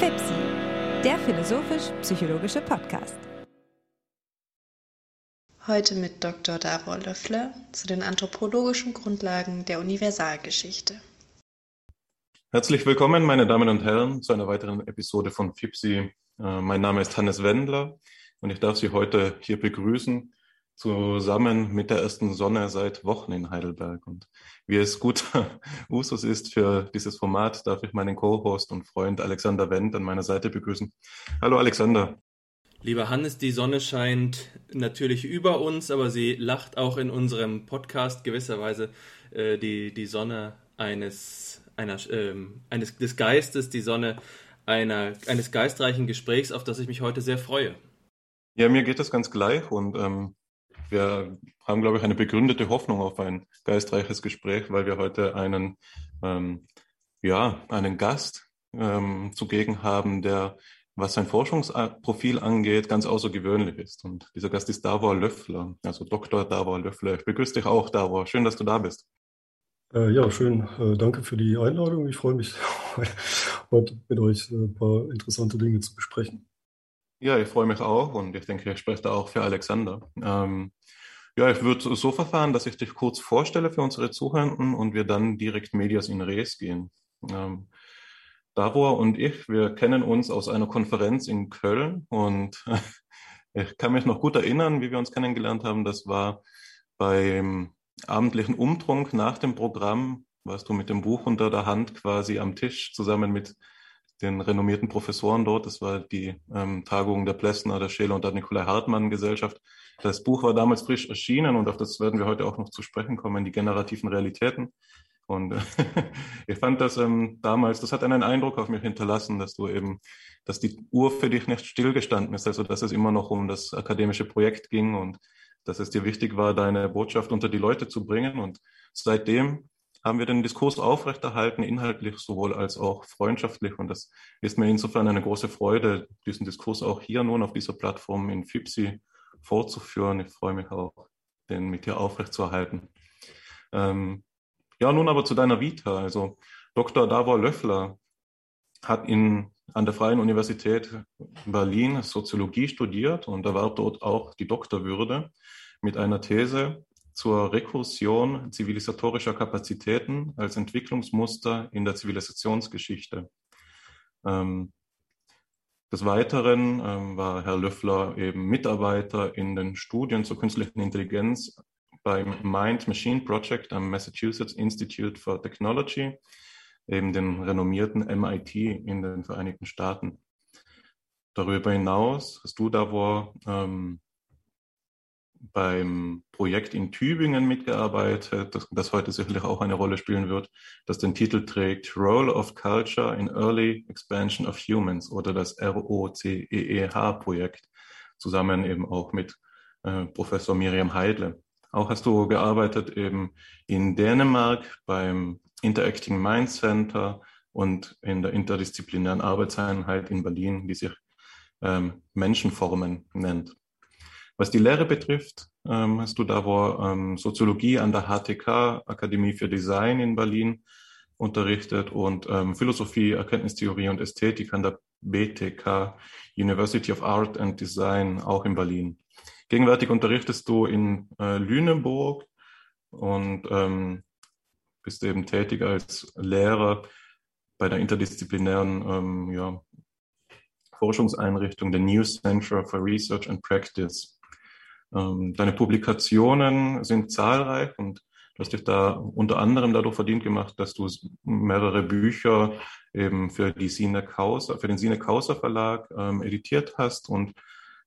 FIPSI, der philosophisch-psychologische Podcast. Heute mit Dr. Davor Löffler zu den anthropologischen Grundlagen der Universalgeschichte. Herzlich willkommen, meine Damen und Herren, zu einer weiteren Episode von FIPSI. Äh, mein Name ist Hannes Wendler und ich darf Sie heute hier begrüßen zusammen mit der ersten Sonne seit Wochen in Heidelberg. Und wie es gut Usus ist für dieses Format, darf ich meinen Co-Host und Freund Alexander Wendt an meiner Seite begrüßen. Hallo Alexander. Lieber Hannes, die Sonne scheint natürlich über uns, aber sie lacht auch in unserem Podcast gewisserweise äh, die, die Sonne eines, einer, äh, eines, des Geistes, die Sonne einer, eines geistreichen Gesprächs, auf das ich mich heute sehr freue. Ja, mir geht das ganz gleich und ähm, wir haben, glaube ich, eine begründete Hoffnung auf ein geistreiches Gespräch, weil wir heute einen, ähm, ja, einen Gast ähm, zugegen haben, der, was sein Forschungsprofil angeht, ganz außergewöhnlich ist. Und dieser Gast ist Davor Löffler, also Dr. Davor Löffler. Ich begrüße dich auch, Davor. Schön, dass du da bist. Äh, ja, schön. Äh, danke für die Einladung. Ich freue mich, heute mit euch äh, ein paar interessante Dinge zu besprechen. Ja, ich freue mich auch und ich denke, ich spreche da auch für Alexander. Ähm, ja, ich würde so verfahren, dass ich dich kurz vorstelle für unsere Zuhörenden und wir dann direkt medias in res gehen. Ähm, Davor und ich, wir kennen uns aus einer Konferenz in Köln und ich kann mich noch gut erinnern, wie wir uns kennengelernt haben. Das war beim abendlichen Umtrunk nach dem Programm, warst du mit dem Buch unter der Hand quasi am Tisch zusammen mit den renommierten Professoren dort. Das war die ähm, Tagung der Plessner, der Scheler und der Nikolai Hartmann Gesellschaft. Das Buch war damals frisch erschienen und auf das werden wir heute auch noch zu sprechen kommen, die generativen Realitäten. Und ich fand das ähm, damals, das hat einen Eindruck auf mich hinterlassen, dass du eben, dass die Uhr für dich nicht stillgestanden ist, also dass es immer noch um das akademische Projekt ging und dass es dir wichtig war, deine Botschaft unter die Leute zu bringen. Und seitdem haben wir den Diskurs aufrechterhalten, inhaltlich sowohl als auch freundschaftlich. Und das ist mir insofern eine große Freude, diesen Diskurs auch hier nun auf dieser Plattform in FIPSI fortzuführen. Ich freue mich auch, den mit dir aufrechtzuerhalten. Ähm, ja, nun aber zu deiner Vita. Also Dr. Davor Löffler hat in, an der Freien Universität Berlin Soziologie studiert und erwarb dort auch die Doktorwürde mit einer These zur Rekursion zivilisatorischer Kapazitäten als Entwicklungsmuster in der Zivilisationsgeschichte. Ähm, des Weiteren ähm, war Herr Löffler eben Mitarbeiter in den Studien zur künstlichen Intelligenz beim Mind-Machine Project am Massachusetts Institute for Technology, eben den renommierten MIT in den Vereinigten Staaten. Darüber hinaus hast du da wohl ähm, beim Projekt in Tübingen mitgearbeitet, das, das, heute sicherlich auch eine Rolle spielen wird, das den Titel trägt Role of Culture in Early Expansion of Humans oder das ROCEEH-Projekt, zusammen eben auch mit äh, Professor Miriam Heidle. Auch hast du gearbeitet eben in Dänemark beim Interacting Mind Center und in der interdisziplinären Arbeitseinheit in Berlin, die sich ähm, Menschenformen nennt. Was die Lehre betrifft, ähm, hast du da wohl ähm, Soziologie an der HTK, Akademie für Design in Berlin, unterrichtet und ähm, Philosophie, Erkenntnistheorie und Ästhetik an der BTK, University of Art and Design, auch in Berlin. Gegenwärtig unterrichtest du in äh, Lüneburg und ähm, bist eben tätig als Lehrer bei der interdisziplinären ähm, ja, Forschungseinrichtung, der New Center for Research and Practice. Ähm, deine Publikationen sind zahlreich und du hast dich da unter anderem dadurch verdient gemacht, dass du mehrere Bücher eben für die Sine Causa, für den Sine Causa Verlag ähm, editiert hast und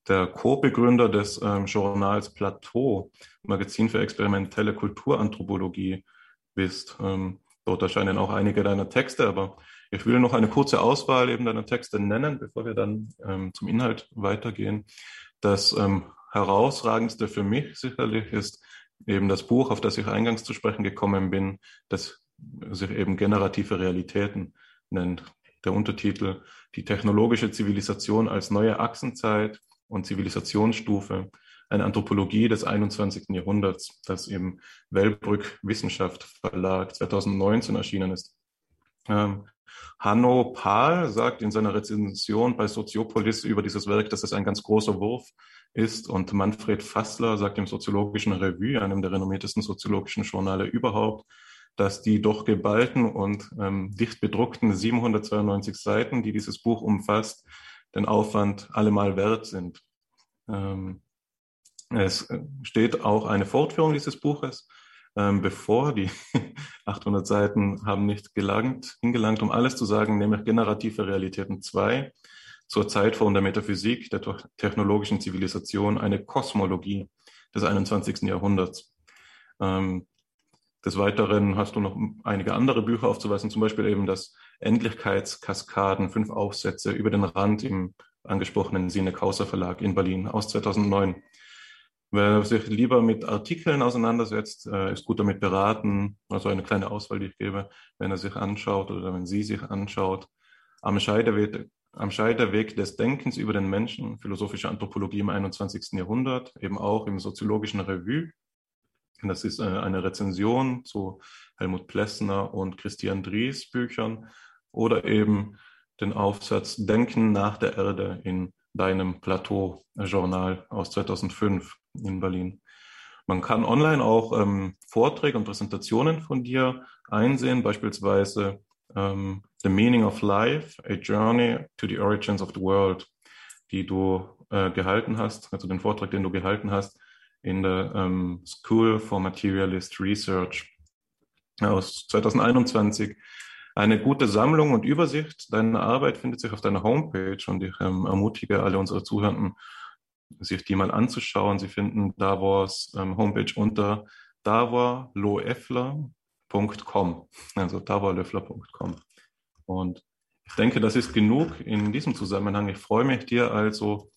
der Co-Begründer des ähm, Journals Plateau, Magazin für experimentelle Kulturanthropologie, bist. Ähm, dort erscheinen auch einige deiner Texte, aber ich will noch eine kurze Auswahl eben deiner Texte nennen, bevor wir dann ähm, zum Inhalt weitergehen. Das ähm, herausragendste für mich sicherlich ist eben das Buch, auf das ich eingangs zu sprechen gekommen bin, das sich eben generative Realitäten nennt. Der Untertitel Die technologische Zivilisation als neue Achsenzeit und Zivilisationsstufe, eine Anthropologie des 21. Jahrhunderts, das im Wellbrück Wissenschaft Verlag 2019 erschienen ist. Ähm, Hanno Pahl sagt in seiner Rezension bei Soziopolis über dieses Werk, dass es ein ganz großer Wurf ist. Und Manfred Fassler sagt im Soziologischen Revue, einem der renommiertesten soziologischen Journale überhaupt, dass die doch geballten und ähm, dicht bedruckten 792 Seiten, die dieses Buch umfasst, den Aufwand allemal wert sind. Ähm, es steht auch eine Fortführung dieses Buches ähm, bevor. Die 800 Seiten haben nicht gelangt, hingelangt, um alles zu sagen, nämlich generative Realitäten 2 zur Zeitform der Metaphysik, der technologischen Zivilisation, eine Kosmologie des 21. Jahrhunderts. Ähm, des Weiteren hast du noch einige andere Bücher aufzuweisen, zum Beispiel eben das Endlichkeitskaskaden, fünf Aufsätze über den Rand im angesprochenen Sine Kauser Verlag in Berlin aus 2009. Wer sich lieber mit Artikeln auseinandersetzt, äh, ist gut damit beraten. Also eine kleine Auswahl, die ich gebe, wenn er sich anschaut oder wenn sie sich anschaut. Am Scheideweg, am Scheideweg des Denkens über den Menschen, philosophische Anthropologie im 21. Jahrhundert, eben auch im soziologischen Revue. Das ist äh, eine Rezension zu Helmut Plessner und Christian Dries Büchern oder eben den Aufsatz Denken nach der Erde in deinem Plateau-Journal aus 2005 in Berlin. Man kann online auch ähm, Vorträge und Präsentationen von dir einsehen, beispielsweise ähm, The Meaning of Life, A Journey to the Origins of the World, die du äh, gehalten hast, also den Vortrag, den du gehalten hast in der ähm, School for Materialist Research aus 2021. Eine gute Sammlung und Übersicht deiner Arbeit findet sich auf deiner Homepage und ich ähm, ermutige alle unsere Zuhörenden, sich die mal anzuschauen. Sie finden Davos ähm, Homepage unter davorloeffler.com, also davorlöffler.com. Und ich denke, das ist genug in diesem Zusammenhang. Ich freue mich, dir also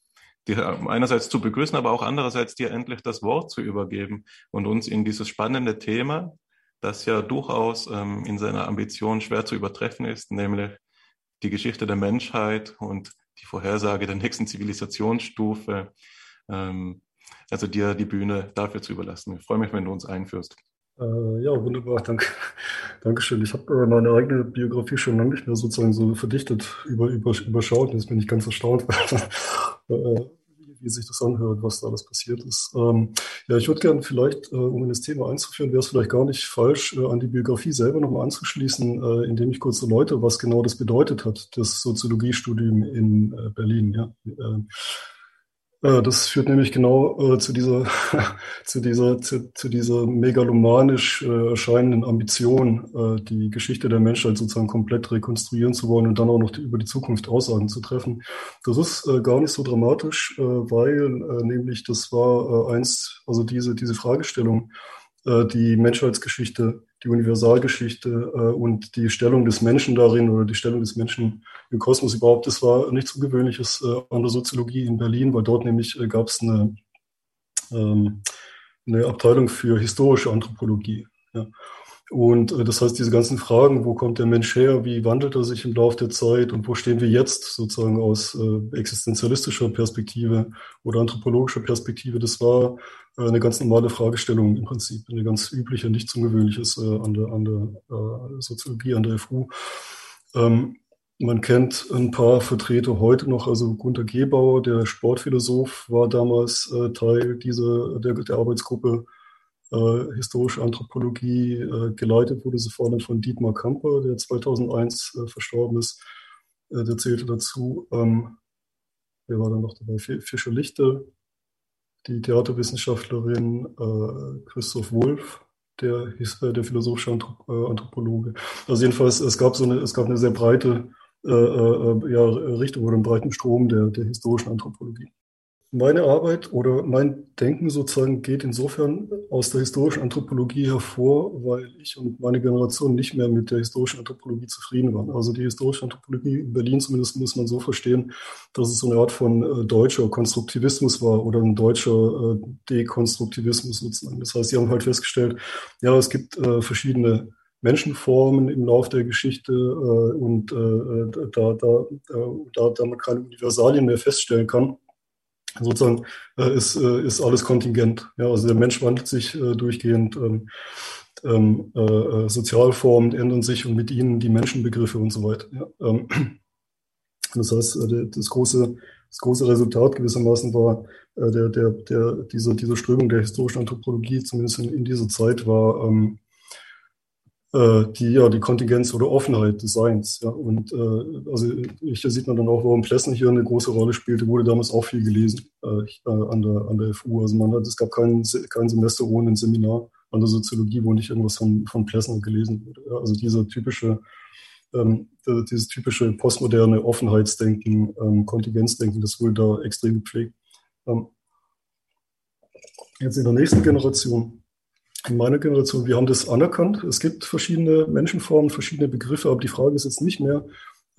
dir einerseits zu begrüßen, aber auch andererseits dir endlich das Wort zu übergeben und uns in dieses spannende Thema, das ja durchaus ähm, in seiner Ambition schwer zu übertreffen ist, nämlich die Geschichte der Menschheit und die Vorhersage der nächsten Zivilisationsstufe, ähm, also dir die Bühne dafür zu überlassen. Ich freue mich, wenn du uns einführst. Äh, ja, wunderbar, danke. Dankeschön. Ich habe äh, meine eigene Biografie schon lange nicht mehr sozusagen so verdichtet über, über, überschaut. Jetzt bin ich ganz erstaunt, äh, wie sich das anhört, was da alles passiert ist. Ähm, ja, ich würde gerne vielleicht, äh, um in das Thema einzuführen, wäre es vielleicht gar nicht falsch, äh, an die Biografie selber nochmal anzuschließen, äh, indem ich kurz erläutere, was genau das bedeutet hat, das Soziologiestudium in Berlin. Ja. Äh, das führt nämlich genau äh, zu dieser, zu dieser, zu, zu dieser megalomanisch äh, erscheinenden Ambition, die Geschichte der Menschheit sozusagen komplett rekonstruieren zu wollen und dann auch noch über die Zukunft Aussagen zu treffen. Das ist gar nicht so dramatisch, weil nämlich das war eins, also diese, diese Fragestellung, die Menschheitsgeschichte die Universalgeschichte äh, und die Stellung des Menschen darin oder die Stellung des Menschen im Kosmos überhaupt. Das war nichts Ungewöhnliches äh, an der Soziologie in Berlin, weil dort nämlich äh, gab es eine, ähm, eine Abteilung für historische Anthropologie. Ja. Und äh, das heißt, diese ganzen Fragen, wo kommt der Mensch her, wie wandelt er sich im Laufe der Zeit und wo stehen wir jetzt sozusagen aus äh, existenzialistischer Perspektive oder anthropologischer Perspektive, das war äh, eine ganz normale Fragestellung im Prinzip, eine ganz übliche, nichts Ungewöhnliches äh, an der, an der äh, Soziologie, an der FU. Ähm, man kennt ein paar Vertreter heute noch, also Gunter Gebauer, der Sportphilosoph, war damals äh, Teil dieser, der, der Arbeitsgruppe äh, historische Anthropologie äh, geleitet wurde, sie vor allem von Dietmar Kamper, der 2001 äh, verstorben ist. Äh, der zählte dazu. Ähm, wer war dann noch dabei? Fischer Lichte, die Theaterwissenschaftlerin äh, Christoph Wolf, der, äh, der philosophische Anthrop Anthropologe. Also jedenfalls, es gab so eine, es gab eine sehr breite ja, Richtung oder einen breiten Strom der, der historischen Anthropologie meine Arbeit oder mein Denken sozusagen geht insofern aus der historischen Anthropologie hervor, weil ich und meine Generation nicht mehr mit der historischen Anthropologie zufrieden waren. Also die historische Anthropologie in Berlin zumindest muss man so verstehen, dass es so eine Art von äh, deutscher Konstruktivismus war oder ein deutscher äh, Dekonstruktivismus sozusagen. Das heißt, sie haben halt festgestellt, ja, es gibt äh, verschiedene Menschenformen im Laufe der Geschichte äh, und äh, äh, da, da, da, da man keine Universalien mehr feststellen kann, sozusagen äh, ist, äh, ist alles kontingent. Ja, also der Mensch wandelt sich äh, durchgehend. Ähm, ähm, äh, Sozialformen ändern sich und mit ihnen die Menschenbegriffe und so weiter. Ja. Ähm, das heißt, äh, das große, das große Resultat gewissermaßen war, äh, der, der, der, diese, diese Strömung der historischen Anthropologie, zumindest in, in dieser Zeit, war ähm, äh, die, ja, die Kontingenz oder Offenheit des Seins. Ja. Und äh, also hier sieht man dann auch, warum Plessner hier eine große Rolle spielte, wurde damals auch viel gelesen äh, äh an, der, an der FU. Also man hat, es gab kein, kein Semester ohne ein Seminar an der Soziologie, wo nicht irgendwas von, von Plessner gelesen wurde. Ja. Also dieser typische ähm, dieses typische postmoderne Offenheitsdenken, ähm, Kontingenzdenken, das wurde da extrem gepflegt. Ähm, jetzt in der nächsten Generation, meiner Generation, wir haben das anerkannt. Es gibt verschiedene Menschenformen, verschiedene Begriffe, aber die Frage ist jetzt nicht mehr,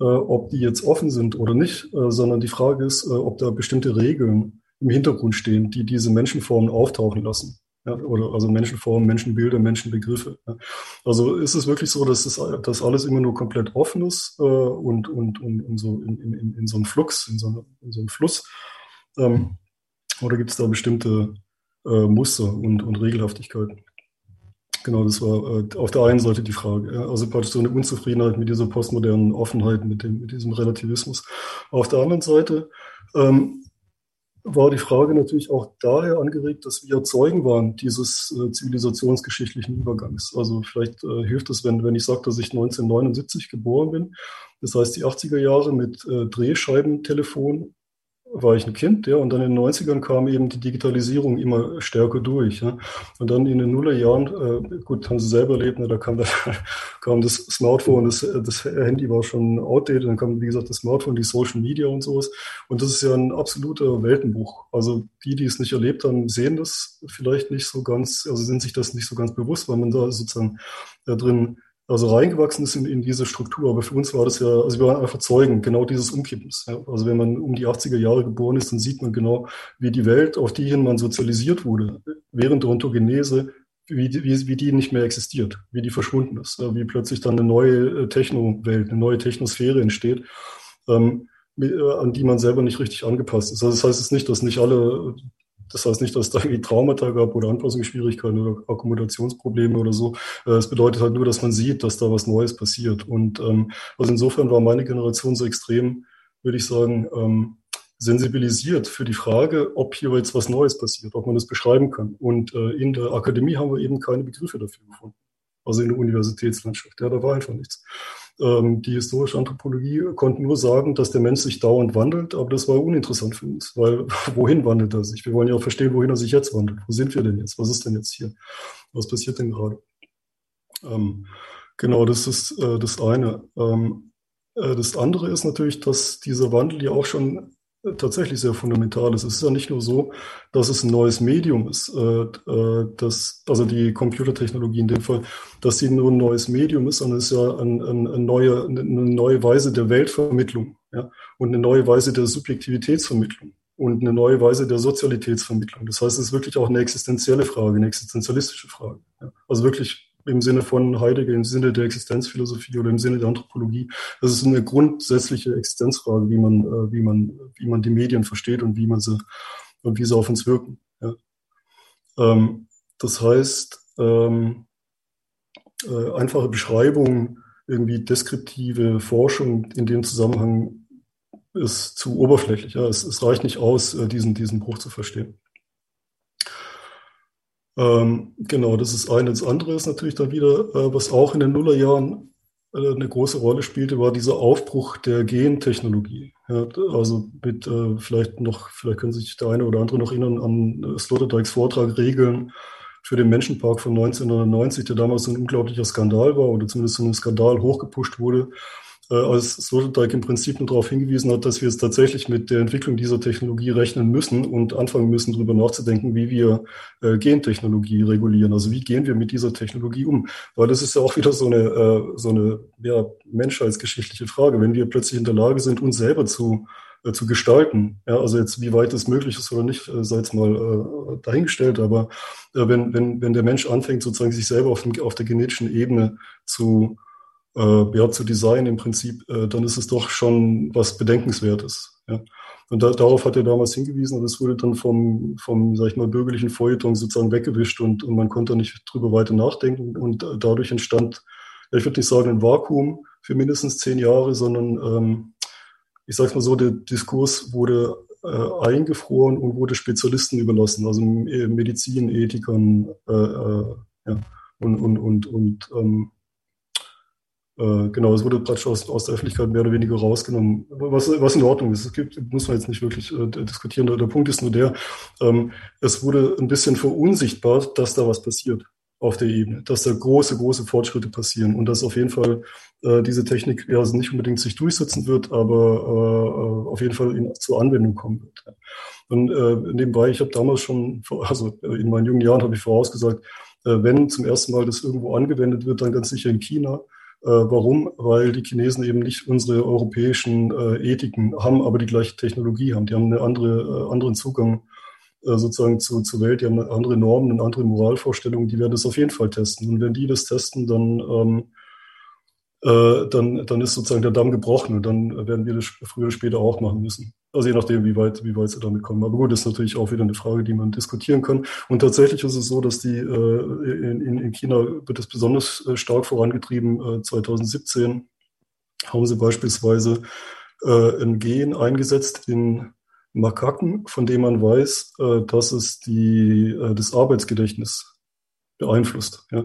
äh, ob die jetzt offen sind oder nicht, äh, sondern die Frage ist, äh, ob da bestimmte Regeln im Hintergrund stehen, die diese Menschenformen auftauchen lassen. Ja, oder also Menschenformen, Menschenbilder, Menschenbegriffe. Ja. Also ist es wirklich so, dass das dass alles immer nur komplett offen ist äh, und, und, und, und so in, in, in so einem Flux, in so, in so einem Fluss? Ähm, oder gibt es da bestimmte äh, Muster und, und Regelhaftigkeiten? Genau, das war äh, auf der einen Seite die Frage. Ja, also praktisch so eine Unzufriedenheit mit dieser postmodernen Offenheit, mit, dem, mit diesem Relativismus. Auf der anderen Seite ähm, war die Frage natürlich auch daher angeregt, dass wir Zeugen waren dieses äh, zivilisationsgeschichtlichen Übergangs. Also vielleicht äh, hilft es, wenn, wenn ich sage, dass ich 1979 geboren bin. Das heißt, die 80er Jahre mit äh, Drehscheibentelefon war ich ein Kind, ja, und dann in den 90ern kam eben die Digitalisierung immer stärker durch. Ja. Und dann in den Nullerjahren, äh, gut, haben Sie selber erlebt, ne, da kam, da, kam das Smartphone, das, das Handy war schon outdated, dann kam, wie gesagt, das Smartphone, die Social Media und sowas. Und das ist ja ein absoluter Weltenbruch. Also die, die es nicht erlebt haben, sehen das vielleicht nicht so ganz, also sind sich das nicht so ganz bewusst, weil man da sozusagen da drin also reingewachsen ist in, in diese Struktur. Aber für uns war das ja, also wir waren einfach Zeugen genau dieses Umkippens. Ja. Also wenn man um die 80er Jahre geboren ist, dann sieht man genau, wie die Welt, auf die hin man sozialisiert wurde, während der Ontogenese, wie, wie, wie die nicht mehr existiert, wie die verschwunden ist, wie plötzlich dann eine neue äh, Techno-Welt, eine neue Technosphäre entsteht. Ähm, äh, an die man selber nicht richtig angepasst ist. Also das heißt jetzt nicht, dass nicht alle das heißt nicht, dass es da irgendwie Traumata gab oder Anpassungsschwierigkeiten oder Akkommodationsprobleme oder so. Äh, es bedeutet halt nur, dass man sieht, dass da was Neues passiert. Und ähm, also insofern war meine Generation so extrem, würde ich sagen, ähm, sensibilisiert für die Frage, ob hier jetzt was Neues passiert, ob man das beschreiben kann. Und äh, in der Akademie haben wir eben keine Begriffe dafür gefunden. Also in der Universitätslandschaft. Ja, da war einfach nichts. Ähm, die historische Anthropologie konnte nur sagen, dass der Mensch sich dauernd wandelt, aber das war uninteressant für uns, weil wohin wandelt er sich? Wir wollen ja auch verstehen, wohin er sich jetzt wandelt. Wo sind wir denn jetzt? Was ist denn jetzt hier? Was passiert denn gerade? Ähm, genau, das ist äh, das eine. Ähm, äh, das andere ist natürlich, dass dieser Wandel ja auch schon tatsächlich sehr fundamental ist. Es ist ja nicht nur so, dass es ein neues Medium ist, äh, äh, das, also die Computertechnologie in dem Fall, dass sie nur ein neues Medium ist, sondern es ist ja ein, ein, eine, neue, eine neue Weise der Weltvermittlung ja, und eine neue Weise der Subjektivitätsvermittlung und eine neue Weise der Sozialitätsvermittlung. Das heißt, es ist wirklich auch eine existenzielle Frage, eine existenzialistische Frage. Ja. Also wirklich im Sinne von Heidegger, im Sinne der Existenzphilosophie oder im Sinne der Anthropologie. Das ist eine grundsätzliche Existenzfrage, wie man, äh, wie man, wie man die Medien versteht und wie man sie und wie sie auf uns wirken. Ja. Ähm, das heißt, ähm, äh, einfache Beschreibung, irgendwie deskriptive Forschung in dem Zusammenhang ist zu oberflächlich. Ja. Es, es reicht nicht aus, äh, diesen, diesen Bruch zu verstehen. Ähm, genau, das ist eine. Das andere ist natürlich dann wieder, äh, was auch in den Nullerjahren äh, eine große Rolle spielte, war dieser Aufbruch der Gentechnologie. Ja, also mit äh, vielleicht noch, vielleicht können sich der eine oder andere noch erinnern an äh, Sloterdijks Vortrag Regeln für den Menschenpark von 1990, der damals ein unglaublicher Skandal war oder zumindest zu einem Skandal hochgepusht wurde äh, als Sloterdijk im Prinzip nur darauf hingewiesen hat, dass wir jetzt tatsächlich mit der Entwicklung dieser Technologie rechnen müssen und anfangen müssen, darüber nachzudenken, wie wir äh, Gentechnologie regulieren. Also wie gehen wir mit dieser Technologie um? Weil das ist ja auch wieder so eine, äh, so eine ja, menschheitsgeschichtliche Frage. Wenn wir plötzlich in der Lage sind, uns selber zu äh, zu gestalten. Ja, also jetzt, wie weit es möglich ist oder nicht, äh, sei jetzt mal äh, dahingestellt. Aber äh, wenn, wenn, wenn der Mensch anfängt, sozusagen sich selber auf, dem, auf der genetischen Ebene zu ja, zu designen im Prinzip, äh, dann ist es doch schon was Bedenkenswertes. Ja. Und da, darauf hat er damals hingewiesen und es wurde dann vom, vom, sag ich mal, bürgerlichen Feuilleton sozusagen weggewischt und, und man konnte nicht drüber weiter nachdenken und dadurch entstand, ich würde nicht sagen ein Vakuum für mindestens zehn Jahre, sondern ähm, ich sage mal so, der Diskurs wurde äh, eingefroren und wurde Spezialisten überlassen, also Medizin, Ethikern äh, äh, ja, und, und, und, und ähm, äh, genau, es wurde praktisch aus, aus der Öffentlichkeit mehr oder weniger rausgenommen, was, was in Ordnung ist. Es gibt, muss man jetzt nicht wirklich äh, diskutieren. Der, der, Punkt ist nur der, ähm, es wurde ein bisschen verunsichtbar, dass da was passiert auf der Ebene, dass da große, große Fortschritte passieren und dass auf jeden Fall äh, diese Technik ja also nicht unbedingt sich durchsetzen wird, aber äh, auf jeden Fall in, zur Anwendung kommen wird. Und äh, nebenbei, ich habe damals schon, also in meinen jungen Jahren habe ich vorausgesagt, äh, wenn zum ersten Mal das irgendwo angewendet wird, dann ganz sicher in China. Äh, warum? Weil die Chinesen eben nicht unsere europäischen äh, Ethiken haben, aber die gleiche Technologie haben. Die haben einen andere, äh, anderen Zugang sozusagen zu, zur Welt, die haben andere Normen und andere Moralvorstellungen, die werden das auf jeden Fall testen. Und wenn die das testen, dann, ähm, äh, dann, dann ist sozusagen der Damm gebrochen und dann werden wir das früher oder später auch machen müssen. Also je nachdem, wie weit, wie weit sie damit kommen. Aber gut, das ist natürlich auch wieder eine Frage, die man diskutieren kann. Und tatsächlich ist es so, dass die äh, in, in China wird es besonders äh, stark vorangetrieben. Äh, 2017 haben sie beispielsweise äh, ein Gen eingesetzt in Makaken, von dem man weiß, äh, dass es die, äh, das Arbeitsgedächtnis beeinflusst. Ja.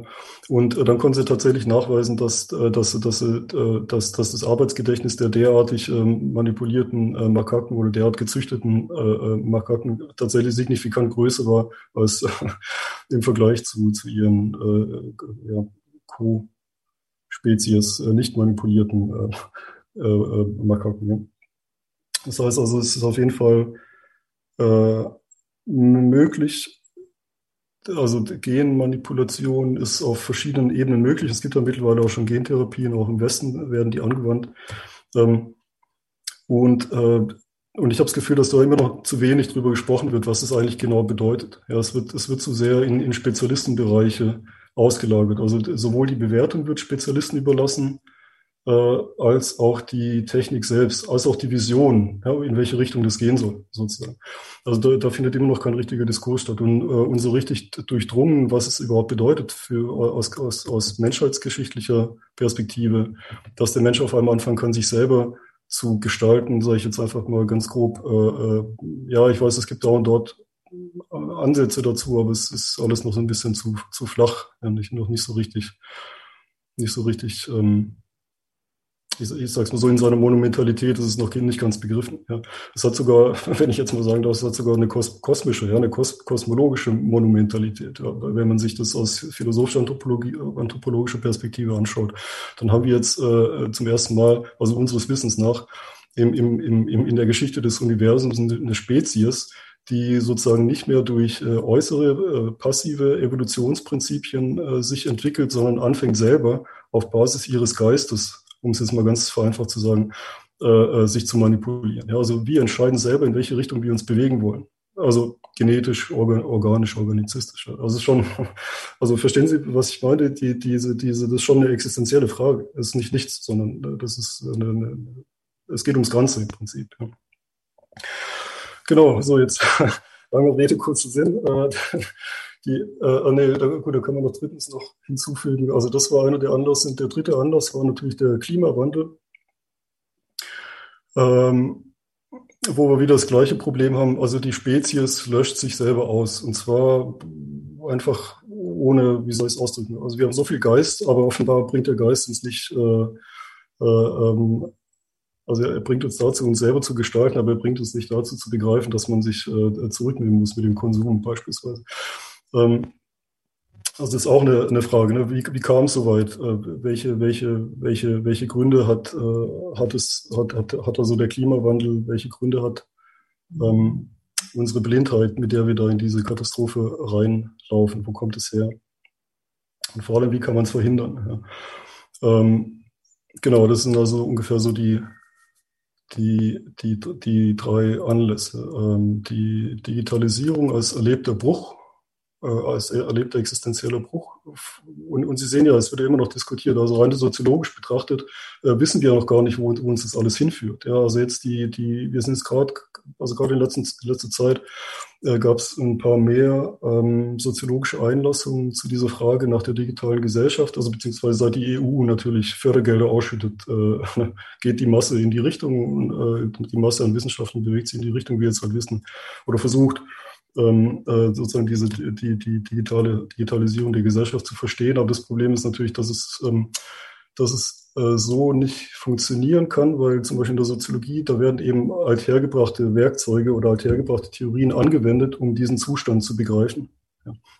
Und äh, dann konnten sie tatsächlich nachweisen, dass, äh, dass, dass, äh, dass, dass das Arbeitsgedächtnis der derartig ähm, manipulierten äh, Makaken oder derart gezüchteten äh, äh Makaken tatsächlich signifikant größer war als äh, im Vergleich zu, zu ihren äh, ja, Co-Spezies äh, nicht manipulierten äh, äh, Makaken. Ja. Das heißt also, es ist auf jeden Fall äh, möglich, also Genmanipulation ist auf verschiedenen Ebenen möglich. Es gibt ja mittlerweile auch schon Gentherapien, auch im Westen werden die angewandt. Ähm, und, äh, und ich habe das Gefühl, dass da immer noch zu wenig drüber gesprochen wird, was es eigentlich genau bedeutet. Ja, es wird, es wird zu sehr in, in Spezialistenbereiche ausgelagert. Also sowohl die Bewertung wird Spezialisten überlassen, äh, als auch die Technik selbst, als auch die Vision, ja, in welche Richtung das gehen soll, sozusagen. Also da, da findet immer noch kein richtiger Diskurs statt. Und, äh, und so richtig durchdrungen, was es überhaupt bedeutet für, aus, aus, aus menschheitsgeschichtlicher Perspektive, dass der Mensch auf einmal anfangen kann, sich selber zu gestalten, sage ich jetzt einfach mal ganz grob. Äh, äh, ja, ich weiß, es gibt da und dort Ansätze dazu, aber es ist alles noch so ein bisschen zu, zu flach, ja, nicht, noch nicht so richtig, nicht so richtig ähm, ich, ich sage es mal so, in seiner Monumentalität ist es noch nicht ganz begriffen. Ja. Es hat sogar, wenn ich jetzt mal sagen darf, es hat sogar eine kos kosmische, ja, eine kos kosmologische Monumentalität. Ja. Wenn man sich das aus philosophischer Anthropologie, anthropologischer Perspektive anschaut, dann haben wir jetzt äh, zum ersten Mal, also unseres Wissens nach, im, im, im, in der Geschichte des Universums eine Spezies, die sozusagen nicht mehr durch äh, äußere äh, passive Evolutionsprinzipien äh, sich entwickelt, sondern anfängt selber auf Basis ihres Geistes um es jetzt mal ganz vereinfacht zu sagen, äh, äh, sich zu manipulieren. Ja, also wir entscheiden selber, in welche Richtung wir uns bewegen wollen. Also genetisch, organ, organisch, organizistisch. Also schon, also verstehen Sie, was ich meine? Die, diese, diese, das ist schon eine existenzielle Frage. Es ist nicht nichts, sondern äh, das ist eine, eine, es geht ums Ganze im Prinzip. Ja. Genau, so jetzt lange Rede, kurzer Sinn. Die, äh, nee, da, gut, da kann man noch drittens noch hinzufügen. Also das war einer der Anlass. der dritte Anlass war natürlich der Klimawandel, ähm, wo wir wieder das gleiche Problem haben. Also die Spezies löscht sich selber aus. Und zwar einfach ohne, wie soll ich es ausdrücken? Also wir haben so viel Geist, aber offenbar bringt der Geist uns nicht, äh, äh, ähm, also er bringt uns dazu, uns selber zu gestalten, aber er bringt uns nicht dazu zu begreifen, dass man sich äh, zurücknehmen muss mit dem Konsum beispielsweise. Ähm, also das ist auch eine, eine Frage, ne? wie, wie kam es soweit? Äh, welche, welche, welche, welche Gründe hat, äh, hat, es, hat, hat, hat also der Klimawandel, welche Gründe hat ähm, unsere Blindheit, mit der wir da in diese Katastrophe reinlaufen? Wo kommt es her? Und vor allem, wie kann man es verhindern? Ja. Ähm, genau, das sind also ungefähr so die, die, die, die drei Anlässe. Ähm, die Digitalisierung als erlebter Bruch als erlebter existenzieller Bruch. Und, und Sie sehen ja, es wird ja immer noch diskutiert. Also rein soziologisch betrachtet äh, wissen wir noch gar nicht, wo, wo, uns das alles hinführt. Ja, also jetzt die, die, wir sind jetzt gerade, also gerade in letzter, letzter Zeit äh, gab es ein paar mehr ähm, soziologische Einlassungen zu dieser Frage nach der digitalen Gesellschaft. Also beziehungsweise seit die EU natürlich Fördergelder ausschüttet, äh, geht die Masse in die Richtung, äh, die Masse an Wissenschaften bewegt sich in die Richtung, wie wir jetzt halt wissen, oder versucht ähm, äh, sozusagen diese die, die digitale Digitalisierung der Gesellschaft zu verstehen. Aber das Problem ist natürlich, dass es, ähm, dass es äh, so nicht funktionieren kann, weil zum Beispiel in der Soziologie, da werden eben althergebrachte Werkzeuge oder althergebrachte Theorien angewendet, um diesen Zustand zu begreifen.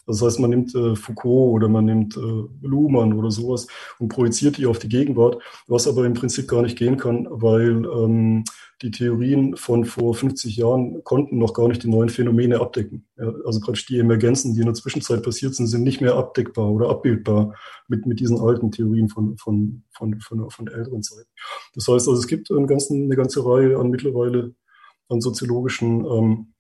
Das heißt, man nimmt äh, Foucault oder man nimmt äh, Luhmann oder sowas und projiziert die auf die Gegenwart, was aber im Prinzip gar nicht gehen kann, weil ähm, die Theorien von vor 50 Jahren konnten noch gar nicht die neuen Phänomene abdecken. Ja, also praktisch die Emergenzen, die in der Zwischenzeit passiert sind, sind nicht mehr abdeckbar oder abbildbar mit, mit diesen alten Theorien von, von, von, von, von älteren Zeit. Das heißt also, es gibt einen ganzen, eine ganze Reihe an mittlerweile an soziologischen ähm,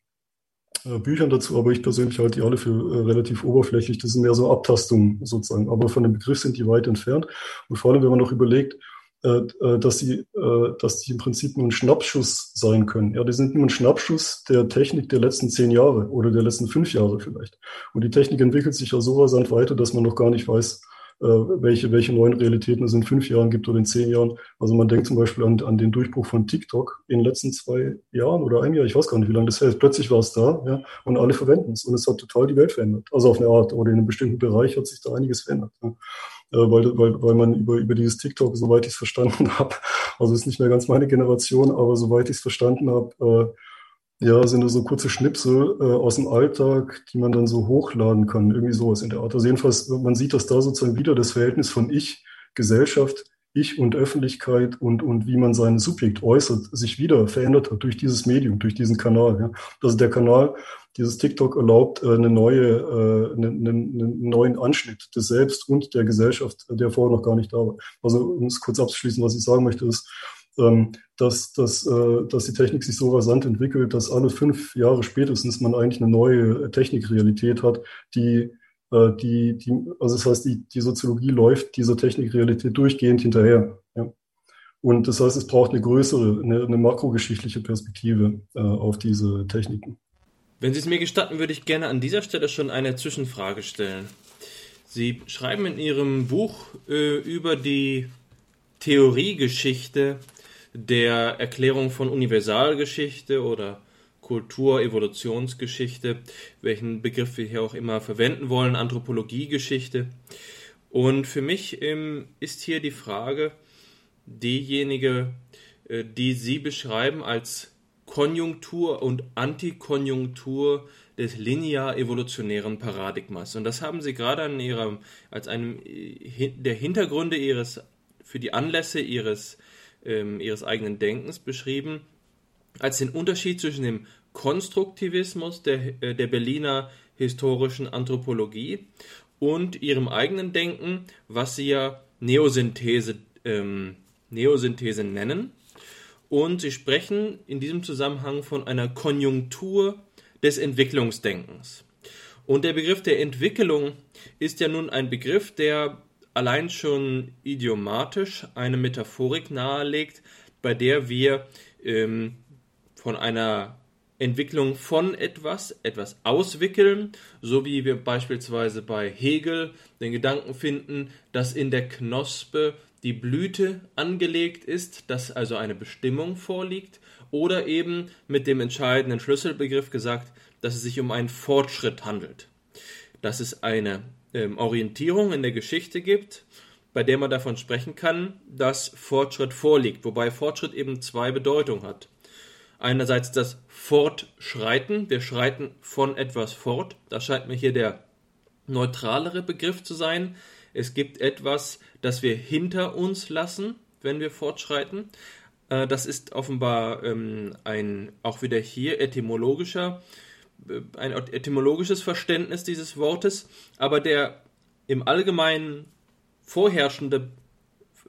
äh, Büchern dazu, aber ich persönlich halte die alle für äh, relativ oberflächlich. Das sind mehr so Abtastungen sozusagen. Aber von dem Begriff sind die weit entfernt. Und vor allem, wenn man noch überlegt, äh, dass sie, dass die im Prinzip nur ein Schnappschuss sein können. Ja, die sind nur ein Schnappschuss der Technik der letzten zehn Jahre oder der letzten fünf Jahre vielleicht. Und die Technik entwickelt sich ja so rasant weiter, dass man noch gar nicht weiß, welche, welche neuen Realitäten es in fünf Jahren gibt oder in zehn Jahren. Also man denkt zum Beispiel an, an den Durchbruch von TikTok in den letzten zwei Jahren oder einem Jahr, ich weiß gar nicht, wie lange das hält. Plötzlich war es da ja, und alle verwenden es und es hat total die Welt verändert. Also auf eine Art oder in einem bestimmten Bereich hat sich da einiges verändert. Ja. Äh, weil, weil, weil man über, über dieses TikTok, soweit ich es verstanden habe, also ist nicht mehr ganz meine Generation, aber soweit ich es verstanden habe, äh, ja, sind so kurze Schnipsel äh, aus dem Alltag, die man dann so hochladen kann, irgendwie sowas in der Art. Also jedenfalls, man sieht, dass da sozusagen wieder das Verhältnis von Ich, Gesellschaft, Ich und Öffentlichkeit und, und wie man sein Subjekt äußert, sich wieder verändert hat durch dieses Medium, durch diesen Kanal. Ja. Also der Kanal dieses TikTok erlaubt äh, eine neue, äh, einen, einen neuen Anschnitt des Selbst und der Gesellschaft, der vorher noch gar nicht da war. Also um es kurz abzuschließen, was ich sagen möchte, ist, dass, dass, äh, dass die Technik sich so rasant entwickelt, dass alle fünf Jahre spätestens man eigentlich eine neue Technikrealität hat, die die, die, also das heißt, die, die Soziologie läuft dieser Technikrealität durchgehend hinterher. Ja. Und das heißt, es braucht eine größere, eine, eine makrogeschichtliche Perspektive äh, auf diese Techniken. Wenn Sie es mir gestatten, würde ich gerne an dieser Stelle schon eine Zwischenfrage stellen. Sie schreiben in Ihrem Buch äh, über die Theoriegeschichte der Erklärung von Universalgeschichte oder Kultur-Evolutionsgeschichte, welchen Begriff wir hier auch immer verwenden wollen, Anthropologiegeschichte. Und für mich ähm, ist hier die Frage diejenige, äh, die Sie beschreiben als Konjunktur und Antikonjunktur des linear-evolutionären Paradigmas. Und das haben Sie gerade an Ihrem, als einem der Hintergründe Ihres, für die Anlässe Ihres, ähm, Ihres eigenen Denkens beschrieben, als den Unterschied zwischen dem Konstruktivismus der, äh, der Berliner historischen Anthropologie und Ihrem eigenen Denken, was Sie ja Neosynthese, ähm, Neosynthese nennen und sie sprechen in diesem Zusammenhang von einer Konjunktur des Entwicklungsdenkens. Und der Begriff der Entwicklung ist ja nun ein Begriff, der allein schon idiomatisch eine Metaphorik nahelegt, bei der wir ähm, von einer Entwicklung von etwas, etwas auswickeln, so wie wir beispielsweise bei Hegel den Gedanken finden, dass in der Knospe die Blüte angelegt ist, dass also eine Bestimmung vorliegt, oder eben mit dem entscheidenden Schlüsselbegriff gesagt, dass es sich um einen Fortschritt handelt. Dass es eine ähm, Orientierung in der Geschichte gibt, bei der man davon sprechen kann, dass Fortschritt vorliegt, wobei Fortschritt eben zwei Bedeutungen hat. Einerseits das Fortschreiten, wir schreiten von etwas fort, das scheint mir hier der neutralere Begriff zu sein, es gibt etwas, das wir hinter uns lassen, wenn wir fortschreiten. Äh, das ist offenbar ähm, ein auch wieder hier etymologischer, ein etymologisches Verständnis dieses Wortes, aber der im Allgemeinen vorherrschende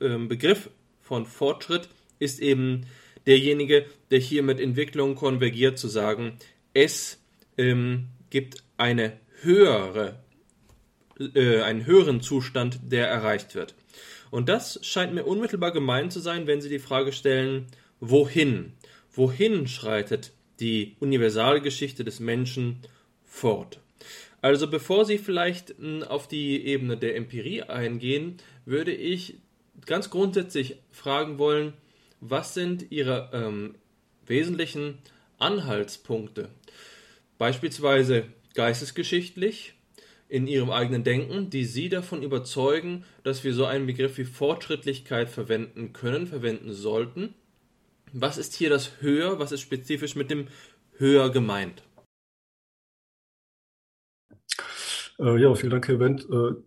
ähm, Begriff von Fortschritt ist eben derjenige, der hier mit Entwicklung konvergiert, zu sagen, es ähm, gibt eine höhere, äh, einen höheren Zustand, der erreicht wird. Und das scheint mir unmittelbar gemeint zu sein, wenn Sie die Frage stellen, wohin? Wohin schreitet die Universalgeschichte des Menschen fort? Also bevor Sie vielleicht hm, auf die Ebene der Empirie eingehen, würde ich ganz grundsätzlich fragen wollen, was sind Ihre ähm, wesentlichen Anhaltspunkte? Beispielsweise geistesgeschichtlich, in Ihrem eigenen Denken, die Sie davon überzeugen, dass wir so einen Begriff wie Fortschrittlichkeit verwenden können, verwenden sollten? Was ist hier das Höher? Was ist spezifisch mit dem Höher gemeint? Äh, ja, vielen Dank, Herr Wendt. Äh,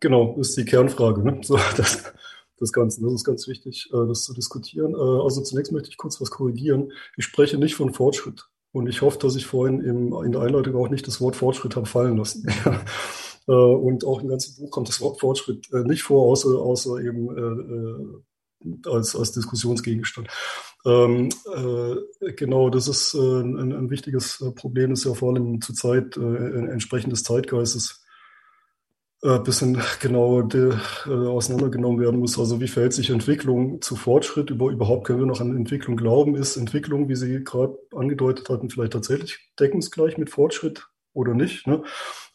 genau, ist die Kernfrage. Ne? So, das, das Ganze. Das ist ganz wichtig, äh, das zu diskutieren. Äh, also zunächst möchte ich kurz was korrigieren. Ich spreche nicht von Fortschritt. Und ich hoffe, dass ich vorhin im, in der Einleitung auch nicht das Wort Fortschritt habe fallen lassen. Äh, und auch im ganzen Buch kommt das Wort Fortschritt nicht vor, außer, außer eben als, als Diskussionsgegenstand. Ähm, äh, genau, das ist äh, ein, ein, wichtiges Problem, ist ja vor allem zur Zeit äh, entsprechend des Zeitgeistes ein äh, bisschen genau de, äh, auseinandergenommen werden muss. Also wie verhält sich Entwicklung zu Fortschritt? Über, überhaupt können wir noch an Entwicklung glauben? Ist Entwicklung, wie Sie gerade angedeutet hatten, vielleicht tatsächlich deckungsgleich mit Fortschritt oder nicht? Ne?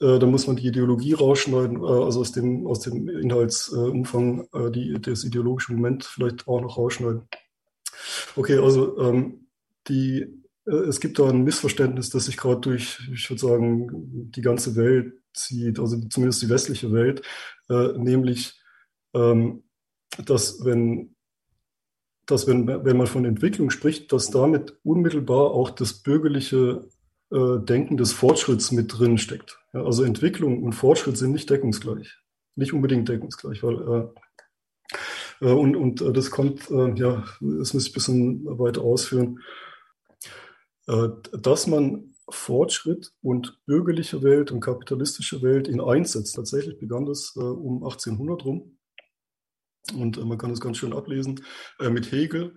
Äh, da muss man die Ideologie rausschneiden, äh, also aus dem, aus dem Inhaltsumfang äh, die, das ideologische Moment vielleicht auch noch rausschneiden. Okay, also ähm, die, äh, es gibt da ein Missverständnis, das sich gerade durch, ich würde sagen, die ganze Welt zieht, also zumindest die westliche Welt, äh, nämlich, ähm, dass wenn, dass wenn, wenn man von Entwicklung spricht, dass damit unmittelbar auch das bürgerliche äh, Denken des Fortschritts mit drin steckt. Ja, also Entwicklung und Fortschritt sind nicht deckungsgleich, nicht unbedingt deckungsgleich, weil äh, und, und äh, das kommt, äh, ja, das muss ich ein bisschen weiter ausführen, dass man Fortschritt und bürgerliche Welt und kapitalistische Welt in eins setzt. Tatsächlich begann das äh, um 1800 rum. Und äh, man kann es ganz schön ablesen äh, mit Hegel.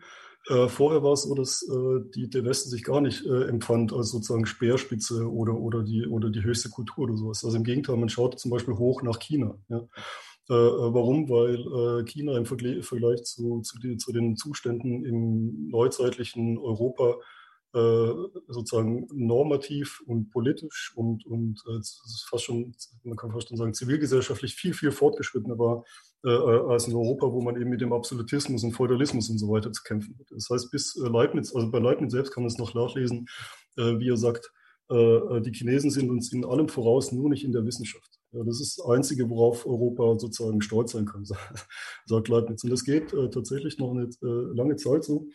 Äh, vorher war es so, dass äh, die, der Westen sich gar nicht äh, empfand als sozusagen Speerspitze oder, oder, die, oder die höchste Kultur oder sowas. Also im Gegenteil, man schaut zum Beispiel hoch nach China. Ja. Warum? Weil China im Vergleich zu, zu, die, zu den Zuständen im neuzeitlichen Europa äh, sozusagen normativ und politisch und, und äh, fast schon, man kann fast schon sagen, zivilgesellschaftlich viel, viel fortgeschrittener war äh, als in Europa, wo man eben mit dem Absolutismus und Feudalismus und so weiter zu kämpfen hat. Das heißt, bis Leibniz, also bei Leibniz selbst kann man es noch nachlesen, wie er sagt, die Chinesen sind uns in allem voraus, nur nicht in der Wissenschaft. Ja, das ist das Einzige, worauf Europa sozusagen stolz sein kann, sagt Leibniz. Und das geht äh, tatsächlich noch eine äh, lange Zeit so,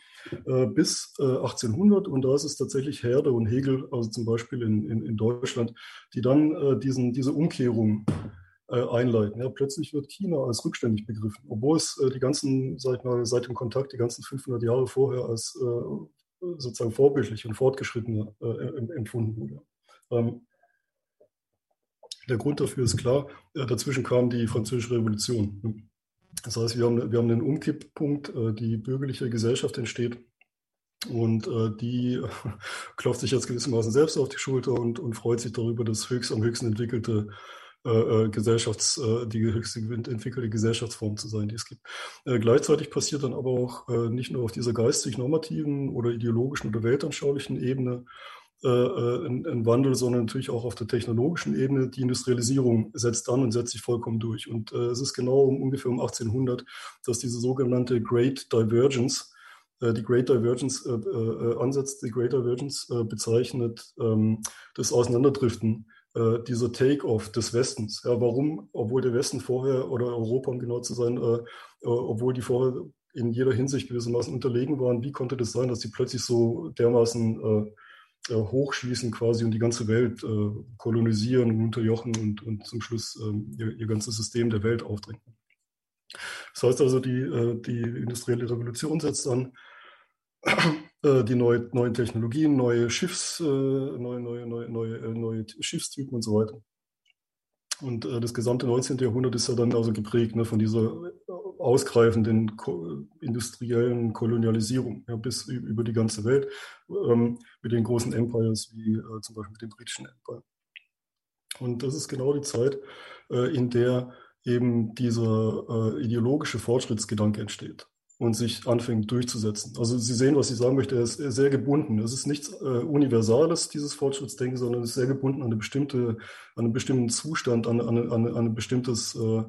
äh, bis 1800. Äh, und da ist es tatsächlich Herder und Hegel, also zum Beispiel in, in, in Deutschland, die dann äh, diesen, diese Umkehrung äh, einleiten. Ja, plötzlich wird China als rückständig begriffen, obwohl es die ganzen, sag ich mal, seit dem Kontakt, die ganzen 500 Jahre vorher als sozusagen vorbildlich und fortgeschritten empfunden wurde. Ähm, der Grund dafür ist klar, äh, dazwischen kam die Französische Revolution. Das heißt, wir haben, wir haben einen Umkipppunkt, äh, die bürgerliche Gesellschaft entsteht und äh, die klopft sich jetzt gewissermaßen selbst auf die Schulter und, und freut sich darüber, das höchst am höchsten entwickelte äh, Gesellschafts, äh, die höchste entwickelte Gesellschaftsform zu sein, die es gibt. Äh, gleichzeitig passiert dann aber auch nicht nur auf dieser geistig-normativen oder ideologischen oder weltanschaulichen Ebene äh, äh, ein, Wandel, sondern natürlich auch auf der technologischen Ebene. Die Industrialisierung setzt an und setzt sich vollkommen durch. Und äh, es ist genau um, ungefähr um 1800, dass diese sogenannte Great Divergence, äh, die Great Divergence äh, äh, ansetzt. Die Great Divergence bezeichnet ähm, das Auseinanderdriften dieser Take-off des Westens. Ja, warum, obwohl der Westen vorher oder Europa, um genau zu sein, obwohl die vorher in jeder Hinsicht gewissermaßen unterlegen waren, wie konnte das sein, dass die plötzlich so dermaßen äh, hochschießen quasi und die ganze Welt äh, kolonisieren und unterjochen und, und zum Schluss ähm, ihr, ihr, ganzes System der Welt aufdrängen. Das heißt also, die, äh, die industrielle Revolution setzt an, die neue, neuen Technologien, neue Schiffs, neue, neue, neue, neue, neue Schiffstypen und so weiter. Und das gesamte 19. Jahrhundert ist ja dann also geprägt ne, von dieser ausgreifenden ko industriellen Kolonialisierung ja, bis über die ganze Welt ähm, mit den großen Empires wie äh, zum Beispiel mit dem britischen Empire. Und das ist genau die Zeit, äh, in der eben dieser äh, ideologische Fortschrittsgedanke entsteht und sich anfängt durchzusetzen. Also Sie sehen, was ich sagen möchte, er ist sehr gebunden. Es ist nichts äh, Universales, dieses Fortschrittsdenken, sondern es ist sehr gebunden an, eine bestimmte, an einen bestimmten Zustand, an, an, an, an ein bestimmtes äh,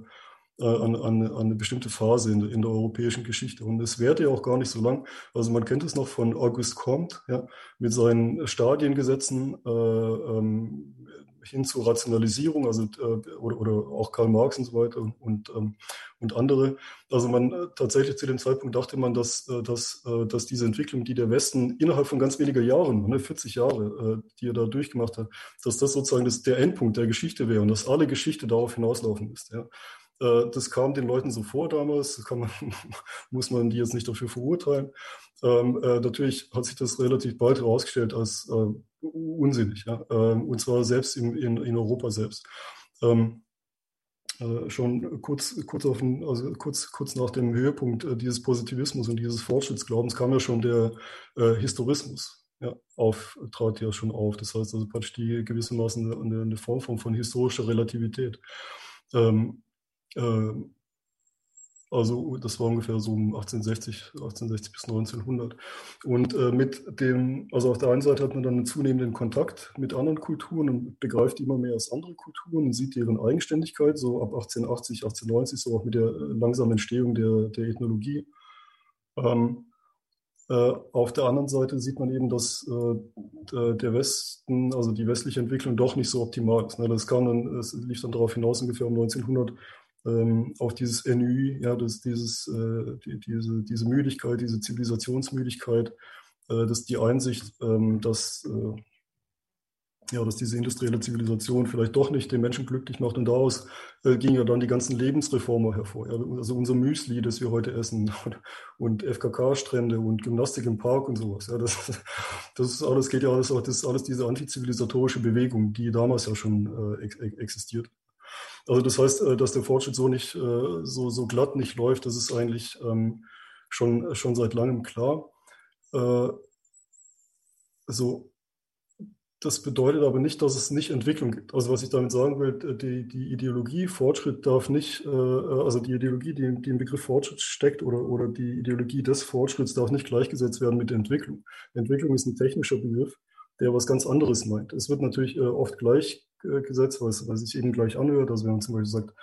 äh, an, an, an eine bestimmte Phase in, in der europäischen Geschichte. Und es währt ja auch gar nicht so lang. Also man kennt es noch von Auguste Comte ja, mit seinen Stadiengesetzen äh, ähm, hin zur Rationalisierung, also äh, oder, oder auch Karl Marx und so weiter und, ähm, und andere. Also man äh, tatsächlich zu dem Zeitpunkt dachte man, dass, äh, dass, äh, dass diese Entwicklung, die der Westen innerhalb von ganz weniger Jahren, ne, 40 Jahre, äh, die er da durchgemacht hat, dass das sozusagen das, der Endpunkt der Geschichte wäre und dass alle Geschichte darauf hinauslaufen ist. Ja. Das kam den Leuten so vor damals, man, muss man die jetzt nicht dafür verurteilen. Ähm, äh, natürlich hat sich das relativ bald herausgestellt als äh, unsinnig, ja? ähm, und zwar selbst im, in, in Europa selbst. Ähm, äh, schon kurz, kurz, auf also kurz, kurz nach dem Höhepunkt äh, dieses Positivismus und dieses Fortschrittsglaubens kam ja schon der äh, Historismus. Ja, auf, trat ja schon auf. Das heißt also praktisch die gewissermaßen eine, eine Form von, von historischer Relativität. Ähm, ähm, also das war ungefähr so um 1860, 1860 bis 1900. Und äh, mit dem, also auf der einen Seite hat man dann einen zunehmenden Kontakt mit anderen Kulturen und begreift immer mehr als andere Kulturen und sieht deren Eigenständigkeit, so ab 1880, 1890, so auch mit der äh, langsamen Entstehung der, der Ethnologie. Ähm, äh, auf der anderen Seite sieht man eben, dass äh, der Westen, also die westliche Entwicklung doch nicht so optimal ist. Ne? Das kam dann, es lief dann darauf hinaus ungefähr um 1900, ähm, auch dieses NÜ, ja, das, dieses, äh, die, diese, diese Müdigkeit, diese Zivilisationsmüdigkeit, äh, dass die Einsicht, ähm, dass, äh, ja, dass diese industrielle Zivilisation vielleicht doch nicht den Menschen glücklich macht. Und daraus äh, gingen ja dann die ganzen Lebensreformer hervor. Ja. Also unser Müsli, das wir heute essen und, FKK-Strände und Gymnastik im Park und sowas. Ja, das, das ist alles, geht ja alles, das ist alles diese antizivilisatorische Bewegung, die damals ja schon äh, ex existiert. Also das heißt, äh, dass der Fortschritt so nicht äh, so, so glatt nicht läuft, das ist eigentlich ähm, schon, schon seit langem klar. Äh, so, das bedeutet aber nicht, dass es nicht Entwicklung gibt. Also was ich damit sagen will, die, die Ideologie Fortschritt darf nicht, also die Ideologie, die, die im Begriff Fortschritt steckt oder, oder die Ideologie des Fortschritts darf nicht gleichgesetzt werden mit Entwicklung. Entwicklung ist ein technischer Begriff, der was ganz anderes meint. Es wird natürlich oft gleich Gesetz, was, was sich eben gleich anhört. Also wenn man zum Beispiel sagt,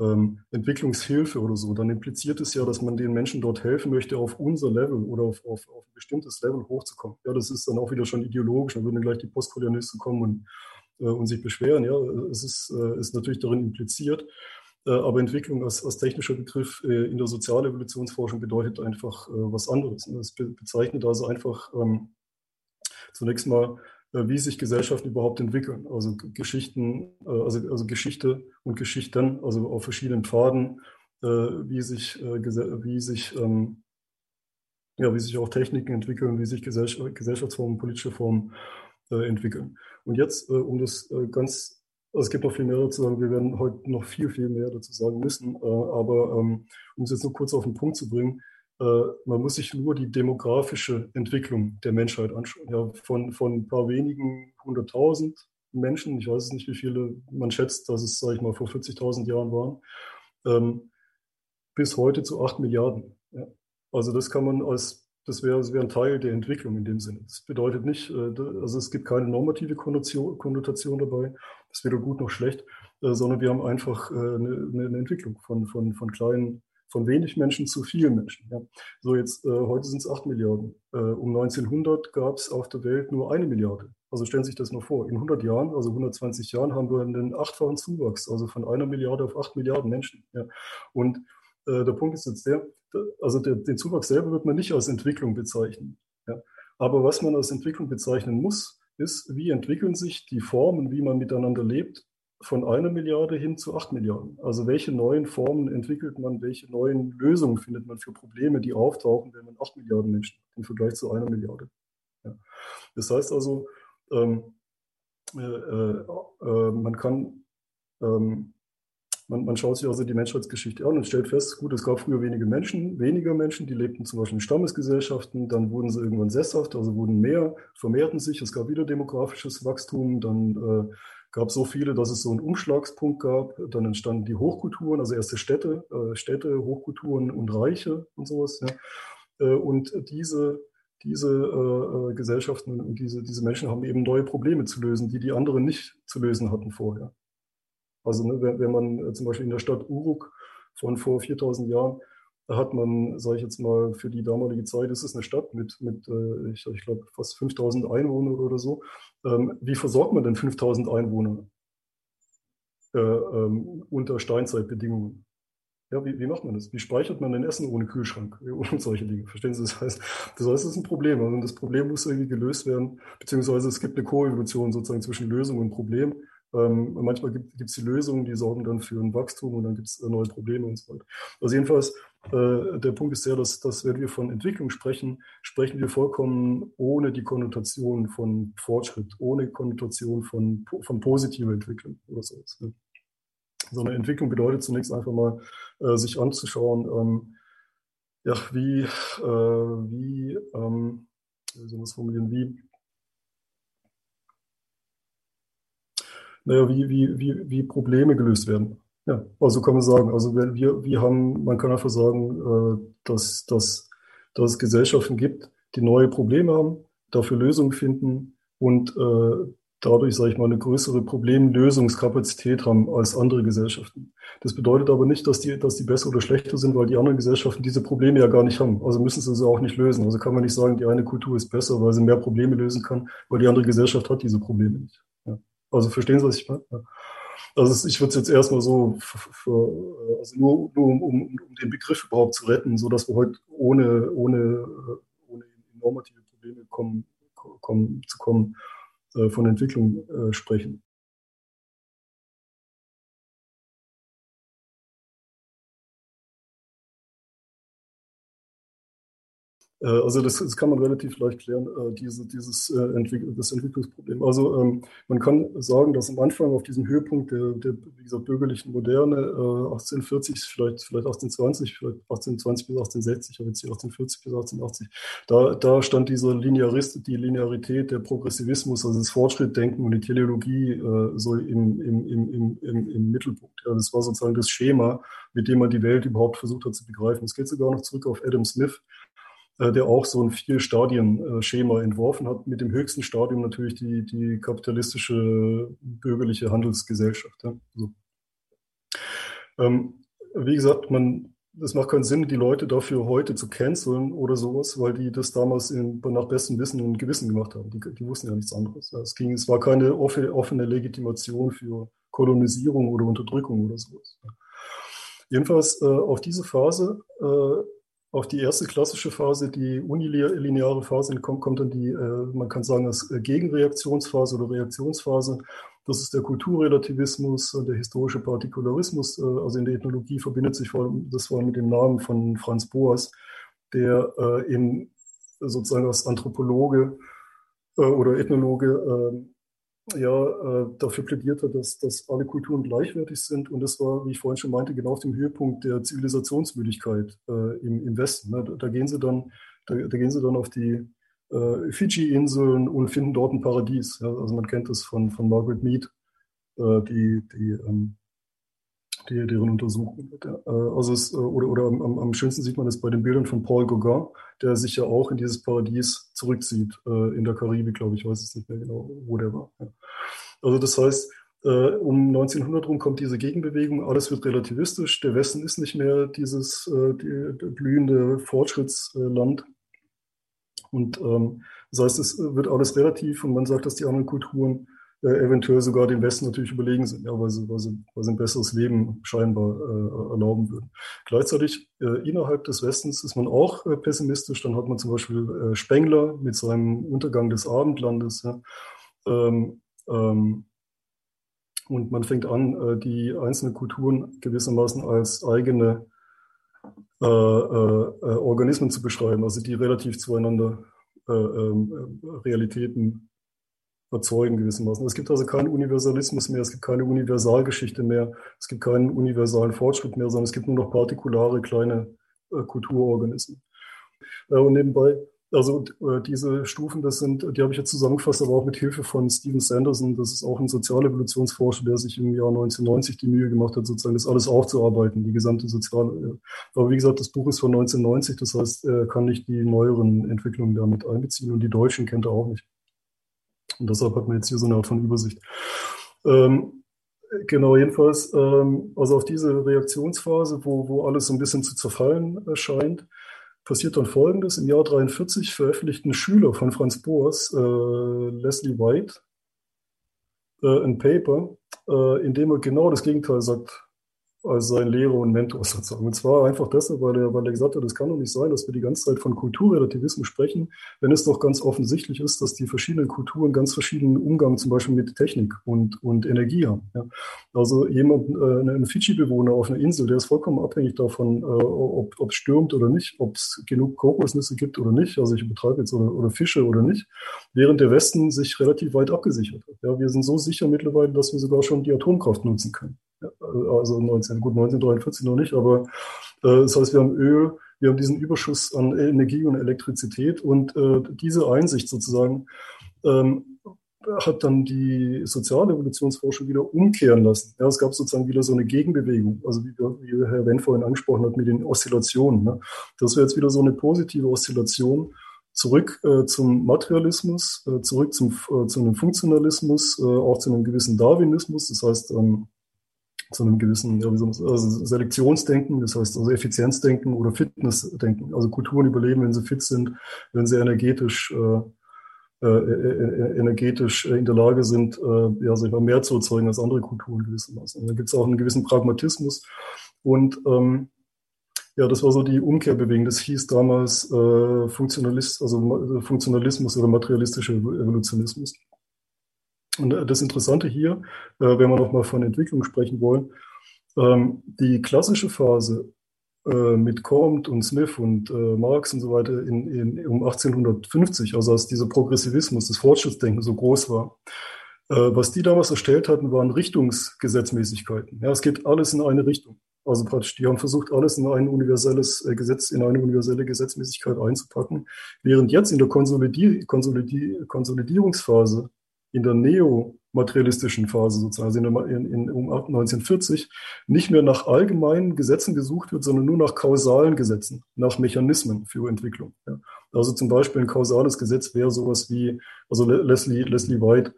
ähm, Entwicklungshilfe oder so, dann impliziert es ja, dass man den Menschen dort helfen möchte, auf unser Level oder auf, auf, auf ein bestimmtes Level hochzukommen. Ja, das ist dann auch wieder schon ideologisch. Dann würden gleich die Postkolonialisten kommen und, äh, und sich beschweren. Ja, es ist, äh, ist natürlich darin impliziert. Äh, aber Entwicklung als, als technischer Begriff äh, in der Sozialevolutionsforschung bedeutet einfach äh, was anderes. Es be bezeichnet also einfach ähm, zunächst mal äh, wie sich Gesellschaften überhaupt entwickeln. Also Geschichten, äh, also, also Geschichte und Geschichten, also auf verschiedenen Pfaden, äh, wie sich, wie sich, ähm, ja, wie sich auch Techniken entwickeln, wie sich Gesellschaftsformen, politische Formen entwickeln. Und jetzt, um das ganz, also es gibt noch viel mehr dazu sagen, wir werden heute noch viel, viel mehr dazu sagen müssen, aber ähm, um es jetzt nur kurz auf den Punkt zu bringen, äh, man muss sich nur die demografische Entwicklung der Menschheit anschauen. Ja, von, von ein paar wenigen hunderttausend Menschen, ich weiß nicht, wie viele man schätzt, dass es, sage ich mal, vor 40.000 Jahren waren, ähm, bis heute zu 8 Milliarden. Ja. Also das kann man als, das wäre wär ein Teil der Entwicklung in dem Sinne. Das bedeutet nicht, äh, also es gibt keine normative Konnotation, Konnotation dabei, das ist weder gut noch schlecht, äh, sondern wir haben einfach äh, eine, eine Entwicklung von, von, von kleinen von wenig Menschen zu vielen Menschen. Ja. So jetzt, äh, heute sind es 8 Milliarden. Äh, um 1900 gab es auf der Welt nur eine Milliarde. Also stellen Sie sich das mal vor, in 100 Jahren, also 120 Jahren, haben wir einen achtfachen Zuwachs, also von einer Milliarde auf 8 Milliarden Menschen. Ja. Und äh, der Punkt ist jetzt der, also der, den Zuwachs selber wird man nicht als Entwicklung bezeichnen. Ja. Aber was man als Entwicklung bezeichnen muss, ist, wie entwickeln sich die Formen, wie man miteinander lebt, von einer Milliarde hin zu acht Milliarden. Also welche neuen Formen entwickelt man, welche neuen Lösungen findet man für Probleme, die auftauchen, wenn man acht Milliarden Menschen hat, im Vergleich zu einer Milliarde. Ja. Das heißt also, ähm, äh, äh, äh, man kann, ähm, man, man, schaut sich also die Menschheitsgeschichte an und stellt fest, gut, es gab früher wenige Menschen, weniger Menschen, die lebten zum Beispiel in Stammesgesellschaften, dann wurden sie irgendwann sesshaft, also wurden mehr, vermehrten sich, es gab wieder demografisches Wachstum, dann äh, gab so viele, dass es so einen Umschlagspunkt gab. Dann entstanden die Hochkulturen, also erste Städte, äh, Städte, Hochkulturen und Reiche und sowas. Ja. Äh, und diese, diese äh, äh, Gesellschaften und diese, diese Menschen haben eben neue Probleme zu lösen, die die anderen nicht zu lösen hatten vorher. Also ne, wenn, wenn man äh, zum Beispiel in der Stadt Uruk von vor 4000 Jahren hat man, sage ich jetzt mal, für die damalige Zeit, ist es eine Stadt mit, mit äh, ich, ich glaube, fast 5000 Einwohnern oder so. Ähm, wie versorgt man denn 5000 Einwohner äh, ähm, unter Steinzeitbedingungen? Ja, wie, wie macht man das? Wie speichert man denn Essen ohne Kühlschrank und solche Dinge? Verstehen Sie? Das heißt, das heißt, es ist ein Problem. Also das Problem muss irgendwie gelöst werden, beziehungsweise es gibt eine Koevolution sozusagen zwischen Lösung und Problem. Ähm, manchmal gibt es die Lösungen, die sorgen dann für ein Wachstum und dann gibt es neue Probleme und so weiter. Also jedenfalls, äh, der Punkt ist der, dass, dass wenn wir von Entwicklung sprechen, sprechen wir vollkommen ohne die Konnotation von Fortschritt, ohne Konnotation von, von positiver Entwicklung oder so. Ne? Sondern Entwicklung bedeutet zunächst einfach mal, äh, sich anzuschauen, ähm, ja, wie, äh, wie, ähm, wie soll man das formulieren, wie naja, wie, wie, wie, wie Probleme gelöst werden. Ja, also kann man sagen, also wir, wir haben, man kann einfach sagen, äh, dass, dass, dass es Gesellschaften gibt, die neue Probleme haben, dafür Lösungen finden und äh, dadurch, sage ich mal, eine größere Problemlösungskapazität haben als andere Gesellschaften. Das bedeutet aber nicht, dass die, dass die besser oder schlechter sind, weil die anderen Gesellschaften diese Probleme ja gar nicht haben. Also müssen sie sie auch nicht lösen. Also kann man nicht sagen, die eine Kultur ist besser, weil sie mehr Probleme lösen kann, weil die andere Gesellschaft hat diese Probleme nicht. Ja. Also verstehen Sie, was ich meine? Also ich würde es jetzt erstmal so, für, für, also nur, nur um, um, um, den Begriff überhaupt zu retten, so dass wir heute ohne, ohne, ohne normative Probleme kommen, kommen, zu kommen, äh, von Entwicklung äh, sprechen. Also das, das, kann man relativ leicht klären, äh, diese, dieses äh, Entwick das Entwicklungsproblem. Also ähm, man kann sagen, dass am Anfang auf diesem Höhepunkt der, der gesagt, bürgerlichen Moderne, äh, 1840, vielleicht, vielleicht 1820, vielleicht 1820 bis 1860, aber jetzt hier 1840 bis 1880, da, da stand dieser Linearist, die Linearität, der Progressivismus, also das Fortschrittdenken und die Teleologie äh, so im, im, im, im, im Mittelpunkt. Ja, das war sozusagen das Schema, mit dem man die Welt überhaupt versucht hat zu begreifen. Es geht sogar noch zurück auf Adam Smith, äh, der auch so ein Vier-Stadien-Schema entworfen hat, mit dem höchsten Stadium natürlich die, die kapitalistische bürgerliche Handelsgesellschaft. Ja. So. Ähm, wie gesagt, man, es macht keinen Sinn, die Leute dafür heute zu canceln oder sowas, weil die das damals in, nach bestem Wissen und Gewissen gemacht haben. Die, die wussten ja nichts anderes. Es, ging, es war keine offene, offene Legitimation für Kolonisierung oder Unterdrückung oder sowas. Jedenfalls äh, auf diese Phase äh, auf die erste klassische Phase, die unilineare Phase, kommt, kommt dann die, äh, man kann sagen, das äh, Gegenreaktionsphase oder Reaktionsphase. Das ist der Kulturrelativismus und der historische Partikularismus. Äh, also in der Ethnologie verbindet sich vor allem, das allem mit dem Namen von Franz Boas, der äh, in, sozusagen als Anthropologe äh, oder Ethnologe ähm, ja, äh, dafür plädiert hat, dass, dass alle Kulturen gleichwertig sind. Und das war, wie ich vorhin schon meinte, genau auf dem Höhepunkt der Zivilisationsmüdigkeit äh, im, im Westen. Ne? Da, da, gehen sie dann, da, da, gehen sie dann auf die äh, Fidschi-Inseln und finden dort ein Paradies. Ja? Also man kennt das von, von Margaret Mead, äh, die, die ähm, die, deren Untersuchung. Äh, also es, äh, oder, oder am, am, schönsten sieht man es bei den Bildern von Paul Gauguin, der sich ja auch in dieses Paradies zurückzieht, äh, in der Karibik, glaube ich, weiß es nicht mehr genau, wo der war. Also das heißt, um 1900 rum kommt diese Gegenbewegung, alles wird relativistisch, der Westen ist nicht mehr dieses die, blühende Fortschrittsland. Und ähm, das heißt, es wird alles relativ und man sagt, dass die anderen Kulturen äh, eventuell sogar den Westen natürlich überlegen sind, ja, weil, sie, weil, sie, weil sie ein besseres Leben scheinbar äh, erlauben würden. Gleichzeitig äh, innerhalb des Westens ist man auch äh, pessimistisch. Dann hat man zum Beispiel äh, Spengler mit seinem Untergang des Abendlandes. Ja. Ähm, ähm, und man fängt an, äh, die einzelnen Kulturen gewissermaßen als eigene Organismen zu beschreiben, also die relativ zueinander ähm, Realitäten erzeugen gewissermaßen. Es gibt also keinen Universalismus mehr, es gibt keine Universalgeschichte mehr, es gibt keinen universalen Fortschritt mehr, sondern es gibt nur noch partikulare kleine äh, Kulturorganismen. Äh, und nebenbei also äh, diese Stufen, das sind, die habe ich jetzt zusammengefasst, aber auch mit Hilfe von Steven Sanderson. Das ist auch ein Sozialevolutionsforscher, der sich im Jahr 1990 die Mühe gemacht hat, sozusagen das alles aufzuarbeiten, die gesamte soziale. Äh, aber wie gesagt, das Buch ist von 1990, das heißt, er kann nicht die neueren Entwicklungen damit einbeziehen und die Deutschen kennt er auch nicht. Und deshalb hat man jetzt hier so eine Art von Übersicht. Ähm, Genau, jedenfalls, ähm, also auf diese Reaktionsphase, wo, wo alles so ein bisschen zu zerfallen scheint, passiert dann Folgendes. Im Jahr 43 veröffentlicht ein Schüler von Franz Boas, äh, Leslie White, äh, ein Paper, äh, in dem er genau das Gegenteil sagt als sein Lehrer und Mentor sozusagen. Und zwar einfach deshalb, weil er, weil er gesagt hat, es kann doch nicht sein, dass wir die ganze Zeit von Kulturrelativismus sprechen, wenn es doch ganz offensichtlich ist, dass die verschiedenen Kulturen ganz verschiedenen Umgang zum Beispiel mit Technik und, und Energie haben. Ja. Also jemand, äh, ein Fidschi-Bewohner auf einer Insel, der ist vollkommen abhängig davon, äh, ob, ob es stürmt oder nicht, ob es genug Kokosnüsse gibt oder nicht, also ich betreibe jetzt oder, oder Fische oder nicht, während der Westen sich relativ weit abgesichert hat. Ja, wir sind so sicher mittlerweile, dass wir sogar schon die Atomkraft nutzen können also 19, gut 1943 noch nicht, aber äh, das heißt, wir haben Öl, wir haben diesen Überschuss an Energie und Elektrizität und äh, diese Einsicht sozusagen ähm, hat dann die Sozialevolutionsforschung wieder umkehren lassen. Ja, es gab sozusagen wieder so eine Gegenbewegung, also wie, wie Herr Wendt vorhin angesprochen hat mit den Oszillationen. Ne? Das wäre jetzt wieder so eine positive Oszillation zurück äh, zum Materialismus, äh, zurück zum, äh, zu einem Funktionalismus, äh, auch zu einem gewissen Darwinismus. Das heißt, ähm, zu einem gewissen ja, also Selektionsdenken, das heißt also Effizienzdenken oder Fitnessdenken. Also Kulturen überleben, wenn sie fit sind, wenn sie energetisch, äh, äh, äh energetisch in der Lage sind, äh, ja, sag mal, mehr zu erzeugen als andere Kulturen gewissermaßen. Da gibt es auch einen gewissen Pragmatismus. Und ähm, ja, das war so die Umkehrbewegung. Das hieß damals äh, Funktionalist, also Funktionalismus oder materialistischer Evolutionismus. Und äh, das Interessante hier, äh, wenn wir nochmal von Entwicklung sprechen wollen, ähm, die klassische Phase äh, mit Comte und Smith und Marx und so weiter in, in, um 1850, also als dieser Progressivismus, das Fortschrittsdenken so groß war, was die damals erstellt hatten, waren Richtungsgesetzmäßigkeiten. Ja, es geht alles in eine Richtung. Also praktisch, die haben versucht, alles in ein universelles Gesetz, in eine universelle Gesetzmäßigkeit einzupacken, während jetzt in der Konsolidi Konsolidi Konsolidierungsphase in der neomaterialistischen Phase sozusagen, also in, in, um 1940, nicht mehr nach allgemeinen Gesetzen gesucht wird, sondern nur nach kausalen Gesetzen, nach Mechanismen für Entwicklung. Ja. Also zum Beispiel ein kausales Gesetz wäre sowas wie, also Leslie, Leslie White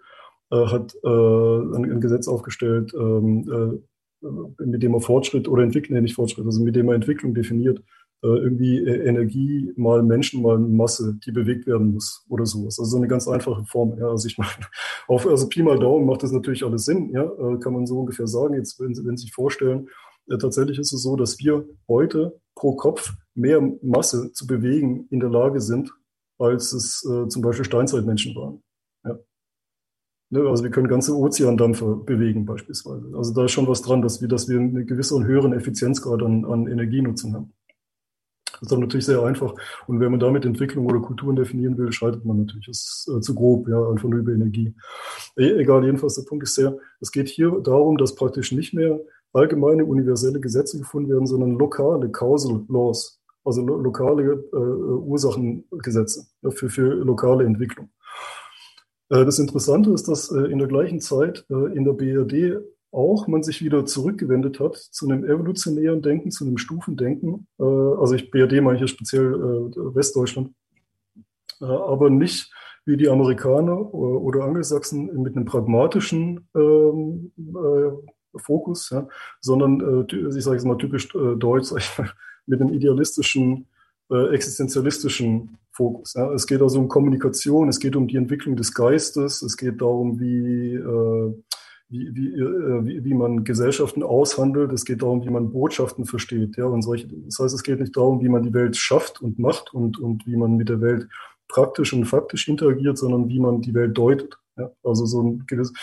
äh, hat äh, ein, ein, Gesetz aufgestellt, ähm, äh, mit dem er Fortschritt oder Entwicklung, nee, nicht Fortschritt, also mit dem er Entwicklung definiert. Äh, irgendwie äh, Energie mal Menschen mal Masse, die bewegt werden muss oder sowas. Also so eine ganz einfache Form. Ja, also ich meine, auf also Pi mal Daumen macht das natürlich alles Sinn. Ja, äh, kann man so ungefähr sagen. Jetzt, wenn Sie, wenn Sie sich vorstellen, tatsächlich ist es so, dass wir heute pro Kopf mehr Masse zu bewegen in der Lage sind, als es äh, zum Beispiel Steinzeitmenschen waren. Ja. Ne, also wir können ganze Ozeandampfer bewegen beispielsweise. Also da ist schon was dran, dass wir, dass wir eine gewisse und höheren Effizienzgrad an, an Energienutzung haben. Das ist dann natürlich sehr einfach. Und wenn man damit Entwicklung oder Kulturen definieren will, scheitert man natürlich. Das ist äh, zu grob, ja, einfach nur über Energie. E egal, jedenfalls der Punkt ist sehr, es geht hier darum, dass praktisch nicht mehr allgemeine universelle Gesetze gefunden werden, sondern lokale Causal Laws, also lo lokale äh, Ursachengesetze ja, für, für lokale Entwicklung. Äh, das Interessante ist, dass äh, in der gleichen Zeit äh, in der BRD auch man sich wieder zurückgewendet hat zu einem evolutionären Denken, zu einem Stufendenken. Äh, also ich BRD meine hier speziell äh, Westdeutschland, äh, aber nicht wie die Amerikaner oder Angelsachsen mit einem pragmatischen ähm, Fokus, ja, sondern ich sage jetzt mal typisch deutsch, mit einem idealistischen, existenzialistischen Fokus. Ja. Es geht also um Kommunikation, es geht um die Entwicklung des Geistes, es geht darum, wie wie, wie, äh, wie, wie man Gesellschaften aushandelt. Es geht darum, wie man Botschaften versteht. Ja, und solche, das heißt, es geht nicht darum, wie man die Welt schafft und macht und, und wie man mit der Welt praktisch und faktisch interagiert, sondern wie man die Welt deutet. Ja, also so ein gewisses,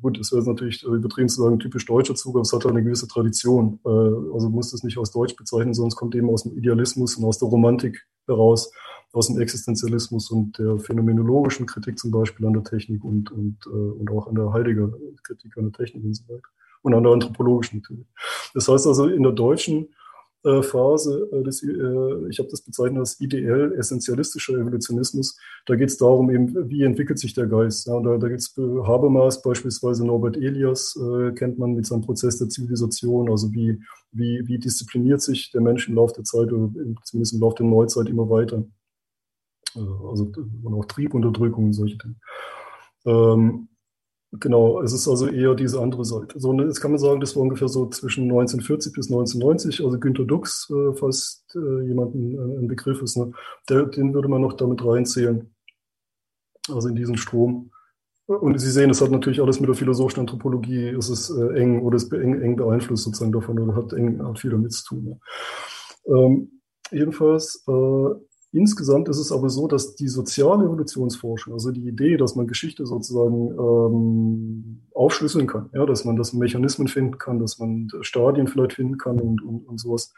gut, das wäre natürlich übertrieben zu sagen, typisch deutscher Zug, aber es hat eine gewisse Tradition. Äh, also muss es nicht als Deutsch bezeichnen, sondern es kommt eben aus dem Idealismus und aus der Romantik heraus aus dem Existenzialismus und der phänomenologischen Kritik zum Beispiel an der Technik und, und, äh, und auch an der Heidegger Kritik an der Technik und so weiter. Und an der anthropologischen natürlich. Das heißt also, in der deutschen äh, Phase äh, des, äh, ich habe das bezeichnet als ideell essentialistischer Evolutionismus. Da geht es darum, eben, wie entwickelt sich der Geist. Ja, da da gibt es Habermas beispielsweise, Norbert Elias äh, kennt man mit seinem Prozess der Zivilisation, also wie, wie, wie diszipliniert sich der Mensch im Laufe der Zeit, oder zumindest im Laufe der Neuzeit immer weiter. Also und auch Triebunterdrückung und solche Dinge. Ähm, Genau, es ist also eher diese andere Seite. So, ne, jetzt kann man sagen, das war ungefähr so zwischen 1940 bis 1990. Also Günter Dux, äh, falls äh, jemandem äh, ein Begriff ist, ne, der, den würde man noch damit reinzählen. Also in diesen Strom. Und Sie sehen, es hat natürlich alles mit der philosophischen Anthropologie, es ist äh, eng oder es ist eng, eng beeinflusst sozusagen davon oder hat, eng, hat viel damit zu tun. Ne. Ähm, jedenfalls, äh, Insgesamt ist es aber so, dass die soziale Evolutionsforschung, also die Idee, dass man Geschichte sozusagen ähm, aufschlüsseln kann, ja, dass man das Mechanismen finden kann, dass man Stadien vielleicht finden kann und, und, und sowas,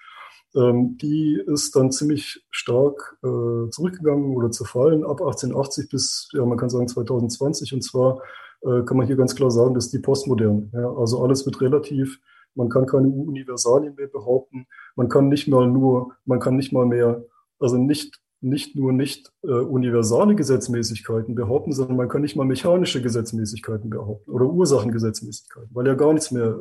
ähm, die ist dann ziemlich stark äh, zurückgegangen oder zerfallen ab 1880 bis, ja, man kann sagen 2020. Und zwar äh, kann man hier ganz klar sagen, dass die Postmoderne. Ja, also alles wird relativ man kann keine Universalien mehr behaupten. Man kann nicht mal nur, man kann nicht mal mehr, also nicht nicht nur nicht äh, universale Gesetzmäßigkeiten behaupten, sondern man kann nicht mal mechanische Gesetzmäßigkeiten behaupten oder Ursachengesetzmäßigkeiten, weil ja gar nichts mehr,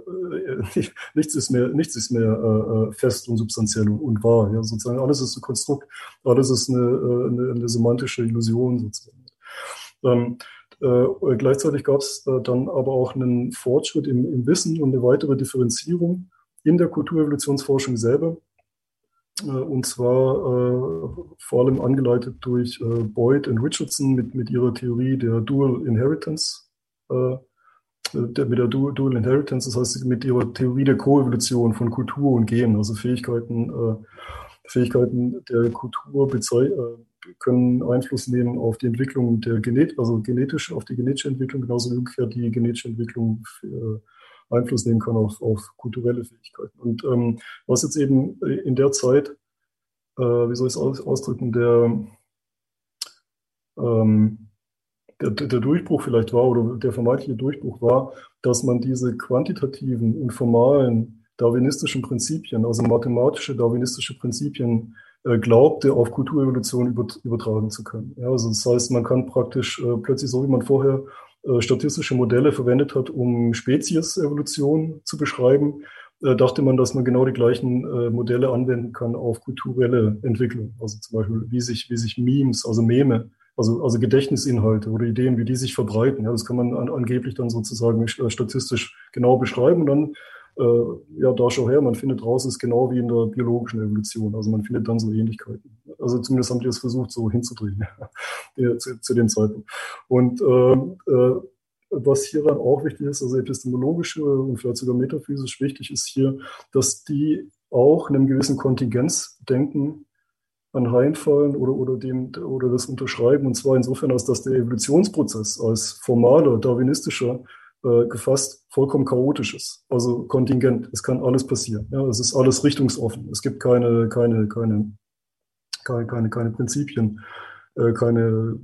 äh, nichts ist mehr, nichts ist mehr äh, äh, fest und substanziell und, und, wahr. Ja, sozusagen alles ist ein Konstrukt, alles ist eine, äh, eine, eine semantische Illusion sozusagen. Ähm, äh, gleichzeitig gab es äh, dann aber auch einen Fortschritt im, im Wissen und eine weitere Differenzierung in der Kulturevolutionsforschung selber und zwar äh, vor allem angeleitet durch äh, Boyd und Richardson mit, mit ihrer Theorie der Dual Inheritance. Äh, der, mit der Dual, Dual Inheritance, das heißt mit ihrer Theorie der Koevolution von Kultur und Gen, also Fähigkeiten, äh, Fähigkeiten der Kultur können Einfluss nehmen auf die Entwicklung der Genet, also genetisch, auf die genetische Entwicklung, genauso wie umgekehrt die genetische Entwicklung für, Einfluss nehmen kann auf, auf kulturelle Fähigkeiten. Und ähm, was jetzt eben in der Zeit, äh, wie soll ich es aus, ausdrücken, der, ähm, der, der, Durchbruch vielleicht war oder der vermeintliche Durchbruch war, dass man diese quantitativen und formalen darwinistischen Prinzipien, also mathematische darwinistische Prinzipien, äh, glaubte, auf Kulturevolution übertragen zu können. Ja, also das heißt, man kann praktisch äh, plötzlich, so wie man vorher äh, statistische Modelle verwendet hat, um Spezies-Evolution zu beschreiben, äh, dachte man, dass man genau die gleichen äh, Modelle anwenden kann auf kulturelle Entwicklung. Also zum Beispiel, wie sich, wie sich Memes, also Meme, also, also Gedächtnisinhalte oder Ideen, wie die sich verbreiten. Ja, das kann man an, angeblich dann sozusagen statistisch genau beschreiben und dann äh, ja, da schau her, man findet raus, ist genau wie in der biologischen Evolution. Also man findet dann so Ähnlichkeiten. Also zumindest haben die es versucht, so hinzudrehen zu, zu, dem Zeitpunkt. Und ähm, äh, was hier dann auch wichtig ist, also epistemologische und vielleicht sogar metaphysisch wichtig ist hier, dass die auch einem gewissen Kontingenzdenken anheimfallen oder, oder, dem, oder das unterschreiben. Und zwar insofern, als dass der Evolutionsprozess als formaler, darwinistischer äh, gefasst vollkommen chaotisch ist. Also kontingent. Es kann alles passieren. Ja, es ist alles richtungsoffen. Es gibt keine, keine, keine, keine, keine, keine Prinzipien, äh, keine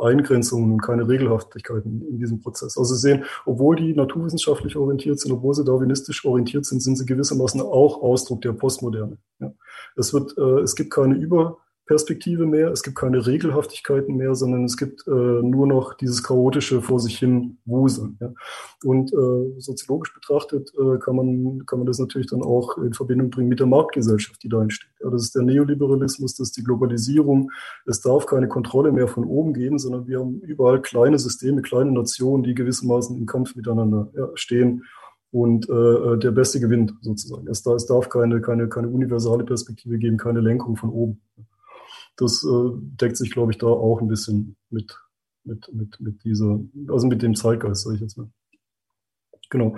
Eingrenzungen und keine Regelhaftigkeiten in diesem Prozess. Also Sie sehen, obwohl die naturwissenschaftlich orientiert sind, obwohl sie darwinistisch orientiert sind, sind sie gewissermaßen auch Ausdruck der Postmoderne. Ja. Es wird, äh, es gibt keine Über Perspektive mehr, es gibt keine Regelhaftigkeiten mehr, sondern es gibt äh, nur noch dieses chaotische vor sich hin Wuseln. Ja. Und äh, soziologisch betrachtet äh, kann, man, kann man das natürlich dann auch in Verbindung bringen mit der Marktgesellschaft, die da entsteht. Ja, das ist der Neoliberalismus, das ist die Globalisierung. Es darf keine Kontrolle mehr von oben geben, sondern wir haben überall kleine Systeme, kleine Nationen, die gewissermaßen im Kampf miteinander ja, stehen und äh, der Beste gewinnt sozusagen. Es, es darf keine, keine, keine universale Perspektive geben, keine Lenkung von oben das äh, deckt sich, glaube ich, da auch ein bisschen mit, mit, mit, mit dieser, also mit dem Zeitgeist, sage ich jetzt mal. Genau.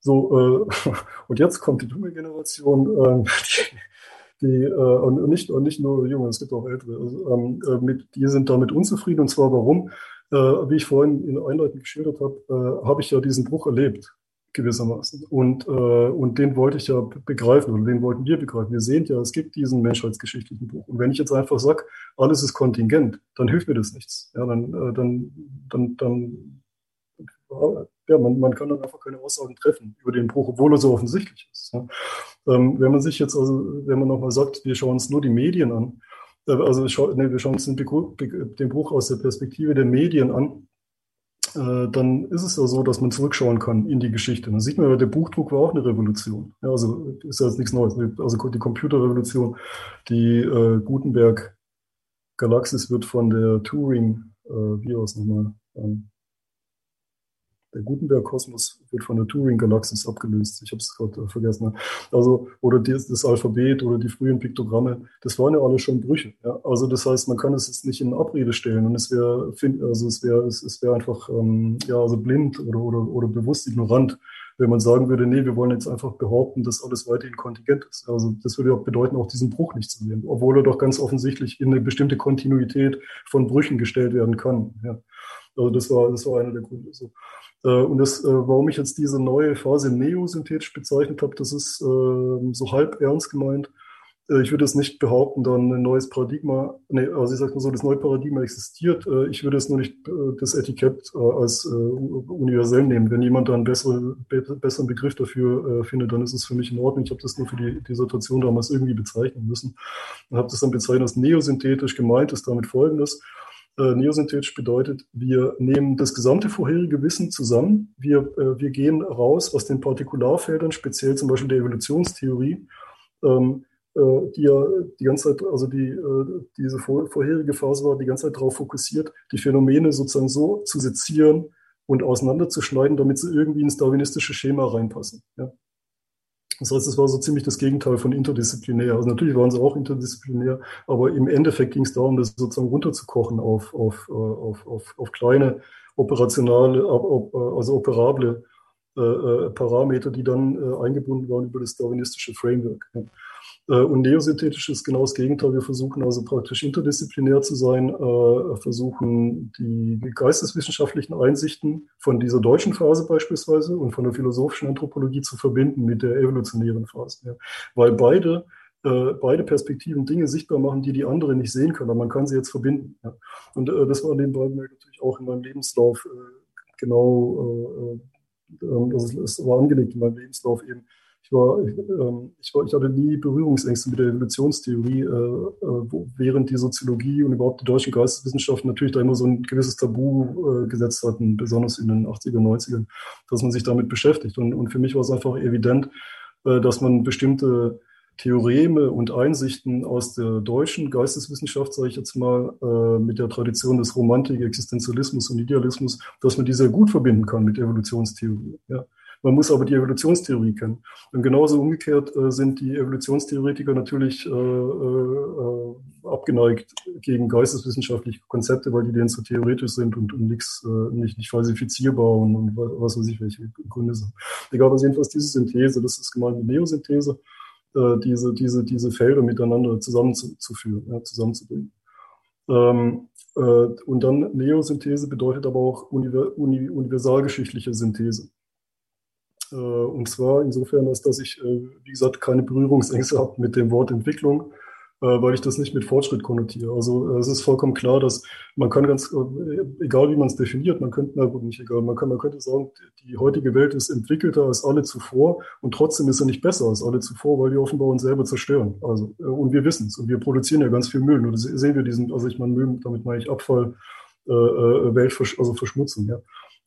So, äh, und jetzt kommt die junge Generation, äh, die, die äh, und nicht, und nicht nur junge, es gibt auch ältere, also, ähm, äh, mit, die sind damit unzufrieden, und zwar warum? Äh, wie ich vorhin in Einleitung geschildert habe, äh, habe ich ja diesen Bruch erlebt gewissermaßen. Und, äh, und den wollte ich ja begreifen oder den wollten wir begreifen. Wir sehen ja, es gibt diesen menschheitsgeschichtlichen Buch. Und wenn ich jetzt einfach sage, alles ist kontingent, dann hilft mir das nichts. Ja, dann, äh, dann, dann, dann ja, man, man kann dann einfach keine Aussagen treffen über den Bruch, obwohl er so offensichtlich ist. Ja. Ähm, wenn man sich jetzt also, wenn man nochmal sagt, wir schauen uns nur die Medien an, äh, also ne, wir schauen uns den, den Bruch aus der Perspektive der Medien an, äh, dann ist es ja so, dass man zurückschauen kann in die Geschichte. Dann sieht man, der Buchdruck war auch eine Revolution. Ja, also ist ja jetzt nichts Neues. Also die Computerrevolution, die äh, Gutenberg Galaxis wird von der Turing, äh, wie aus nochmal, ähm, der Gutenberg-Kosmos wird von der Turing-Galaxis abgelöst. Ich habe es gerade äh, vergessen. Also, oder das, das, Alphabet oder die frühen Piktogramme, das waren ja alle schon Brüche. Ja? Also das heißt, man kann es jetzt nicht in Abrede stellen und es wäre, also es wäre, es, es wäre einfach ähm, ja, also blind oder, oder, oder bewusst ignorant, wenn man sagen würde, nee, wir wollen jetzt einfach behaupten, dass alles weiterhin kontingent ist. Also das würde auch bedeuten, auch diesen Bruch nicht zu sehen, obwohl er doch ganz offensichtlich in eine bestimmte Kontinuität von Brüchen gestellt werden kann. Ja. Also das war, das war einer der Gründe. So. Äh, und das, äh, warum ich jetzt diese neue Phase neosynthetisch bezeichnet habe, das ist ähm, so halb ernst gemeint. Äh, ich würde es nicht behaupten, dann ein neues Paradigma, nee, also ich sage mal so, das neue Paradigma existiert. Ich würde es nur nicht das Etikett als universell nehmen. Wenn jemand da einen besseren, besseren Begriff dafür findet, dann ist es für mich in Ordnung. Ich habe das nur für die Dissertation damals irgendwie bezeichnen müssen und habe das dann bezeichnet als neosynthetisch gemeint ist damit folgendes. Äh, neosynthetisch bedeutet, wir nehmen das gesamte vorherige Wissen zusammen. Wir, äh, wir gehen raus aus den Partikularfeldern, speziell zum Beispiel der Evolutionstheorie, ähm, äh, die ja die ganze Zeit, also die, äh, diese vor, vorherige Phase war die ganze Zeit darauf fokussiert, die Phänomene sozusagen so zu sezieren und auseinanderzuschneiden, damit sie irgendwie ins darwinistische Schema reinpassen. Ja. Das heißt, es war so ziemlich das Gegenteil von interdisziplinär. Also natürlich waren sie auch interdisziplinär, aber im Endeffekt ging es darum, das sozusagen runterzukochen auf, auf, äh, auf, auf, auf kleine operationale, also operable äh, äh, Parameter, die dann eingebunden waren über das darwinistische Framework. Äh, und neosynthetisch ist genau das Gegenteil. Wir versuchen also praktisch interdisziplinär zu sein, äh, versuchen die geisteswissenschaftlichen Einsichten von dieser deutschen Phase beispielsweise und von der philosophischen Anthropologie zu verbinden mit der evolutionären Phase. Weil beide äh, beide Perspektiven Dinge sichtbar machen, die die andere nicht sehen können. Aber man kann sie jetzt verbinden. Und das war beiden natürlich auch in meinem Lebenslauf genau, also war angelegt in meinem Lebenslauf eben ich war, ähm, ich, war, ich hatte nie Berührungsängste mit der Evolutionstheorie, äh, äh, wo, während die Soziologie und überhaupt die deutschen Geisteswissenschaften natürlich da immer so ein gewisses Tabu äh, gesetzt hatten, besonders in den 80er, 90ern, dass man sich damit beschäftigt. Und, und für mich war es einfach evident, äh, dass man bestimmte Theoreme und Einsichten aus der deutschen Geisteswissenschaft, sage ich jetzt mal, äh, mit der Tradition des Romantik, Existenzialismus und Idealismus, dass man die sehr gut verbinden kann mit Evolutionstheorie. Ja. Man muss aber die Evolutionstheorie kennen. Und genauso umgekehrt äh, sind die Evolutionstheoretiker natürlich äh, äh, abgeneigt gegen geisteswissenschaftliche Konzepte, weil die denen zu theoretisch sind und, und nix, äh, nicht, nicht falsifizierbar und, und was weiß ich, welche Gründe sind. Egal, was jedenfalls diese Synthese, das ist gemeint mit Neosynthese, äh, diese, diese, diese Felder miteinander zusammenzuführen, ja, zusammenzubringen. Ähm, äh, und dann Neosynthese bedeutet aber auch universalgeschichtliche Synthese. Äh, und zwar insofern, als dass ich, äh, wie gesagt, keine Berührungsängste habe mit dem Wort Entwicklung, äh, weil ich das nicht mit Fortschritt konnotiere. Also es ist vollkommen klar, dass man kann ganz, egal wie man es definiert, man könnte, na gut, nicht egal, man, kann, man könnte sagen, die heutige Welt ist entwickelter als alle zuvor und trotzdem ist sie nicht besser als alle zuvor, weil wir offenbar uns selber zerstören. Also, und wir wissen es und wir produzieren ja ganz viel Müll. Nur sehen wir diesen, also ich meine Müll, damit meine ich Abfall, äh, Welt, also Verschmutzung, ja.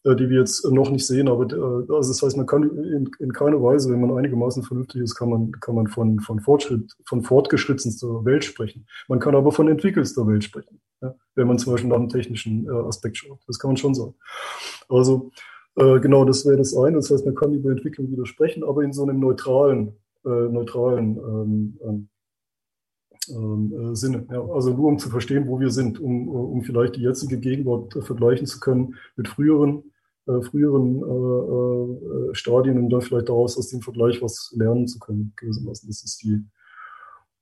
Äh, die wir jetzt noch nicht sehen. Aber äh, also das heißt, man kann in, in keiner Weise, wenn man einigermaßen vernünftig ist, kann man, kann man von, von Fortschritt, von fortgeschrittenster Welt sprechen. Man kann aber von entwickelster Welt sprechen, ja? wenn man zum Beispiel nach einem technischen äh, Aspekt schaut. Das kann man schon sagen. Also äh, genau, das wäre das eine. Das heißt, man kann über Entwicklung widersprechen, aber in so einem neutralen, äh, neutralen ähm, ähm, ähm äh, Sinne. Ja, also nur um zu verstehen, wo wir sind, um, um vielleicht die jetzige Gegenwart vergleichen zu können mit früheren äh, früheren äh, äh, Stadien und dann vielleicht daraus aus dem Vergleich was lernen zu können, gewissermaßen. Das ist die,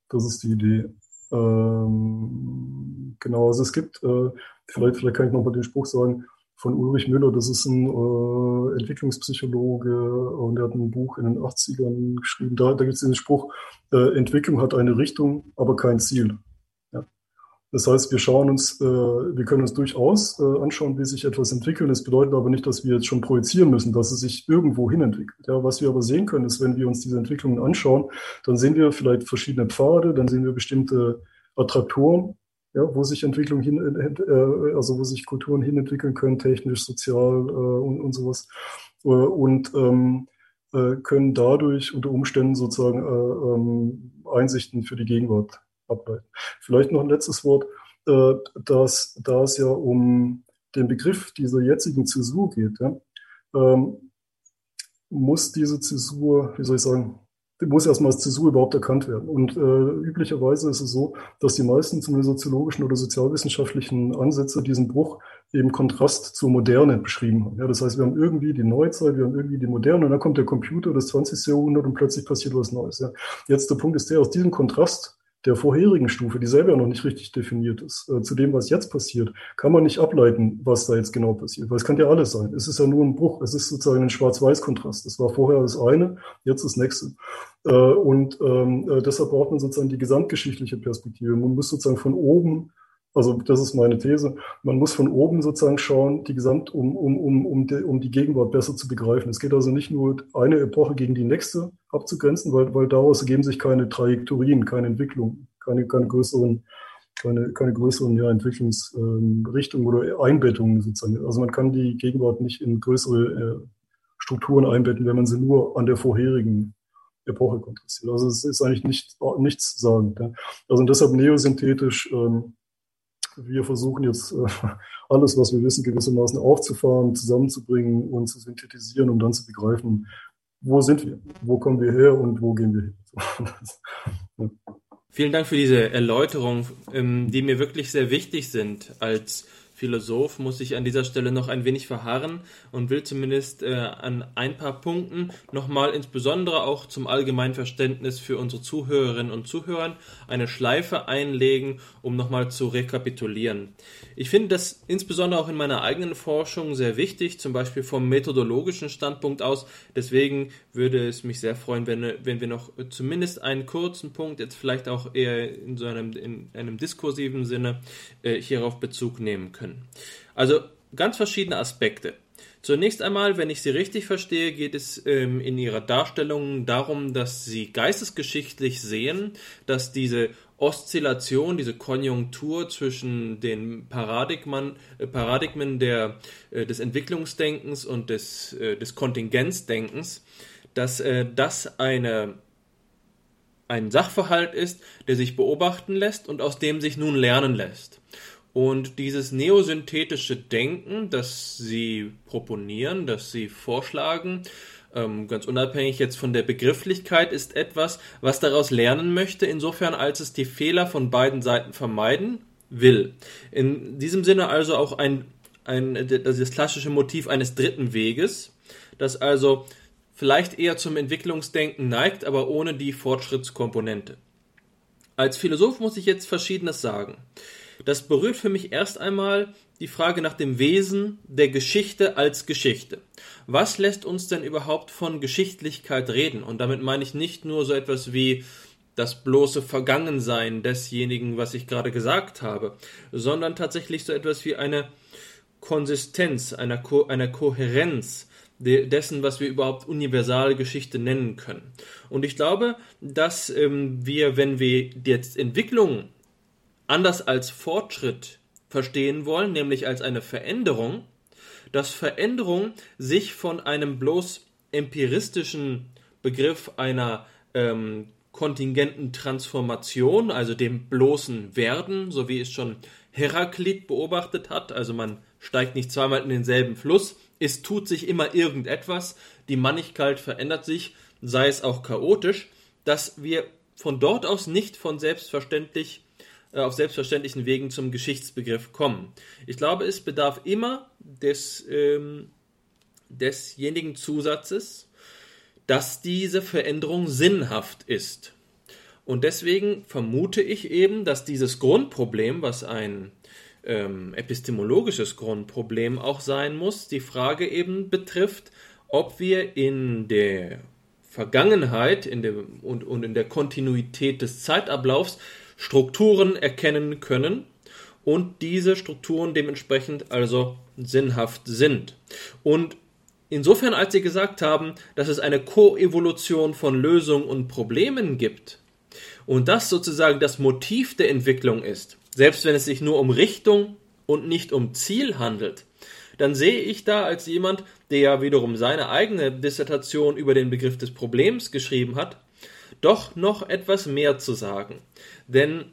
das ist die Idee. Ähm, genau, also es gibt, äh, vielleicht, vielleicht kann ich noch mal den Spruch sagen, von Ulrich Müller, das ist ein äh, Entwicklungspsychologe und er hat ein Buch in den 80ern geschrieben. Da, da gibt es den Spruch, äh, Entwicklung hat eine Richtung, aber kein Ziel. Das heißt, wir schauen uns, äh, wir können uns durchaus äh, anschauen, wie sich etwas entwickelt. Das bedeutet aber nicht, dass wir jetzt schon projizieren müssen, dass es sich irgendwo hin entwickelt. Ja, was wir aber sehen können, ist, wenn wir uns diese Entwicklungen anschauen, dann sehen wir vielleicht verschiedene Pfade, dann sehen wir bestimmte Attraktoren, ja, wo sich Entwicklung hin, äh, also wo sich Kulturen hin entwickeln können, technisch, sozial äh, und, und sowas. Äh, und ähm, äh, können dadurch unter Umständen sozusagen äh, ähm, Einsichten für die Gegenwart ableiten. Vielleicht noch ein letztes Wort, äh, dass, da es ja um den Begriff dieser jetzigen Zäsur geht, ja, ähm, muss diese Zäsur, wie soll ich sagen, muss erstmal als Zäsur überhaupt erkannt werden. Und äh, üblicherweise ist es so, dass die meisten zumindest soziologischen oder sozialwissenschaftlichen Ansätze diesen Bruch im Kontrast zur Moderne beschrieben haben. Ja, das heißt, wir haben irgendwie die Neuzeit, wir haben irgendwie die Moderne und dann kommt der Computer, das 20. Jahrhundert und plötzlich passiert was Neues. Ja. Jetzt der Punkt ist der, aus diesem Kontrast der vorherigen Stufe, die selber noch nicht richtig definiert ist, äh, zu dem, was jetzt passiert, kann man nicht ableiten, was da jetzt genau passiert. Weil es kann ja alles sein. Es ist ja nur ein Bruch. Es ist sozusagen ein Schwarz-Weiß-Kontrast. Es war vorher das eine, jetzt das nächste. Äh, und ähm, äh, deshalb braucht man sozusagen die gesamtgeschichtliche Perspektive. Man muss sozusagen von oben also das ist meine These. Man muss von oben sozusagen schauen, die Gesamt, um, um, um, um, die, um die Gegenwart besser zu begreifen. Es geht also nicht nur eine Epoche gegen die nächste abzugrenzen, weil, weil daraus ergeben sich keine Trajektorien, keine Entwicklung, keine, keine größeren, keine, keine größeren ja, Entwicklungsrichtungen ähm, oder Einbettungen sozusagen. Also man kann die Gegenwart nicht in größere äh, Strukturen einbetten, wenn man sie nur an der vorherigen Epoche kontrastiert. Also es ist eigentlich nicht, nichts sagen. Ja. Also deshalb neosynthetisch ähm, wir versuchen jetzt äh, alles, was wir wissen, gewissermaßen aufzufahren, zusammenzubringen und zu synthetisieren, um dann zu begreifen, wo sind wir, wo kommen wir her und wo gehen wir hin. Vielen Dank für diese Erläuterung, ähm, die mir wirklich sehr wichtig sind als Philosoph muss ich an dieser Stelle noch ein wenig verharren und will zumindest äh, an ein paar Punkten nochmal insbesondere auch zum allgemeinen Verständnis für unsere Zuhörerinnen und Zuhörer eine Schleife einlegen, um nochmal zu rekapitulieren. Ich finde das insbesondere auch in meiner eigenen Forschung sehr wichtig, zum Beispiel vom methodologischen Standpunkt aus. Deswegen würde es mich sehr freuen, wenn, wenn wir noch zumindest einen kurzen Punkt, jetzt vielleicht auch eher in so einem, in einem diskursiven Sinne, äh, hierauf Bezug nehmen können können. Also ganz verschiedene Aspekte. Zunächst einmal, wenn ich Sie richtig verstehe, geht es ähm, in Ihrer Darstellung darum, dass Sie geistesgeschichtlich sehen, dass diese Oszillation, diese Konjunktur zwischen den Paradigmen, äh, Paradigmen der, äh, des Entwicklungsdenkens und des, äh, des Kontingenzdenkens, dass das eine, ein Sachverhalt ist, der sich beobachten lässt und aus dem sich nun lernen lässt. Und dieses neosynthetische Denken, das sie proponieren, das sie vorschlagen, ähm, ganz unabhängig jetzt von der Begrifflichkeit, ist etwas, was daraus lernen möchte, insofern als es die Fehler von beiden Seiten vermeiden will. In diesem Sinne also auch ein, ein das klassische Motiv eines dritten Weges, das also vielleicht eher zum Entwicklungsdenken neigt, aber ohne die Fortschrittskomponente. Als Philosoph muss ich jetzt Verschiedenes sagen. Das berührt für mich erst einmal die Frage nach dem Wesen der Geschichte als Geschichte. Was lässt uns denn überhaupt von Geschichtlichkeit reden? Und damit meine ich nicht nur so etwas wie das bloße Vergangensein desjenigen, was ich gerade gesagt habe, sondern tatsächlich so etwas wie eine Konsistenz, einer, Ko einer Kohärenz dessen, was wir überhaupt universale Geschichte nennen können. Und ich glaube, dass ähm, wir, wenn wir jetzt Entwicklung anders als Fortschritt verstehen wollen, nämlich als eine Veränderung, dass Veränderung sich von einem bloß empiristischen Begriff einer ähm, kontingenten Transformation, also dem bloßen Werden, so wie es schon Heraklit beobachtet hat, also man steigt nicht zweimal in denselben Fluss, es tut sich immer irgendetwas, die Mannigkeit verändert sich, sei es auch chaotisch, dass wir von dort aus nicht von selbstverständlich auf selbstverständlichen Wegen zum Geschichtsbegriff kommen. Ich glaube, es bedarf immer des, ähm, desjenigen Zusatzes, dass diese Veränderung sinnhaft ist. Und deswegen vermute ich eben, dass dieses Grundproblem, was ein ähm, epistemologisches Grundproblem auch sein muss, die Frage eben betrifft, ob wir in der Vergangenheit in der, und, und in der Kontinuität des Zeitablaufs Strukturen erkennen können und diese Strukturen dementsprechend also sinnhaft sind. Und insofern, als Sie gesagt haben, dass es eine Koevolution von Lösungen und Problemen gibt und das sozusagen das Motiv der Entwicklung ist, selbst wenn es sich nur um Richtung und nicht um Ziel handelt, dann sehe ich da als jemand, der ja wiederum seine eigene Dissertation über den Begriff des Problems geschrieben hat, doch noch etwas mehr zu sagen. Denn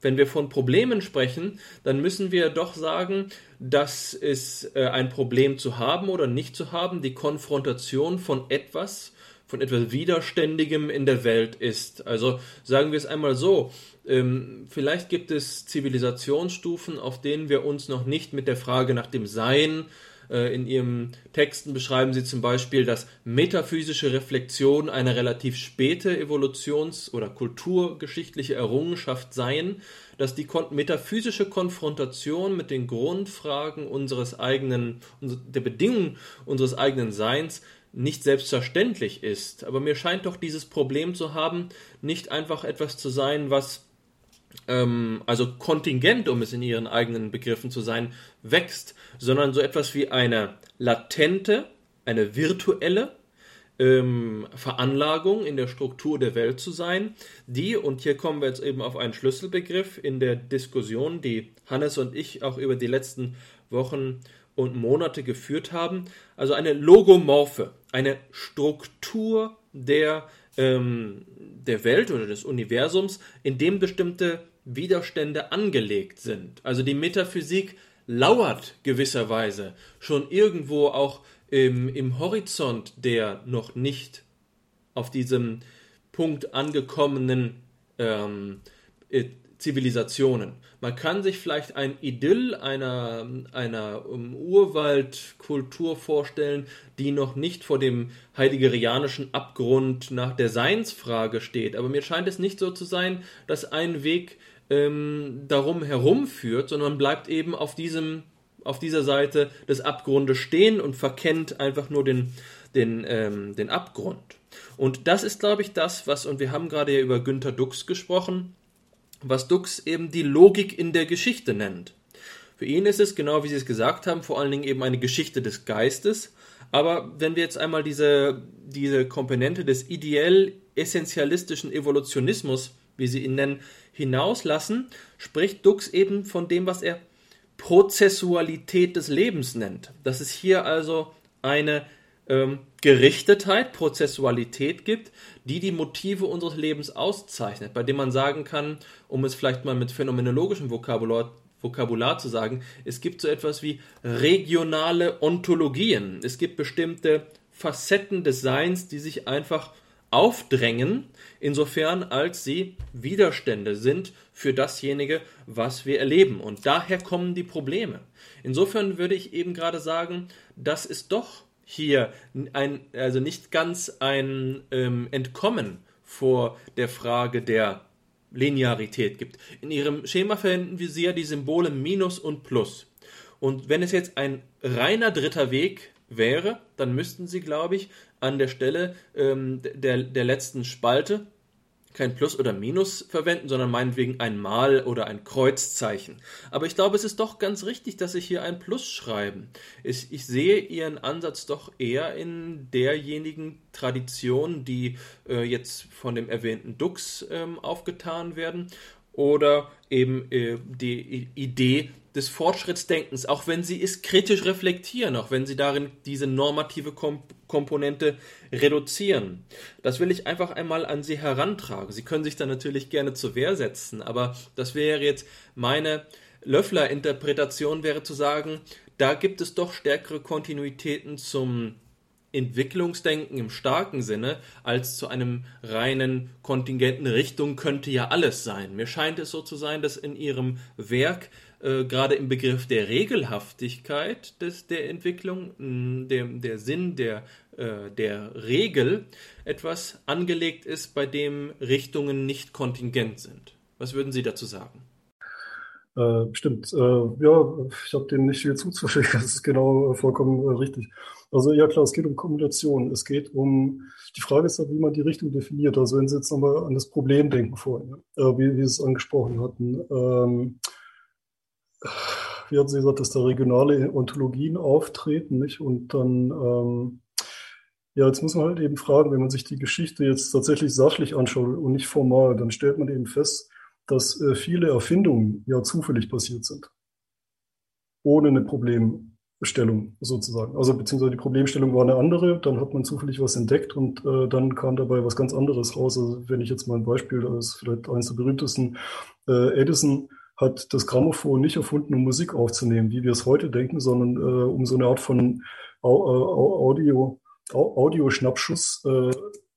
wenn wir von Problemen sprechen, dann müssen wir doch sagen, dass es äh, ein Problem zu haben oder nicht zu haben, die Konfrontation von etwas, von etwas Widerständigem in der Welt ist. Also sagen wir es einmal so, ähm, vielleicht gibt es Zivilisationsstufen, auf denen wir uns noch nicht mit der Frage nach dem Sein in ihren Texten beschreiben sie zum Beispiel, dass metaphysische Reflexion eine relativ späte Evolutions- oder kulturgeschichtliche Errungenschaft seien, dass die metaphysische Konfrontation mit den Grundfragen unseres eigenen, der Bedingungen unseres eigenen Seins nicht selbstverständlich ist. Aber mir scheint doch dieses Problem zu haben, nicht einfach etwas zu sein, was ähm, also kontingent, um es in ihren eigenen Begriffen zu sein, wächst, sondern so etwas wie eine latente, eine virtuelle ähm, Veranlagung in der Struktur der Welt zu sein, die, und hier kommen wir jetzt eben auf einen Schlüsselbegriff in der Diskussion, die Hannes und ich auch über die letzten Wochen und Monate geführt haben, also eine Logomorphe, eine Struktur der ähm, der Welt oder des Universums, in dem bestimmte Widerstände angelegt sind. Also die Metaphysik lauert gewisserweise schon irgendwo auch im, im Horizont der noch nicht auf diesem Punkt angekommenen ähm, äh, Zivilisationen. Man kann sich vielleicht ein Idyll einer, einer um, Urwaldkultur vorstellen, die noch nicht vor dem heideggerianischen Abgrund nach der Seinsfrage steht. Aber mir scheint es nicht so zu sein, dass ein Weg ähm, darum herumführt, sondern bleibt eben auf diesem auf dieser Seite des Abgrundes stehen und verkennt einfach nur den, den, ähm, den Abgrund. Und das ist, glaube ich, das, was, und wir haben gerade ja über Günter Dux gesprochen, was Dux eben die Logik in der Geschichte nennt. Für ihn ist es, genau wie Sie es gesagt haben, vor allen Dingen eben eine Geschichte des Geistes. Aber wenn wir jetzt einmal diese, diese Komponente des ideell essentialistischen Evolutionismus, wie Sie ihn nennen, hinauslassen, spricht Dux eben von dem, was er Prozessualität des Lebens nennt. Dass es hier also eine ähm, Gerichtetheit, Prozessualität gibt, die die Motive unseres Lebens auszeichnet, bei dem man sagen kann, um es vielleicht mal mit phänomenologischem Vokabular, Vokabular zu sagen, es gibt so etwas wie regionale Ontologien. Es gibt bestimmte Facetten des Seins, die sich einfach aufdrängen, insofern als sie Widerstände sind für dasjenige, was wir erleben. Und daher kommen die Probleme. Insofern würde ich eben gerade sagen, das ist doch hier ein, also nicht ganz ein ähm, Entkommen vor der Frage der Linearität gibt. In Ihrem Schema verwenden wir sehr die Symbole Minus und Plus. Und wenn es jetzt ein reiner dritter Weg wäre, dann müssten Sie, glaube ich, an der Stelle ähm, der, der letzten Spalte kein Plus oder Minus verwenden, sondern meinetwegen ein Mal oder ein Kreuzzeichen. Aber ich glaube, es ist doch ganz richtig, dass Sie hier ein Plus schreiben. Ich, ich sehe Ihren Ansatz doch eher in derjenigen Tradition, die äh, jetzt von dem erwähnten Dux ähm, aufgetan werden, oder eben äh, die Idee des Fortschrittsdenkens, auch wenn sie es kritisch reflektieren, auch wenn sie darin diese normative Kom Komponente reduzieren. Das will ich einfach einmal an Sie herantragen. Sie können sich da natürlich gerne zur Wehr setzen, aber das wäre jetzt meine Löffler-Interpretation, wäre zu sagen, da gibt es doch stärkere Kontinuitäten zum Entwicklungsdenken im starken Sinne als zu einem reinen kontingenten Richtung könnte ja alles sein. Mir scheint es so zu sein, dass in ihrem Werk äh, gerade im Begriff der Regelhaftigkeit des, der Entwicklung, der, der Sinn der, äh, der Regel etwas angelegt ist, bei dem Richtungen nicht kontingent sind. Was würden Sie dazu sagen? Äh, stimmt. Äh, ja, ich habe dem nicht viel zuzufügen. Das ist genau äh, vollkommen äh, richtig. Also ja klar, es geht um Kombination. Es geht um, die Frage ist halt, wie man die Richtung definiert. Also wenn Sie jetzt nochmal an das Problem denken vorhin, äh, wie, wie Sie es angesprochen hatten. Ähm, wie hat sie gesagt, dass da regionale Ontologien auftreten, nicht? Und dann, ähm, ja, jetzt muss man halt eben fragen, wenn man sich die Geschichte jetzt tatsächlich sachlich anschaut und nicht formal, dann stellt man eben fest, dass äh, viele Erfindungen ja zufällig passiert sind. Ohne eine Problemstellung sozusagen. Also beziehungsweise die Problemstellung war eine andere, dann hat man zufällig was entdeckt und äh, dann kam dabei was ganz anderes raus. Also wenn ich jetzt mal ein Beispiel, das ist vielleicht eines der berühmtesten, äh, Edison hat das Grammophon nicht erfunden, um Musik aufzunehmen, wie wir es heute denken, sondern äh, um so eine Art von Audio, Audioschnappschuss äh,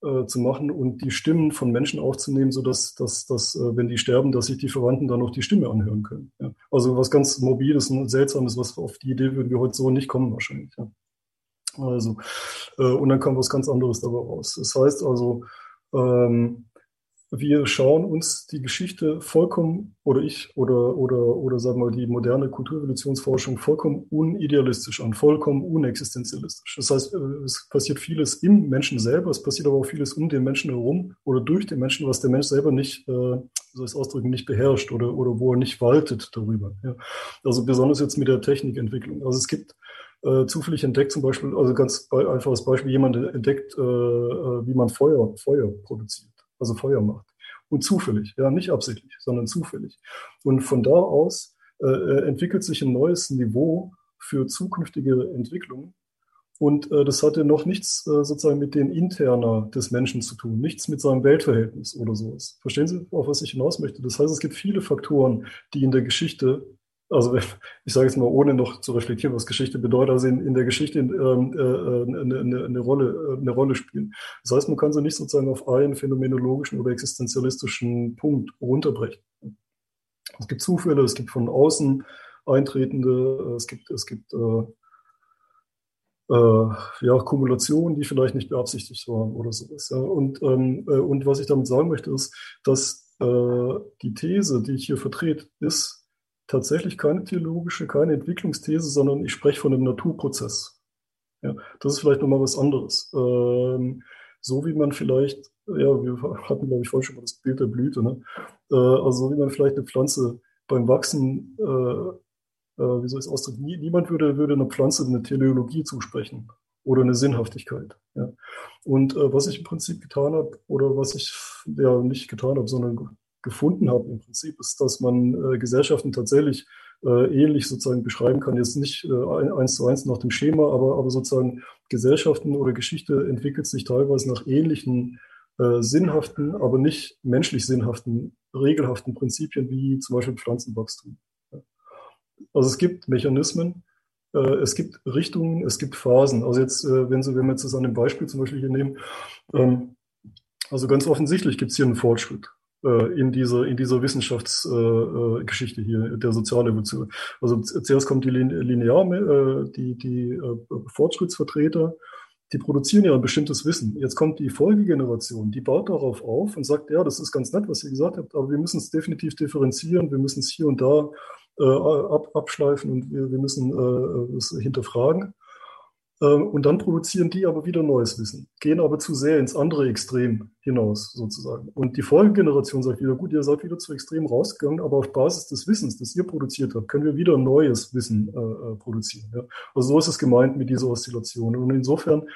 äh, zu machen und die Stimmen von Menschen aufzunehmen, sodass, dass, dass, äh, wenn die sterben, dass sich die Verwandten dann noch die Stimme anhören können. Ja. Also was ganz Mobiles und Seltsames, was auf die Idee würden wir heute so nicht kommen wahrscheinlich. Ja. Also, äh, und dann kam was ganz anderes dabei raus. Das heißt also, ähm, wir schauen uns die Geschichte vollkommen, oder ich, oder, oder, oder sagen wir die moderne Kulturrevolutionsforschung vollkommen unidealistisch an, vollkommen unexistenzialistisch. Das heißt, äh, es passiert vieles im Menschen selber, es passiert aber auch vieles um den Menschen herum oder durch den Menschen, was der Mensch selber nicht, äh, soll ich es ausdrücken, nicht beherrscht oder, oder wo er nicht waltet darüber. Ja. Also besonders jetzt mit der Technikentwicklung. Also es gibt äh, zufällig entdeckt, zum Beispiel, also ganz einfaches Beispiel, jemand entdeckt, äh, äh, wie man Feuer, Feuer produziert also Feuer macht. Und zufällig, ja, nicht absichtlich, sondern zufällig. Und von da aus äh, äh, entwickelt sich ein neues Niveau für zukünftige Entwicklungen. Und äh, das hatte noch nichts äh, sozusagen mit den Interner des Menschen zu tun, nichts mit seinem Weltverhältnis oder sowas. Verstehen Sie, auf was ich hinaus möchte? Das heißt, es gibt viele Faktoren, die in der Geschichte also ich sage jetzt mal, ohne noch zu reflektieren, was Geschichte bedeutet, also in, in der Geschichte ähm, äh, eine, eine, eine, Rolle, äh, Rolle spielen. Das heißt, man kann sie nicht sozusagen auf einen phänomenologischen oder existenzialistischen Punkt runterbrechen. Es gibt Zufälle, es gibt von außen eintretende, es gibt, es gibt äh, äh, ja, Kumulationen, die vielleicht nicht beabsichtigt waren oder sowas. Ja. Und, ähm, äh, und was ich damit sagen möchte, ist, dass äh, die These, die ich hier vertrete, ist, tatsächlich keine theologische, keine Entwicklungsthese, sondern ich spreche von einem Naturprozess. Ja, das ist vielleicht nochmal was anderes. Ähm, so wie man vielleicht, ja, wir hatten, glaube ich, vorhin schon mal das Bild der Blüte, ne? Äh, also wie man vielleicht eine Pflanze beim Wachsen, äh, äh, wie soll ich es ausdrücken, Nie, niemand würde, würde einer Pflanze eine Teleologie zusprechen oder eine Sinnhaftigkeit. Ja. Und äh, was ich im Prinzip getan habe, oder was ich ja nicht getan habe, sondern gefunden habe im Prinzip, ist, dass man äh, Gesellschaften tatsächlich äh, ähnlich sozusagen beschreiben kann. Jetzt nicht äh, eins zu eins nach dem Schema, aber, aber sozusagen Gesellschaften oder Geschichte entwickelt sich teilweise nach ähnlichen äh, sinnhaften, aber nicht menschlich sinnhaften, regelhaften Prinzipien wie zum Beispiel Pflanzenwachstum. Also es gibt Mechanismen, äh, es gibt Richtungen, es gibt Phasen. Also jetzt, äh, wenn, Sie, wenn wir jetzt das an dem Beispiel zum Beispiel hier nehmen, ähm, also ganz offensichtlich gibt es hier einen Fortschritt in dieser, in dieser Wissenschaftsgeschichte äh, hier, der Sozialevolution. Also zuerst kommt die Linear, äh, die, die Fortschrittsvertreter, die produzieren ja ein bestimmtes Wissen. Jetzt kommt die Folgegeneration, die baut darauf auf und sagt, ja, das ist ganz nett, was ihr gesagt habt, aber wir müssen es definitiv differenzieren, wir müssen es hier und da äh, ab, abschleifen und wir, wir müssen äh, es hinterfragen. Ähm, und dann produzieren die aber wieder neues Wissen, gehen aber zu sehr ins andere Extrem hinaus sozusagen. Und die Folgegeneration sagt wieder, gut, ihr seid wieder zu extrem rausgegangen, aber auf Basis des Wissens, das ihr produziert habt, können wir wieder neues Wissen äh, äh produzieren. Ja? Also so ist es gemeint mit dieser Oszillation. Und insofern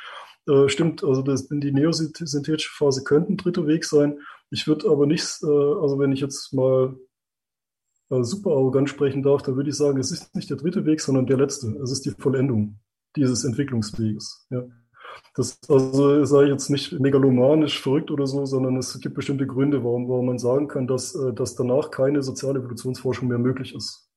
äh, stimmt, also das, die neosynthetische Phase könnte ein dritter Weg sein. Ich würde aber nicht, äh, also wenn ich jetzt mal äh, super arrogant sprechen darf, dann würde ich sagen, es ist nicht der dritte Weg, sondern der letzte. Es ist die Vollendung dieses Entwicklungsweges. Ja. Das also ich jetzt nicht megalomanisch verrückt oder so, sondern es gibt bestimmte Gründe, warum, warum man sagen kann, dass, äh, dass danach keine soziale Evolutionsforschung mehr möglich ist.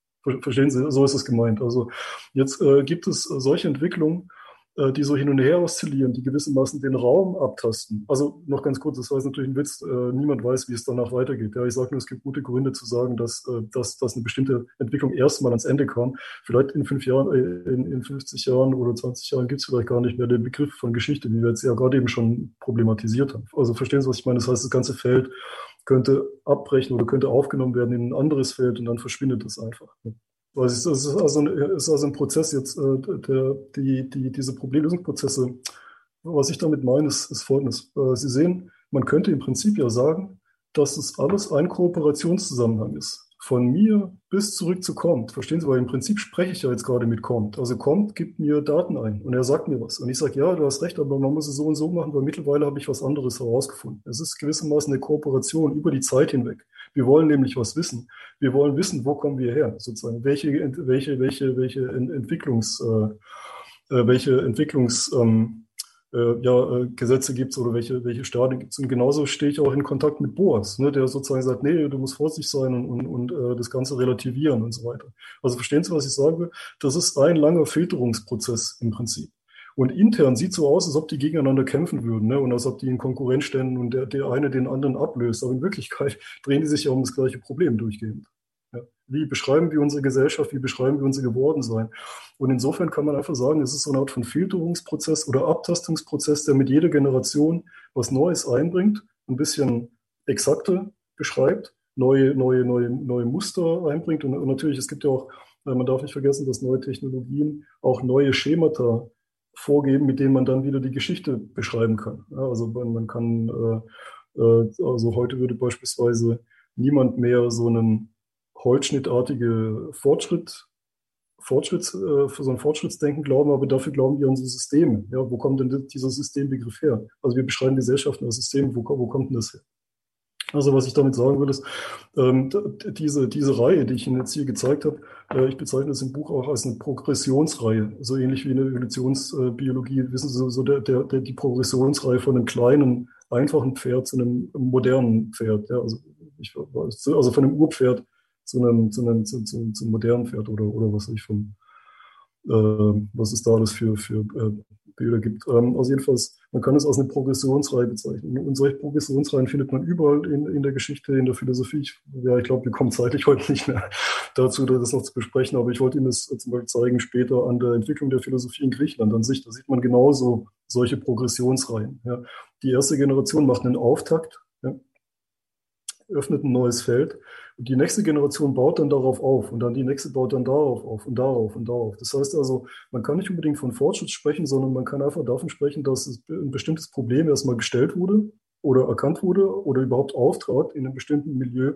Verstehen Sie? So ist es gemeint. Also jetzt äh, gibt es solche Entwicklungen, die so hin und her oszillieren, die gewissermaßen den Raum abtasten. Also noch ganz kurz, das war jetzt natürlich ein Witz, äh, niemand weiß, wie es danach weitergeht. Ja, ich sage nur, es gibt gute Gründe zu sagen, dass, äh, dass, dass eine bestimmte Entwicklung erstmal ans Ende kam. Vielleicht in fünf Jahren, in, in 50 Jahren oder 20 Jahren gibt es vielleicht gar nicht mehr den Begriff von Geschichte, wie wir jetzt ja gerade eben schon problematisiert haben. Also verstehen Sie, was ich meine? Das heißt, das ganze Feld könnte abbrechen oder könnte aufgenommen werden in ein anderes Feld und dann verschwindet es einfach. Es ist also, ein, ist also ein Prozess jetzt, äh, der, die, die, diese Problemlösungsprozesse. Was ich damit meine, ist, ist folgendes. Äh, Sie sehen, man könnte im Prinzip ja sagen, dass es alles ein Kooperationszusammenhang ist von mir bis zurück zu Compt. Verstehen Sie, weil im Prinzip spreche ich ja jetzt gerade mit Compt. Also Compt gibt mir Daten ein und er sagt mir was. Und ich sage, ja, du hast recht, aber man muss es so und so machen, weil mittlerweile habe ich was anderes herausgefunden. Es ist gewissermaßen eine Kooperation über die Zeit hinweg. Wir wollen nämlich was wissen. Wir wollen wissen, wo kommen wir her, sozusagen. Welche, welche, welche, welche Entwicklungs, äh, äh, welche Entwicklungs, ähm, äh, ja, äh, Gesetze gibt oder welche, welche Stadien gibt es. Und genauso stehe ich auch in Kontakt mit Boas, ne, der sozusagen sagt, nee, du musst vorsichtig sein und, und, und äh, das Ganze relativieren und so weiter. Also verstehen Sie, was ich sage? Das ist ein langer Filterungsprozess im Prinzip. Und intern sieht so aus, als ob die gegeneinander kämpfen würden ne? und als ob die in Konkurrenz ständen und der, der eine den anderen ablöst. Aber in Wirklichkeit drehen die sich ja um das gleiche Problem durchgehend. Ja. Wie beschreiben wir unsere Gesellschaft? Wie beschreiben wir unser Gewordensein? Und insofern kann man einfach sagen, es ist so eine Art von Filterungsprozess oder Abtastungsprozess, der mit jeder Generation was Neues einbringt, ein bisschen exakter beschreibt, neue, neue, neue, neue Muster einbringt. Und, und natürlich, es gibt ja auch, äh, man darf nicht vergessen, dass neue Technologien auch neue Schemata vorgeben, mit denen man dann wieder die Geschichte beschreiben kann. Ja, also man, man kann, äh, äh, also heute würde beispielsweise niemand mehr so einen holzschnittartige Fortschritt, Fortschritts, äh, für so ein Fortschrittsdenken glauben, aber dafür glauben wir an so Systeme. Ja, wo kommt denn dieser Systembegriff her? Also wir beschreiben Gesellschaften als System, wo, wo kommt denn das her? Also was ich damit sagen will, ist, ähm, diese, diese Reihe, die ich Ihnen jetzt hier gezeigt habe, äh, ich bezeichne das im Buch auch als eine Progressionsreihe, so ähnlich wie in der Evolutionsbiologie, wissen Sie, so der, der, der, die Progressionsreihe von einem kleinen, einfachen Pferd zu einem modernen Pferd. Ja, also, ich, also von einem Urpferd zu einem, zu einem, zu, zu, zu modernen Pferd oder, oder was ich von, äh, was es da alles für, für äh, Bilder gibt. Ähm, also jedenfalls, man kann es als eine Progressionsreihe bezeichnen. Und solche Progressionsreihen findet man überall in, in der Geschichte, in der Philosophie. Ich, ja, ich glaube, wir kommen zeitlich heute nicht mehr dazu, das noch zu besprechen, aber ich wollte Ihnen das zum Beispiel zeigen später an der Entwicklung der Philosophie in Griechenland an sich. Da sieht man genauso solche Progressionsreihen. Ja. Die erste Generation macht einen Auftakt, ja, öffnet ein neues Feld und die nächste Generation baut dann darauf auf und dann die nächste baut dann darauf auf und darauf und darauf. Das heißt also, man kann nicht unbedingt von Fortschritt sprechen, sondern man kann einfach davon sprechen, dass ein bestimmtes Problem erstmal gestellt wurde oder erkannt wurde oder überhaupt auftrat in einem bestimmten Milieu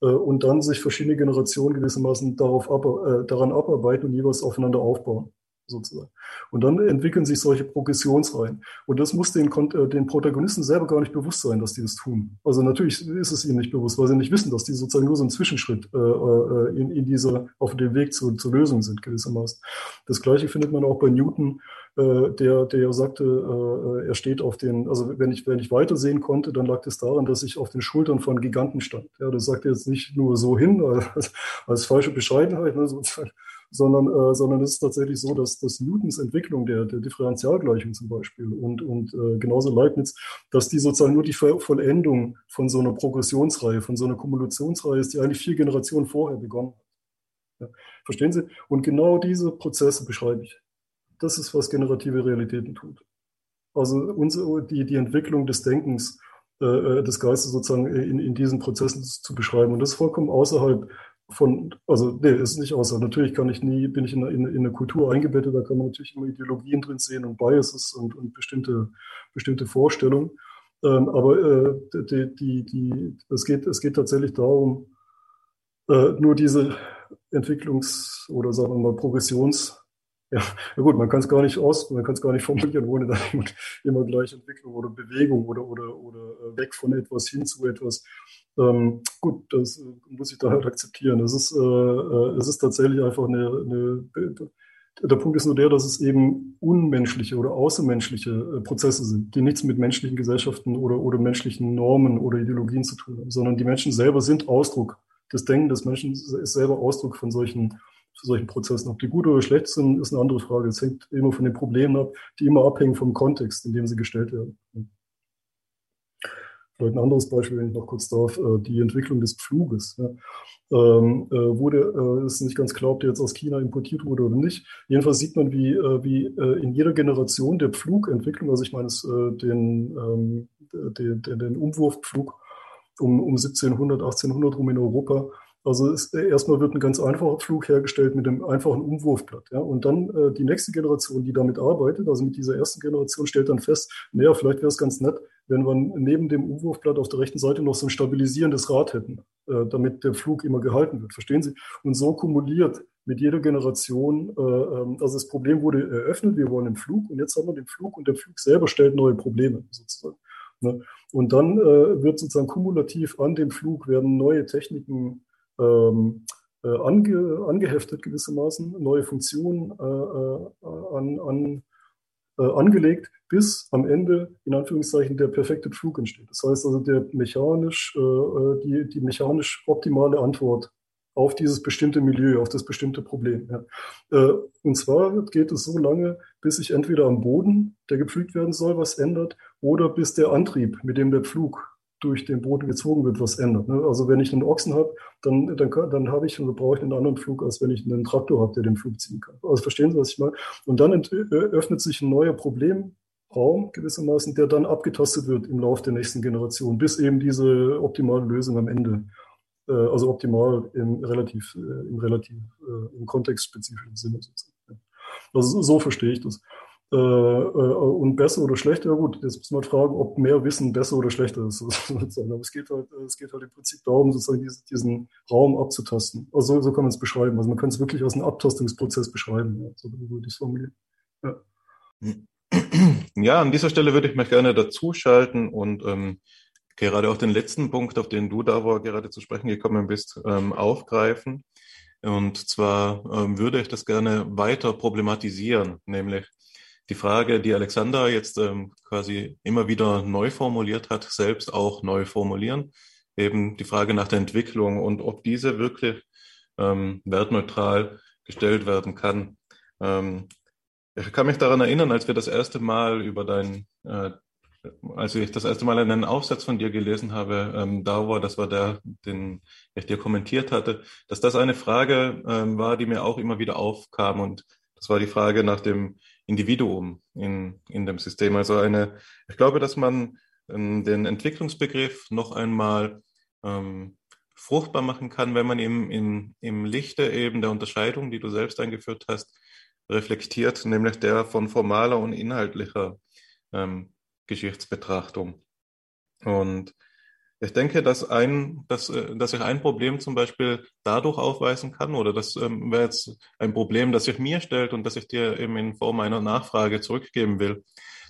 äh, und dann sich verschiedene Generationen gewissermaßen darauf ab, äh, daran abarbeiten und jeweils aufeinander aufbauen sozusagen. Und dann entwickeln sich solche Progressionsreihen. Und das muss den, äh, den Protagonisten selber gar nicht bewusst sein, dass die das tun. Also natürlich ist es ihnen nicht bewusst, weil sie nicht wissen, dass die sozusagen nur so ein Zwischenschritt äh, äh in, in dieser, auf dem Weg zu, zur Lösung sind, gewissermaßen. Das Gleiche findet man auch bei Newton, äh, der, der sagte, äh, er steht auf den, also wenn ich, wenn ich weitersehen konnte, dann lag es daran, dass ich auf den Schultern von Giganten stand. Ja, das sagt er jetzt nicht nur so hin, als, als falsche Bescheidenheit, ne, sozusagen sondern, äh, sondern es ist tatsächlich so, dass, dass Newtons Entwicklung der, der Differentialgleichung zum Beispiel und, und äh, genauso Leibniz, dass die sozusagen nur die Vollendung von so einer Progressionsreihe, von so einer Kumulationsreihe ist, die eigentlich vier Generationen vorher begonnen hat. Ja. Verstehen Sie? Und genau diese Prozesse beschreibe ich. Das ist, was generative Realitäten tut. Also unsere, die, die Entwicklung des Denkens, äh, äh des Geistes sozusagen in, in diesen Prozessen zu beschreiben. Und das ist vollkommen außerhalb von, also nee, ist nicht außer. Natürlich kann ich nie, bin ich in, in, in eine Kultur eingebettet, da kann man natürlich immer Ideologien drin sehen und Biases und, und bestimmte, bestimmte Vorstellungen. Ähm, aber äh, die, die, die, es, geht, es geht tatsächlich darum, äh, nur diese Entwicklungs- oder sagen wir mal Progressions- ja, ja gut, man kann es gar nicht aus, man kann es gar nicht formulieren, ohne dann immer gleich Entwicklung oder Bewegung oder, oder, oder äh, weg von etwas hin zu etwas ähm, gut, das äh, muss ich da halt akzeptieren. Es ist, äh, äh, es ist tatsächlich einfach eine, eine, der Punkt ist nur der, dass es eben unmenschliche oder außermenschliche äh, Prozesse sind, die nichts mit menschlichen Gesellschaften oder, oder menschlichen Normen oder Ideologien zu tun haben, sondern die Menschen selber sind Ausdruck. Das Denken des Menschen ist selber Ausdruck von solchen, von solchen Prozessen. Ob die gut oder schlecht sind, ist eine andere Frage. Es hängt immer von den Problemen ab, die immer abhängen vom Kontext, in dem sie gestellt werden. Vielleicht ein anderes Beispiel, wenn ich noch kurz darf, äh, die Entwicklung des Pfluges. Ja. Ähm, äh, wurde, äh, ist nicht ganz klar, ob der jetzt aus China importiert wurde oder nicht. Jedenfalls sieht man, wie, äh, wie äh, in jeder Generation der Pflugentwicklung, also ich meine es, äh, den, ähm, den, den, den Umwurfpflug um, um 1700, 1800 rum in Europa, also es, erstmal wird ein ganz einfacher Pflug hergestellt mit einem einfachen Umwurfblatt. Ja? Und dann äh, die nächste Generation, die damit arbeitet, also mit dieser ersten Generation, stellt dann fest, naja, vielleicht wäre es ganz nett, wenn wir neben dem U-Wurfblatt auf der rechten Seite noch so ein stabilisierendes Rad hätten, äh, damit der Flug immer gehalten wird. Verstehen Sie? Und so kumuliert mit jeder Generation, äh, ähm, also das Problem wurde eröffnet, wir wollen den Flug und jetzt haben wir den Flug und der Flug selber stellt neue Probleme sozusagen. Ne? Und dann äh, wird sozusagen kumulativ an dem Flug werden neue Techniken ähm, äh, ange, angeheftet gewissermaßen, neue Funktionen äh, äh, an, an, äh, angelegt, bis am Ende in Anführungszeichen der perfekte Flug entsteht. Das heißt also der mechanisch, äh, die, die mechanisch optimale Antwort auf dieses bestimmte Milieu, auf das bestimmte Problem. Ja. Und zwar geht es so lange, bis sich entweder am Boden, der gepflügt werden soll, was ändert, oder bis der Antrieb, mit dem der Pflug durch den Boden gezogen wird, was ändert. Ne? Also wenn ich einen Ochsen habe, dann, dann, dann habe ich und brauche ich einen anderen Flug, als wenn ich einen Traktor habe, der den Flug ziehen kann. Also verstehen Sie, was ich meine? Und dann öffnet sich ein neuer Problemraum gewissermaßen, der dann abgetastet wird im Laufe der nächsten Generation, bis eben diese optimale Lösung am Ende, äh, also optimal im relativ, äh, im relativ, äh, im kontextspezifischen Sinne sozusagen. Also so verstehe ich das. Äh, äh, und besser oder schlechter, ja gut, jetzt muss man fragen, ob mehr Wissen besser oder schlechter ist. Aber es geht halt, es geht halt im Prinzip darum, sozusagen diesen, diesen Raum abzutasten. Also so, so kann man es beschreiben. Also man kann es wirklich als einen Abtastungsprozess beschreiben. Ja. So würde ich es formulieren. Ja. ja, an dieser Stelle würde ich mich gerne dazuschalten und ähm, gerade auch den letzten Punkt, auf den du da war, gerade zu sprechen gekommen bist, ähm, aufgreifen. Und zwar ähm, würde ich das gerne weiter problematisieren, nämlich die Frage, die Alexander jetzt ähm, quasi immer wieder neu formuliert hat, selbst auch neu formulieren. Eben die Frage nach der Entwicklung und ob diese wirklich ähm, wertneutral gestellt werden kann. Ähm, ich kann mich daran erinnern, als wir das erste Mal über dein, äh, als ich das erste Mal einen Aufsatz von dir gelesen habe, ähm, da war, das war der, den ich dir kommentiert hatte, dass das eine Frage ähm, war, die mir auch immer wieder aufkam und das war die Frage nach dem Individuum in, in dem System. Also eine, ich glaube, dass man ähm, den Entwicklungsbegriff noch einmal ähm, fruchtbar machen kann, wenn man ihm im, im Lichte eben der Unterscheidung, die du selbst eingeführt hast, reflektiert, nämlich der von formaler und inhaltlicher ähm, Geschichtsbetrachtung. Und ich denke, dass, ein, dass, äh, dass ich ein Problem zum Beispiel dadurch aufweisen kann, oder das ähm, wäre jetzt ein Problem, das sich mir stellt und das ich dir eben in Form einer Nachfrage zurückgeben will,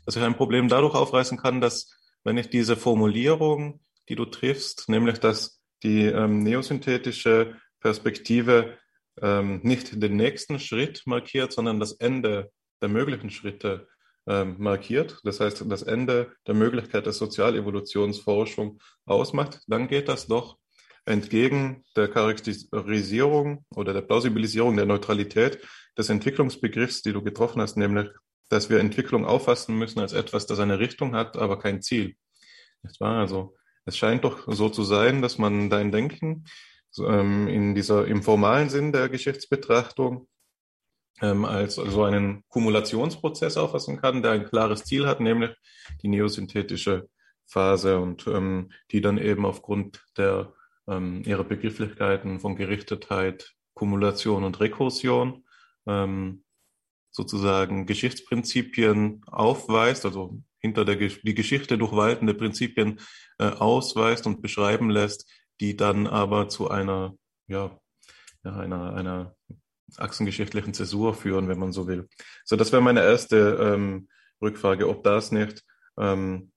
dass ich ein Problem dadurch aufweisen kann, dass wenn ich diese Formulierung, die du triffst, nämlich dass die ähm, neosynthetische Perspektive ähm, nicht den nächsten Schritt markiert, sondern das Ende der möglichen Schritte ähm, markiert, das heißt das Ende der Möglichkeit der Sozialevolutionsforschung ausmacht, dann geht das doch entgegen der Charakterisierung oder der Plausibilisierung der Neutralität des Entwicklungsbegriffs, die du getroffen hast, nämlich, dass wir Entwicklung auffassen müssen als etwas, das eine Richtung hat, aber kein Ziel. Nicht wahr? Also es scheint doch so zu sein, dass man dein Denken ähm, in dieser im formalen Sinn der Geschichtsbetrachtung ähm, als so einen Kumulationsprozess auffassen kann, der ein klares Ziel hat, nämlich die neosynthetische Phase und ähm, die dann eben aufgrund der ähm, ihrer Begrifflichkeiten von Gerichtetheit, Kumulation und Rekursion ähm, sozusagen Geschichtsprinzipien aufweist, also hinter der die Geschichte durchwaltende Prinzipien äh, ausweist und beschreiben lässt, die dann aber zu einer ja, ja einer einer achsengeschichtlichen Zäsur führen, wenn man so will. So, das wäre meine erste ähm, Rückfrage, ob das nicht ähm,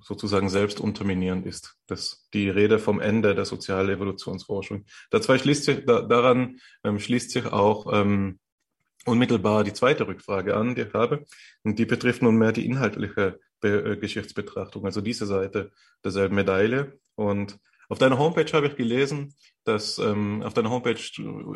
sozusagen selbst unterminierend ist. Das, die Rede vom Ende der Sozialevolutionsforschung. Dazu schließt sich, da, daran ähm, schließt sich auch ähm, unmittelbar die zweite Rückfrage an, die ich habe. Und die betrifft nunmehr die inhaltliche Be äh, Geschichtsbetrachtung, also diese Seite derselben Medaille. Und auf deiner Homepage habe ich gelesen, dass ähm, auf deiner Homepage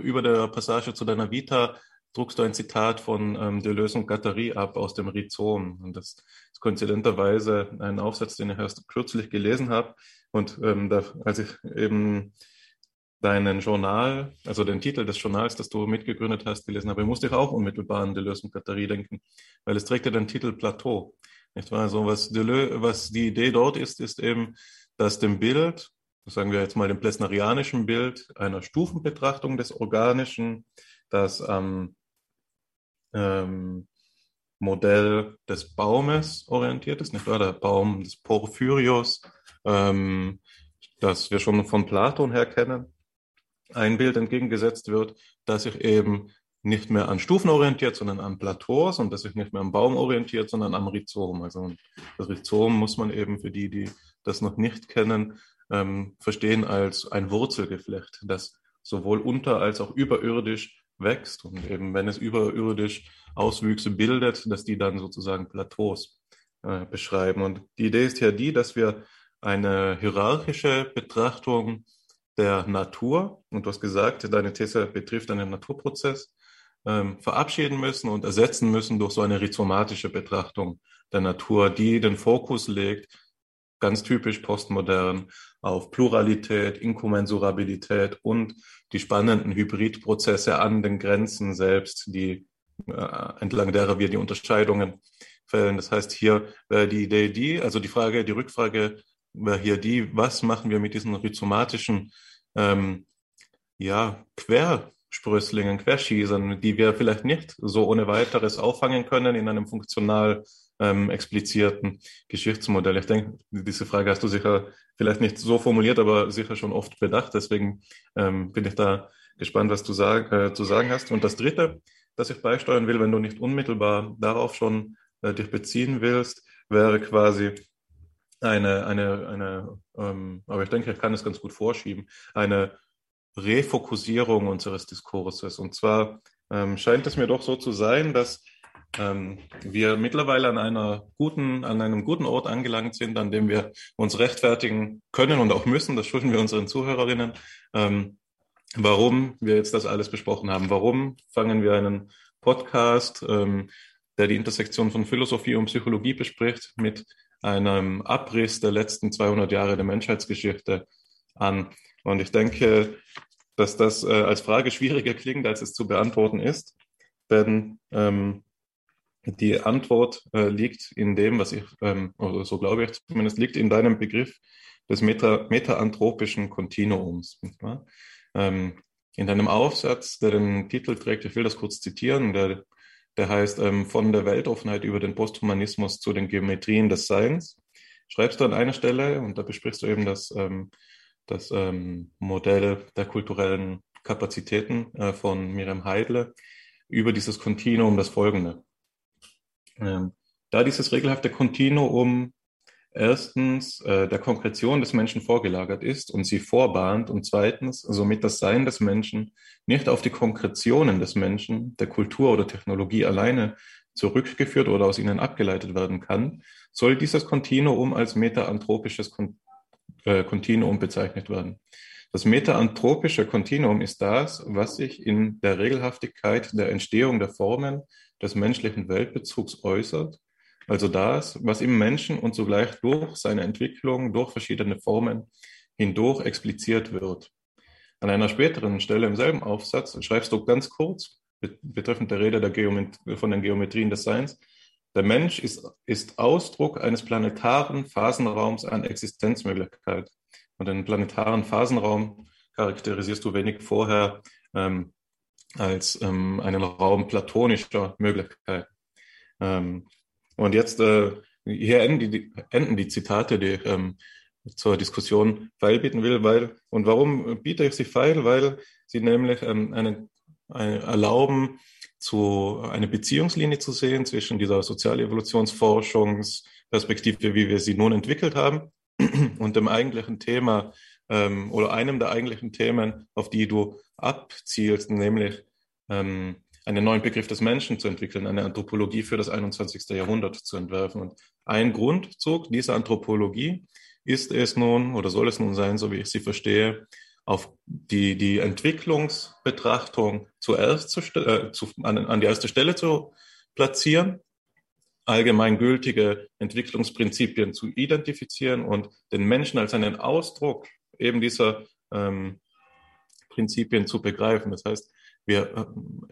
über der Passage zu deiner Vita druckst du ein Zitat von ähm, Deleuze und Guattari ab aus dem Rhizom. Und das ist koinzidenterweise ein Aufsatz, den ich erst kürzlich gelesen habe. Und ähm, da, als ich eben deinen Journal, also den Titel des Journals, das du mitgegründet hast, gelesen habe, musste ich auch unmittelbar an Deleuze und Guattari denken, weil es trägt ja den Titel Plateau. Nicht wahr? Also was, Deleuze, was die Idee dort ist, ist eben, dass dem Bild sagen wir jetzt mal, dem plesnerianischen Bild einer Stufenbetrachtung des Organischen, das am, ähm, Modell des Baumes orientiert ist, nicht wahr? Der Baum des Porphyrios, ähm, das wir schon von Platon her kennen, ein Bild entgegengesetzt wird, das sich eben nicht mehr an Stufen orientiert, sondern an Plateaus und das sich nicht mehr am Baum orientiert, sondern am Rhizom. Also das Rhizom muss man eben für die, die das noch nicht kennen, ähm, verstehen als ein Wurzelgeflecht, das sowohl unter als auch überirdisch wächst und eben wenn es überirdisch Auswüchse bildet, dass die dann sozusagen Plateaus äh, beschreiben. Und die Idee ist ja die, dass wir eine hierarchische Betrachtung der Natur, und du hast gesagt, deine These betrifft einen Naturprozess, ähm, verabschieden müssen und ersetzen müssen durch so eine rhizomatische Betrachtung der Natur, die den Fokus legt, ganz typisch postmodern, auf Pluralität, Inkommensurabilität und die spannenden Hybridprozesse an den Grenzen selbst, die äh, entlang derer wir die Unterscheidungen fällen. Das heißt, hier wäre die Idee die, also die Frage, die Rückfrage wäre hier die, was machen wir mit diesen rhizomatischen ähm, ja, Quer Sprösslingen, Querschießern, die wir vielleicht nicht so ohne weiteres auffangen können in einem funktional ähm, explizierten Geschichtsmodell. Ich denke, diese Frage hast du sicher vielleicht nicht so formuliert, aber sicher schon oft bedacht. Deswegen ähm, bin ich da gespannt, was du sag, äh, zu sagen hast. Und das Dritte, das ich beisteuern will, wenn du nicht unmittelbar darauf schon äh, dich beziehen willst, wäre quasi eine, eine, eine ähm, aber ich denke, ich kann es ganz gut vorschieben, eine Refokussierung unseres Diskurses. Und zwar ähm, scheint es mir doch so zu sein, dass ähm, wir mittlerweile an einer guten, an einem guten Ort angelangt sind, an dem wir uns rechtfertigen können und auch müssen. Das schulden wir unseren Zuhörerinnen. Ähm, warum wir jetzt das alles besprochen haben. Warum fangen wir einen Podcast, ähm, der die Intersektion von Philosophie und Psychologie bespricht, mit einem Abriss der letzten 200 Jahre der Menschheitsgeschichte an? Und ich denke, dass das äh, als Frage schwieriger klingt, als es zu beantworten ist. Denn ähm, die Antwort äh, liegt in dem, was ich, ähm, oder so glaube ich zumindest, liegt in deinem Begriff des meta, metaanthropischen Kontinuums. Ähm, in deinem Aufsatz, der den Titel trägt, ich will das kurz zitieren, der, der heißt ähm, Von der Weltoffenheit über den Posthumanismus zu den Geometrien des Seins, schreibst du an einer Stelle, und da besprichst du eben das ähm, das ähm, Modell der kulturellen Kapazitäten äh, von Miriam Heidle über dieses Kontinuum das folgende. Ähm, da dieses regelhafte Kontinuum erstens äh, der Konkretion des Menschen vorgelagert ist und sie vorbahnt und zweitens somit das Sein des Menschen nicht auf die Konkretionen des Menschen, der Kultur oder Technologie alleine zurückgeführt oder aus ihnen abgeleitet werden kann, soll dieses Kontinuum als metaanthropisches Kon äh, Kontinuum bezeichnet werden. Das metaanthropische Kontinuum ist das, was sich in der Regelhaftigkeit der Entstehung der Formen des menschlichen Weltbezugs äußert, also das, was im Menschen und zugleich durch seine Entwicklung, durch verschiedene Formen hindurch expliziert wird. An einer späteren Stelle im selben Aufsatz schreibst du ganz kurz, betreffend der Rede der Geomet von den Geometrien des Seins, der Mensch ist, ist Ausdruck eines planetaren Phasenraums an Existenzmöglichkeit. Und den planetaren Phasenraum charakterisierst du wenig vorher ähm, als ähm, einen Raum platonischer Möglichkeit. Ähm, und jetzt, äh, hier enden die, enden die Zitate, die ich ähm, zur Diskussion feilbieten will, weil, und warum biete ich sie feil? Weil sie nämlich ähm, eine, eine erlauben, zu eine Beziehungslinie zu sehen zwischen dieser Sozialevolutionsforschungsperspektive, wie wir sie nun entwickelt haben, und dem eigentlichen Thema ähm, oder einem der eigentlichen Themen, auf die du abzielst, nämlich ähm, einen neuen Begriff des Menschen zu entwickeln, eine Anthropologie für das 21. Jahrhundert zu entwerfen. Und ein Grundzug dieser Anthropologie ist es nun oder soll es nun sein, so wie ich sie verstehe, auf die, die Entwicklungsbetrachtung zuerst zu, äh, zu, an, an die erste Stelle zu platzieren, allgemeingültige Entwicklungsprinzipien zu identifizieren und den Menschen als einen Ausdruck eben dieser ähm, Prinzipien zu begreifen. Das heißt, wir, äh,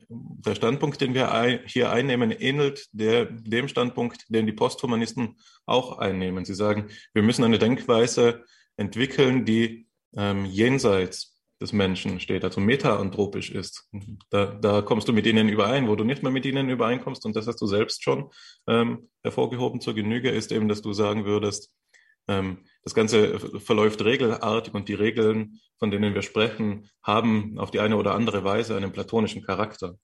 der Standpunkt, den wir hier einnehmen, ähnelt der, dem Standpunkt, den die Posthumanisten auch einnehmen. Sie sagen, wir müssen eine Denkweise entwickeln, die ähm, jenseits des Menschen steht, also metaanthropisch ist. Da, da kommst du mit ihnen überein. Wo du nicht mehr mit ihnen übereinkommst, und das hast du selbst schon ähm, hervorgehoben zur Genüge, ist eben, dass du sagen würdest, ähm, das Ganze verläuft regelartig und die Regeln, von denen wir sprechen, haben auf die eine oder andere Weise einen platonischen Charakter.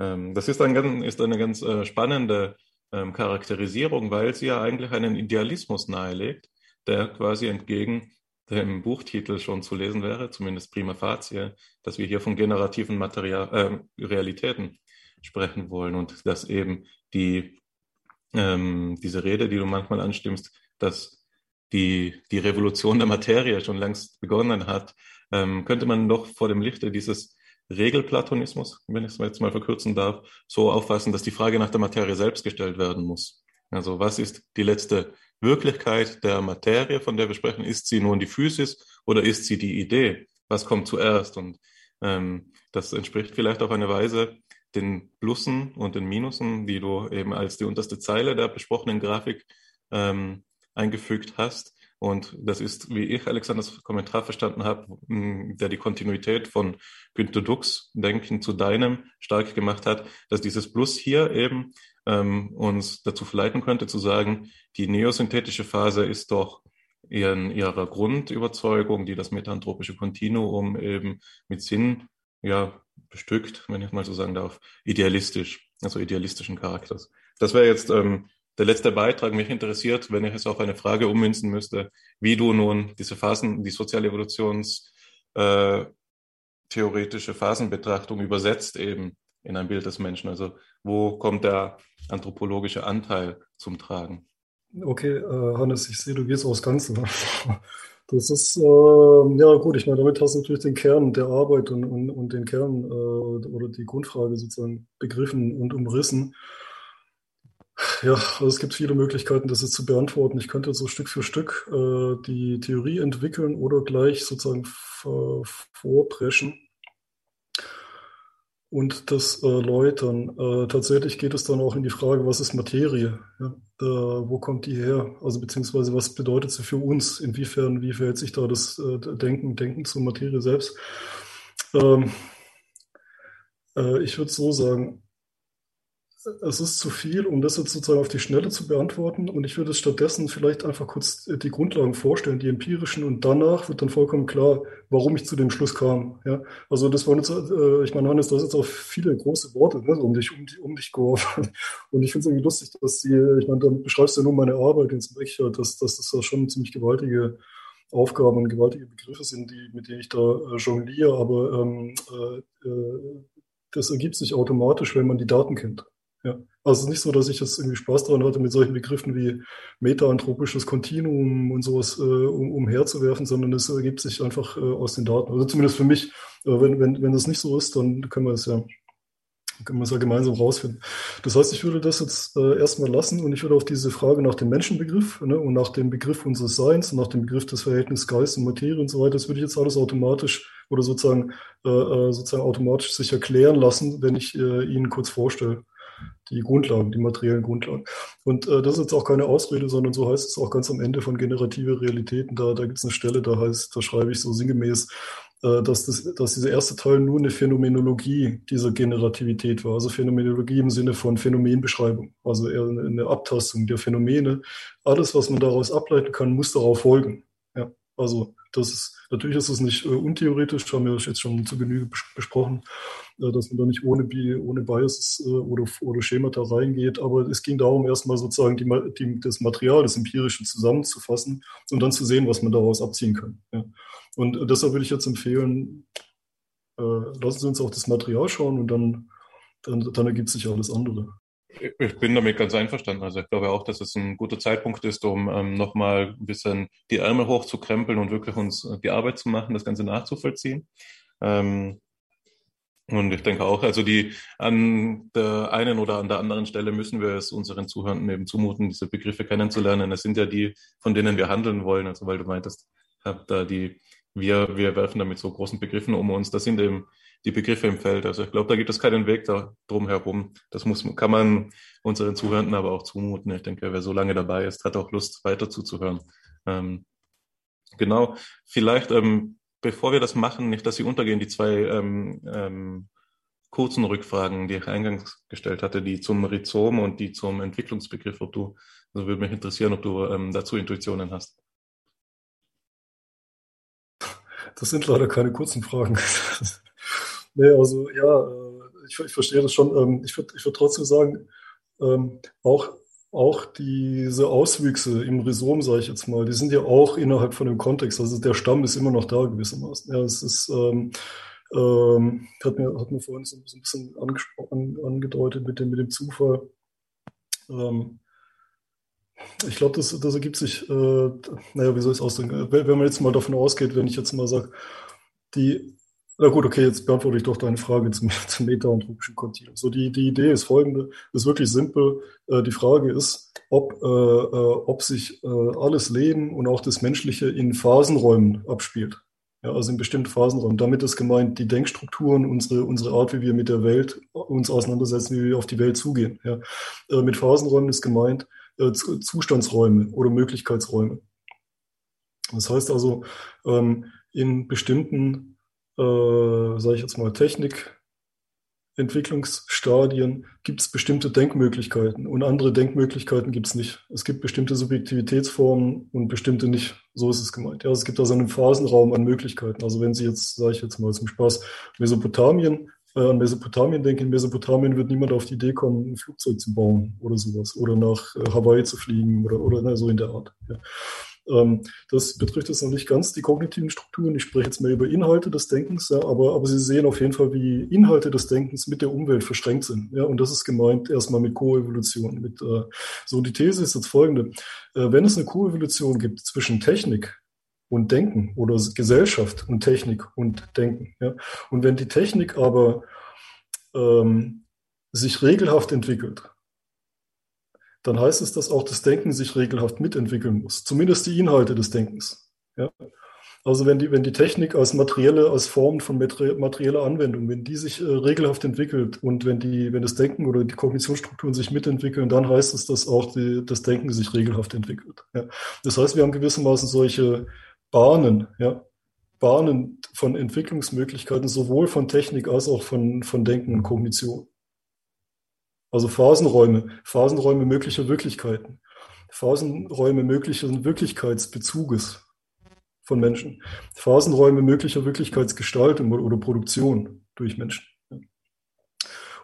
Ähm, das ist, ein, ist eine ganz äh, spannende ähm, Charakterisierung, weil sie ja eigentlich einen Idealismus nahelegt, der quasi entgegen dem Buchtitel schon zu lesen wäre, zumindest prima facie, dass wir hier von generativen Material, äh, Realitäten sprechen wollen und dass eben die, ähm, diese Rede, die du manchmal anstimmst, dass die, die Revolution der Materie schon längst begonnen hat, ähm, könnte man doch vor dem Lichte dieses Regelplatonismus, wenn ich es jetzt mal verkürzen darf, so auffassen, dass die Frage nach der Materie selbst gestellt werden muss. Also was ist die letzte Wirklichkeit der Materie, von der wir sprechen? Ist sie nun die Physis oder ist sie die Idee? Was kommt zuerst? Und ähm, das entspricht vielleicht auf eine Weise den Plussen und den Minusen, die du eben als die unterste Zeile der besprochenen Grafik ähm, eingefügt hast. Und das ist, wie ich Alexanders Kommentar verstanden habe, der die Kontinuität von Günter Dux Denken zu deinem stark gemacht hat, dass dieses Plus hier eben ähm, uns dazu verleiten könnte zu sagen, die neosynthetische Phase ist doch in ihrer Grundüberzeugung, die das metanthropische Kontinuum eben mit Sinn ja, bestückt, wenn ich mal so sagen darf, idealistisch, also idealistischen Charakters. Das wäre jetzt ähm, der letzte Beitrag. Mich interessiert, wenn ich es auf eine Frage ummünzen müsste, wie du nun diese Phasen, die soziale Evolutions äh, Phasenbetrachtung übersetzt eben in ein Bild des Menschen. Also wo kommt der anthropologische Anteil zum Tragen? Okay, äh, Hannes, ich sehe, du gehst aufs Ganze. Das ist, äh, ja gut, ich meine, damit hast du natürlich den Kern der Arbeit und, und, und den Kern äh, oder die Grundfrage sozusagen begriffen und umrissen. Ja, also es gibt viele Möglichkeiten, das jetzt zu beantworten. Ich könnte so Stück für Stück äh, die Theorie entwickeln oder gleich sozusagen vorpreschen und das erläutern. Äh, tatsächlich geht es dann auch in die Frage, was ist Materie? Ja, wo kommt die her? Also beziehungsweise was bedeutet sie für uns? Inwiefern, wie verhält sich da das äh, Denken, Denken zur Materie selbst? Ähm, äh, ich würde so sagen, es ist zu viel, um das jetzt sozusagen auf die Schnelle zu beantworten. Und ich würde stattdessen vielleicht einfach kurz die Grundlagen vorstellen, die empirischen. Und danach wird dann vollkommen klar, warum ich zu dem Schluss kam. Ja, also das waren jetzt, äh, ich meine, Hannes, das ist auch viele große Worte ne, um dich, um, um dich geworfen. Und ich finde es irgendwie lustig, dass die, ich meine, dann beschreibst du ja nur meine Arbeit, jetzt ich ja, dass, dass das ja schon ziemlich gewaltige Aufgaben und gewaltige Begriffe sind, die, mit denen ich da äh, jongliere. Aber ähm, äh, äh das ergibt sich automatisch, wenn man die Daten kennt. Ja. Also es ist nicht so, dass ich jetzt irgendwie Spaß daran hatte, mit solchen Begriffen wie metaanthropisches Kontinuum und sowas äh, um, umherzuwerfen, sondern es ergibt sich einfach äh, aus den Daten. Also zumindest für mich. Äh, wenn, wenn, wenn das nicht so ist, dann können wir es ja, können wir es ja gemeinsam rausfinden. Das heißt, ich würde das jetzt äh, erstmal lassen und ich würde auf diese Frage nach dem Menschenbegriff ne, und nach dem Begriff unseres Seins und nach dem Begriff des Verhältnisses Geist und Materie und so weiter, das würde ich jetzt alles automatisch oder sozusagen, äh, äh sozusagen automatisch sich erklären lassen, wenn ich äh, Ihnen kurz vorstelle die Grundlagen, die materiellen Grundlagen. Und äh, das ist jetzt auch keine Ausrede, sondern so heißt es auch ganz am Ende von generative Realitäten. Da, da gibt es eine Stelle, da heißt, da schreibe ich so sinngemäß, äh, dass, das, dass dieser erste Teil nur eine Phänomenologie dieser Generativität war. Also Phänomenologie im Sinne von Phänomenbeschreibung, also eher eine, eine Abtastung der Phänomene. Alles, was man daraus ableiten kann, muss darauf folgen. Ja, also das ist, natürlich ist es nicht äh, untheoretisch, haben wir jetzt schon zu Genüge besprochen, äh, dass man da nicht ohne, ohne Biases äh, oder, oder Schemata reingeht. Aber es ging darum, erstmal sozusagen die, die, das Material, das Empirische zusammenzufassen und dann zu sehen, was man daraus abziehen kann. Ja. Und äh, deshalb würde ich jetzt empfehlen, äh, lassen Sie uns auch das Material schauen und dann, dann, dann ergibt sich alles andere. Ich bin damit ganz einverstanden. Also ich glaube auch, dass es ein guter Zeitpunkt ist, um ähm, nochmal ein bisschen die Ärmel hochzukrempeln und wirklich uns die Arbeit zu machen, das Ganze nachzuvollziehen. Ähm, und ich denke auch, also die an der einen oder an der anderen Stelle müssen wir es unseren Zuhörern eben zumuten, diese Begriffe kennenzulernen. Es sind ja die, von denen wir handeln wollen. Also weil du meintest, habt da die, wir, wir werfen damit so großen Begriffen um uns. Das sind eben die Begriffe im Feld. Also ich glaube, da gibt es keinen Weg da drum herum. Das muss, kann man unseren Zuhörenden aber auch zumuten. Ich denke, wer so lange dabei ist, hat auch Lust, weiter zuzuhören. Ähm, genau. Vielleicht, ähm, bevor wir das machen, nicht, dass sie untergehen, die zwei ähm, ähm, kurzen Rückfragen, die ich eingangs gestellt hatte, die zum Rhizom und die zum Entwicklungsbegriff, ob du, also würde mich interessieren, ob du ähm, dazu Intuitionen hast. Das sind leider keine kurzen Fragen. Nee, also ja, äh, ich, ich verstehe das schon. Ähm, ich würde ich würd trotzdem sagen, ähm, auch, auch diese Auswüchse im Rhizom, sage ich jetzt mal, die sind ja auch innerhalb von dem Kontext. Also der Stamm ist immer noch da gewissermaßen. Ja, es ist ähm, ähm, hat, mir, hat mir vorhin so, ein bisschen an, angedeutet mit dem, mit dem Zufall. Ähm, ich glaube, das, das ergibt sich, äh, naja, wie soll ich es ausdrücken? Wenn man jetzt mal davon ausgeht, wenn ich jetzt mal sage, die, na gut, okay, jetzt beantworte ich doch deine Frage zum, zum meta-anthropischen Kontinuum. So, die, die Idee ist folgende, ist wirklich simpel. Äh, die Frage ist, ob, äh, äh ob sich äh, alles Leben und auch das Menschliche in Phasenräumen abspielt. Ja, also in bestimmten Phasenräumen. Damit ist gemeint die Denkstrukturen, unsere, unsere Art, wie wir mit der Welt uns auseinandersetzen, wie wir auf die Welt zugehen. Ja. Äh, mit Phasenräumen ist gemeint äh, Zustandsräume oder Möglichkeitsräume. Das heißt also, ähm, in bestimmten, äh, sage ich jetzt mal, Technik, Entwicklungsstadien gibt es bestimmte Denkmöglichkeiten und andere Denkmöglichkeiten gibt es nicht. Es gibt bestimmte Subjektivitätsformen und bestimmte nicht. So ist es gemeint. Ja, es gibt also einen Phasenraum an Möglichkeiten. Also wenn Sie jetzt, sage ich jetzt mal zum Spaß, Mesopotamien, äh, an Mesopotamien denken, in Mesopotamien wird niemand auf die Idee kommen, ein Flugzeug zu bauen oder sowas oder nach äh, Hawaii zu fliegen oder, oder na, so in der Art. Ja. Ähm, das betrifft jetzt noch nicht ganz die kognitiven Strukturen. Ich spreche jetzt mehr über Inhalte des Denkens, ja, aber, aber Sie sehen auf jeden Fall, wie Inhalte des Denkens mit der Umwelt verschränkt sind. Ja, und das ist gemeint erstmal mit Koevolution. Mit, äh, so, die These ist jetzt folgende. Äh, wenn es eine Koevolution gibt zwischen Technik und Denken oder Gesellschaft und Technik und Denken, ja, und wenn die Technik aber ähm, sich regelhaft entwickelt, dann heißt es, dass auch das Denken sich regelhaft mitentwickeln muss. Zumindest die Inhalte des Denkens. Ja? Also wenn die, wenn die Technik als materielle, als Form von materieller Anwendung, wenn die sich äh, regelhaft entwickelt und wenn die, wenn das Denken oder die Kognitionsstrukturen sich mitentwickeln, dann heißt es, dass auch die, das Denken sich regelhaft entwickelt. Ja? Das heißt, wir haben gewissermaßen solche Bahnen, ja, Bahnen von Entwicklungsmöglichkeiten, sowohl von Technik als auch von, von Denken und Kognition. Also Phasenräume, Phasenräume möglicher Wirklichkeiten, Phasenräume möglichen Wirklichkeitsbezuges von Menschen, Phasenräume möglicher Wirklichkeitsgestaltung oder Produktion durch Menschen.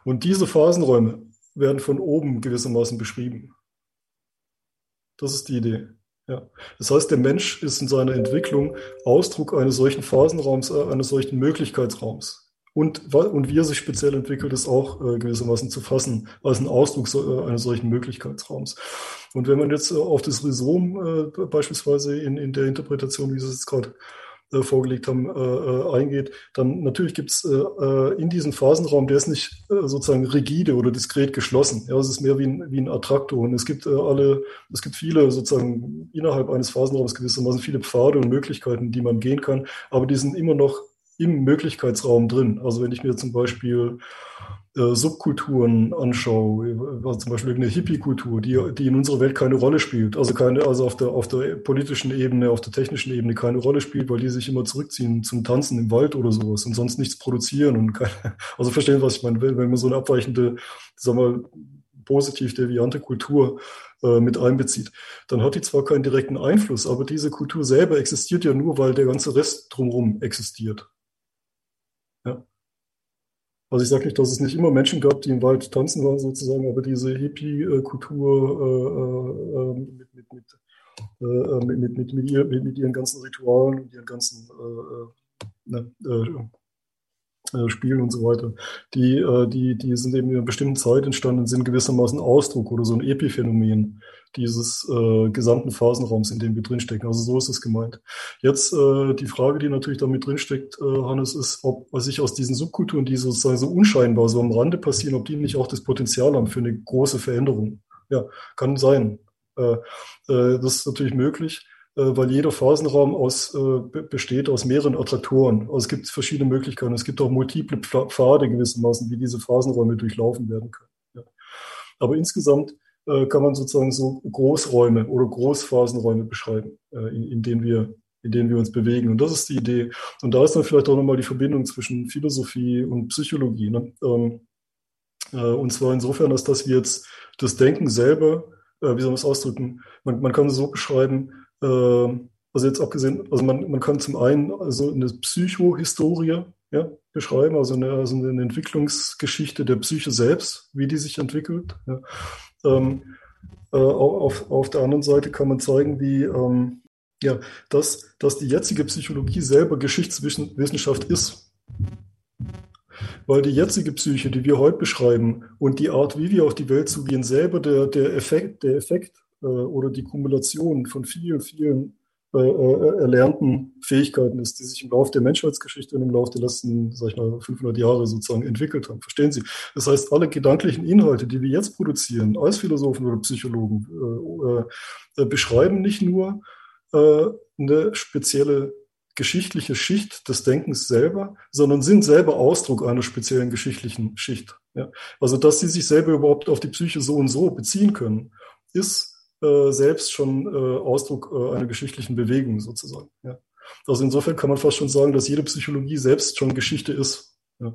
Und diese Phasenräume werden von oben gewissermaßen beschrieben. Das ist die Idee. Ja. Das heißt, der Mensch ist in seiner Entwicklung Ausdruck eines solchen Phasenraums, äh, eines solchen Möglichkeitsraums. Und, und wie er sich speziell entwickelt, ist auch äh, gewissermaßen zu fassen als ein Ausdruck so, äh, eines solchen Möglichkeitsraums. Und wenn man jetzt äh, auf das Rhizom äh, beispielsweise in, in der Interpretation, wie Sie es jetzt gerade äh, vorgelegt haben, äh, eingeht, dann natürlich gibt es in diesem Phasenraum, der ist nicht sozusagen rigide oder diskret geschlossen. Ja, es ist mehr wie ein, wie ein Attraktor. Und es gibt alle, es gibt viele sozusagen innerhalb eines Phasenraums gewissermaßen viele Pfade und Möglichkeiten, die man gehen kann, aber die sind immer noch im Möglichkeitsraum drin. Also wenn ich mir zum Beispiel äh, Subkulturen anschaue, also zum Beispiel eine Hippie-Kultur, die, die in unserer Welt keine Rolle spielt, also keine, also auf der, auf der politischen Ebene, auf der technischen Ebene keine Rolle spielt, weil die sich immer zurückziehen zum Tanzen im Wald oder sowas und sonst nichts produzieren und keine, also verstehen, was ich meine, wenn man so eine abweichende, sagen wir mal, positiv deviante Kultur äh, mit einbezieht, dann hat die zwar keinen direkten Einfluss, aber diese Kultur selber existiert ja nur, weil der ganze Rest drumherum existiert. Also ich sage nicht, dass es nicht immer Menschen gab, die im Wald tanzen waren sozusagen, aber diese Hippie-Kultur äh, äh, mit, mit, mit, äh, mit, mit, mit, mit, mit, mit ihren ganzen Ritualen und ihren ganzen äh, ne, äh, Spielen und so weiter, die, äh, die, die sind eben in einer bestimmten Zeit entstanden, sind gewissermaßen Ausdruck oder so ein Epiphänomen dieses äh, gesamten Phasenraums, in dem wir drinstecken. Also so ist es gemeint. Jetzt äh, die Frage, die natürlich damit drinsteckt, äh, Hannes, ist, ob sich aus diesen Subkulturen, die sozusagen so unscheinbar so am Rande passieren, ob die nicht auch das Potenzial haben für eine große Veränderung. Ja, kann sein. Äh, äh, das ist natürlich möglich äh, weil jeder Phasenraum aus, äh, besteht aus mehreren Attraktoren. Also es gibt verschiedene Möglichkeiten. Es gibt auch multiple Pfade gewissermaßen, wie diese Phasenräume durchlaufen werden können. Ja. Aber insgesamt äh, kann man sozusagen so Großräume oder Großphasenräume beschreiben, äh, in, in, denen wir in denen wir uns bewegen. Und das ist die Idee. Und da ist dann vielleicht auch nochmal die Verbindung zwischen Philosophie und Psychologie. Ne? Ähm, äh, und zwar insofern, dass, dass wir jetzt das Denken selber, wie soll man es ausdrücken, man, man kann es so beschreiben, also jetzt abgesehen, also man, man kann zum einen also eine Psychohistorie ja, beschreiben, also eine, also eine Entwicklungsgeschichte der Psyche selbst, wie die sich entwickelt. Ja. Ähm, äh, auf, auf der anderen Seite kann man zeigen, wie ähm, ja, dass, dass die jetzige Psychologie selber Geschichtswissenschaft ist. Weil die jetzige Psyche, die wir heute beschreiben und die Art, wie wir auf die Welt zugehen, selber der, der Effekt, der Effekt äh, oder die Kumulation von vielen, vielen äh, äh, erlernten Fähigkeiten ist, die sich im Laufe der Menschheitsgeschichte und im Laufe der letzten, sag ich mal, 500 Jahre sozusagen entwickelt haben. Verstehen Sie? Das heißt, alle gedanklichen Inhalte, die wir jetzt produzieren, als Philosophen oder Psychologen, äh, äh, beschreiben nicht nur äh, eine spezielle geschichtliche Schicht des Denkens selber, sondern sind selber Ausdruck einer speziellen geschichtlichen Schicht. Ja? Also, dass sie sich selber überhaupt auf die Psyche so und so beziehen können, ist äh, selbst schon äh, Ausdruck äh, einer geschichtlichen Bewegung sozusagen. Ja. Also insofern kann man fast schon sagen, dass jede Psychologie selbst schon Geschichte ist. Ja.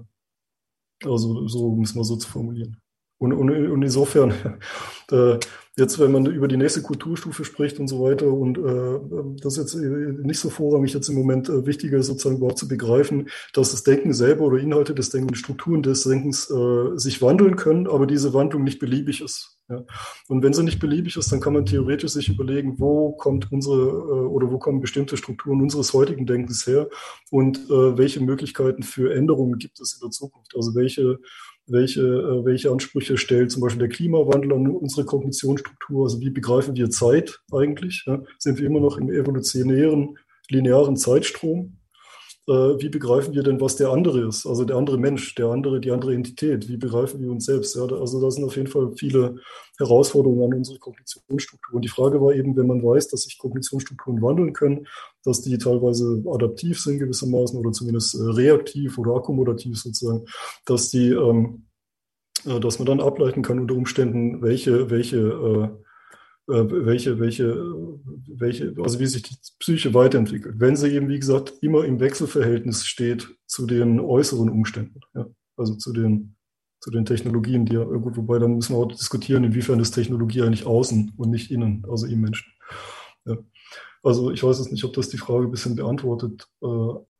Also so muss man so zu formulieren. Und, und, und insofern, äh, jetzt, wenn man über die nächste Kulturstufe spricht und so weiter, und äh, das ist jetzt nicht so vorrangig jetzt im Moment äh, wichtiger, sozusagen überhaupt zu begreifen, dass das Denken selber oder Inhalte des Denkens, Strukturen des Denkens äh, sich wandeln können, aber diese Wandlung nicht beliebig ist. Ja. Und wenn sie nicht beliebig ist, dann kann man theoretisch sich überlegen, wo kommt unsere äh, oder wo kommen bestimmte Strukturen unseres heutigen Denkens her und äh, welche Möglichkeiten für Änderungen gibt es in der Zukunft. Also welche, welche, äh, welche Ansprüche stellt zum Beispiel der Klimawandel an unsere Kognitionsstruktur? Also wie begreifen wir Zeit eigentlich? Ja? Sind wir immer noch im evolutionären, linearen Zeitstrom? Äh, wie begreifen wir denn, was der andere ist, also der andere Mensch, der andere, die andere Entität, wie begreifen wir uns selbst? Ja, also da sind auf jeden Fall viele Herausforderungen an unsere Kognitionsstruktur. Und die Frage war eben, wenn man weiß, dass sich Kognitionsstrukturen wandeln können, dass die teilweise adaptiv sind gewissermaßen oder zumindest äh, reaktiv oder akkomodativ sozusagen, dass die, ähm, äh, dass man dann ableiten kann unter Umständen, welche, welche äh, welche, welche, welche, also wie sich die Psyche weiterentwickelt. Wenn sie eben, wie gesagt, immer im Wechselverhältnis steht zu den äußeren Umständen, ja? also zu den, zu den Technologien, die ja, gut, wobei dann müssen wir auch diskutieren, inwiefern ist Technologie eigentlich außen und nicht innen, also im Menschen. Ja. Also ich weiß jetzt nicht, ob das die Frage ein bisschen beantwortet. Äh.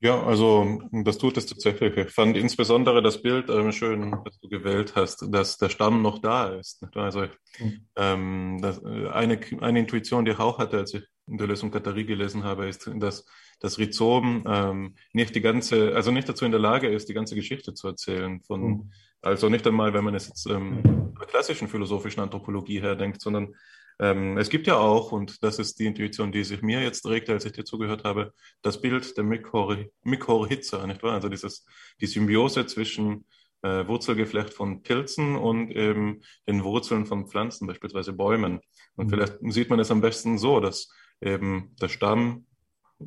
Ja, also das tut es tatsächlich. Ich fand insbesondere das Bild ähm, schön, das du gewählt hast, dass der Stamm noch da ist. Also mhm. ähm, das, äh, eine, eine Intuition, die ich auch hatte, als ich in der Lösung Katharie gelesen habe, ist, dass das Rhizom ähm, nicht die ganze, also nicht dazu in der Lage ist, die ganze Geschichte zu erzählen. Von, mhm. Also nicht einmal, wenn man es jetzt ähm, mhm. der klassischen philosophischen Anthropologie her denkt, sondern ähm, es gibt ja auch, und das ist die Intuition, die sich mir jetzt regte, als ich dir zugehört habe, das Bild der Mykorrhiza, nicht wahr? Also dieses, die Symbiose zwischen äh, Wurzelgeflecht von Pilzen und eben den Wurzeln von Pflanzen, beispielsweise Bäumen. Und mhm. vielleicht sieht man es am besten so, dass eben der Stamm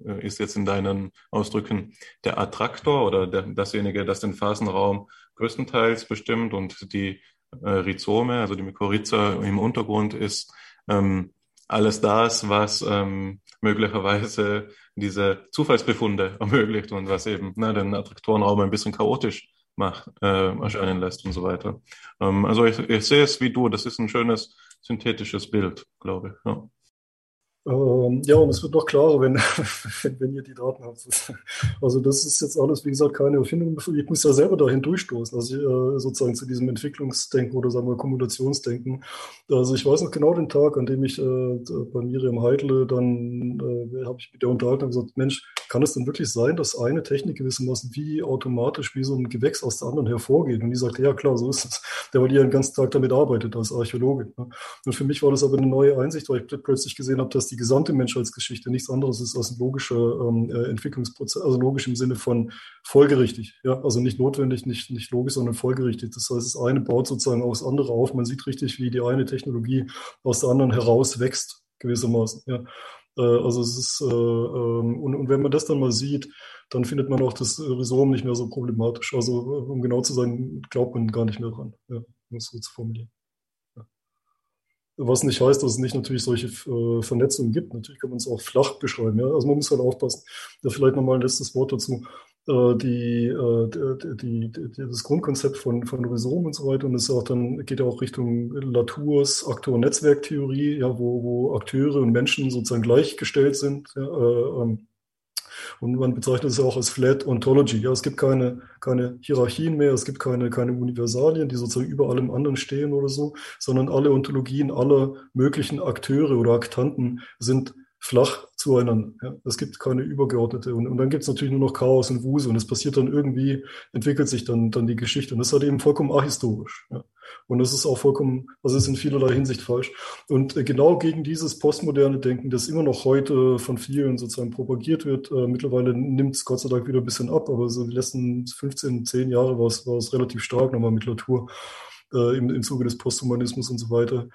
äh, ist jetzt in deinen Ausdrücken der Attraktor oder der, dasjenige, das den Phasenraum größtenteils bestimmt und die äh, Rhizome, also die Mykorrhiza im Untergrund ist ähm, alles das, was ähm, möglicherweise diese Zufallsbefunde ermöglicht und was eben ne, den Attraktorenraum ein bisschen chaotisch macht, äh, erscheinen lässt und so weiter. Ähm, also ich, ich sehe es wie du, das ist ein schönes synthetisches Bild, glaube ich. Ja. Ähm, ja, und es wird noch klarer, wenn, wenn, ihr die Daten habt. Also das ist jetzt alles, wie gesagt, keine Erfindung. Ich muss ja selber dahin durchstoßen, also äh, sozusagen zu diesem Entwicklungsdenken oder sagen wir Kumulationsdenken. Also ich weiß noch genau den Tag, an dem ich äh, bei Miriam Heidle dann äh, habe ich mit der unterhalten und gesagt, Mensch, kann es denn wirklich sein, dass eine Technik gewissermaßen wie automatisch wie so ein Gewächs aus der anderen hervorgeht? Und die sagte, ja klar, so ist es. Der, weil die ja den ganzen Tag damit arbeitet als Archäologin. Ne? Und für mich war das aber eine neue Einsicht, weil ich plötzlich gesehen habe, dass die gesamte Menschheitsgeschichte nichts anderes ist als ein logischer ähm, äh, Entwicklungsprozess, also logisch im Sinne von folgerichtig. Ja? Also nicht notwendig, nicht, nicht logisch, sondern folgerichtig. Das heißt, das eine baut sozusagen aufs andere auf. Man sieht richtig, wie die eine Technologie aus der anderen heraus wächst, gewissermaßen. Ja? Äh, also es ist, äh, ähm, und, und wenn man das dann mal sieht, dann findet man auch das Rhizom nicht mehr so problematisch. Also äh, um genau zu sein, glaubt man gar nicht mehr dran, ja, um es so zu formulieren. Was nicht heißt, dass es nicht natürlich solche äh, Vernetzungen gibt. Natürlich kann man es auch flach beschreiben. Ja? Also man muss halt aufpassen. Ja, vielleicht nochmal ein letztes Wort dazu. Äh, die, äh, die, die, das Grundkonzept von, von Rhizom und so weiter. Und es auch dann geht ja auch Richtung Latours Akteur-Netzwerktheorie, ja, wo, wo Akteure und Menschen sozusagen gleichgestellt sind. Ja, äh, ähm, und man bezeichnet es auch als Flat Ontology. Ja, es gibt keine, keine Hierarchien mehr, es gibt keine, keine Universalien, die sozusagen über allem anderen stehen oder so, sondern alle Ontologien aller möglichen Akteure oder Aktanten sind flach zueinander. Ja. Es gibt keine übergeordnete. Und, und dann gibt es natürlich nur noch Chaos und Wuse und es passiert dann irgendwie, entwickelt sich dann, dann die Geschichte. Und das ist halt eben vollkommen ahistorisch. Ja. Und das ist auch vollkommen, also ist in vielerlei Hinsicht falsch. Und äh, genau gegen dieses postmoderne Denken, das immer noch heute von vielen sozusagen propagiert wird, äh, mittlerweile nimmt es Gott sei Dank wieder ein bisschen ab, aber so die letzten 15, 10 Jahre war es, war es relativ stark nochmal mit Latour äh, im, im Zuge des Posthumanismus und so weiter.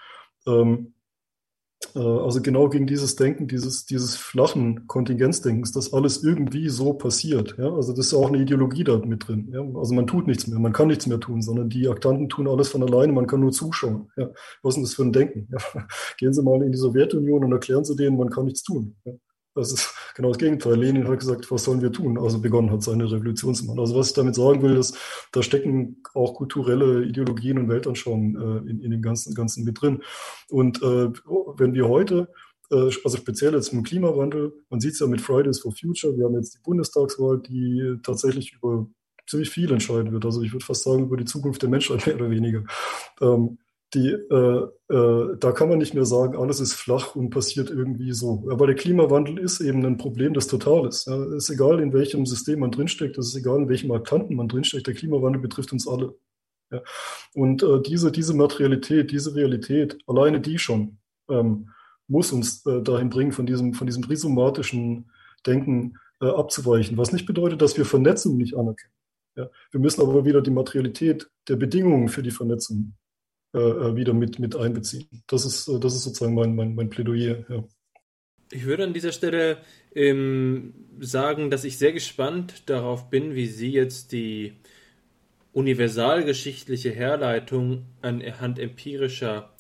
Ähm, äh, also genau gegen dieses Denken, dieses, dieses flachen Kontingenzdenkens, dass alles irgendwie so passiert. Ja? Also das ist auch eine Ideologie da mit drin. Ja? Also man tut nichts mehr, man kann nichts mehr tun, sondern die Aktanten tun alles von alleine, man kann nur zuschauen. Ja? Was ist denn das für ein Denken? Ja? Gehen Sie mal in die Sowjetunion und erklären Sie denen, man kann nichts tun. Ja? Das ist genau das Gegenteil. Lenin hat gesagt, was sollen wir tun? Also begonnen hat, seine Revolution zu machen. Also was ich damit sagen will, ist, da stecken auch kulturelle Ideologien und Weltanschauungen äh, in, in dem ganzen, ganzen mit drin. Und äh, wenn wir heute, äh, also speziell jetzt im Klimawandel, man sieht es ja mit Fridays for Future, wir haben jetzt die Bundestagswahl, die tatsächlich über ziemlich viel entscheiden wird. Also ich würde fast sagen, über die Zukunft der Menschheit mehr oder weniger. Ähm, die, äh, äh, da kann man nicht mehr sagen, alles ist flach und passiert irgendwie so. Aber der Klimawandel ist eben ein Problem des Totales. Ja, ist egal, in welchem System man drinsteckt, es ist egal, in welchem Marktanten man drinsteckt, der Klimawandel betrifft uns alle. Ja. Und äh, diese, diese Materialität, diese Realität, alleine die schon, ähm, muss uns äh, dahin bringen, von diesem, von diesem rhizomatischen Denken äh, abzuweichen. Was nicht bedeutet, dass wir Vernetzung nicht anerkennen. Ja. Wir müssen aber wieder die Materialität der Bedingungen für die Vernetzung wieder mit, mit einbeziehen. Das ist, äh, das ist sozusagen mein, mein, mein Plädoyer. Ja. Ich würde an dieser Stelle ähm, sagen, dass ich sehr gespannt darauf bin, wie Sie jetzt die universalgeschichtliche Herleitung anhand empirischer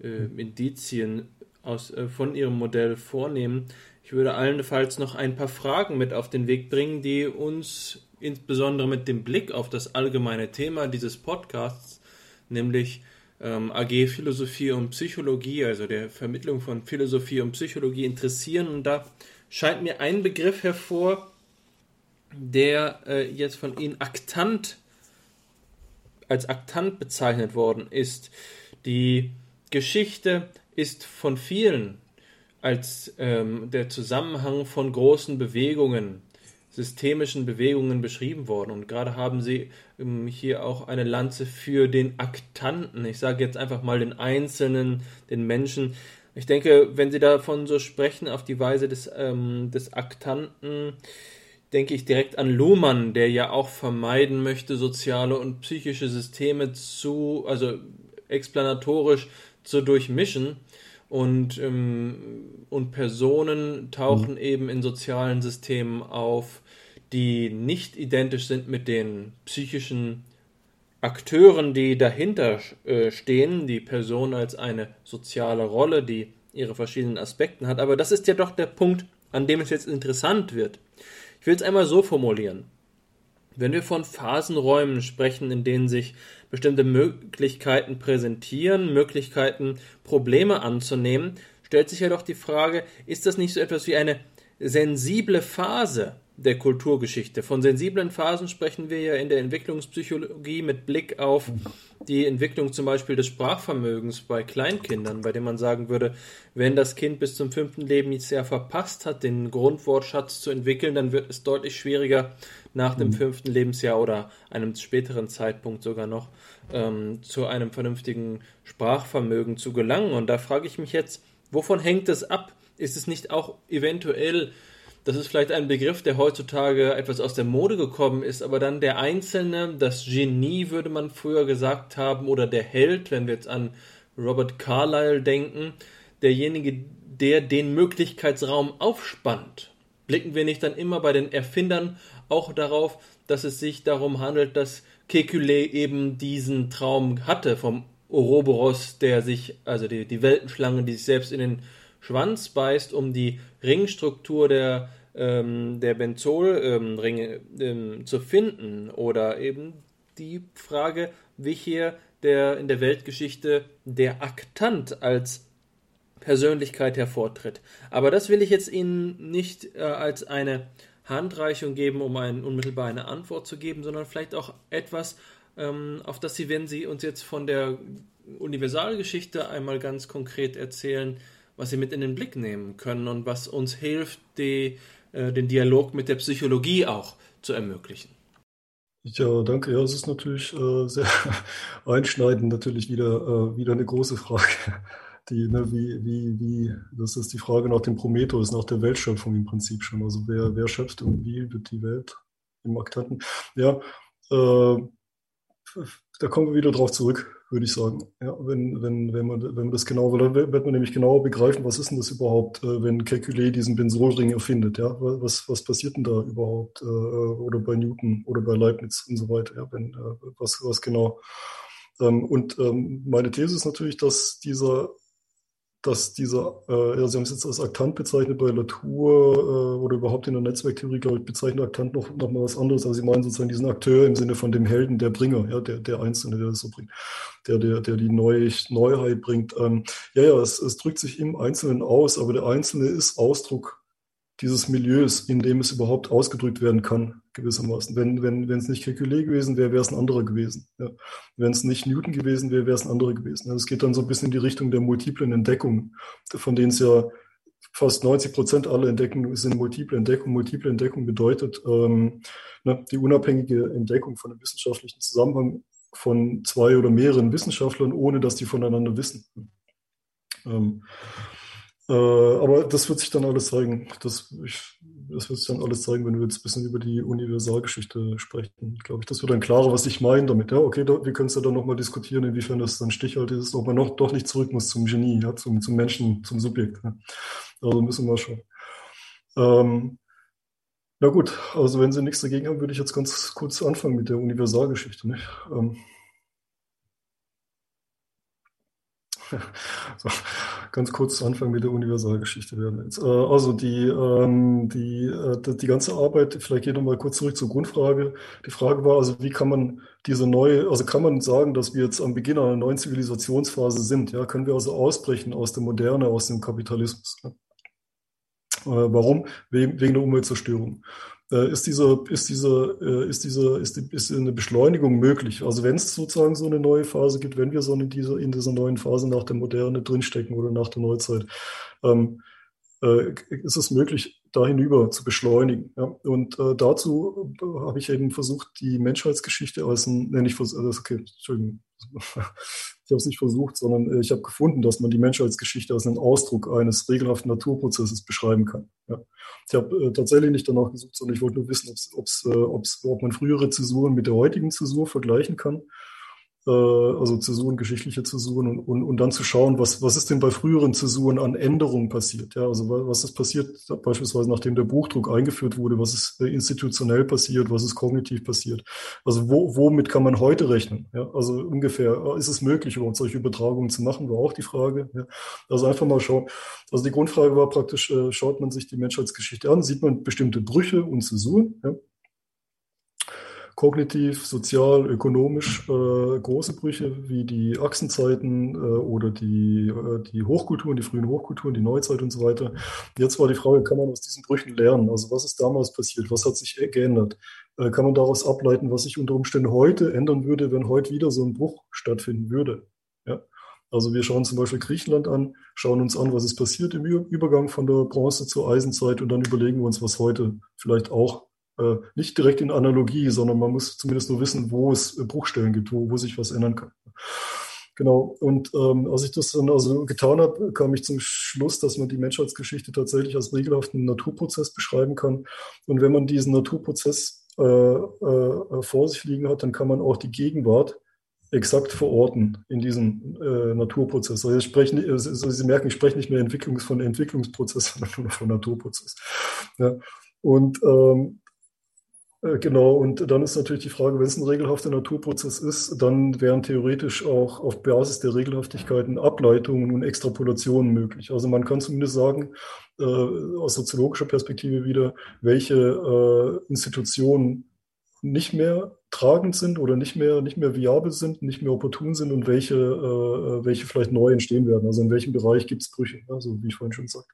äh, Indizien aus, äh, von Ihrem Modell vornehmen. Ich würde allenfalls noch ein paar Fragen mit auf den Weg bringen, die uns insbesondere mit dem Blick auf das allgemeine Thema dieses Podcasts, nämlich ähm, AG Philosophie und Psychologie, also der Vermittlung von Philosophie und Psychologie interessieren. Und da scheint mir ein Begriff hervor, der äh, jetzt von Ihnen Aktant als Aktant bezeichnet worden ist. Die Geschichte ist von vielen als ähm, der Zusammenhang von großen Bewegungen systemischen Bewegungen beschrieben worden. Und gerade haben Sie ähm, hier auch eine Lanze für den Aktanten. Ich sage jetzt einfach mal den Einzelnen, den Menschen. Ich denke, wenn Sie davon so sprechen, auf die Weise des, ähm, des Aktanten, denke ich direkt an Luhmann, der ja auch vermeiden möchte, soziale und psychische Systeme zu, also explanatorisch zu durchmischen. Und, ähm, und Personen tauchen mhm. eben in sozialen Systemen auf, die nicht identisch sind mit den psychischen Akteuren, die dahinter äh, stehen, die Person als eine soziale Rolle, die ihre verschiedenen Aspekte hat. Aber das ist ja doch der Punkt, an dem es jetzt interessant wird. Ich will es einmal so formulieren. Wenn wir von Phasenräumen sprechen, in denen sich bestimmte Möglichkeiten präsentieren, Möglichkeiten, Probleme anzunehmen, stellt sich ja doch die Frage, ist das nicht so etwas wie eine sensible Phase, der Kulturgeschichte. Von sensiblen Phasen sprechen wir ja in der Entwicklungspsychologie mit Blick auf die Entwicklung zum Beispiel des Sprachvermögens bei Kleinkindern, bei dem man sagen würde, wenn das Kind bis zum fünften Lebensjahr verpasst hat, den Grundwortschatz zu entwickeln, dann wird es deutlich schwieriger, nach dem mhm. fünften Lebensjahr oder einem späteren Zeitpunkt sogar noch ähm, zu einem vernünftigen Sprachvermögen zu gelangen. Und da frage ich mich jetzt, wovon hängt es ab? Ist es nicht auch eventuell das ist vielleicht ein Begriff, der heutzutage etwas aus der Mode gekommen ist, aber dann der Einzelne, das Genie würde man früher gesagt haben, oder der Held, wenn wir jetzt an Robert Carlyle denken, derjenige, der den Möglichkeitsraum aufspannt. Blicken wir nicht dann immer bei den Erfindern auch darauf, dass es sich darum handelt, dass Kekulé eben diesen Traum hatte vom Ouroboros, der sich, also die, die Weltenschlange, die sich selbst in den Schwanz beißt, um die Ringstruktur der, ähm, der Benzolringe ähm, zu finden. Oder eben die Frage, wie hier der in der Weltgeschichte der Aktant als Persönlichkeit hervortritt. Aber das will ich jetzt Ihnen nicht äh, als eine Handreichung geben, um einen, unmittelbar eine Antwort zu geben, sondern vielleicht auch etwas, ähm, auf das Sie, wenn Sie uns jetzt von der Universalgeschichte einmal ganz konkret erzählen, was Sie mit in den Blick nehmen können und was uns hilft, die, äh, den Dialog mit der Psychologie auch zu ermöglichen. Ja, danke. Ja, es ist natürlich äh, sehr einschneidend, natürlich wieder, äh, wieder eine große Frage. Die, ne, wie, wie, wie, das ist die Frage nach dem Prometheus, nach der Weltschöpfung im Prinzip schon. Also wer, wer schöpft und wie wird die Welt im Aktanten? Ja, äh, da kommen wir wieder drauf zurück würde ich sagen. Ja, wenn, wenn, wenn, man, wenn man das genau, dann wird man nämlich genauer begreifen, was ist denn das überhaupt, äh, wenn Kekulé diesen Benzolring erfindet, ja, was, was passiert denn da überhaupt, äh, oder bei Newton oder bei Leibniz und so weiter, ja, wenn, äh, was, was genau. Ähm, und ähm, meine These ist natürlich, dass dieser dass dieser, äh, Sie haben es jetzt als Aktant bezeichnet bei Latour äh, oder überhaupt in der Netzwerktheorie, glaube ich, bezeichnet Aktant noch, noch mal was anderes. Also Sie meinen sozusagen diesen Akteur im Sinne von dem Helden, der Bringer, ja, der, der Einzelne, der das so bringt, der, der, der die Neu Neuheit bringt. Ähm, ja, ja, es, es drückt sich im Einzelnen aus, aber der Einzelne ist Ausdruck dieses Milieus, in dem es überhaupt ausgedrückt werden kann, gewissermaßen. Wenn, wenn, wenn es nicht Kekulé gewesen wäre, wäre es ein anderer gewesen. Ja. Wenn es nicht Newton gewesen wäre, wäre es ein anderer gewesen. Also es geht dann so ein bisschen in die Richtung der multiplen Entdeckungen, von denen es ja fast 90 Prozent aller Entdeckungen sind multiple Entdeckungen. Multiple Entdeckung bedeutet ähm, ne, die unabhängige Entdeckung von einem wissenschaftlichen Zusammenhang von zwei oder mehreren Wissenschaftlern, ohne dass die voneinander wissen. Ähm, äh, aber das wird sich dann alles zeigen. Das, ich, das wird sich dann alles zeigen, wenn wir jetzt ein bisschen über die Universalgeschichte sprechen. Glaube ich, das wird dann klarer, was ich meine damit. Ja, okay, da, wir können es ja dann nochmal diskutieren, inwiefern das dann stichhaltig ist, ob man noch doch nicht zurück muss zum Genie, ja, zum, zum Menschen, zum Subjekt. Ja. Also müssen wir schauen. Ähm, na gut, also wenn Sie nichts dagegen haben, würde ich jetzt ganz kurz anfangen mit der Universalgeschichte. Nicht? Ähm, so, ganz kurz zu Anfang mit der Universalgeschichte werden jetzt. Äh, also die, ähm, die, äh, die ganze Arbeit, vielleicht geht nochmal kurz zurück zur Grundfrage. Die Frage war also, wie kann man diese neue, also kann man sagen, dass wir jetzt am Beginn einer neuen Zivilisationsphase sind? Ja, können wir also ausbrechen aus der Moderne, aus dem Kapitalismus? Äh, warum? Wegen der Umweltzerstörung ist diese, ist diese, äh, ist diese, ist, die, ist eine Beschleunigung möglich. Also wenn es sozusagen so eine neue Phase gibt, wenn wir so in dieser, in dieser neuen Phase nach der Moderne drinstecken oder nach der Neuzeit, ähm, äh, ist es möglich, da hinüber zu beschleunigen. Ja? Und äh, dazu äh, habe ich eben versucht, die Menschheitsgeschichte als ein, nenne ich okay, Entschuldigung, ich habe es nicht versucht, sondern äh, ich habe gefunden, dass man die Menschheitsgeschichte als einen Ausdruck eines regelhaften Naturprozesses beschreiben kann. Ja. Ich habe äh, tatsächlich nicht danach gesucht, sondern ich wollte nur wissen, ob's, ob's, äh, ob's, ob man frühere Zäsuren mit der heutigen Zäsur vergleichen kann also Zäsuren, geschichtliche Zäsuren und, und, und dann zu schauen, was, was ist denn bei früheren Zäsuren an Änderungen passiert. Ja, also was ist passiert beispielsweise nachdem der Buchdruck eingeführt wurde, was ist äh, institutionell passiert, was ist kognitiv passiert. Also wo, womit kann man heute rechnen? Ja, also ungefähr, äh, ist es möglich, überhaupt solche Übertragungen zu machen, war auch die Frage. Ja. Also einfach mal schauen. Also die Grundfrage war praktisch, äh, schaut man sich die Menschheitsgeschichte an, sieht man bestimmte Brüche und Zäsuren. Ja kognitiv, sozial, ökonomisch äh, große Brüche wie die Achsenzeiten äh, oder die, äh, die Hochkulturen, die frühen Hochkulturen, die Neuzeit und so weiter. Jetzt war die Frage, kann man aus diesen Brüchen lernen? Also was ist damals passiert? Was hat sich geändert? Äh, kann man daraus ableiten, was sich unter Umständen heute ändern würde, wenn heute wieder so ein Bruch stattfinden würde? Ja. Also wir schauen zum Beispiel Griechenland an, schauen uns an, was ist passiert im Übergang von der Bronze zur Eisenzeit und dann überlegen wir uns, was heute vielleicht auch äh, nicht direkt in Analogie, sondern man muss zumindest nur wissen, wo es Bruchstellen gibt, wo, wo sich was ändern kann. Genau. Und ähm, als ich das dann also getan habe, kam ich zum Schluss, dass man die Menschheitsgeschichte tatsächlich als regelhaften Naturprozess beschreiben kann. Und wenn man diesen Naturprozess äh, äh, vor sich liegen hat, dann kann man auch die Gegenwart exakt verorten in diesem äh, Naturprozess. Also, spreche, also Sie merken, ich spreche nicht mehr Entwicklungs von Entwicklungsprozess, sondern von Naturprozess. Ja. Und ähm, Äh, genau, und dann ist natürlich die Frage, wenn es ein regelhafter Naturprozess ist, dann wären theoretisch auch auf Basis der Regelhaftigkeiten Ableitungen und Extrapolationen möglich. Also man kann zumindest sagen, äh, aus soziologischer Perspektive wieder, welche äh, Institutionen nicht mehr tragend sind oder nicht mehr, nicht mehr viabel sind, nicht mehr opportun sind und welche, äh, welche vielleicht neu entstehen werden. Also in welchem Bereich gibt es Brüche, also wie ich vorhin schon sagte.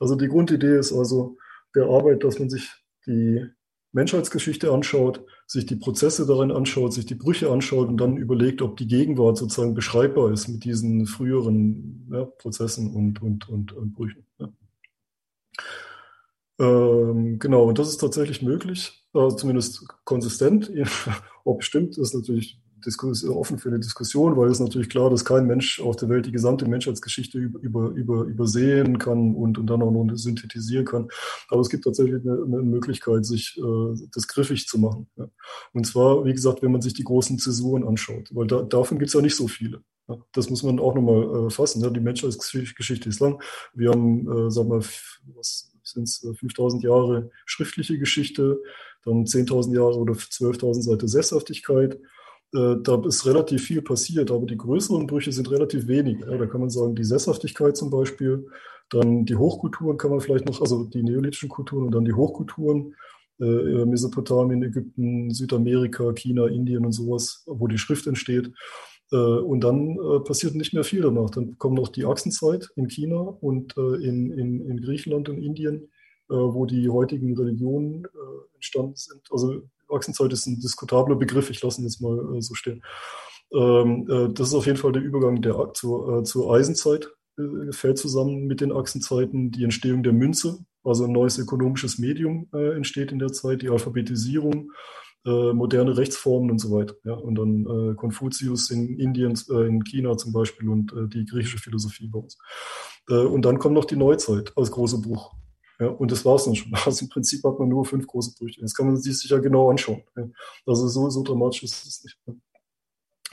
Also die Grundidee ist also der Arbeit, dass man sich die Menschheitsgeschichte anschaut, sich die Prozesse darin anschaut, sich die Brüche anschaut und dann überlegt, ob die Gegenwart sozusagen beschreibbar ist mit diesen früheren ja, Prozessen und, und, und, und Brüchen. Ja. Ähm, genau, und das ist tatsächlich möglich, äh, zumindest konsistent. Ob stimmt, ist natürlich offen für eine Diskussion, weil es natürlich klar, dass kein Mensch auf der Welt die gesamte Menschheitsgeschichte über, über, über, übersehen kann und, und dann auch noch synthetisieren kann. Aber es gibt tatsächlich eine, eine Möglichkeit, sich äh, das griffig zu machen. Ja. Und zwar, wie gesagt, wenn man sich die großen Zäsuren anschaut, weil da, davon gibt es ja nicht so viele. Ja. Das muss man auch nochmal äh, fassen. Ja. Die Menschheitsgeschichte ist lang. Wir haben, äh, sag mal, was sind es 5000 Jahre schriftliche Geschichte, dann 10.000 Jahre oder 12.000 Seiten Sesshaftigkeit äh, da ist relativ viel passiert, aber die größeren Brüche sind relativ wenig. Ja, da kann man sagen, die Sesshaftigkeit zum Beispiel, dann die Hochkulturen kann man vielleicht noch, also die neolithischen Kulturen und dann die Hochkulturen, äh, Mesopotamien, Ägypten, Südamerika, China, Indien und sowas, wo die Schrift entsteht. Äh, und dann äh, passiert nicht mehr viel danach. Dann kommt noch die Achsenzeit in China und äh, in, in, in Griechenland und Indien, äh, wo die heutigen Religionen entstanden sind. Also Ochsenzeit ist ein diskutabler Begriff, ich lasse ihn jetzt mal äh, so stehen. Ähm, äh, das ist auf jeden Fall der Übergang der, zur, äh, zur Eisenzeit, äh, fällt zusammen mit den Achsenzeiten. Die Entstehung der Münze, also ein neues ökonomisches Medium äh, entsteht in der Zeit, die Alphabetisierung, äh, moderne Rechtsformen und so weiter. Ja? Und dann Konfuzius in Indien, in China zum Beispiel und die griechische Philosophie bei uns. und dann kommt noch die Neuzeit als großer Bruch. Ja, und das war es dann schon. Also im Prinzip hat man nur fünf große Brüche. Das kann man sich sicher genau anschauen. Ja. Also so, so dramatisch ist es nicht.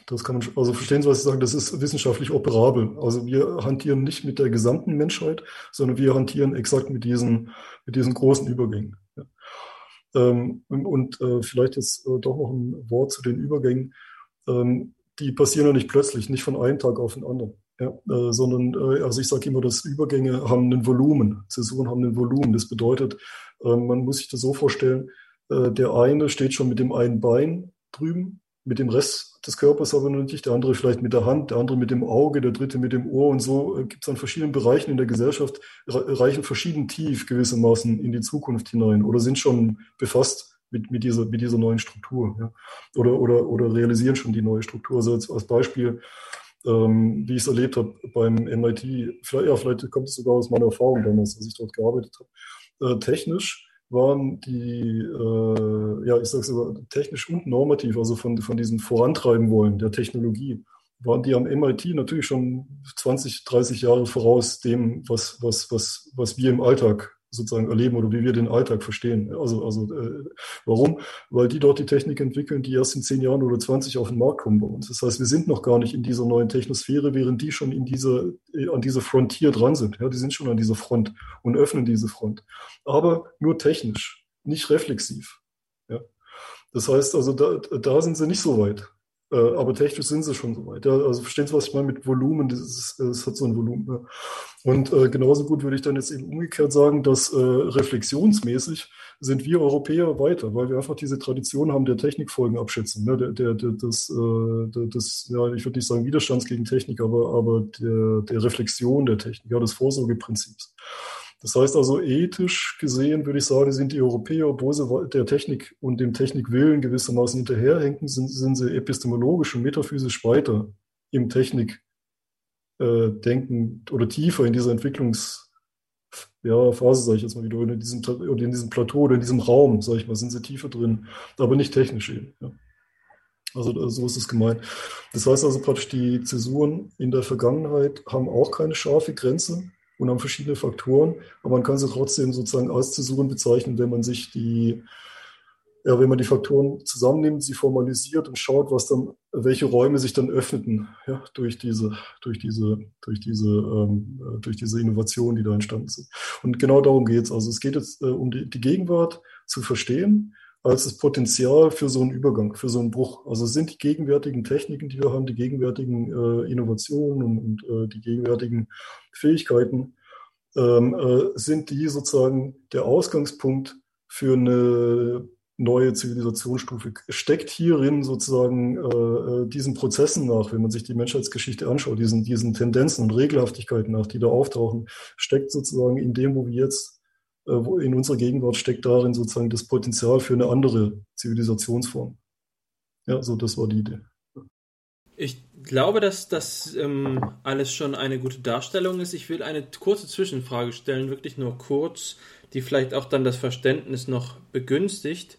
Das kann man, also verstehen Sie, was ich sage? Das ist wissenschaftlich operabel. Also wir hantieren nicht mit der gesamten Menschheit, sondern wir hantieren exakt mit diesen, mit diesen großen Übergängen. Ja. Ähm, und äh, vielleicht jetzt äh, doch noch ein Wort zu den Übergängen. Ähm, die passieren ja nicht plötzlich, nicht von einem Tag auf den anderen. Ja, äh, sondern, äh, also ich sage immer, dass Übergänge haben ein Volumen, Zäsuren haben ein Volumen. Das bedeutet, äh, man muss sich das so vorstellen, äh, der eine steht schon mit dem einen Bein drüben, mit dem Rest des Körpers aber noch nicht, der andere vielleicht mit der Hand, der andere mit dem Auge, der dritte mit dem Ohr und so äh, gibt es an verschiedenen Bereichen in der Gesellschaft, reichen verschieden tief gewissermaßen in die Zukunft hinein oder sind schon befasst mit, mit, dieser, mit dieser neuen Struktur ja. oder, oder, oder realisieren schon die neue Struktur. Also als, als Beispiel, ähm, wie ich es erlebt habe beim MIT. Vielleicht, ja, vielleicht kommt es sogar aus meiner Erfahrung damals, als ich dort gearbeitet habe. Äh, technisch waren die, äh, ja, ich sage aber, technisch und normativ, also von, von diesem Vorantreiben wollen der Technologie, waren die am MIT natürlich schon 20, 30 Jahre voraus dem, was, was, was, was wir im Alltag sozusagen erleben oder wie wir den Alltag verstehen. Also, also äh, warum? Weil die dort die Technik entwickeln, die erst in zehn Jahren oder 20 auf den Markt kommen bei uns. Das heißt, wir sind noch gar nicht in dieser neuen Technosphäre, während die schon in dieser, äh, an dieser Frontier dran sind. Ja, die sind schon an dieser Front und öffnen diese Front. Aber nur technisch, nicht reflexiv. Ja. Das heißt also, da, da sind sie nicht so weit. Äh, aber technisch sind sie schon so weit. Ja, also verstehen Sie, was ich meine mit Volumen? Ist, das hat so ein Volumen. Ja. Und äh, genauso gut würde ich dann jetzt eben umgekehrt sagen, dass äh, reflexionsmäßig sind wir Europäer weiter, weil wir einfach diese Tradition haben der Technikfolgen abschätzen. Ne? Der, der, der, das, äh, das, ja, ich würde nicht sagen Widerstands gegen Technik, aber, aber der, der Reflexion der Technik, ja, des Vorsorgeprinzips. Das heißt also, ethisch gesehen würde ich sagen, sind die Europäer, obwohl sie der Technik und dem Technikwillen gewissermaßen hinterherhängen, sind, sind sie epistemologisch und metaphysisch weiter im Technikdenken äh, oder tiefer in dieser Entwicklungsphase, ja, sage ich jetzt mal wieder, in diesem, oder in diesem Plateau oder in diesem Raum, sage ich mal, sind sie tiefer drin, aber nicht technisch eben. Ja. Also so ist es gemeint. Das heißt also praktisch, die Zäsuren in der Vergangenheit haben auch keine scharfe Grenze, und haben verschiedene Faktoren, aber man kann sie trotzdem sozusagen als Zäsuren bezeichnen, wenn man sich die, ja, wenn man die Faktoren zusammennimmt, sie formalisiert und schaut, was dann, welche Räume sich dann öffneten, ja, durch diese, durch diese, durch diese, ähm, durch diese Innovationen, die da entstanden sind. Und genau darum geht es. Also es geht jetzt äh, um die, die Gegenwart zu verstehen als das Potenzial für so einen Übergang, für so einen Bruch. Also sind die gegenwärtigen Techniken, die wir haben, die gegenwärtigen äh, Innovationen und, und äh, die gegenwärtigen Fähigkeiten, ähm, äh, sind die sozusagen der Ausgangspunkt für eine neue Zivilisationsstufe. Steckt hierin sozusagen äh, äh, diesen Prozessen nach, wenn man sich die Menschheitsgeschichte anschaut, diesen, diesen Tendenzen und Regelhaftigkeiten nach, die da auftauchen, steckt sozusagen in dem, wo wir jetzt in unserer Gegenwart steckt darin sozusagen das Potenzial für eine andere Zivilisationsform. Ja, so das war die Idee. Ich glaube, dass das ähm, alles schon eine gute Darstellung ist. Ich will eine kurze Zwischenfrage stellen, wirklich nur kurz, die vielleicht auch dann das Verständnis noch begünstigt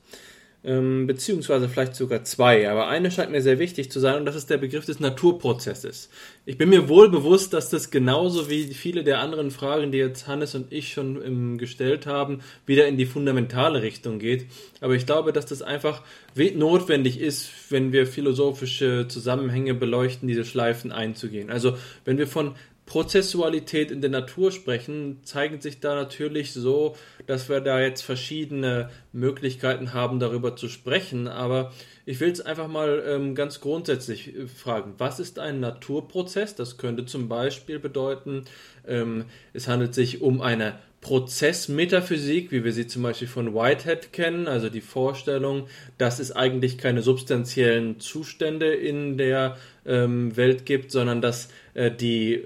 ähm, beziehungsweise vielleicht sogar zwei, aber eine scheint mir sehr wichtig zu sein und das ist der Begriff des Naturprozesses. Ich bin mir wohl bewusst, dass das genauso wie viele der anderen Fragen, die jetzt Hannes und ich schon ähm, gestellt haben, wieder in die fundamentale Richtung geht. Aber ich glaube, dass das einfach notwendig ist, wenn wir philosophische Zusammenhänge beleuchten, diese Schleifen einzugehen. Also wenn wir von Prozessualität in der Natur sprechen, zeigen sich da natürlich so, dass wir da jetzt verschiedene Möglichkeiten haben, darüber zu sprechen. Aber ich will es einfach mal ähm, ganz grundsätzlich äh, fragen. Was ist ein Naturprozess? Das könnte zum Beispiel bedeuten, ähm, es handelt sich um eine Prozessmetaphysik, wie wir sie zum Beispiel von Whitehead kennen, also die Vorstellung, dass es eigentlich keine substanziellen Zustände in der ähm, Welt gibt, sondern dass äh, die,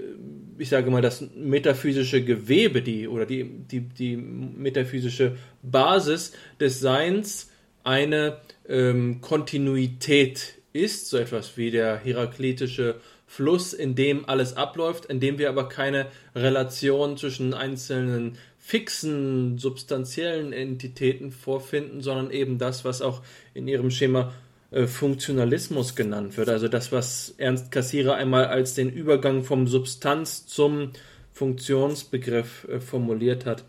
ich sage mal, das metaphysische Gewebe, die oder die, die, die metaphysische Basis des Seins eine ähm, Kontinuität ist, so etwas wie der heraklitische Fluss, in dem alles abläuft, in dem wir aber keine Relation zwischen einzelnen fixen, substanziellen Entitäten vorfinden, sondern eben das, was auch in ihrem Schema äh, Funktionalismus genannt wird. Also das, was Ernst Cassirer einmal als den Übergang vom Substanz zum Funktionsbegriff äh, formuliert hat.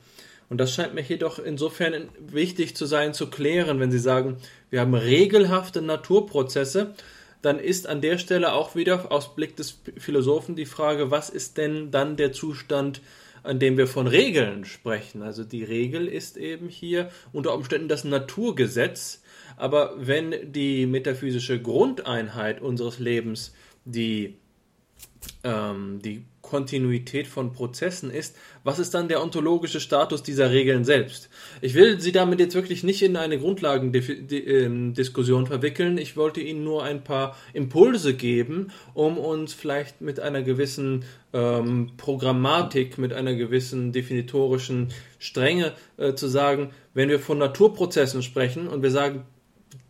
Und das scheint mir jedoch insofern wichtig zu sein, zu klären, wenn Sie sagen, wir haben regelhafte Naturprozesse, dann ist an der Stelle auch wieder aus Blick des Philosophen die Frage, was ist denn dann der Zustand, an dem wir von Regeln sprechen? Also die Regel ist eben hier unter Umständen das Naturgesetz, aber wenn die metaphysische Grundeinheit unseres Lebens die, ähm, die Kontinuität von Prozessen ist, was ist dann der ontologische Status dieser Regeln selbst? Ich will Sie damit jetzt wirklich nicht in eine Grundlagendiskussion ähm, verwickeln. Ich wollte Ihnen nur ein paar Impulse geben, um uns vielleicht mit einer gewissen ähm, Programmatik, mit einer gewissen definitorischen Strenge äh, zu sagen, wenn wir von Naturprozessen sprechen und wir sagen,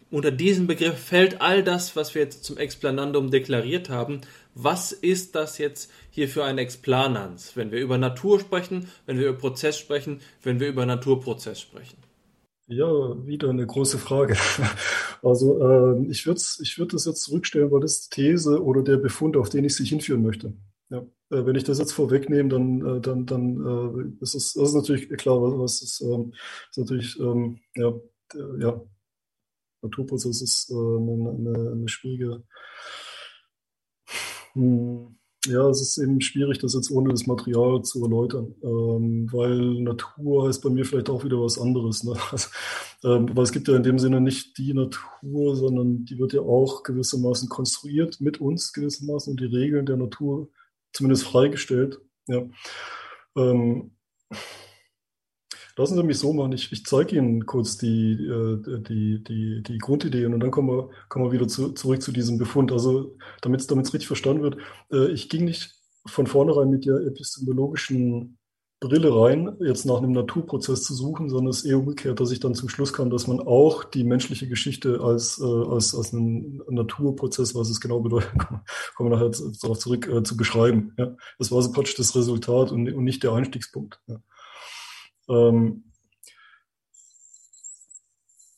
unter diesen Begriff fällt all das, was wir jetzt zum Explanandum deklariert haben. Was ist das jetzt hier für ein Explanans, wenn wir über Natur sprechen, wenn wir über Prozess sprechen, wenn wir über Naturprozess sprechen? Ja, wieder eine große Frage. Also äh, ich würde ich würd das jetzt zurückstellen, weil das These oder der Befund, auf den ich Sie hinführen möchte. Ja. Äh, wenn ich das jetzt vorwegnehme, dann, äh, dann, dann äh, ist es ist natürlich klar, was ist, ähm, ist natürlich ähm, ja, ja, Naturprozess ist äh, eine, eine, eine schwierige. Hm, ja, es ist eben schwierig, das jetzt ohne das Material zu erläutern, ähm, weil Natur heißt bei mir vielleicht auch wieder was anderes. Ne? Also, ähm, weil es gibt ja in dem Sinne nicht die Natur, sondern die wird ja auch gewissermaßen konstruiert mit uns gewissermaßen und die Regeln der Natur zumindest freigestellt. Ja. Ähm, Lassen Sie mich so machen. Ich, ich zeige Ihnen kurz die, äh, die, die, die Grundideen und dann kommen wir, kommen wir wieder zu, zurück zu diesem Befund. Also, damit es richtig verstanden wird, äh, ich ging nicht von vornherein mit der epistemologischen Brille rein, jetzt nach einem Naturprozess zu suchen, sondern es ist eher umgekehrt, dass ich dann zum Schluss kam, dass man auch die menschliche Geschichte als, äh, als, als einen Naturprozess, was es genau bedeutet, kommen wir nachher darauf zurück, zu beschreiben. Ja. Das war so praktisch das Resultat und, und nicht der Einstiegspunkt. Ja. Ähm,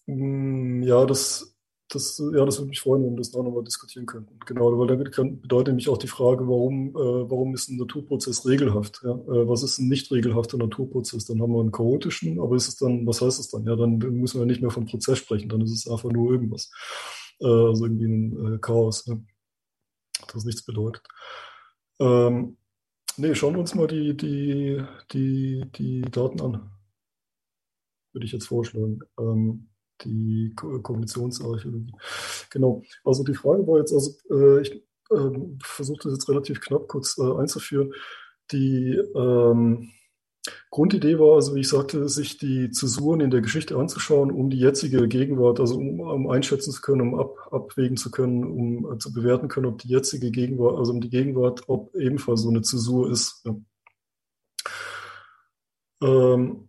mm, ja, das, das, ja, das würde mich freuen, wenn wir das da nochmal diskutieren könnten. Genau, weil kann, bedeutet nämlich auch die Frage, warum, äh, warum ist ein Naturprozess regelhaft? Ja? Äh, was ist ein nicht regelhafter Naturprozess? Dann haben wir einen chaotischen, aber ist es dann, was heißt es dann? Ja, dann müssen wir nicht mehr vom Prozess sprechen, dann ist es einfach nur irgendwas. Äh, also irgendwie ein äh, Chaos, ja? das nichts bedeutet. Ähm, Nee, schauen wir uns mal die, die, die, die Daten an. Würde ich jetzt vorschlagen. Ähm, die Kognitionsarchäologie. Genau. Also die Frage war jetzt, also äh, ich äh, versuche das jetzt relativ knapp kurz äh, einzuführen. Die ähm, Grundidee war also, wie ich sagte, sich die Zäsuren in der Geschichte anzuschauen, um die jetzige Gegenwart, also um, um einschätzen zu können, um ab, abwägen zu können, um äh, zu bewerten können, ob die jetzige Gegenwart, also um die Gegenwart, ob ebenfalls so eine Zäsur ist. Ja. Ähm,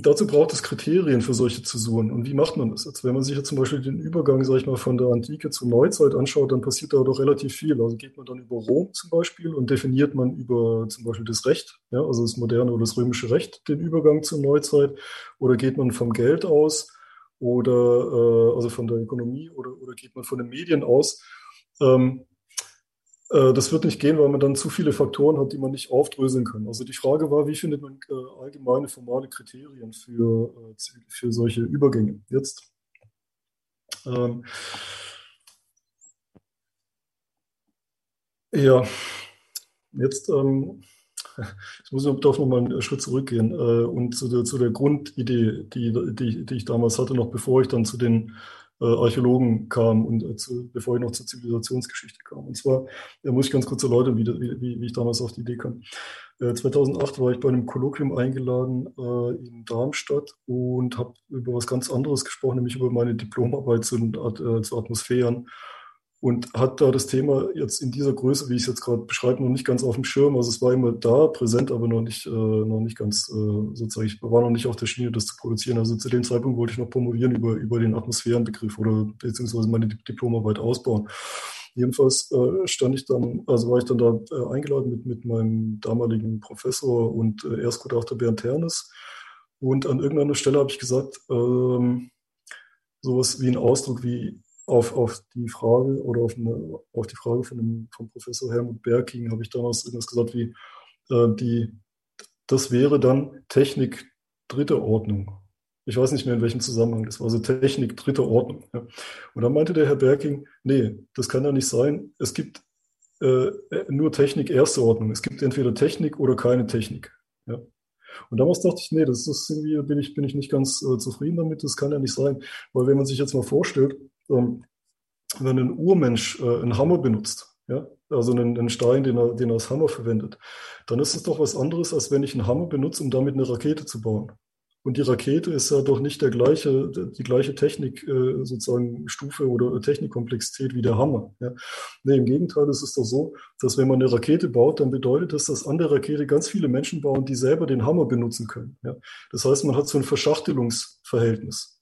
dazu braucht es Kriterien für solche Zäsuren. Und wie macht man das jetzt? Wenn man sich jetzt zum Beispiel den Übergang, sag ich mal, von der Antike zur Neuzeit anschaut, dann passiert da doch relativ viel. Also geht man dann über Rom zum Beispiel und definiert man über zum Beispiel das Recht, ja, also das moderne oder das römische Recht, den Übergang zur Neuzeit, oder geht man vom Geld aus oder äh, also von der Ökonomie oder, oder geht man von den Medien aus? Ähm, äh, das wird nicht gehen, weil man dann zu viele Faktoren hat, die man nicht aufdröseln kann. Also die Frage war, wie findet man äh, allgemeine formale Kriterien für, äh, für solche Übergänge? Jetzt. Ähm, ja, jetzt ähm, ich muss doch noch mal einen Schritt zurückgehen äh, und zu der, zu der Grundidee, die, die, die ich damals hatte, noch bevor ich dann zu den äh, Archäologen kam und äh, zu, bevor ich noch zur Zivilisationsgeschichte kam. Und zwar äh, muss ich ganz kurz erläutern, wie, wie, wie ich damals auf die Idee kam. 2008 war ich bei einem Kolloquium eingeladen äh, in Darmstadt und habe über was ganz anderes gesprochen, nämlich über meine Diplomarbeit zu, äh, zu Atmosphären und hat da das Thema jetzt in dieser Größe, wie ich es jetzt gerade beschreibe, noch nicht ganz auf dem Schirm. Also es war immer da, präsent, aber noch nicht, äh, noch nicht ganz, äh, sozusagen, ich war noch nicht auf der Schiene, das zu produzieren. Also zu dem Zeitpunkt wollte ich noch promovieren über, über den Atmosphärenbegriff oder beziehungsweise meine Diplomarbeit ausbauen. Jedenfalls äh, stand ich dann, also war ich dann da äh, eingeladen mit, mit meinem damaligen Professor und äh, Erstgutachter Bernd Ternes. Und an irgendeiner Stelle habe ich gesagt, ähm, sowas wie ein Ausdruck wie auf, auf die Frage oder auf, eine, auf die Frage von dem, vom Professor Helmut Berking habe ich damals irgendwas gesagt wie, äh, die, das wäre dann Technik dritter Ordnung. Ich weiß nicht mehr, in welchem Zusammenhang das war, also Technik dritter Ordnung. Ja. Und dann meinte der Herr Berking, nee, das kann ja nicht sein. Es gibt äh, nur Technik erster Ordnung. Es gibt entweder Technik oder keine Technik. Ja. Und damals dachte ich, nee, das ist irgendwie, bin ich, bin ich nicht ganz äh, zufrieden damit, das kann ja nicht sein. Weil wenn man sich jetzt mal vorstellt, ähm, wenn ein Urmensch äh, einen Hammer benutzt, ja, also einen, einen Stein, den er, den er als Hammer verwendet, dann ist es doch was anderes, als wenn ich einen Hammer benutze, um damit eine Rakete zu bauen. Und die Rakete ist ja doch nicht der gleiche, die gleiche Technik, äh, sozusagen Stufe oder Technikkomplexität wie der Hammer. Ja. Nee, im Gegenteil, es ist doch so, dass wenn man eine Rakete baut, dann bedeutet das, dass an der Rakete ganz viele Menschen bauen, die selber den Hammer benutzen können. Ja. Das heißt, man hat so ein Verschachtelungsverhältnis.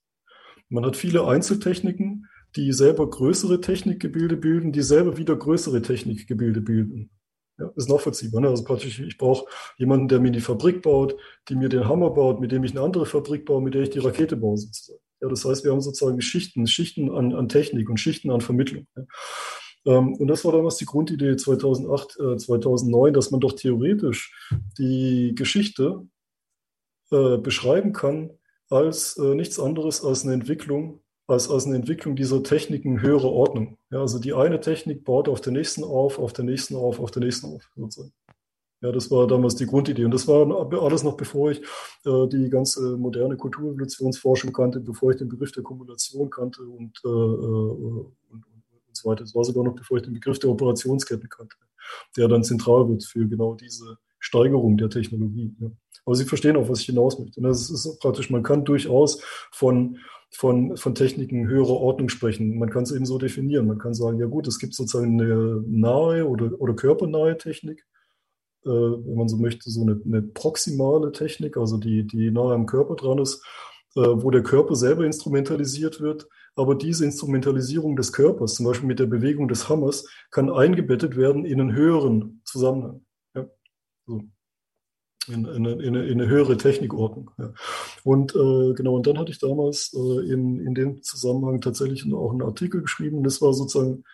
Man hat viele Einzeltechniken, die selber größere Technikgebilde bilden, die selber wieder größere Technikgebilde bilden. Ja, ist nachvollziehbar. Ne? Also praktisch, ich brauche jemanden, der mir die Fabrik baut, die mir den Hammer baut, mit dem ich eine andere Fabrik baue, mit der ich die Rakete baue sozusagen. Ja, das heißt, wir haben sozusagen Schichten, Schichten an, an Technik und Schichten an Vermittlung. Ja. Ähm, und das war damals die Grundidee 2008, äh, 2009, dass man doch theoretisch die Geschichte äh, beschreiben kann als äh, nichts anderes als eine Entwicklung als, als eine Entwicklung dieser Techniken höhere Ordnung. Ja, also die eine Technik baut auf der nächsten auf, auf der nächsten auf, auf der nächsten auf. Sozusagen. Ja, das war damals die Grundidee. Und das war alles noch bevor ich äh, die ganze moderne Kulturevolutionsforschung kannte, bevor ich den Begriff der Kumulation kannte und, äh, äh und, und, und so weiter. Das war sogar noch bevor ich den Begriff der Operationsketten kannte, der dann zentral wird für genau diese Steigerung der Technologie. Ja. Aber Sie verstehen auch, was ich hinaus möchte. Das ist praktisch, man kann durchaus von von, von Techniken höherer Ordnung sprechen. Man kann es eben so definieren. Man kann sagen, ja gut, es gibt sozusagen eine nahe oder, oder körpernahe Technik, äh, wenn man so möchte, so eine, eine proximale Technik, also die, die nahe am Körper dran ist, äh, wo der Körper selber instrumentalisiert wird. Aber diese Instrumentalisierung des Körpers, zum Beispiel mit der Bewegung des Hammers, kann eingebettet werden in einen höheren Zusammenhang. So in, in, in, eine, in eine höhere Technikordnung. Ja. Und äh, genau, und dann hatte ich damals äh, in, in dem Zusammenhang tatsächlich auch einen Artikel geschrieben. Das war sozusagen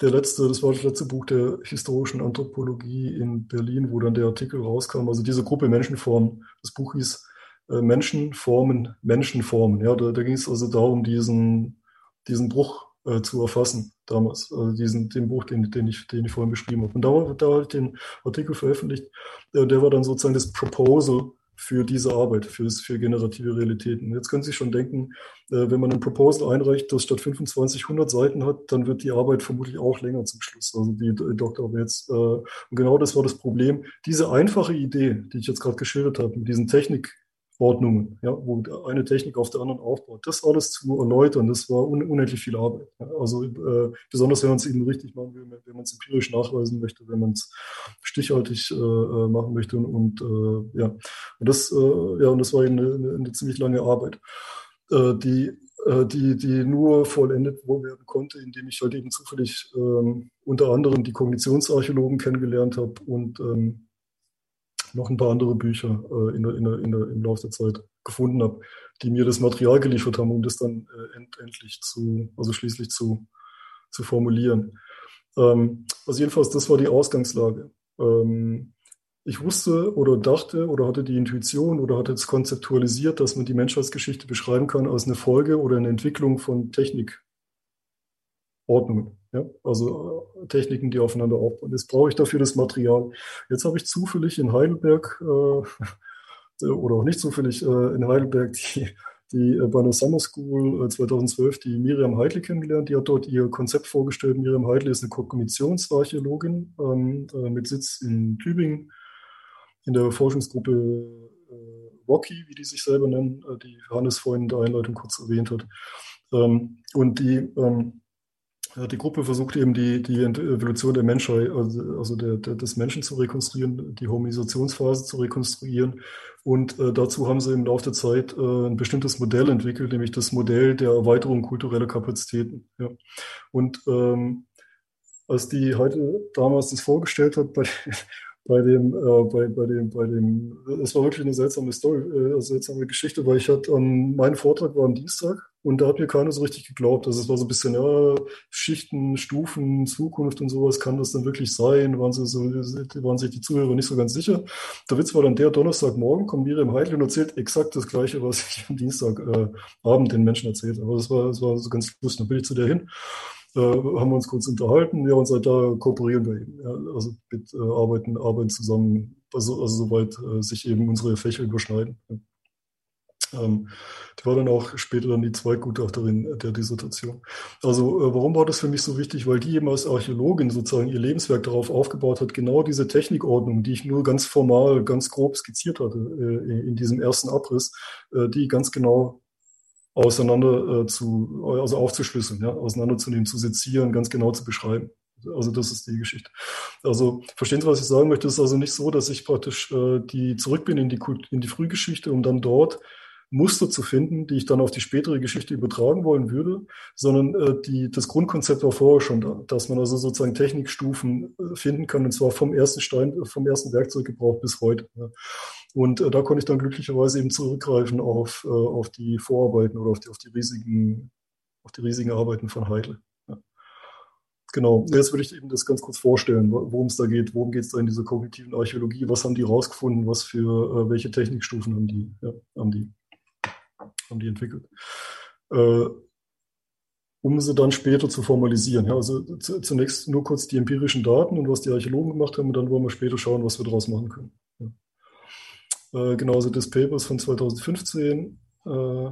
der letzte, das war das letzte Buch der historischen Anthropologie in Berlin, wo dann der Artikel rauskam. Also diese Gruppe Menschenformen. Das Buch hieß äh, Menschenformen, Menschenformen. Ja, da, da ging es also darum, diesen, diesen Bruch äh, zu erfassen damals, also diesen, den Buch, den, den, ich, den ich vorhin beschrieben habe. Und da, da habe ich den Artikel veröffentlicht, äh, der war dann sozusagen das Proposal für diese Arbeit, für, für generative Realitäten. Jetzt können Sie schon denken, äh, wenn man ein Proposal einreicht, das statt 25 100 Seiten hat, dann wird die Arbeit vermutlich auch länger zum Schluss. Also die, die Doktorarbeit jetzt. Äh, und genau das war das Problem. Diese einfache Idee, die ich jetzt gerade geschildert habe, mit diesen Technik, Ordnungen, ja, wo eine Technik auf der anderen aufbaut. Das alles zu erläutern, das war un unendlich viel Arbeit. Also äh, besonders wenn man es eben richtig machen will, wenn man es empirisch nachweisen möchte, wenn man es stichhaltig äh, äh, machen möchte und, und äh, ja, und das äh, ja und das war eine, eine, eine ziemlich lange Arbeit, äh, die die, die nur vollendet werden konnte, indem ich halt eben zufällig ähm, unter anderem die Kognitionsarchäologen kennengelernt habe und ähm, noch ein paar andere Bücher äh, in der, in der, in der, im Laufe der Zeit gefunden habe, die mir das Material geliefert haben, um das dann äh, end, endlich zu, also schließlich zu, zu formulieren. Ähm, also jedenfalls, das war die Ausgangslage. Ähm, ich wusste oder dachte oder hatte die Intuition oder hatte es konzeptualisiert, dass man die Menschheitsgeschichte beschreiben kann als eine Folge oder eine Entwicklung von Technikordnungen. Ja, also äh, Techniken, die aufeinander aufbauen. Jetzt brauche ich dafür das Material. Jetzt habe ich zufällig in Heidelberg äh, oder auch nicht zufällig äh, in Heidelberg die, die äh, bei einer Summer School 2012 äh, die Miriam Heidle kennengelernt. Die hat dort ihr Konzept vorgestellt. Miriam Heidle ist eine Kognitionsarchäologin ähm, äh, mit Sitz in Tübingen in der Forschungsgruppe Rocky, wie die sich selber nennen, die Hannes vorhin in der Einleitung kurz erwähnt hat. Ähm, und die ähm, die Gruppe versucht eben die, die Evolution der Menschheit, also, also der, der, des Menschen zu rekonstruieren, die Hominisationsphase zu rekonstruieren. Und äh, dazu haben sie im Laufe der Zeit äh, ein bestimmtes Modell entwickelt, nämlich das Modell der Erweiterung kultureller Kapazitäten. Ja. Und ähm, als die heute damals das vorgestellt hat bei, bei dem, äh, bei, bei dem, bei dem, es war wirklich eine seltsame Story, äh, seltsame Geschichte, weil ich hatte, um, mein Vortrag war am Dienstag und da hat mir keiner so richtig geglaubt. Also es war so ein bisschen, ja, Schichten, Stufen, Zukunft und sowas, kann das dann wirklich sein? Waren, sie so, waren sich die Zuhörer nicht so ganz sicher. Der Witz war dann der Donnerstagmorgen, kommt Miriam Heidel und erzählt exakt das Gleiche, was ich am Dienstagabend äh, den Menschen erzählt. Aber das war, das war so ganz lustig. Dann bin ich zu der hin äh, haben wir uns kurz unterhalten, ja, und seit da kooperieren wir eben. Ja, also mit äh, arbeiten, arbeiten zusammen, also, also soweit äh, sich eben unsere Fächer überschneiden. Ja. Ähm, die war dann auch später dann die Zweitgutachterin der Dissertation. Also äh, warum war das für mich so wichtig? Weil die eben als Archäologin sozusagen ihr Lebenswerk darauf aufgebaut hat, genau diese Technikordnung, die ich nur ganz formal, ganz grob skizziert hatte äh, in diesem ersten Abriss, äh, die ganz genau auseinander äh, zu, also aufzuschlüsseln, ja, auseinanderzunehmen, zu sezieren, ganz genau zu beschreiben. Also das ist die Geschichte. Also verstehen Sie, was ich sagen möchte? Es ist also nicht so, dass ich praktisch äh, die zurück bin in die, in die Frühgeschichte, um dann dort Muster zu finden, die ich dann auf die spätere Geschichte übertragen wollen würde, sondern äh, die, das Grundkonzept war vorher schon da, dass man also sozusagen Technikstufen äh, finden kann, und zwar vom ersten Stein, vom ersten Werkzeuggebrauch bis heute. Ja. Und äh, da konnte ich dann glücklicherweise eben zurückgreifen auf, äh, auf die Vorarbeiten oder auf die, auf die riesigen, auf die riesigen Arbeiten von Heidel. Genau, jetzt würde ich eben das ganz kurz vorstellen, worum es da geht, worum geht es da in dieser kognitiven Archäologie, was haben die rausgefunden, was für äh, welche Technikstufen haben die, ja, haben die, haben die entwickelt. Äh, um sie dann später zu formalisieren. Ja, also zunächst nur kurz die empirischen Daten und was die Archäologen gemacht haben und dann wollen wir später schauen, was wir daraus machen können. Äh, genauso das Paper ist von 2015. Äh,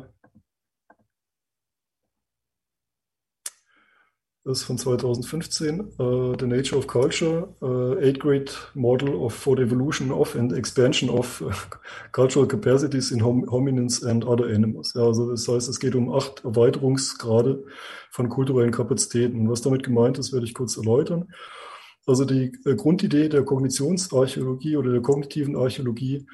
ist von 2015, uh, The Nature of Culture, uh, Eight Great Model of, for the Evolution of and Expansion of Cultural Capacities in hom Hominins and Other Animals. Ja, also das heißt, es geht um acht Erweiterungsgrade von kulturellen Kapazitäten. Was damit gemeint ist, werde ich kurz erläutern. Also die äh, Grundidee der Kognitionsarchäologie oder der kognitiven Archäologie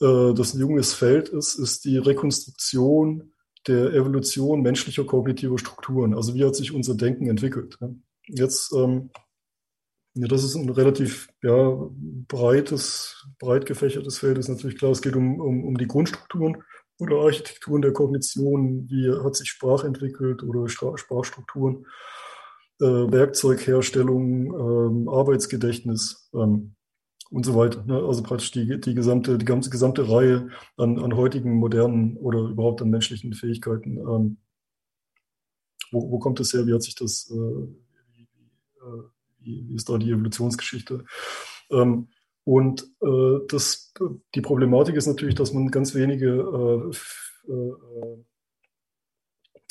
äh, das ein junges Feld ist, ist die Rekonstruktion der Evolution menschlicher kognitiver Strukturen. Also wie hat sich unser Denken entwickelt? Jetzt, ähm, ja, das ist ein relativ ja, breites, breit gefächertes Feld, ist natürlich klar, es geht um, um, um die Grundstrukturen oder Architekturen der Kognition, wie hat sich Sprache entwickelt oder Sprachstrukturen, äh, Werkzeugherstellung, äh, Arbeitsgedächtnis. Ähm, und so weiter. Ne? Also praktisch die, die, gesamte, die ganze gesamte Reihe an, an heutigen modernen oder überhaupt an menschlichen Fähigkeiten. Ähm, wo, wo kommt das her? Wie hat sich das, äh, wie, wie, äh, wie, ist da die Evolutionsgeschichte? Ähm, Und äh, das, die Problematik ist natürlich, dass man ganz wenige äh, äh,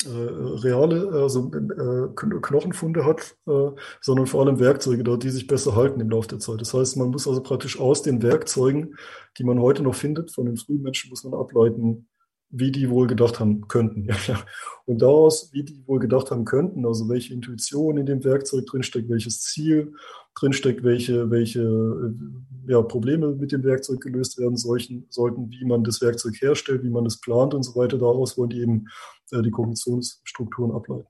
reale, also äh, Knochenfunde hat, äh, sondern vor allem Werkzeuge da, die sich besser halten im Laufe der Zeit. Das heißt, man muss also praktisch aus den Werkzeugen, die man heute noch findet, von den frühen Menschen, muss man ableiten, wie die wohl gedacht haben könnten. Und daraus, wie die wohl gedacht haben könnten, also welche Intuition in dem Werkzeug drinsteckt, welches Ziel drinsteckt, welche, welche ja, Probleme mit dem Werkzeug gelöst werden solchen, sollten, wie man das Werkzeug herstellt, wie man es plant und so weiter. Daraus wollen die eben äh, die Kognitionsstrukturen ableiten.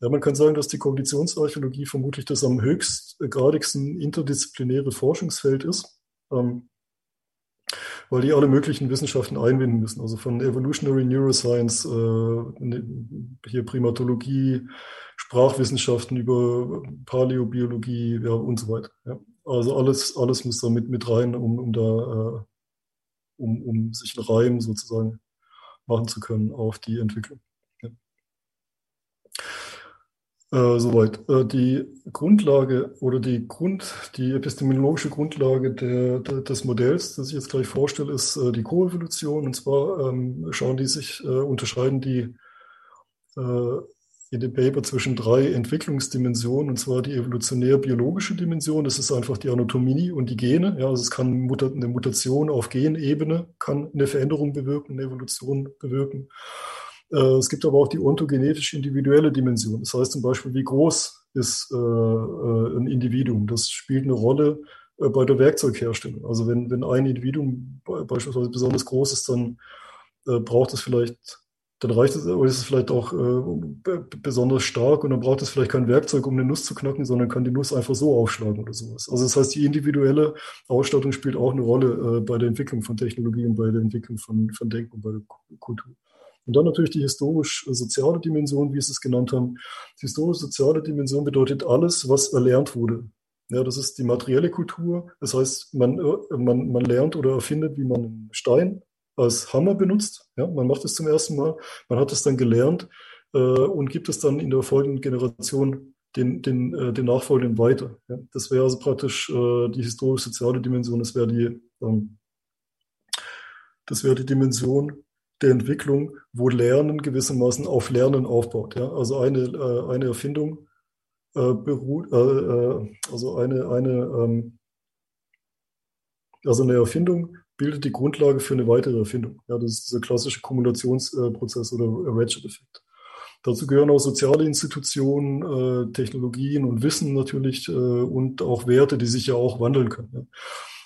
Ja, man kann sagen, dass die Kognitionsarchäologie vermutlich das am höchstgradigsten interdisziplinäre Forschungsfeld ist. Ähm, weil die alle möglichen Wissenschaften einbinden müssen. Also von Evolutionary Neuroscience, äh, hier Primatologie, Sprachwissenschaften über Paläobiologie ja, und so weiter. Ja. Also alles, alles muss da mit, mit rein, um, um da äh, um, um sich einen Reim sozusagen machen zu können auf die Entwicklung. Äh, soweit. Äh, die Grundlage oder die Grund, die epistemologische Grundlage der, der, des Modells, das ich jetzt gleich vorstelle, ist äh, die Koevolution. Und zwar ähm, schauen die sich, äh, unterscheiden die äh, in dem Paper zwischen drei Entwicklungsdimensionen, und zwar die evolutionär-biologische Dimension, das ist einfach die Anatomie und die Gene. Ja, also es kann eine Mutation auf Genebene, kann eine Veränderung bewirken, eine Evolution bewirken. Äh, es gibt aber auch die ontogenetisch individuelle Dimension. Das heißt zum Beispiel, wie groß ist äh, äh, ein Individuum? Das spielt eine Rolle bei der Werkzeugherstellung. Also wenn, wenn ein Individuum beispielsweise besonders groß ist, dann braucht es vielleicht, dann reicht es, oder ist es vielleicht auch besonders stark und dann braucht es vielleicht kein Werkzeug, um eine Nuss zu knacken, sondern kann die Nuss einfach so aufschlagen oder sowas. Also das heißt, die individuelle Ausstattung spielt auch eine Rolle bei der Entwicklung von Technologie und bei der Entwicklung von, von Denken und bei der Kultur. Und dann natürlich die historisch-soziale Dimension, wie Sie es genannt haben. Die historisch-soziale Dimension bedeutet alles, was erlernt wurde. Ja, das ist die materielle Kultur. Das heißt, man, man, man lernt oder erfindet, wie man einen Stein als Hammer benutzt. Ja, man macht es zum ersten Mal. Man hat es dann gelernt äh, und gibt es dann in der folgenden Generation den, den, äh, den Nachfolgenden weiter. Ja, das wäre also praktisch äh, die historisch-soziale Dimension. Das wäre die, ähm, das die Dimension der Entwicklung, wo Lernen gewissermaßen auf Lernen aufbaut. Ja? Also eine, äh, eine Erfindung äh, beruht, äh, also eine, eine, ähm, also eine Erfindung bildet die Grundlage für eine weitere Erfindung. Ja, das ist dieser klassische Kumulationsprozess oder Ratchet-Effekt. Dazu gehören auch soziale Institutionen, äh, Technologien und Wissen natürlich äh, und auch Werte, die sich ja auch wandeln können. Ja.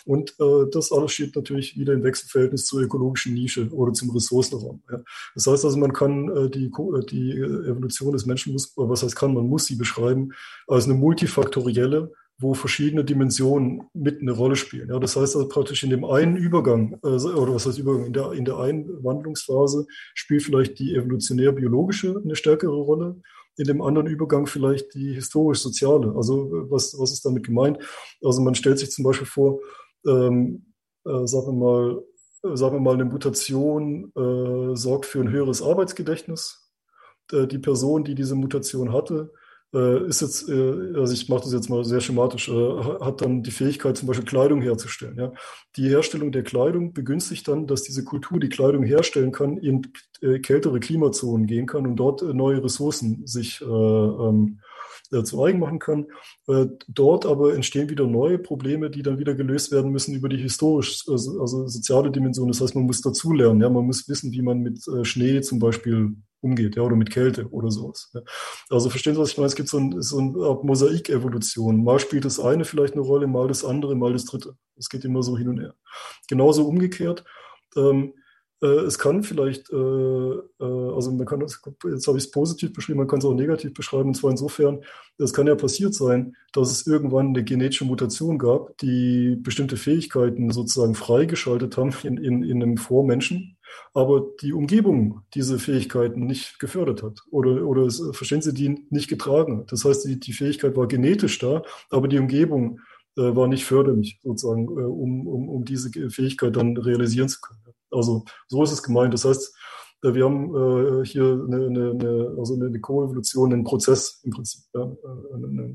Und äh, das alles steht natürlich wieder im Wechselverhältnis zur ökologischen Nische oder zum Ressourcenraum. Ja. Das heißt also, man kann äh, die, äh, die Evolution des Menschen, muss, was heißt kann, man muss sie beschreiben als eine multifaktorielle, wo verschiedene Dimensionen mit eine Rolle spielen. Ja, das heißt also praktisch in dem einen Übergang, äh, oder was heißt Übergang, in der, in der einen Wandlungsphase spielt vielleicht die evolutionär-biologische eine stärkere Rolle in dem anderen Übergang vielleicht die historisch-soziale. Also was, was ist damit gemeint? Also man stellt sich zum Beispiel vor, ähm, äh, sagen wir mal, äh, sagen wir mal, eine Mutation äh, sorgt für ein höheres Arbeitsgedächtnis. Äh, die Person, die diese Mutation hatte, äh, ist jetzt, äh, also ich mache das jetzt mal sehr schematisch, hat dann die Fähigkeit, zum Beispiel Kleidung herzustellen. Ja? Die Herstellung der Kleidung begünstigt dann, dass diese Kultur die Kleidung herstellen kann, in kältere Klimazonen gehen kann und dort neue Ressourcen sich ähm, äh, zu eigen machen kann. Äh, dort aber entstehen wieder neue Probleme, die dann wieder gelöst werden müssen über die historisch, also, also soziale Dimension. Das heißt, man muss dazulernen. Ja, man muss wissen, wie man mit äh, Schnee zum Beispiel umgeht, ja, oder mit Kälte oder sowas. Ja. Also verstehen Sie, was ich meine? Es gibt so, ein, so eine Mosaik-Evolution. Mal spielt das eine vielleicht eine Rolle, mal das andere, mal das dritte. Es geht immer so hin und her. Genauso umgekehrt. Ähm, äh, es kann vielleicht, äh, äh, also man kann das, jetzt habe ich es positiv beschrieben, man kann es auch negativ beschreiben, und zwar insofern, es kann ja passiert sein, dass es irgendwann eine genetische Mutation gab, die bestimmte Fähigkeiten sozusagen freigeschaltet haben in, in, in einem Vormenschen, aber die Umgebung diese Fähigkeiten nicht gefördert hat oder, oder verstehen Sie, die nicht getragen hat. Das heißt, die, die Fähigkeit war genetisch da, aber die Umgebung äh, war nicht förderlich sozusagen, äh, um, um, um diese Fähigkeit dann realisieren zu können. Also so ist es gemeint. Das heißt, äh, wir haben äh, hier eine, eine, eine, also eine Koevolution, einen Prozess im Prinzip. Ja. Äh,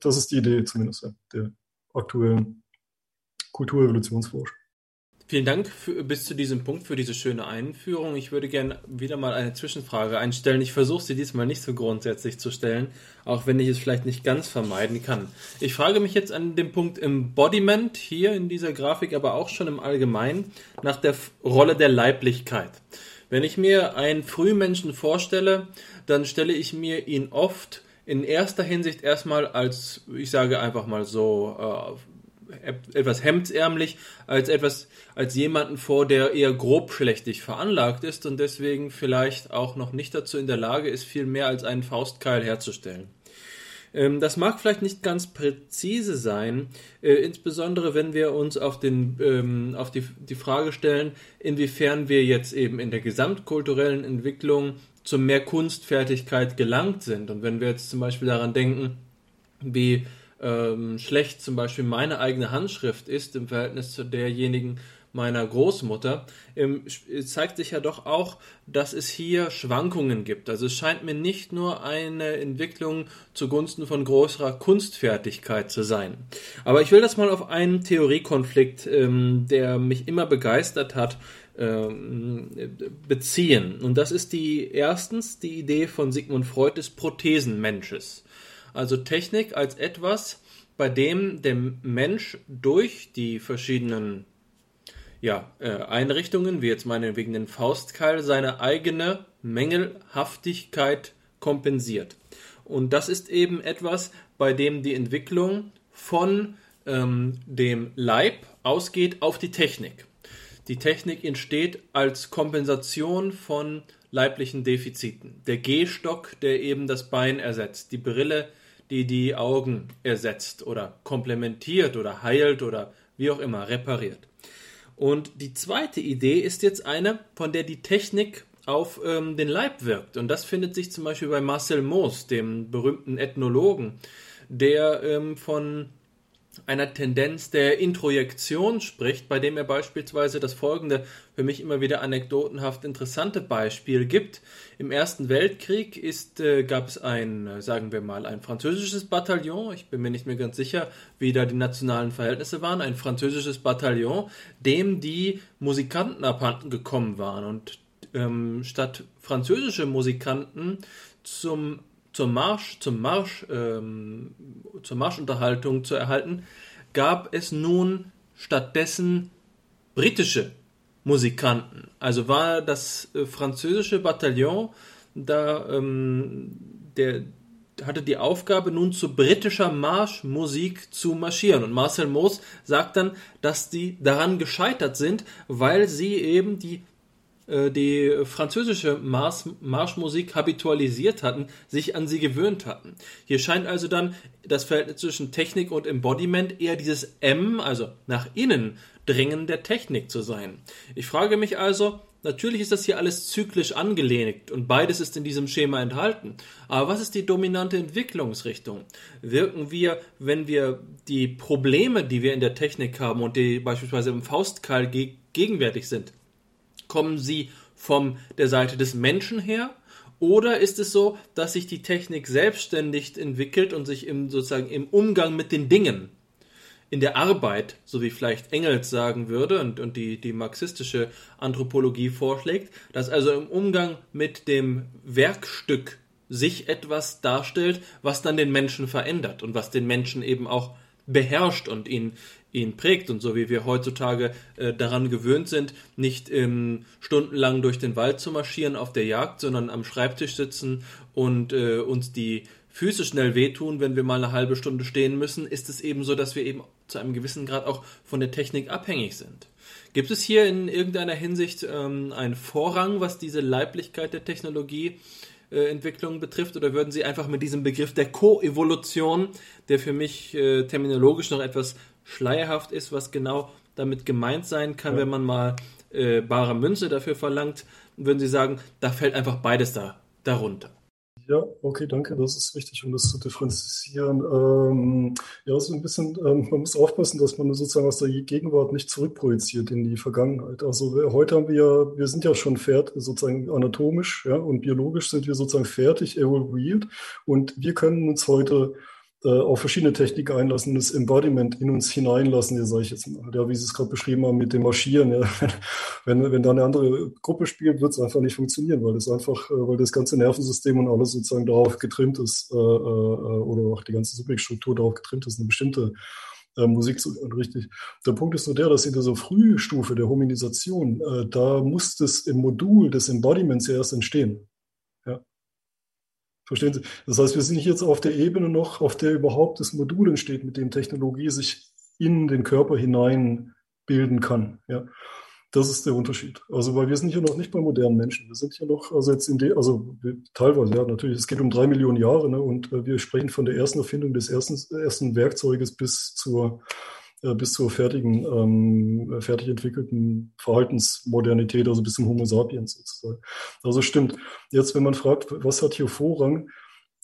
das ist die Idee zumindest ja, der aktuellen Kulturevolutionsforschung. Vielen Dank für, bis zu diesem Punkt für diese schöne Einführung. Ich würde gerne wieder mal eine Zwischenfrage einstellen. Ich versuche sie diesmal nicht so grundsätzlich zu stellen, auch wenn ich es vielleicht nicht ganz vermeiden kann. Ich frage mich jetzt an dem Punkt Embodiment hier in dieser Grafik, aber auch schon im Allgemeinen nach der Rolle der Leiblichkeit. Wenn ich mir einen Frühmenschen vorstelle, dann stelle ich mir ihn oft in erster Hinsicht erstmal als, ich sage einfach mal so, äh, etwas hemdsärmlich als etwas als jemanden vor, der eher grobschlächtig veranlagt ist und deswegen vielleicht auch noch nicht dazu in der Lage ist, viel mehr als einen Faustkeil herzustellen. Ähm, das mag vielleicht nicht ganz präzise sein, äh, insbesondere wenn wir uns auf, den, ähm, auf die, die Frage stellen, inwiefern wir jetzt eben in der gesamtkulturellen Entwicklung zu mehr Kunstfertigkeit gelangt sind. Und wenn wir jetzt zum Beispiel daran denken, wie ähm, schlecht zum Beispiel meine eigene Handschrift ist im Verhältnis zu derjenigen meiner Großmutter, ähm, zeigt sich ja doch auch, dass es hier Schwankungen gibt. Also es scheint mir nicht nur eine Entwicklung zugunsten von größerer Kunstfertigkeit zu sein. Aber ich will das mal auf einen Theoriekonflikt, ähm, der mich immer begeistert hat, ähm, beziehen. Und das ist die erstens die Idee von Sigmund Freud des Prothesenmensches. Also Technik als etwas, bei dem der Mensch durch die verschiedenen ja, äh, Einrichtungen, wie jetzt meinetwegen den Faustkeil, seine eigene Mängelhaftigkeit kompensiert. Und das ist eben etwas, bei dem die Entwicklung von ähm, dem Leib ausgeht auf die Technik. Die Technik entsteht als Kompensation von leiblichen Defiziten. Der Gehstock, der eben das Bein ersetzt, die Brille, die die Augen ersetzt oder komplementiert oder heilt oder wie auch immer repariert. Und die zweite Idee ist jetzt eine, von der die Technik auf ähm, den Leib wirkt. Und das findet sich zum Beispiel bei Marcel Mauss, dem berühmten Ethnologen, der ähm, von einer Tendenz der Introjektion spricht, bei dem er beispielsweise das folgende für mich immer wieder anekdotenhaft interessante Beispiel gibt. Im Ersten Weltkrieg ist, äh, gab es ein, äh, sagen wir mal, ein französisches Bataillon, ich bin mir nicht mehr ganz sicher, wie da die nationalen Verhältnisse waren, ein französisches Bataillon, dem die Musikanten abhanden gekommen waren. Und ähm, statt französische Musikanten zum zum Marsch, zum Marsch, ähm, zur Marschunterhaltung zu erhalten, gab es nun stattdessen britische Musikanten. Also war das äh, französische Bataillon da ähm, der hatte die Aufgabe, nun zu britischer Marschmusik zu marschieren. Und Marcel Moos sagt dann, dass die daran gescheitert sind, weil sie eben die die französische Marsch, Marschmusik habitualisiert hatten, sich an sie gewöhnt hatten. Hier scheint also dann das Verhältnis zwischen Technik und Embodiment eher dieses M, also nach innen Dringen der Technik zu sein. Ich frage mich also, natürlich ist das hier alles zyklisch angelehnt und beides ist in diesem Schema enthalten. Aber was ist die dominante Entwicklungsrichtung? Wirken wir, wenn wir die Probleme, die wir in der Technik haben und die beispielsweise im Faustkeil gegenwärtig sind, Kommen sie von der Seite des Menschen her? Oder ist es so, dass sich die Technik selbstständig entwickelt und sich im, sozusagen im Umgang mit den Dingen, in der Arbeit, so wie vielleicht Engels sagen würde und, und die, die marxistische Anthropologie vorschlägt, dass also im Umgang mit dem Werkstück sich etwas darstellt, was dann den Menschen verändert und was den Menschen eben auch beherrscht und ihn ihn prägt und so wie wir heutzutage äh, daran gewöhnt sind, nicht ähm, stundenlang durch den Wald zu marschieren auf der Jagd, sondern am Schreibtisch sitzen und äh, uns die Füße schnell wehtun, wenn wir mal eine halbe Stunde stehen müssen, ist es eben so, dass wir eben zu einem gewissen Grad auch von der Technik abhängig sind. Gibt es hier in irgendeiner Hinsicht ähm, einen Vorrang, was diese Leiblichkeit der Technologie äh, betrifft, oder würden Sie einfach mit diesem Begriff der Koevolution, der für mich äh, terminologisch noch etwas schleierhaft ist, was genau damit gemeint sein kann, ja. wenn man mal äh, bare Münze dafür verlangt, würden Sie sagen, da fällt einfach beides da darunter. Ja, okay, danke. Das ist wichtig, um das zu differenzieren. Ähm, ja, so ein bisschen, ähm, man muss aufpassen, dass man sozusagen aus der Gegenwart nicht zurückprojiziert in die Vergangenheit. Also heute haben wir ja, wir sind ja schon fertig, sozusagen anatomisch ja, und biologisch sind wir sozusagen fertig evolviert und wir können uns heute äh, auf verschiedene Techniken einlassen, das Embodiment in uns hineinlassen, sage ich jetzt mal. Ja, wie Sie es gerade beschrieben haben mit dem Marschieren. Ja. Wenn, wenn da eine andere Gruppe spielt, wird es einfach nicht funktionieren, weil das einfach, äh, weil das ganze Nervensystem und alles sozusagen darauf getrimmt ist, äh, äh, oder auch die ganze Subjektstruktur darauf getrimmt ist, eine bestimmte äh, Musik zu richtig. Der Punkt ist nur der, dass in dieser Frühstufe der Hominisation, äh, da muss das im Modul des Embodiments ja erst entstehen. Verstehen Sie? Das heißt, wir sind jetzt auf der Ebene noch, auf der überhaupt das Modul entsteht, mit dem Technologie sich in den Körper hinein bilden kann. Ja. Das ist der Unterschied. Also, weil wir sind hier noch nicht bei modernen Menschen. Wir sind hier noch, also jetzt in der, also teilweise, ja, natürlich, es geht um drei Millionen Jahre, ne, und äh, wir sprechen von der ersten Erfindung des ersten, ersten Werkzeuges bis zur, äh, bis zur fertigen, ähm, fertig entwickelten Verhaltensmodernität, also bis zum Homo sapiens sozusagen. Also stimmt. Jetzt, wenn man fragt, was hat hier Vorrang?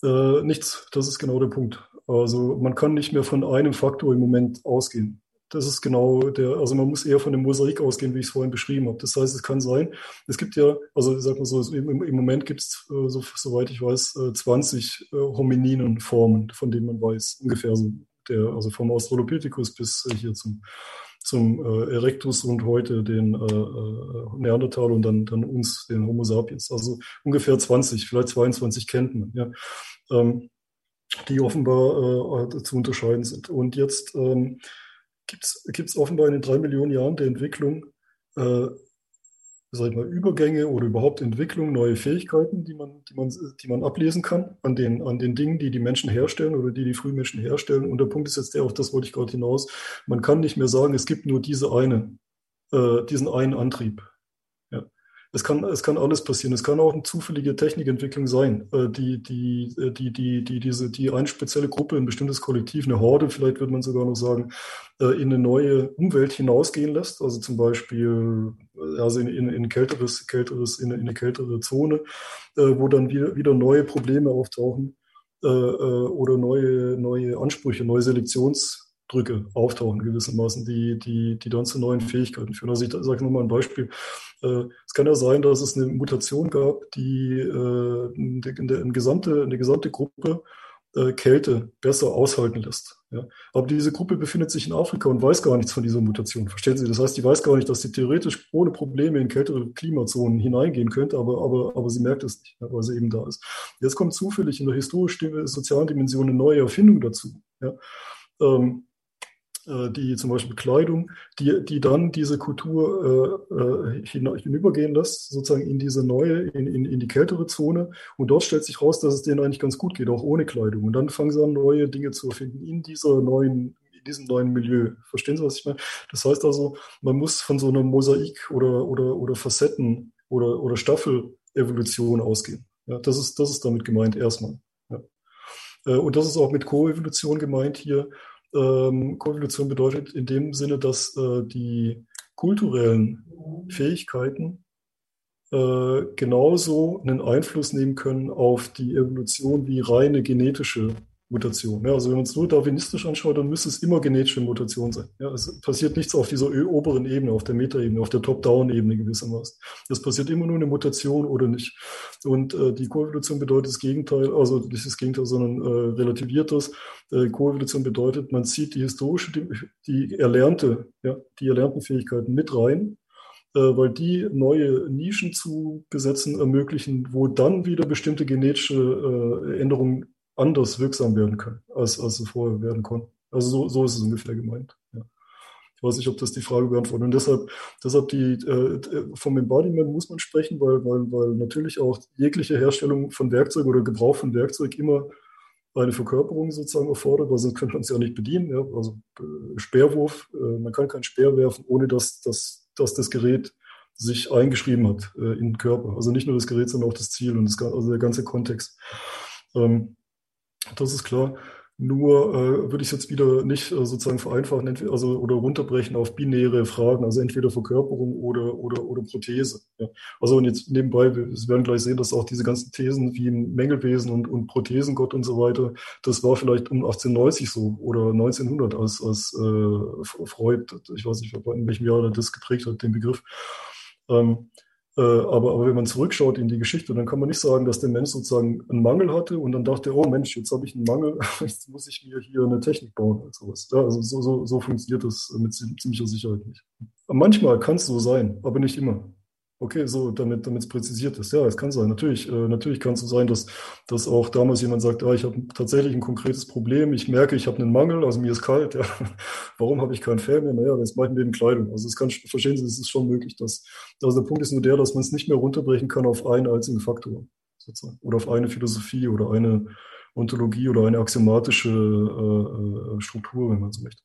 Äh, nichts. Das ist genau der Punkt. Also man kann nicht mehr von einem Faktor im Moment ausgehen. Das ist genau der, also man muss eher von dem Mosaik ausgehen, wie ich es vorhin beschrieben habe. Das heißt, es kann sein, es gibt ja, also sag mal so, im, im Moment gibt es, äh, so, soweit ich weiß, 20 äh, Homininenformen, von denen man weiß, ungefähr so der, also vom Australopithecus bis äh, hier zum, zum äh, Erectus und heute den äh, äh, Neandertal und dann, dann uns, den Homo sapiens. Also ungefähr 20, vielleicht 22 kennt man, ja, ähm, die offenbar äh, zu unterscheiden sind. Und jetzt ähm, gibt es offenbar in den drei Millionen Jahren der Entwicklung äh, sag ich mal, Übergänge oder überhaupt Entwicklung, neue Fähigkeiten, die man, die man, die man ablesen kann an den, an den Dingen, die die Menschen herstellen oder die die Frühmenschen herstellen. Und der Punkt ist jetzt der, auf das wollte ich gerade hinaus. Man kann nicht mehr sagen, es gibt nur diese eine, äh, diesen einen Antrieb. Es kann, es kann alles passieren. Es kann auch eine zufällige Technikentwicklung sein, äh, die, die, äh, die, die, die, diese, die eine spezielle Gruppe, ein bestimmtes Kollektiv, eine Horde, vielleicht würde man sogar noch sagen, äh, in eine neue Umwelt hinausgehen lässt. Also zum Beispiel also in, in, in kälteres, kälteres, in, in eine kältere Zone, wo dann wieder, wieder neue Probleme auftauchen oder neue, neue Ansprüche, neue Selektions Drücke auftauchen gewissermaßen, die, die, die dann zu neuen Fähigkeiten führen. Also ich sage nur mal ein Beispiel. Äh, es kann ja sein, dass es eine Mutation gab, die äh, gesamte, eine gesamte Gruppe äh, Kälte besser aushalten lässt. Ja. Aber diese Gruppe befindet sich in Afrika und weiß gar nichts von dieser Mutation. Verstehen Sie? Das heißt, die weiß gar nicht, dass sie theoretisch ohne Probleme in kältere Klimazonen hineingehen könnte, aber, aber, aber sie merkt es nicht, weil sie eben da ist. Jetzt kommt zufällig in der historisch-sozialen Dimension eine neue Erfindung dazu. Ja. Ähm, äh, die zum Beispiel Kleidung, die, die dann diese Kultur äh, äh hinübergehen lässt, sozusagen in diese neue, in, in, in die kältere Zone. Und dort stellt sich raus, dass es denen eigentlich ganz gut geht, auch ohne Kleidung. Und dann fangen sie an, neue Dinge zu erfinden in dieser neuen, in diesem neuen Milieu. Verstehen Sie, was ich meine? Das heißt also, man muss von so einer Mosaik oder, oder, oder Facetten oder, oder Staffel-Evolution ausgehen. Ja, das ist, das ist damit gemeint erstmal. Ja. Äh, und das ist auch mit Koevolution gemeint hier. Ähm, Koevolution bedeutet in dem Sinne, dass äh, die kulturellen Fähigkeiten äh, genauso einen Einfluss nehmen können auf die Evolution wie reine genetische Mutation. Ja, also wenn man es nur darwinistisch anschaut, dann müsste es immer genetische Mutation sein. Ja, es passiert nichts auf dieser oberen Ebene, auf der Metaebene, auf der Top-Down-Ebene gewissermaßen. Es passiert immer nur eine Mutation oder nicht. Und äh, die Koevolution bedeutet das Gegenteil, also nicht das Gegenteil, sondern äh, relativiert das. Äh, Koevolution bedeutet, man zieht die historische, die, die erlernte, ja, die erlernten Fähigkeiten mit rein äh, weil die neue Nischen zu besetzen ermöglichen, wo dann wieder bestimmte genetische äh, Änderungen anders wirksam werden können, als, als sie vorher werden konnten. Also so, so ist es ungefähr gemeint. Ja. Ich weiß nicht, ob das die Frage beantwortet. Und deshalb, deshalb die, äh, vom Embodiment muss man sprechen, weil, weil, weil natürlich auch jegliche Herstellung von Werkzeug oder Gebrauch von Werkzeug immer eine Verkörperung sozusagen erfordert, weil sonst könnte man es ja nicht bedienen. Ja? Also äh, Speerwurf, äh, man kann keinen Speer werfen, ohne dass, dass, dass das Gerät sich eingeschrieben hat äh, in den Körper. Also nicht nur das Gerät, sondern auch das Ziel und das, also der ganze Kontext. Ähm, das ist klar. Nur äh, würde ich es jetzt wieder nicht äh, sozusagen vereinfachen also, oder runterbrechen auf binäre Fragen, also entweder Verkörperung oder, oder, oder Prothese. Ja. Also und jetzt nebenbei, wir werden gleich sehen, dass auch diese ganzen Thesen wie ein Mängelwesen und, und Prothesengott und so weiter, das war vielleicht um 1890 so oder 1900, als, als äh, Freud, ich weiß nicht, in welchem Jahr er das geprägt hat, den Begriff. Ähm, Äh, aber, aber wenn man zurückschaut in die Geschichte, dann kann man nicht sagen, dass der Mensch sozusagen einen Mangel hatte und dann dachte, oh Mensch, jetzt habe ich einen Mangel, jetzt muss ich mir hier eine Technik bauen oder sowas. Ja, also so, so, so funktioniert das mit ziemlicher Sicherheit nicht. Manchmal kann es so sein, aber nicht immer. Okay, so, damit es präzisiert ist. Ja, es kann sein. Natürlich, äh, natürlich kann es so sein, dass, dass auch damals jemand sagt, ah, ich habe tatsächlich ein konkretes Problem, ich merke, ich habe einen Mangel, also mir ist kalt, ja. Warum habe ich kein Fell mehr? Naja, das mache ich mir in Kleidung. Also es kann, verstehen Sie, es ist schon möglich, dass, also der Punkt ist nur der, dass man es nicht mehr runterbrechen kann auf einen einzigen Faktor, sozusagen. Oder auf eine Philosophie oder eine Ontologie oder eine axiomatische äh, äh Struktur, wenn man so möchte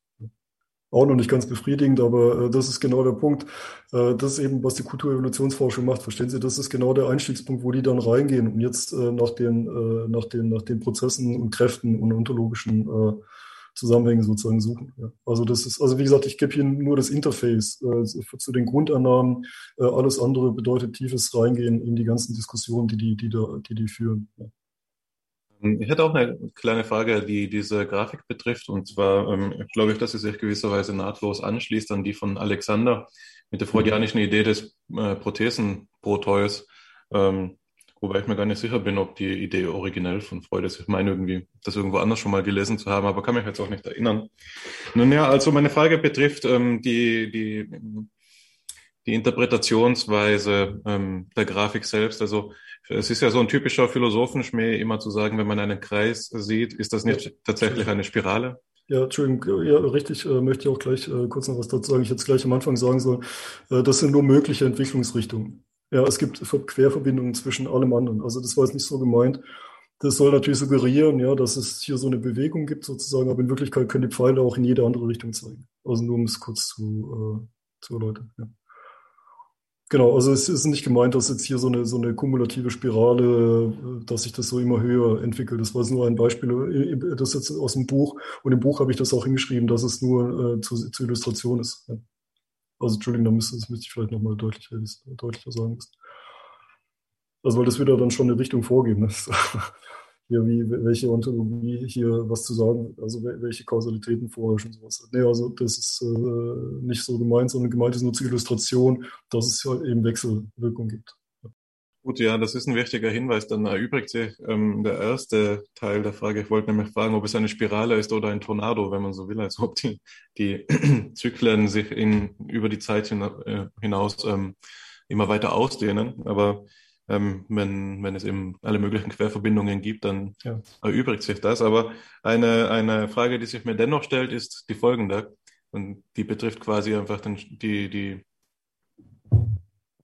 auch noch nicht ganz befriedigend, aber äh, das ist genau der Punkt. Äh, das ist eben, was die Kulturevolutionsforschung macht. Verstehen Sie, das ist genau der Einstiegspunkt, wo die dann reingehen und jetzt äh, nach, den, äh, nach, den, nach den Prozessen und Kräften und ontologischen äh, Zusammenhängen sozusagen suchen. Ja. Also das ist, also wie gesagt, ich gebe Ihnen nur das Interface äh, zu den Grundannahmen. Alles andere bedeutet tiefes Reingehen in die ganzen Diskussionen, die die, die, da, die, die führen. Ja. Ich hätte auch eine kleine Frage, die diese Grafik betrifft. Und zwar ähm, glaube ich, dass sie sich gewisserweise nahtlos anschließt an die von Alexander mit der freudianischen Idee des äh, Prothesenproteus. Ähm, wobei ich mir gar nicht sicher bin, ob die Idee originell von Freud ist. Ich meine irgendwie, das irgendwo anders schon mal gelesen zu haben, aber kann mich jetzt auch nicht erinnern. Nun ja, also meine Frage betrifft ähm, die, die, die Interpretationsweise ähm, der Grafik selbst. Also es ist ja so ein typischer Philosophenschmäh, immer zu sagen, wenn man einen Kreis sieht, ist das nicht tatsächlich eine Spirale? Ja, Entschuldigung, ja, richtig, äh, möchte ich auch gleich äh, kurz noch was dazu sagen. Ich jetzt gleich am Anfang sagen soll, äh, das sind nur mögliche Entwicklungsrichtungen. Ja, es gibt Querverbindungen zwischen allem anderen. Also das war jetzt nicht so gemeint. Das soll natürlich suggerieren, ja, dass es hier so eine Bewegung gibt sozusagen, aber in Wirklichkeit können die Pfeile auch in jede andere Richtung zeigen. Also nur um es kurz zu, äh, zu erläutern. Ja. Genau, also es ist nicht gemeint, dass jetzt hier so eine, so eine kumulative Spirale, dass sich das so immer höher entwickelt. Das war nur ein Beispiel, das ist jetzt aus dem Buch. Und im Buch habe ich das auch hingeschrieben, dass es nur äh, zu, zur Illustration ist. Also Entschuldigung, da müsste, das müsste ich vielleicht nochmal deutlicher, deutlicher sagen. Also weil das wieder dann schon eine Richtung vorgeben. Hier, wie, welche Ontologie hier was zu sagen, also welche Kausalitäten vorherrschen und sowas. Nee, also das ist äh, nicht so gemeint, sondern gemeint ist nur zur Illustration, dass es halt eben Wechselwirkung gibt. Gut, ja, das ist ein wichtiger Hinweis. Dann erübrigt sich ähm, der erste Teil der Frage. Ich wollte nämlich fragen, ob es eine Spirale ist oder ein Tornado, wenn man so will, also ob die, die Zyklen sich in, über die Zeit äh, hinaus ähm, immer weiter ausdehnen. Aber ähm, wenn, wenn es eben alle möglichen Querverbindungen gibt, dann ja. erübrigt sich das. Aber eine, eine Frage, die sich mir dennoch stellt, ist die folgende. Und die betrifft quasi einfach den, die, die,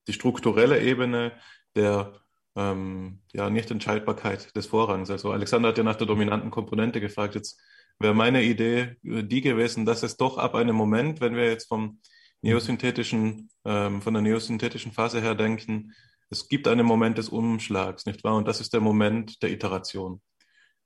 die strukturelle Ebene der ähm, ja, Nichtentscheidbarkeit des Vorrangs. Also Alexander hat ja nach der dominanten Komponente gefragt. Jetzt wäre meine Idee die gewesen, dass es doch ab einem Moment, wenn wir jetzt vom neosynthetischen, ähm, von der neosynthetischen Phase her denken, es gibt einen Moment des Umschlags, nicht wahr? Und das ist der Moment der Iteration,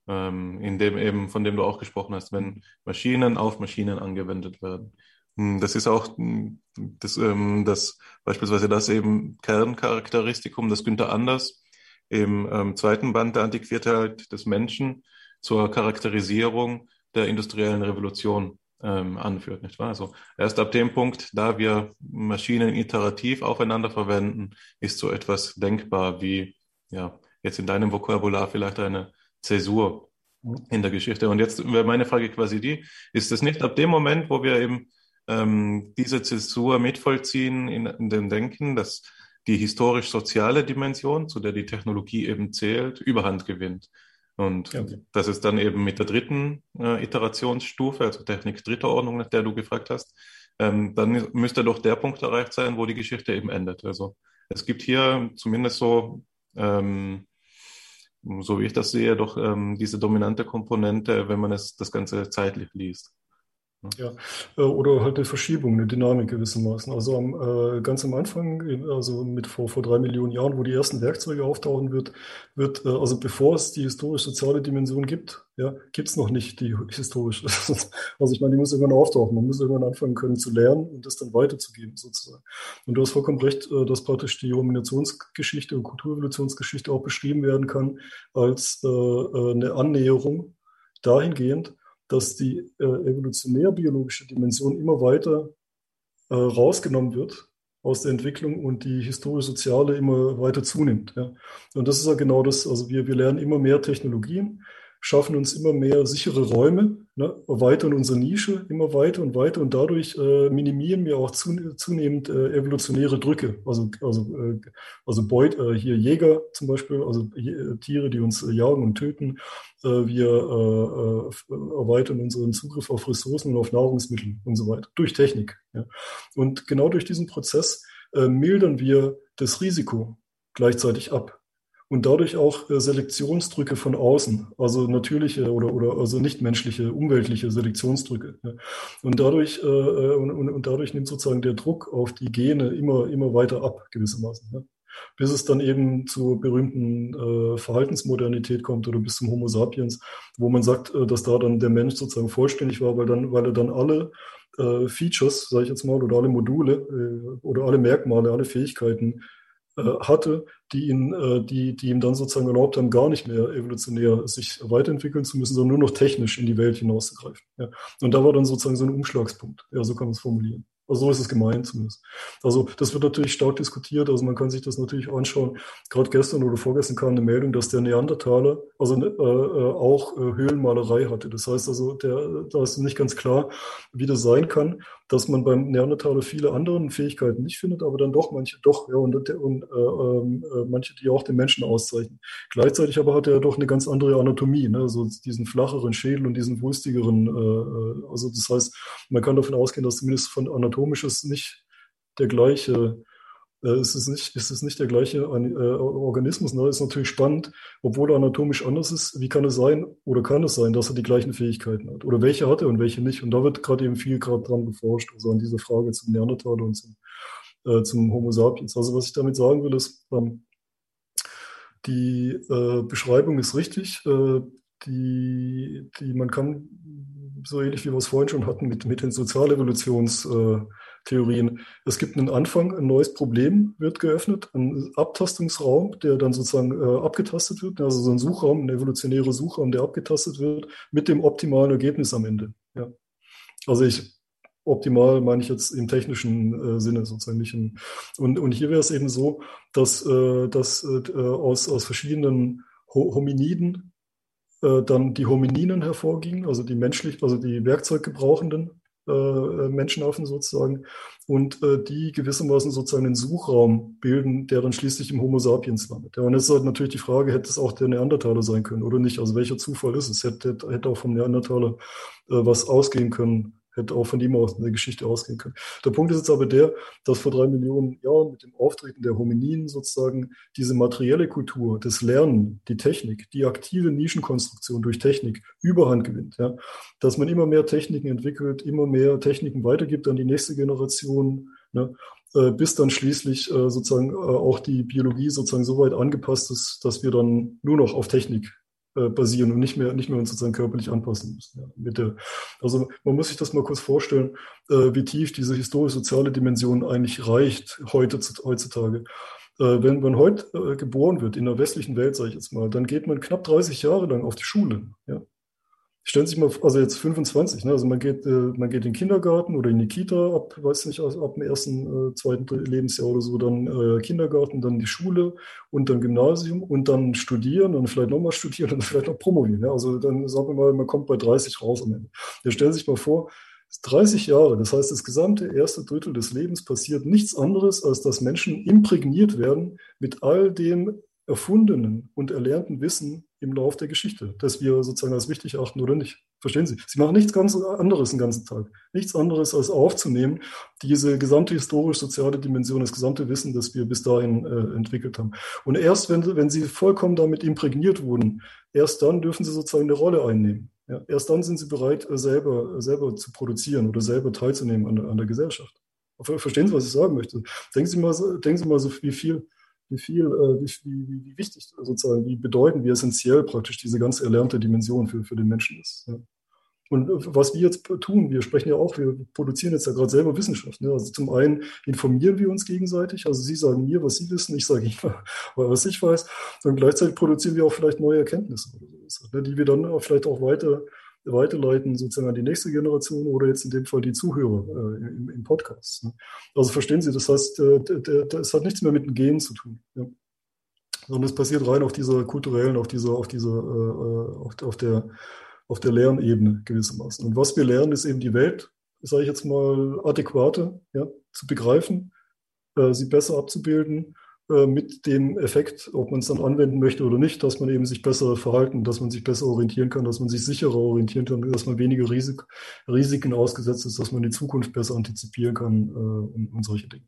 ähm, in dem eben, von dem du auch gesprochen hast, wenn Maschinen auf Maschinen angewendet werden. Hm, das ist auch hm, das, ähm, das beispielsweise das eben Kerncharakteristikum, das Günther Anders im ähm, zweiten Band der Antiquiertheit des Menschen zur Charakterisierung der industriellen Revolution ähm, anführt, nicht wahr? Also erst ab dem Punkt, da wir Maschinen iterativ aufeinander verwenden, ist so etwas denkbar wie, ja, jetzt in deinem Vokabular vielleicht eine Zäsur in der Geschichte. Und jetzt wäre meine Frage quasi die, ist es nicht ab dem Moment, wo wir eben ähm, diese Zäsur mitvollziehen in, in dem Denken, dass die historisch-soziale Dimension, zu der die Technologie eben zählt, überhand gewinnt? Und okay. das ist dann eben mit der dritten äh, Iterationsstufe, also Technik dritter Ordnung, nach der du gefragt hast, ähm, dann müsste doch der Punkt erreicht sein, wo die Geschichte eben endet. Also es gibt hier zumindest so, ähm, so wie ich das sehe, doch ähm, diese dominante Komponente, wenn man es das Ganze zeitlich liest. Ja, äh, oder halt eine Verschiebung, eine Dynamik gewissermaßen. Also am, äh, ganz am Anfang, also mit vor, vor drei Millionen Jahren, wo die ersten Werkzeuge auftauchen wird, wird, äh, also bevor es die historisch-soziale Dimension gibt, ja, gibt es noch nicht die historisch. also ich meine, die muss irgendwann auftauchen. Man muss irgendwann anfangen können zu lernen und das dann weiterzugeben, sozusagen. Und du hast vollkommen recht, äh, dass praktisch die Dominationsgeschichte und Kulturevolutionsgeschichte auch beschrieben werden kann als äh, äh eine Annäherung dahingehend, dass die äh, evolutionär-biologische Dimension immer weiter äh, rausgenommen wird aus der Entwicklung und die historisch-soziale immer weiter zunimmt. Ja. Und das ist ja genau das, also wir, wir lernen immer mehr Technologien, schaffen uns immer mehr sichere Räume, ne, erweitern unsere Nische immer weiter und weiter und dadurch äh, minimieren wir auch zunehmend äh, evolutionäre Drücke. Also, also, äh, also Beut, äh, hier Jäger zum Beispiel, also äh, Tiere, die uns äh, jagen und töten. wir erweitern unseren Zugriff auf Ressourcen und auf Nahrungsmittel und so weiter durch Technik. Ja. Und genau durch diesen Prozess mildern wir das Risiko gleichzeitig ab und dadurch auch äh, Selektionsdrücke von außen, also natürliche oder, oder also nichtmenschliche, umweltliche Selektionsdrücke. Ja. Und dadurch äh, äh, und, und, dadurch nimmt sozusagen der Druck auf die Gene immer immer weiter ab gewissermaßen. Ja. Bis es dann eben zur berühmten äh, Verhaltensmodernität kommt oder bis zum Homo sapiens, wo man sagt, äh, dass da dann der Mensch sozusagen vollständig war, weil dann, weil er dann alle äh, Features, sage ich jetzt mal, oder alle Module oder alle Merkmale, alle Fähigkeiten äh, hatte, die ihn, äh, die, die ihm dann sozusagen erlaubt haben, gar nicht mehr evolutionär sich weiterentwickeln zu müssen, sondern nur noch technisch in die Welt hinauszugreifen. Ja. Und da war dann sozusagen so ein Umschlagspunkt. Ja, so kann man es formulieren. Also so ist es gemeint zumindest. Also das wird natürlich stark diskutiert. Also man kann sich das natürlich anschauen. Gerade gestern oder vorgestern kam eine Meldung, dass der Neandertaler also äh, äh, auch äh, Höhlenmalerei hatte. Das heißt also, der, da ist nicht ganz klar, wie das sein kann, dass man beim Neandertaler viele andere Fähigkeiten nicht findet, aber dann doch manche doch, ja, und, und äh, ähm, äh, manche, die auch den Menschen auszeichnen. Gleichzeitig aber hat er doch eine ganz andere Anatomie, ne? also diesen flacheren Schädel und diesen wulstigeren, äh, also das heißt, man kann davon ausgehen, dass zumindest von anatomisches nicht der gleiche äh, ist es nicht, ist es nicht der gleiche äh, Organismus. Ne? Ist natürlich spannend, obwohl er anatomisch anders ist. Wie kann es sein oder kann es sein, dass er die gleichen Fähigkeiten hat? Oder welche hat er und welche nicht? Und da wird gerade eben viel gerade dran geforscht, also an dieser Frage zum Neandertaler und zum, äh, zum Homo sapiens. Also was ich damit sagen will, ist, ähm, die äh, Beschreibung ist richtig. Äh, die, die man kann, so ähnlich wie wir es vorhin schon hatten, mit, mit den Sozialevolutions- äh, Theorien. Es gibt einen Anfang, ein neues Problem wird geöffnet, ein Abtastungsraum, der dann sozusagen äh, abgetastet wird, also so ein Suchraum, ein evolutionärer Suchraum, der abgetastet wird, mit dem optimalen Ergebnis am Ende. Ja. Also ich optimal meine ich jetzt im technischen äh, Sinne sozusagen nicht. In, und, und hier wäre es eben so, dass, äh, dass äh, aus, aus verschiedenen Hominiden äh, dann die Homininen hervorgingen, also die menschlich, also die Werkzeuggebrauchenden äh, Menschenaffen sozusagen und äh, die gewissermaßen sozusagen einen Suchraum bilden, der dann schließlich im Homo sapiens landet. Ja, und jetzt ist halt natürlich die Frage, hätte es auch der Neandertaler sein können oder nicht? Also welcher Zufall ist es? Hätte, hätte auch vom Neandertaler äh, was ausgehen können, hätte auch von ihm aus eine Geschichte ausgehen können. Der Punkt ist jetzt aber der, dass vor drei Millionen Jahren mit dem Auftreten der Homininen sozusagen diese materielle Kultur, das Lernen, die Technik, die aktive Nischenkonstruktion durch Technik Überhand gewinnt. Ja? Dass man immer mehr Techniken entwickelt, immer mehr Techniken weitergibt an die nächste Generation. Ne? Äh, bis dann schließlich äh, sozusagen äh, auch die Biologie sozusagen so weit angepasst ist, dass wir dann nur noch auf Technik äh, basieren und nicht mehr, nicht mehr uns sozusagen körperlich anpassen müssen. Ja, mit der, also man muss sich das mal kurz vorstellen, äh, wie tief diese historisch-soziale Dimension eigentlich reicht heute, heutzutage. Äh, wenn man heute äh, geboren wird in der westlichen Welt, sage ich jetzt mal, dann geht man knapp 30 Jahre lang auf die Schule. Ja? Stellen Sie sich mal, also jetzt 25, ne? also man geht, äh, man geht in den Kindergarten oder in die Kita ab, weiß nicht, ab dem ersten, äh, zweiten Lebensjahr oder so, dann äh, Kindergarten, dann die Schule und dann Gymnasium und dann studieren und vielleicht nochmal studieren und vielleicht noch promovieren. Ja? Also dann sagen wir mal, man kommt bei 30 raus am Ende. Ja, stellen Sie sich mal vor, 30 Jahre, das heißt, das gesamte erste Drittel des Lebens passiert nichts anderes, als dass Menschen imprägniert werden mit all dem erfundenen und erlernten Wissen im Lauf der Geschichte, das wir sozusagen als wichtig erachten oder nicht. Verstehen Sie? Sie machen nichts ganz anderes den ganzen Tag. Nichts anderes als aufzunehmen, diese gesamte historisch-soziale Dimension, das gesamte Wissen, das wir bis dahin äh, entwickelt haben. Und erst wenn, wenn Sie vollkommen damit imprägniert wurden, erst dann dürfen Sie sozusagen eine Rolle einnehmen. Ja, erst dann sind Sie bereit, äh, selber, selber zu produzieren oder selber teilzunehmen an, an der Gesellschaft. Verstehen Sie, was ich sagen möchte? Denken Sie mal, denken Sie mal so, wie viel wie viel, äh, wie, wie, wie, wichtig sozusagen, wie bedeutend, wie essentiell praktisch diese ganze erlernte Dimension für, für den Menschen ist. Ja. Und äh, was wir jetzt tun, wir sprechen ja auch, wir produzieren jetzt ja gerade selber Wissenschaft. Ne? Also zum einen informieren wir uns gegenseitig, also Sie sagen mir, was Sie wissen, ich sage Ihnen, was ich weiß. Und gleichzeitig produzieren wir auch vielleicht neue Erkenntnisse, ne? die wir dann vielleicht auch weiter weiterleiten sozusagen an die nächste Generation oder jetzt in dem Fall die Zuhörer äh, im, im, Podcast. Ne? Also verstehen Sie, das heißt, äh, das hat nichts mehr mit dem Gehen zu tun. Ja? Sondern es passiert rein auf dieser kulturellen, auf dieser, auf dieser, äh, auf, auf der, auf der Lernebene gewissermaßen. Und was wir lernen, ist eben die Welt, sage ich jetzt mal, adäquater ja, zu begreifen, äh, sie besser abzubilden äh, mit dem Effekt, ob man es dann anwenden möchte oder nicht, dass man eben sich besser verhalten, dass man sich besser orientieren kann, dass man sich sicherer orientieren kann, dass man weniger Risik, Risiken ausgesetzt ist, dass man die Zukunft besser antizipieren kann äh, und, und, solche Dinge.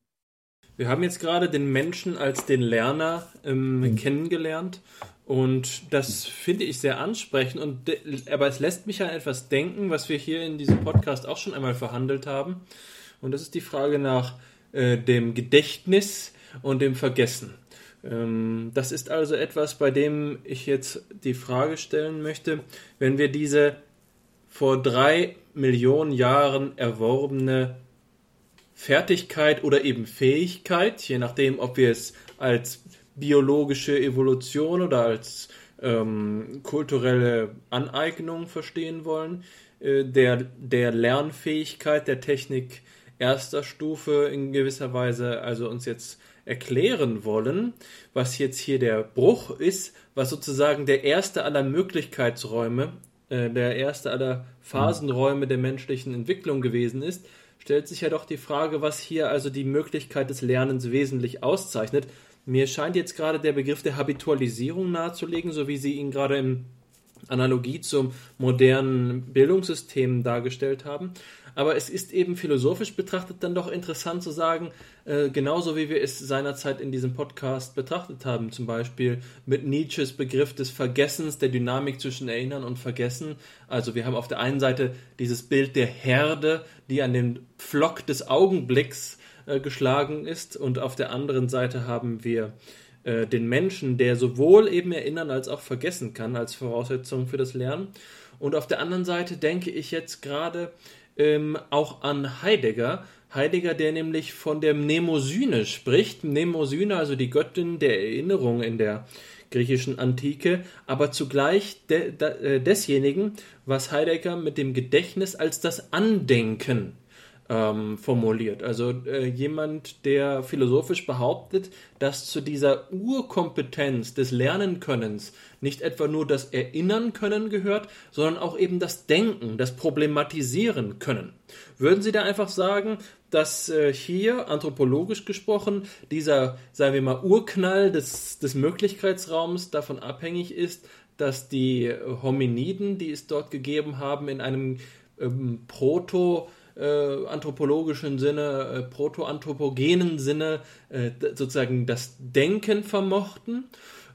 Wir haben jetzt gerade den Menschen als den Lerner ähm, mhm. kennengelernt und das finde ich sehr ansprechend. Und aber es lässt mich an etwas denken, was wir hier in diesem Podcast auch schon einmal verhandelt haben. Und das ist die Frage nach äh, dem Gedächtnis und dem Vergessen. Ähm, das ist also etwas, bei dem ich jetzt die Frage stellen möchte, wenn wir diese vor drei Millionen Jahren erworbene Fertigkeit oder eben Fähigkeit, je nachdem, ob wir es als biologische Evolution oder als ähm, kulturelle Aneignung verstehen wollen, äh, der, der Lernfähigkeit der Technik erster Stufe in gewisser Weise also uns jetzt erklären wollen, was jetzt hier der Bruch ist, was sozusagen der erste aller Möglichkeitsräume, äh, der erste aller Phasenräume der menschlichen Entwicklung gewesen ist, stellt sich ja doch die Frage, was hier also die Möglichkeit des Lernens wesentlich auszeichnet. Mir scheint jetzt gerade der Begriff der Habitualisierung nahezulegen, so wie Sie ihn gerade in Analogie zum modernen Bildungssystem dargestellt haben. Aber es ist eben philosophisch betrachtet dann doch interessant zu sagen, äh, genauso wie wir es seinerzeit in diesem Podcast betrachtet haben, zum Beispiel mit Nietzsches Begriff des Vergessens, der Dynamik zwischen Erinnern und Vergessen. Also wir haben auf der einen Seite dieses Bild der Herde, die an den Pflock des Augenblicks äh, geschlagen ist, und auf der anderen Seite haben wir äh, den Menschen, der sowohl eben erinnern als auch vergessen kann, als Voraussetzung für das Lernen. Und auf der anderen Seite denke ich jetzt gerade ähm, auch an Heidegger. Heidegger, der nämlich von der Mnemosyne spricht. Mnemosyne, also die Göttin der Erinnerung in der griechischen Antike, aber zugleich de, de, äh, desjenigen, was Heidegger mit dem Gedächtnis als das Andenken ähm, formuliert. Also äh, jemand, der philosophisch behauptet, dass zu dieser Urkompetenz des Lernenkönnens nicht etwa nur das Erinnern können gehört, sondern auch eben das Denken, das Problematisieren können. Würden Sie da einfach sagen, dass äh, hier anthropologisch gesprochen dieser, sagen wir mal, Urknall des, des Möglichkeitsraums davon abhängig ist, dass die Hominiden, die es dort gegeben haben, in einem ähm, Proto- äh, anthropologischen Sinne, äh, proto-anthropogenen Sinne äh, sozusagen das Denken vermochten,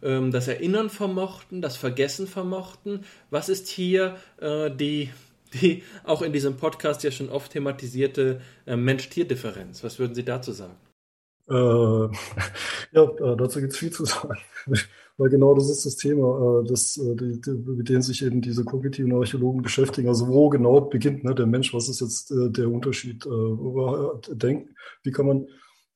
ähm, das Erinnern vermochten, das Vergessen vermochten. Was ist hier äh, die, die auch in diesem Podcast ja schon oft thematisierte äh, Mensch-Tier-Differenz? Was würden Sie dazu sagen? Äh, ja, dazu gibt es viel zu sagen. Weil genau das ist das Thema, äh, das, äh, die, die, mit dem sich eben diese kognitiven Archäologen beschäftigen. Also wo genau beginnt ne, der Mensch, was ist jetzt äh, der Unterschied? Äh, denken, wie kann man,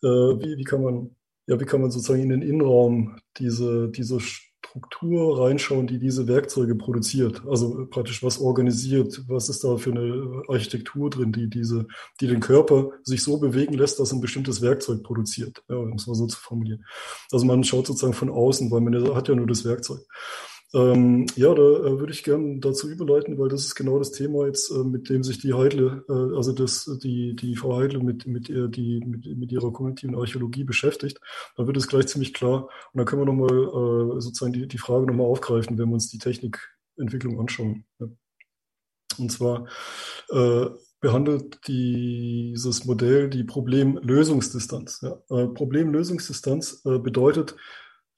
äh, wie, wie kann man, ja, wie kann man sozusagen in den Innenraum diese, diese Struktur reinschauen, die diese Werkzeuge produziert. Also praktisch was organisiert, was ist da für eine Architektur drin, die diese, die den Körper sich so bewegen lässt, dass ein bestimmtes Werkzeug produziert, ja, um es mal so zu formulieren. Also man schaut sozusagen von außen, weil man hat ja nur das Werkzeug. Ähm, ja, da äh, würde ich gerne dazu überleiten, weil das ist genau das Thema jetzt, äh, mit dem sich die Heidle, äh, also das, die, die Frau Heidle mit, mit, ihr, die, mit, mit ihrer kognitiven Archäologie beschäftigt. Da wird es gleich ziemlich klar. Und dann können wir nochmal äh, sozusagen die, die Frage nochmal aufgreifen, wenn wir uns die Technikentwicklung anschauen. Ja. Und zwar äh, behandelt dieses Modell die Problemlösungsdistanz. Ja. Äh, Problemlösungsdistanz äh, bedeutet,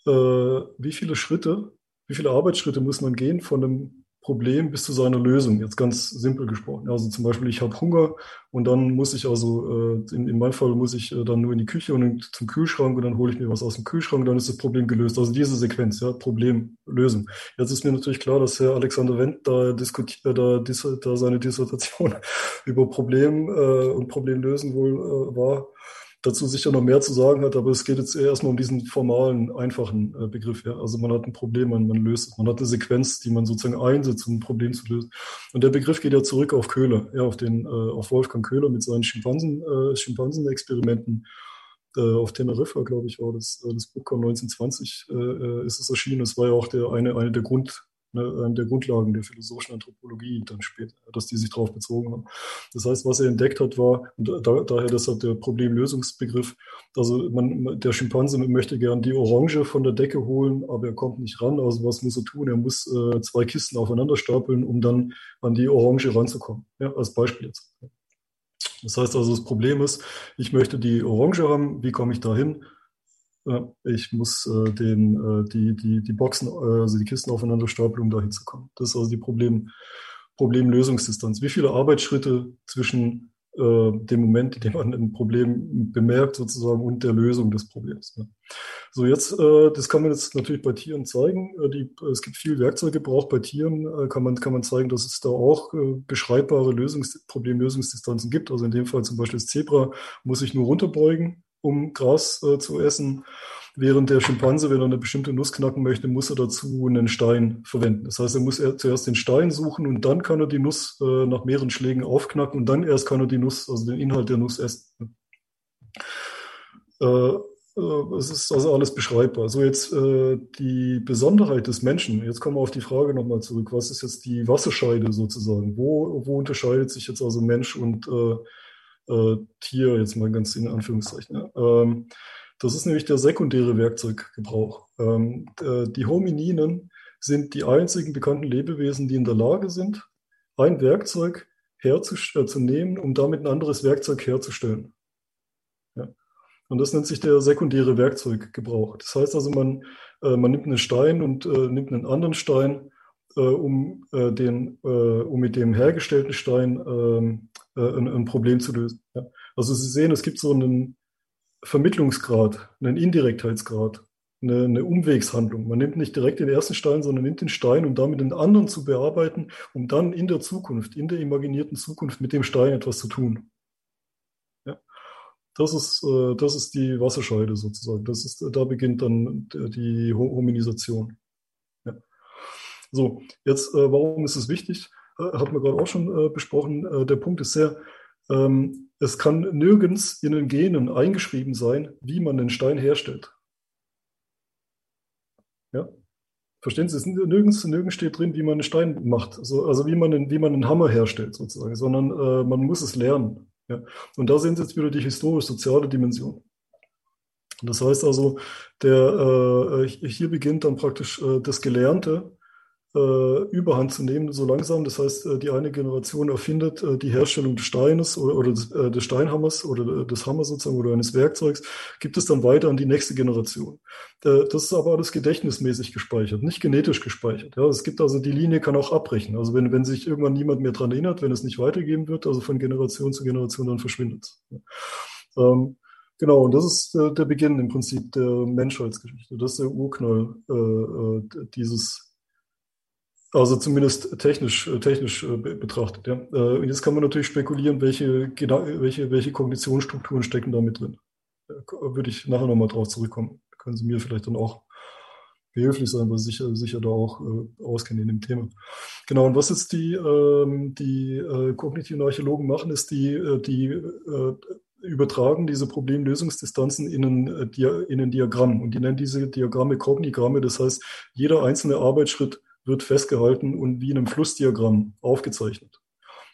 wie viele Schritte wie viele Arbeitsschritte muss man gehen von einem Problem bis zu seiner Lösung, jetzt ganz simpel gesprochen. Also zum Beispiel, ich habe Hunger und dann muss ich also, äh, in, in meinem Fall muss ich äh, dann nur in die Küche und zum Kühlschrank und dann hole ich mir was aus dem Kühlschrank, dann ist das Problem gelöst. Also diese Sequenz, ja, Problemlösung. Jetzt ist mir natürlich klar, dass Herr Alexander Wendt da diskutiert, äh, da, da seine Dissertation über Problem äh, und Problemlösen wohl äh, war dazu sicher noch mehr zu sagen hat, aber es geht jetzt erstmal um diesen formalen, einfachen äh, Begriff. Ja? Also man hat ein Problem, man, man löst es. Man hat eine Sequenz, die man sozusagen einsetzt, um ein Problem zu lösen. Und der Begriff geht ja zurück auf Köhler, ja, auf, den, äh, auf Wolfgang Köhler mit seinen Schimpansen, äh, Schimpansen-Experimenten. Äh, auf Teneriffa, glaube ich, war das, äh, das Buch 1920 äh, äh, ist es erschienen. Das war ja auch der, eine, eine der Grund, ne, der Grundlagen der philosophischen Anthropologie dann später, dass die sich darauf bezogen haben. Das heißt, was er entdeckt hat, war, und da, daher deshalb der Problemlösungsbegriff, also man, der Schimpanse möchte gern die Orange von der Decke holen, aber er kommt nicht ran. Also was muss er tun? Er muss äh, zwei Kisten aufeinander stapeln, um dann an die Orange ranzukommen. Ja, als Beispiel jetzt. Das heißt also, das Problem ist, ich möchte die Orange haben, wie komme ich da hin? Ich muss äh, den, äh, die, die, die Boxen, äh, also die Kisten aufeinander stapeln, um da hinzukommen. Das ist also die Problem, Problemlösungsdistanz. Wie viele Arbeitsschritte zwischen äh, dem Moment, in dem man ein Problem bemerkt sozusagen und der Lösung des Problems. Ne? So jetzt, äh, das kann man jetzt natürlich bei Tieren zeigen. Äh, die, es gibt viel Werkzeuggebrauch bei Tieren, kann man kann man zeigen, dass es da auch beschreibbare Lösungs Problemlösungsdistanzen gibt. Also in dem Fall zum Beispiel das Zebra muss sich nur runterbeugen um Gras äh, zu essen. Während der Schimpanse, wenn er eine bestimmte Nuss knacken möchte, muss er dazu einen Stein verwenden. Das heißt, er muss zuerst den Stein suchen und dann kann er die Nuss äh, nach mehreren Schlägen aufknacken und dann erst kann er die Nuss, also den Inhalt der Nuss essen. Äh, äh es ist also alles beschreibbar. So jetzt äh, die Besonderheit des Menschen. Jetzt kommen wir auf die Frage nochmal zurück. Was ist jetzt die Wasserscheide sozusagen? Wo, wo unterscheidet sich jetzt also Mensch und äh, äh, Tier, jetzt mal ganz in Anführungszeichen. Ähm, das ist nämlich der sekundäre Werkzeuggebrauch. Ähm, die Homininen sind die einzigen bekannten Lebewesen, die in der Lage sind, ein Werkzeug herzunehmen, äh, um damit ein anderes Werkzeug herzustellen. Ja. Und das nennt sich der sekundäre Werkzeuggebrauch. Das heißt also, man, äh, man nimmt einen Stein und äh, nimmt einen anderen Stein, äh, um, äh, den, um mit dem hergestellten Stein ähm, äh, ein, ein, Problem zu lösen. Ja. Also Sie sehen, es gibt so einen Vermittlungsgrad, einen Indirektheitsgrad, eine, eine, Umwegshandlung. Man nimmt nicht direkt den ersten Stein, sondern nimmt den Stein, um damit den anderen zu bearbeiten, um dann in der Zukunft, in der imaginierten Zukunft mit dem Stein etwas zu tun. Ja. Das ist, äh, das ist die Wasserscheide sozusagen. Das ist, da beginnt dann die Hominisation. So, jetzt, äh, warum ist es wichtig? Äh, hatten wir gerade auch schon äh, besprochen. Äh, der Punkt ist sehr, ähm, es kann nirgends in den Genen eingeschrieben sein, wie man den Stein herstellt. Ja? Verstehen Sie, es nirgends, nirgends steht drin, wie man einen Stein macht, also, also wie, man einen, wie man einen Hammer herstellt sozusagen, sondern äh, man muss es lernen. Ja? Und da sehen Sie jetzt wieder die historisch-soziale Dimension. Das heißt also, der, äh, hier beginnt dann praktisch äh, das Gelernte äh, Überhand zu nehmen, so langsam. Das heißt, äh, die eine Generation erfindet äh, die Herstellung des Steines oder, oder des, äh, des, Steinhammers oder des Hammers sozusagen oder eines Werkzeugs, gibt es dann weiter an die nächste Generation. Äh, das ist aber alles gedächtnismäßig gespeichert, nicht genetisch gespeichert. Ja, es gibt also, die Linie kann auch abbrechen. Also wenn, wenn sich irgendwann niemand mehr dran erinnert, wenn es nicht weitergeben wird, also von Generation zu Generation, dann verschwindet es. Ja. Ähm, Genau, und das ist äh, der Beginn im Prinzip der Menschheitsgeschichte. Das ist der Urknall äh, äh dieses also zumindest technisch, äh, technisch äh, betrachtet. Ja. Äh, und jetzt kann man natürlich spekulieren, welche, welche, welche Kognitionsstrukturen stecken da mit drin. Würde ich nachher nochmal drauf zurückkommen. Können Sie mir vielleicht dann auch behilflich sein, weil Sie sicher, sicher da auch äh, auskennen in dem Thema. Genau, und was jetzt die, ähm, die äh, kognitiven Archäologen machen, ist, die, äh, die äh, übertragen diese Problemlösungsdistanzen in ein, in ein Diagramm. Und die nennen diese Diagramme Kognigramme. Das heißt, jeder einzelne Arbeitsschritt wird festgehalten und wie in einem Flussdiagramm aufgezeichnet.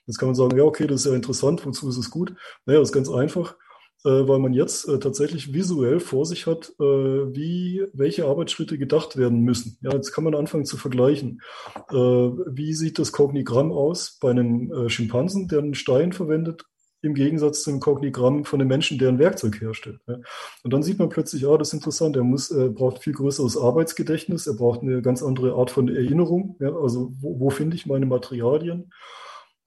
Jetzt kann man sagen, ja, okay, das ist ja interessant, wozu ist es gut? Naja, das ist ganz einfach, äh, weil man jetzt äh, tatsächlich visuell vor sich hat, äh, wie, welche Arbeitsschritte gedacht werden müssen. Ja, jetzt kann man anfangen zu vergleichen. Äh, wie sieht das Kognigramm aus bei einem äh, Schimpansen, der einen Stein verwendet im Gegensatz zum Kognigramm von einem Menschen, der ein Werkzeug herstellt. Ja. Und dann sieht man plötzlich, ah, das ist interessant, er muss, er braucht viel größeres Arbeitsgedächtnis, er braucht eine ganz andere Art von Erinnerung. Ja. Also wo, wo finde ich meine Materialien?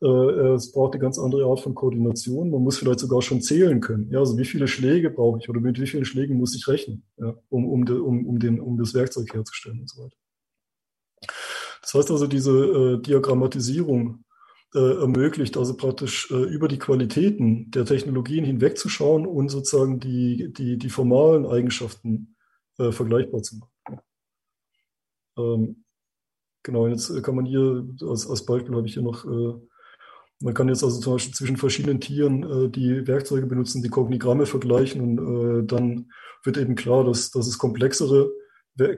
Äh, es braucht eine ganz andere Art von Koordination. Man muss vielleicht sogar schon zählen können. Ja, also wie viele Schläge brauche ich oder mit wie vielen Schlägen muss ich rechnen, ja, um, um, de, um, um, den, um das Werkzeug herzustellen und so weiter. Das heißt also, diese äh, Diagrammatisierung äh, ermöglicht, also praktisch äh, über die Qualitäten der Technologien hinwegzuschauen und sozusagen die, die, die formalen Eigenschaften äh, vergleichbar zu machen. Ähm, genau, jetzt kann man hier als, als Beispiel habe ich hier noch, äh, man kann jetzt also zum Beispiel zwischen verschiedenen Tieren äh, die Werkzeuge benutzen, die Kognigramme vergleichen und äh, dann wird eben klar, dass, dass es komplexere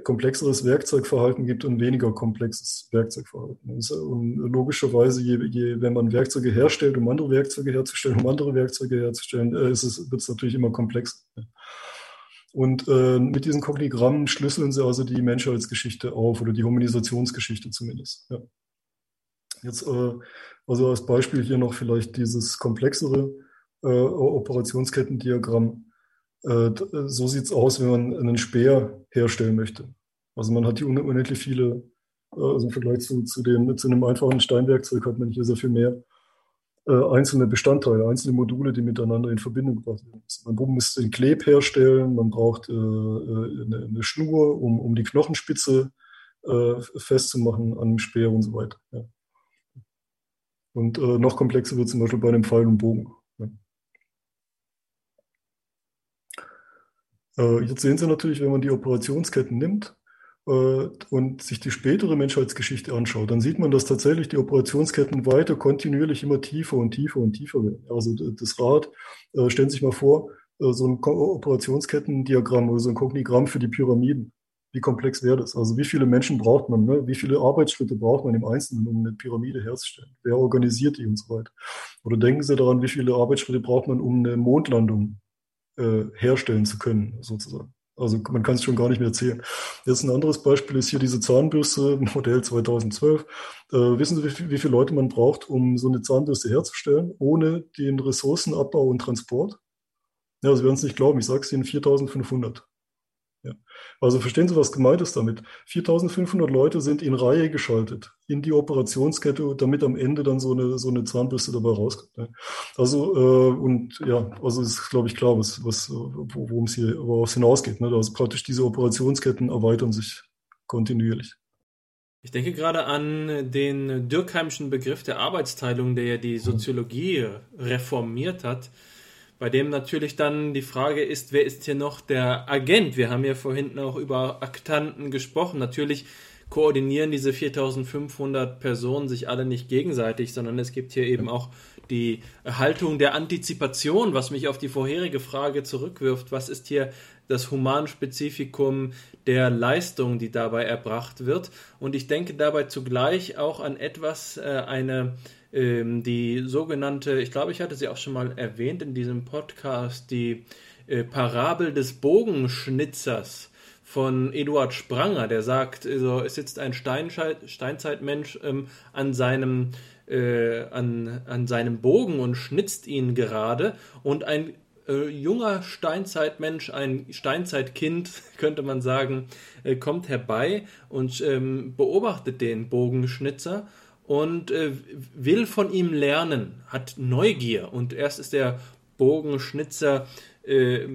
komplexeres Werkzeugverhalten gibt und weniger komplexes Werkzeugverhalten. Und logischerweise, je, je, wenn man Werkzeuge herstellt, um andere Werkzeuge herzustellen, um andere Werkzeuge herzustellen, äh, ist es, wird es natürlich immer komplexer. Und äh, mit diesen Kognigrammen schlüsseln sie also die Menschheitsgeschichte auf oder die Humanisationsgeschichte zumindest. Ja. Jetzt äh, also als Beispiel hier noch vielleicht dieses komplexere äh, Operationskettendiagramm. Äh, so sieht es aus, wenn man einen Speer herstellen möchte. Also man hat hier unendlich viele, äh, also im Vergleich zu, zu, dem, zu einem einfachen Steinwerkzeug hat man hier sehr viel mehr äh, einzelne Bestandteile, einzelne Module, die miteinander in Verbindung gebracht werden müssen. Man muss den Kleb herstellen, man braucht eine, Schnur, um, um die Knochenspitze festzumachen an dem Speer und so weiter. Und noch komplexer wird zum Beispiel bei einem Pfeil und Bogen. Äh, jetzt sehen Sie natürlich, wenn man die Operationsketten nimmt äh, und sich die spätere Menschheitsgeschichte anschaut, dann sieht man, dass tatsächlich die Operationsketten weiter kontinuierlich immer tiefer und tiefer und tiefer werden. Also das Rad, äh, stellen Sie sich mal vor, so ein Operationskettendiagramm oder so ein Kognigramm für die Pyramiden. Wie komplex wäre das? Also wie viele Menschen braucht man? Ne? Wie viele Arbeitsschritte braucht man im Einzelnen, um eine Pyramide herzustellen? Wer organisiert die und so weiter? Oder denken Sie daran, wie viele Arbeitsschritte braucht man, um eine Mondlandung äh, herstellen zu können, sozusagen. Also man kann es schon gar nicht mehr erzählen. Jetzt ein anderes Beispiel ist hier diese Zahnbürste, Modell 2012. Äh, wissen Sie, wie, wie viele Leute man braucht, um so eine Zahnbürste herzustellen, ohne den Ressourcenabbau und Transport? Ja, Sie werden es nicht glauben, ich sage es Ihnen, 4500. Ja. Also verstehen Sie, was gemeint ist damit? 4500 Leute sind in Reihe geschaltet in die Operationskette, damit am Ende dann so eine, so eine Zahnbürste dabei rauskommt. Ne? Also, äh, und ja, also ist, glaube ich, klar, was, was, worum es hier worauf hinausgeht. Ne? Also praktisch diese Operationsketten erweitern sich kontinuierlich. Ich denke gerade an den Dürkheimschen Begriff der Arbeitsteilung, der ja die Soziologie reformiert hat bei dem natürlich dann die Frage ist, wer ist hier noch der Agent? Wir haben ja vorhin auch über Aktanten gesprochen. Natürlich koordinieren diese 4500 Personen sich alle nicht gegenseitig, sondern es gibt hier eben auch die Haltung der Antizipation, was mich auf die vorherige Frage zurückwirft. Was ist hier das Humanspezifikum der Leistung, die dabei erbracht wird? Und ich denke dabei zugleich auch an etwas, äh, eine ähm, die sogenannte, ich glaube, ich hatte sie auch schon mal erwähnt in diesem Podcast, die äh, Parabel des Bogenschnitzers von Eduard Spranger, der sagt, also, es sitzt ein Steinzeitmensch ähm, an seinem äh, an, an seinem Bogen und schnitzt ihn gerade und ein äh, junger Steinzeitmensch, ein Steinzeitkind, könnte man sagen, äh, kommt herbei und ähm, beobachtet den Bogenschnitzer und äh, will von ihm lernen, hat Neugier und erst ist der Bogenschnitzer äh,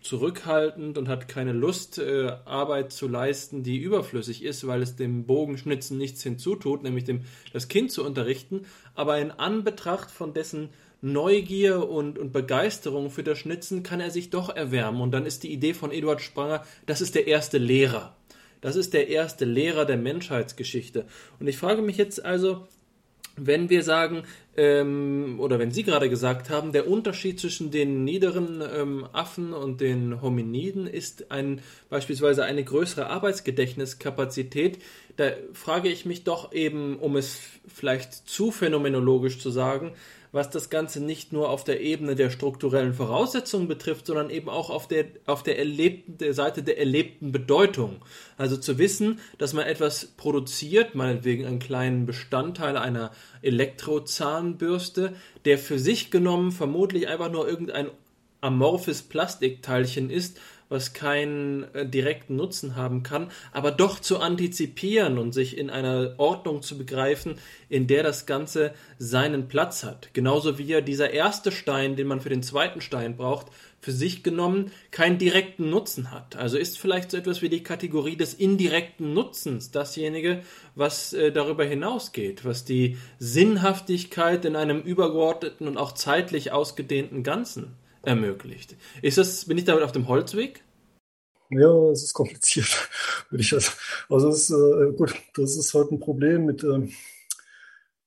zurückhaltend und hat keine Lust, äh, Arbeit zu leisten, die überflüssig ist, weil es dem Bogenschnitzen nichts hinzutut, nämlich dem, das Kind zu unterrichten. Aber in Anbetracht von dessen Neugier und, und Begeisterung für das Schnitzen kann er sich doch erwärmen. Und dann ist die Idee von Eduard Spranger, das ist der erste Lehrer. Das ist der erste Lehrer der Menschheitsgeschichte. Und ich frage mich jetzt also, wenn wir sagen, ähm, oder wenn Sie gerade gesagt haben, der Unterschied zwischen den niederen ähm, Affen und den Hominiden ist ein, beispielsweise eine größere Arbeitsgedächtniskapazität, da frage ich mich doch eben, um es vielleicht zu phänomenologisch zu sagen, was das Ganze nicht nur auf der Ebene der strukturellen Voraussetzungen betrifft, sondern eben auch auf der, auf der, erlebten, der Seite der erlebten Bedeutung. Also zu wissen, dass man etwas produziert, meinetwegen einen kleinen Bestandteil einer Elektrozahnbürste, der für sich genommen vermutlich einfach nur irgendein amorphes Plastikteilchen ist, was keinen äh, direkten Nutzen haben kann, aber doch zu antizipieren und sich in einer Ordnung zu begreifen, in der das Ganze seinen Platz hat. Genauso wie ja dieser erste Stein, den man für den zweiten Stein braucht, für sich genommen keinen direkten Nutzen hat. Also ist vielleicht so etwas wie die Kategorie des indirekten Nutzens dasjenige, was äh, darüber hinausgeht, was die Sinnhaftigkeit in einem übergeordneten und auch zeitlich ausgedehnten Ganzen ermöglicht. Ist das, bin ich damit auf dem Holzweg? Ja, es ist kompliziert, würde ich also. Also es ist, äh, gut, das ist halt ein Problem mit ähm,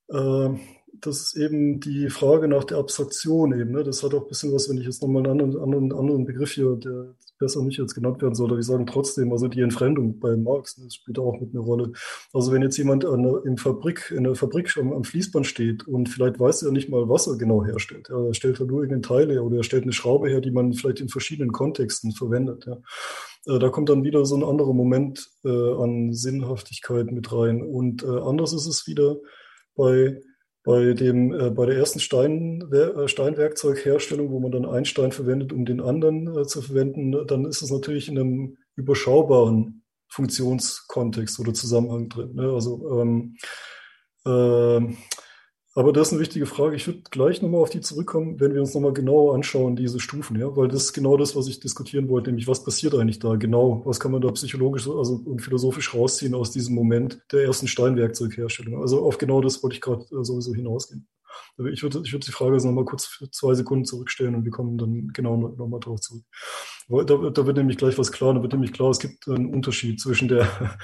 äh, das ist eben die Frage nach der Abstraktion eben. Ne? Das hat auch ein bisschen was, wenn ich jetzt nochmal einen anderen, anderen, anderen Begriff hier, der besser nicht jetzt genannt werden soll, aber ich sagen trotzdem, also die Entfremdung bei Marx, das spielt auch mit einer Rolle. Also wenn jetzt jemand an, in, Fabrik, in der Fabrik am, am Fließband steht und vielleicht weiß er nicht mal, was er genau herstellt. Er stellt halt nur irgendeine Teile oder er stellt eine Schraube her, die man vielleicht in verschiedenen Kontexten verwendet. Ja. Äh, da kommt dann wieder so ein anderer Moment äh, an Sinnhaftigkeit mit rein. Und äh, anders ist es wieder bei bei, dem, äh, bei der ersten Stein, äh, Steinwerkzeugherstellung, wo man dann einen Stein verwendet, um den anderen äh, zu verwenden, dann ist es natürlich in einem überschaubaren Funktionskontext oder Zusammenhang drin. Ne? Also ähm, äh, aber das ist eine wichtige Frage. Ich würde gleich nochmal auf die zurückkommen, wenn wir uns nochmal genauer anschauen, diese Stufen, ja, weil das ist genau das, was ich diskutieren wollte, nämlich was passiert eigentlich da genau? Was kann man da psychologisch also, und philosophisch rausziehen aus diesem Moment der ersten Steinwerkzeugherstellung? Also auf genau das wollte ich gerade äh, sowieso hinausgehen. Ich würde, ich würde die Frage nochmal kurz für zwei Sekunden zurückstellen und wir kommen dann genau nochmal drauf zurück. Da, da wird nämlich gleich was klar, da wird nämlich klar, es gibt einen Unterschied zwischen der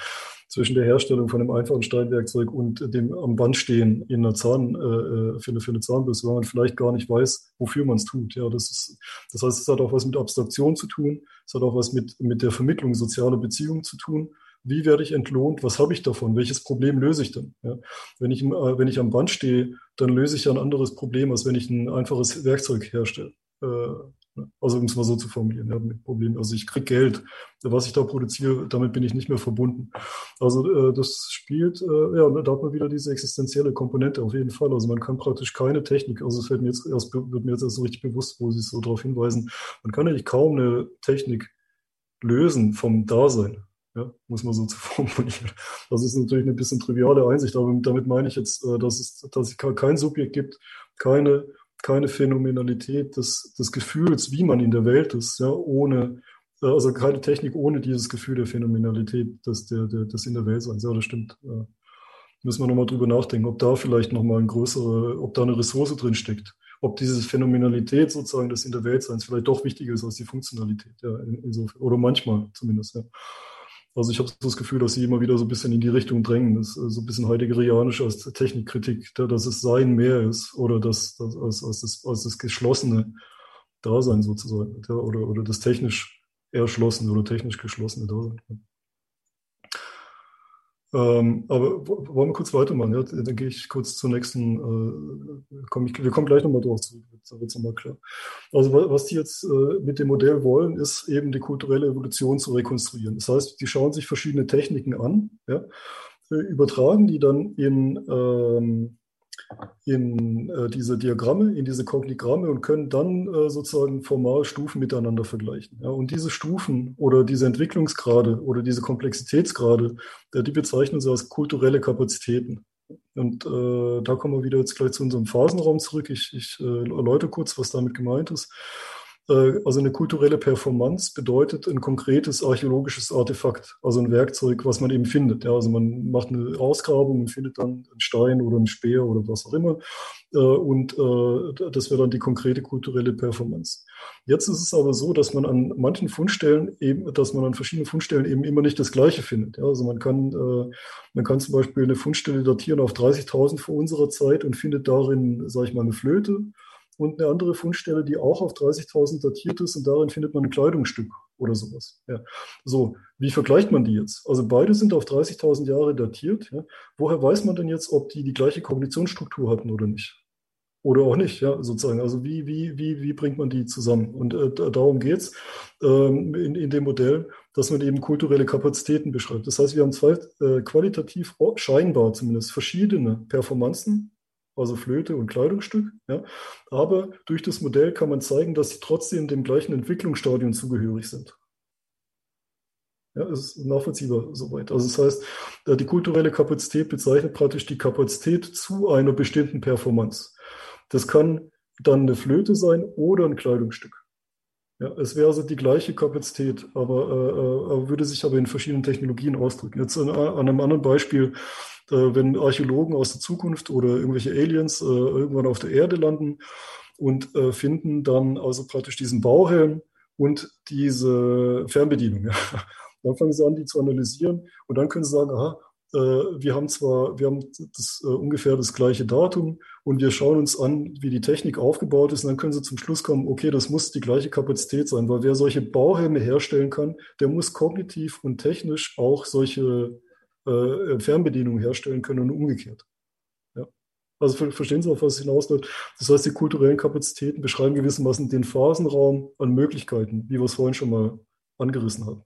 zwischen der Herstellung von einem einfachen Steinwerkzeug und dem am Band stehen in einer Zahn, äh, äh, für, eine, für eine Zahnbürste, weil man vielleicht gar nicht weiß, wofür man es tut. Ja, das ist, das heißt, es hat auch was mit Abstraktion zu tun. Es hat auch was mit, mit der Vermittlung sozialer Beziehungen zu tun. Wie werde ich entlohnt? Was habe ich davon? Welches Problem löse ich denn? Ja, wenn ich, äh, wenn ich am Band stehe, dann löse ich ein anderes Problem, als wenn ich ein einfaches Werkzeug herstelle. Äh, also um es mal so zu formulieren, ja, mit Problem. Also ich kriege Geld, was ich da produziere, damit bin ich nicht mehr verbunden. Also äh, das spielt, äh, ja, da hat man wieder diese existenzielle Komponente auf jeden Fall. Also man kann praktisch keine Technik, also es fällt mir jetzt erst, wird mir jetzt erst so richtig bewusst, wo Sie so darauf hinweisen, man kann eigentlich kaum eine Technik lösen vom Dasein. Ja, muss man so zu formulieren. Das ist natürlich eine bisschen triviale Einsicht, aber damit meine ich jetzt, äh, dass es, dass es kein Subjekt gibt, keine keine Phänomenalität des, des Gefühls, wie man in der Welt ist, ja, ohne, äh, also keine Technik ohne dieses Gefühl der Phänomenalität des, der, der, des in der Welt sein. Ja, das stimmt. Ja. Müssen wir nochmal drüber nachdenken, ob da vielleicht nochmal ein größere, ob da eine Ressource drin steckt. Ob diese Phänomenalität sozusagen des in der Welt vielleicht doch wichtiger ist als die Funktionalität, ja, insofern, oder manchmal zumindest, ja. Also ich habe das Gefühl, dass sie immer wieder so ein bisschen in die Richtung drängen. Das so ein bisschen heideggerianisch als Technikkritik, dass es Sein mehr ist oder das, das als, als, das, als das geschlossene Dasein sozusagen oder, oder das technisch erschlossene oder technisch geschlossene Dasein. Ähm, aber wollen wir kurz weitermachen? Ja? Dann gehe ich kurz zur nächsten, äh, komm ich, wir kommen gleich nochmal drauf zurück, da wird es nochmal klar. Also was die jetzt äh, mit dem Modell wollen, ist eben die kulturelle Evolution zu rekonstruieren. Das heißt, die schauen sich verschiedene Techniken an, ja? Äh, übertragen die dann in ähm, in äh, diese Diagramme, in diese Kognigramme und können dann äh, sozusagen formal Stufen miteinander vergleichen. Ja, und diese Stufen oder diese Entwicklungsgrade oder diese Komplexitätsgrade, äh, die bezeichnen sie als kulturelle Kapazitäten. Und äh, da kommen wir wieder jetzt gleich zu unserem Phasenraum zurück. Ich, ich äh, erläutere kurz, was damit gemeint ist. Äh, also eine kulturelle Performance bedeutet ein konkretes archäologisches Artefakt, also ein Werkzeug, was man eben findet. Ja, also man macht eine Ausgrabung und findet dann einen Stein oder einen Speer oder was auch immer. Äh, und äh, das wäre dann die konkrete kulturelle Performance. Jetzt ist es aber so, dass man an manchen Fundstellen eben, dass man an verschiedenen Fundstellen eben immer nicht das Gleiche findet. Ja, also man kann, man kann zum Beispiel eine Fundstelle datieren auf 30.000 vor unserer Zeit und findet darin, sage ich mal, eine Flöte und eine andere Fundstelle, die auch auf 30.000 datiert ist und darin findet man ein Kleidungsstück oder sowas. Ja. So, wie vergleicht man die jetzt? Also beide sind auf 30.000 Jahre datiert. Ja. Woher weiß man denn jetzt, ob die die gleiche Kognitionsstruktur hatten oder nicht? Oder auch nicht, ja, sozusagen. Also wie, wie, wie, wie bringt man die zusammen? Und äh, darum geht's ähm, in, in dem Modell, dass man eben kulturelle Kapazitäten beschreibt. Das heißt, wir haben zwei äh, qualitativ scheinbar zumindest verschiedene Performanzen also Flöte und Kleidungsstück. Ja. Aber durch das Modell kann man zeigen, dass sie trotzdem dem gleichen Entwicklungsstadium zugehörig sind. Ja, ist nachvollziehbar soweit. Also das heißt, die kulturelle Kapazität bezeichnet praktisch die Kapazität zu einer bestimmten Performance. Das kann dann eine Flöte sein oder ein Kleidungsstück. Ja, es wäre also die gleiche Kapazität, aber äh, äh würde sich aber in verschiedenen Technologien ausdrücken. Jetzt an, an einem anderen Beispiel, äh, wenn Archäologen aus der Zukunft oder irgendwelche Aliens äh, irgendwann auf der Erde landen und äh, finden dann also praktisch diesen Bauhelm und diese Fernbedienung. Ja. Dann fangen sie an, die zu analysieren und dann können sie sagen, aha, äh, wir haben zwar, wir haben das, äh, ungefähr das gleiche Datum und wir schauen uns an, wie die Technik aufgebaut ist und dann können sie zum Schluss kommen, okay, das muss die gleiche Kapazität sein, weil wer solche Bauhelme herstellen kann, der muss kognitiv und technisch auch solche äh, Fernbedienungen herstellen können und umgekehrt. Ja. Also verstehen Sie, auf was hinausläuft? Das heißt, die kulturellen Kapazitäten beschreiben gewissermaßen den Phasenraum an Möglichkeiten, wie wir es vorhin schon mal angerissen haben.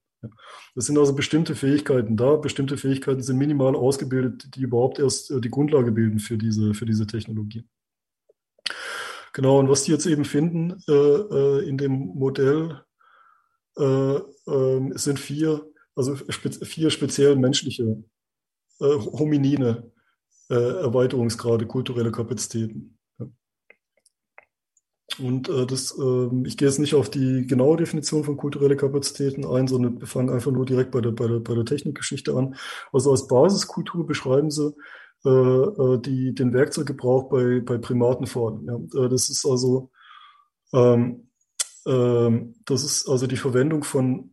Das sind also bestimmte Fähigkeiten da. Bestimmte Fähigkeiten sind minimal ausgebildet, die überhaupt erst äh, die Grundlage bilden für diese, für diese Technologie. Genau, und was die jetzt eben finden äh, äh in dem Modell, äh, äh, sind vier, also vier speziell menschliche äh, hominine Erweiterungsgrade, kulturelle Kapazitäten. Und äh, das, äh, ich gehe jetzt nicht auf die genaue Definition von kulturelle Kapazitäten ein, sondern wir fangen einfach nur direkt bei der, bei der, bei der Technikgeschichte an. Also als Basiskultur beschreiben sie äh, äh die, den Werkzeuggebrauch bei, bei Primaten vor. Ja, äh, das ist also ähm, ähm, das ist also die Verwendung von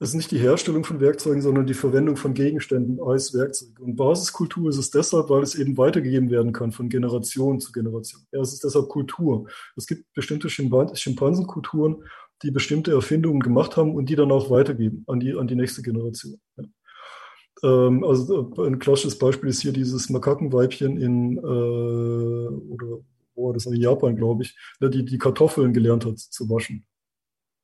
es ist nicht die Herstellung von Werkzeugen, sondern die Verwendung von Gegenständen als Werkzeug. Und Basiskultur ist es deshalb, weil es eben weitergegeben werden kann von Generation zu Generation. Ja, es ist deshalb Kultur. Es gibt bestimmte Schimpansenkulturen, die bestimmte Erfindungen gemacht haben und die dann auch weitergeben an die, an die nächste Generation. Ja. Ähm, also äh, ein klassisches Beispiel ist hier dieses Makakenweibchen in, äh, oder war das, in Japan, glaube ich, die die Kartoffeln gelernt hat zu waschen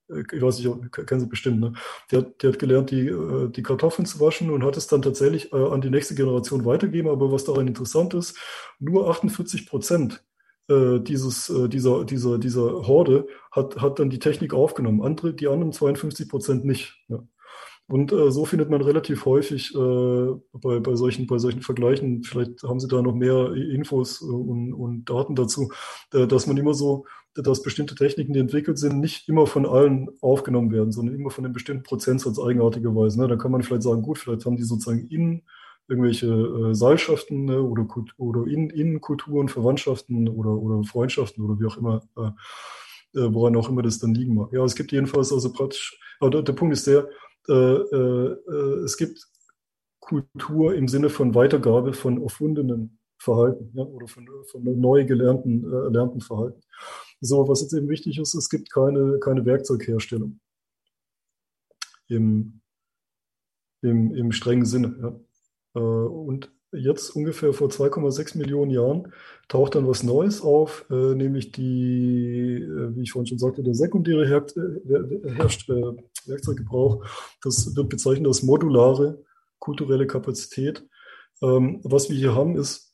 ich weiß nicht, kennen Sie bestimmt, ne? Die hat, die hat gelernt, die, äh, die Kartoffeln zu waschen und hat es dann tatsächlich äh, an die nächste Generation weitergegeben. Aber was daran interessant ist, nur 48 Prozent äh, dieses, dieser, dieser, dieser Horde hat, hat dann die Technik aufgenommen. Andere, die anderen 52 Prozent nicht. Ja. Und äh, so findet man relativ häufig äh, bei, bei, solchen, bei solchen Vergleichen, vielleicht haben Sie da noch mehr Infos und, und Daten dazu, äh, dass man immer so dass bestimmte Techniken, die entwickelt sind, nicht immer von allen aufgenommen werden, sondern immer von einem bestimmten Prozentsatz eigenartigerweise. Ne? Da kann man vielleicht sagen, gut, vielleicht haben die sozusagen innen irgendwelche äh, Seilschaften ne? oder, oder in, Innenkulturen, Verwandtschaften oder, oder Freundschaften oder wie auch immer, äh, äh, woran auch immer das dann liegen mag. Ja, es gibt jedenfalls also praktisch, aber der, der Punkt ist der, äh, äh, äh, es gibt Kultur im Sinne von Weitergabe von erfundenen Verhalten ja, oder von, von neu gelernten, erlernten Verhalten. So, was jetzt eben wichtig ist, es gibt keine, keine Werkzeugherstellung im, im, im strengen Sinne. Ja. Äh, und jetzt ungefähr vor 2,6 Millionen Jahren taucht dann was Neues auf, äh, nämlich die, äh, wie ich vorhin schon sagte, der sekundäre Her Her Her Werkzeuggebrauch. Das wird bezeichnet als modulare kulturelle Kapazität. Ähm, was wir hier haben, ist äh,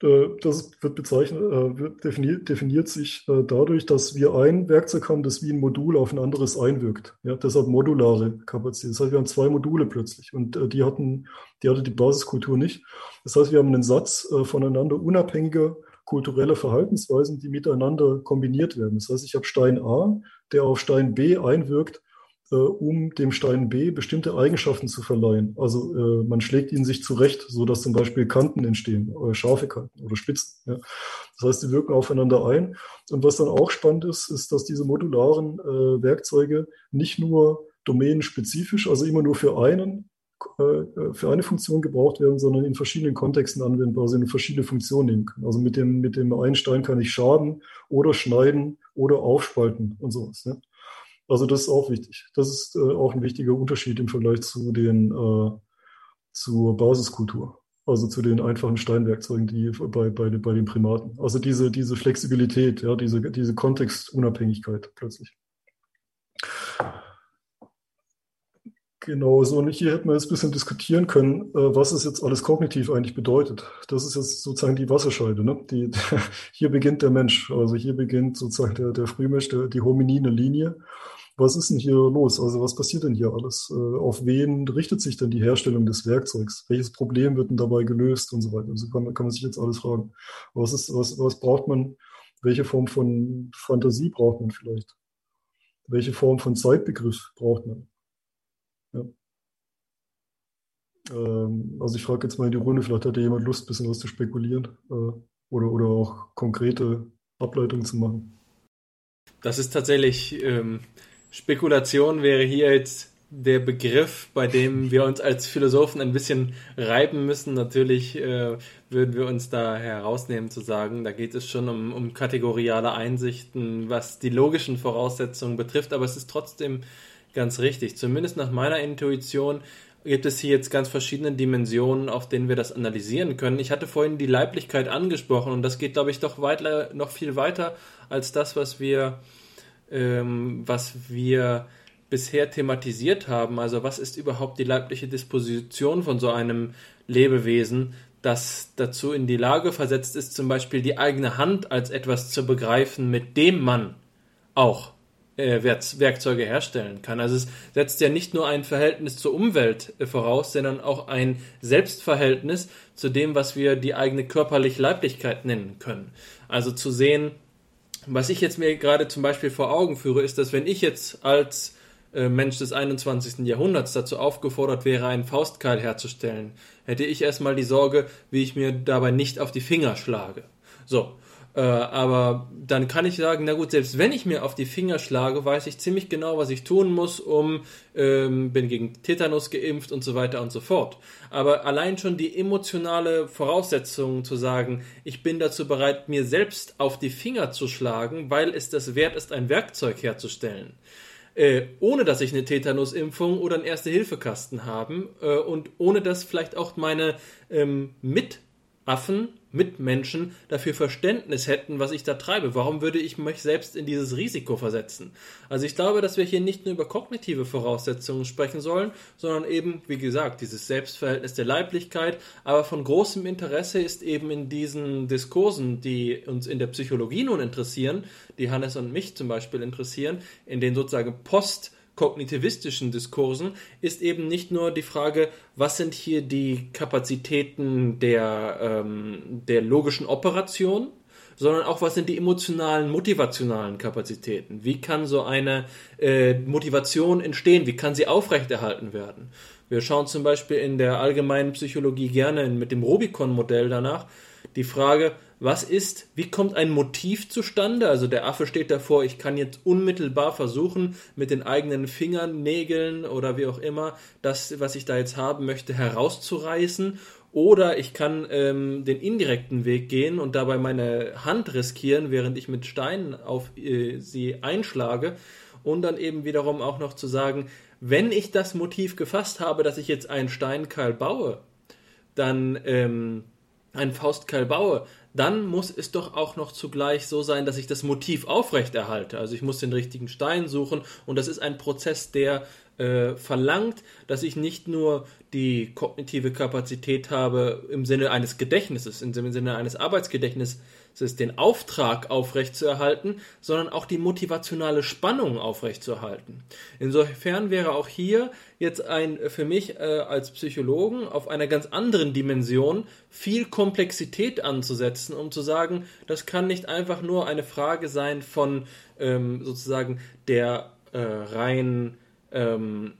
das wird bezeichnet, äh, wird definiert, definiert sich äh, dadurch, dass wir ein Werkzeug haben, das wie ein Modul auf ein anderes einwirkt. Ja, deshalb modulare Kapazität. Das heißt, wir haben zwei Module plötzlich und die hatten, die hatte die Basiskultur nicht. Das heißt, wir haben einen Satz voneinander unabhängiger kultureller Verhaltensweisen, die miteinander kombiniert werden. Das heißt, ich habe Stein A, der auf Stein B einwirkt äh, um dem Stein B bestimmte Eigenschaften zu verleihen. Also äh, man schlägt ihn sich zurecht, so dass zum Beispiel Kanten entstehen, oder scharfe Kanten oder Spitzen. Ja. Das heißt, sie wirken aufeinander ein. Und was dann auch spannend ist, ist, dass diese modularen äh, Werkzeuge nicht nur domänenspezifisch, also immer nur für einen äh, für eine Funktion gebraucht werden, sondern in verschiedenen Kontexten anwendbar sind und verschiedene Funktionen nehmen können. Also mit dem, mit dem einen Stein kann ich schaden oder schneiden oder aufspalten und sowas. Ne? Also das ist auch wichtig. Das ist äh, auch ein wichtiger Unterschied im Vergleich zu den äh, zur Basiskultur. Also zu den einfachen Steinwerkzeugen, die bei, bei, bei den Primaten. Also diese, diese Flexibilität, ja, diese, diese Kontextunabhängigkeit plötzlich. Genau, so und hier hätten wir jetzt ein bisschen diskutieren können, äh, was es jetzt alles kognitiv eigentlich bedeutet. Das ist jetzt sozusagen die Wasserscheide. Ne? Die, hier beginnt der Mensch, also hier beginnt sozusagen der, der Frühmensch, der, die hominine Linie. Was ist denn hier los? Also was passiert denn hier alles? Äh, auf wen richtet sich denn die Herstellung des Werkzeugs? Welches Problem wird denn dabei gelöst und so weiter? Also kann, kann man sich jetzt alles fragen. Was, ist, was, was braucht man? Welche Form von Fantasie braucht man vielleicht? Welche Form von Zeitbegriff braucht man? Ja. Ähm, also ich frage jetzt mal in die Runde, vielleicht hat ja jemand Lust, ein bisschen was zu spekulieren äh, oder, oder auch konkrete Ableitungen zu machen. Das ist tatsächlich, ähm, Spekulation wäre hier jetzt der Begriff, bei dem wir uns als Philosophen ein bisschen reiben müssen. Natürlich äh, würden wir uns da herausnehmen zu sagen, da geht es schon um, um kategoriale Einsichten, was die logischen Voraussetzungen betrifft, aber es ist trotzdem ganz richtig. Zumindest nach meiner Intuition gibt es hier jetzt ganz verschiedene Dimensionen, auf denen wir das analysieren können. Ich hatte vorhin die Leiblichkeit angesprochen und das geht, glaube ich, doch weiter, noch viel weiter als das, was wir, ähm, was wir bisher thematisiert haben. Also was ist überhaupt die leibliche Disposition von so einem Lebewesen, das dazu in die Lage versetzt ist, zum Beispiel die eigene Hand als etwas zu begreifen, mit dem man auch äh, Werkzeuge herstellen kann. Also es setzt ja nicht nur ein Verhältnis zur Umwelt äh, voraus, sondern auch ein Selbstverhältnis zu dem, was wir die eigene körperliche Leiblichkeit nennen können. Also zu sehen, was ich jetzt mir gerade zum Beispiel vor Augen führe, ist, dass wenn ich jetzt als äh, Mensch des 21. Jahrhunderts dazu aufgefordert wäre, einen Faustkeil herzustellen, hätte ich erstmal die Sorge, wie ich mir dabei nicht auf die Finger schlage. So, äh, aber dann kann ich sagen, na gut, selbst wenn ich mir auf die Finger schlage, weiß ich ziemlich genau, was ich tun muss, um, ähm, bin gegen Tetanus geimpft und so weiter und so fort. Aber allein schon die emotionale Voraussetzung zu sagen, ich bin dazu bereit, mir selbst auf die Finger zu schlagen, weil es das wert ist, ein Werkzeug herzustellen. Äh, ohne dass ich eine Tetanusimpfung oder einen Erste-Hilfe-Kasten habe äh, und ohne dass vielleicht auch meine ähm, Mitaffen Mitmenschen dafür Verständnis hätten, was ich da treibe. Warum würde ich mich selbst in dieses Risiko versetzen? Also ich glaube, dass wir hier nicht nur über kognitive Voraussetzungen sprechen sollen, sondern eben, wie gesagt, dieses Selbstverhältnis der Leiblichkeit. Aber von großem Interesse ist eben in diesen Diskursen, die uns in der Psychologie nun interessieren, die Hannes und mich zum Beispiel interessieren, in den sozusagen Post- kognitivistischen Diskursen ist eben nicht nur die Frage, was sind hier die Kapazitäten der, ähm, der logischen Operation, sondern auch was sind die emotionalen, motivationalen Kapazitäten. Wie kann so eine äh, Motivation entstehen? Wie kann sie aufrechterhalten werden? Wir schauen zum Beispiel in der allgemeinen Psychologie gerne mit dem Rubicon-Modell danach die Frage, was ist, wie kommt ein Motiv zustande? Also der Affe steht davor, ich kann jetzt unmittelbar versuchen, mit den eigenen Fingernägeln oder wie auch immer, das, was ich da jetzt haben möchte, herauszureißen. Oder ich kann ähm, den indirekten Weg gehen und dabei meine Hand riskieren, während ich mit Steinen auf äh, sie einschlage. Und dann eben wiederum auch noch zu sagen, wenn ich das Motiv gefasst habe, dass ich jetzt einen Steinkeil baue, dann ähm, einen Faustkeil baue, dann muss es doch auch noch zugleich so sein, dass ich das Motiv aufrechterhalte. Also ich muss den richtigen Stein suchen und das ist ein Prozess, der äh, verlangt, dass ich nicht nur die kognitive Kapazität habe im Sinne eines Gedächtnisses, im Sinne eines Arbeitsgedächtnisses, den Auftrag aufrechtzuerhalten, sondern auch die motivationale Spannung aufrechtzuerhalten. Insofern wäre auch hier jetzt ein für mich äh, als Psychologen auf einer ganz anderen Dimension viel Komplexität anzusetzen, um zu sagen, das kann nicht einfach nur eine Frage sein von ähm, sozusagen der äh, rein ähm,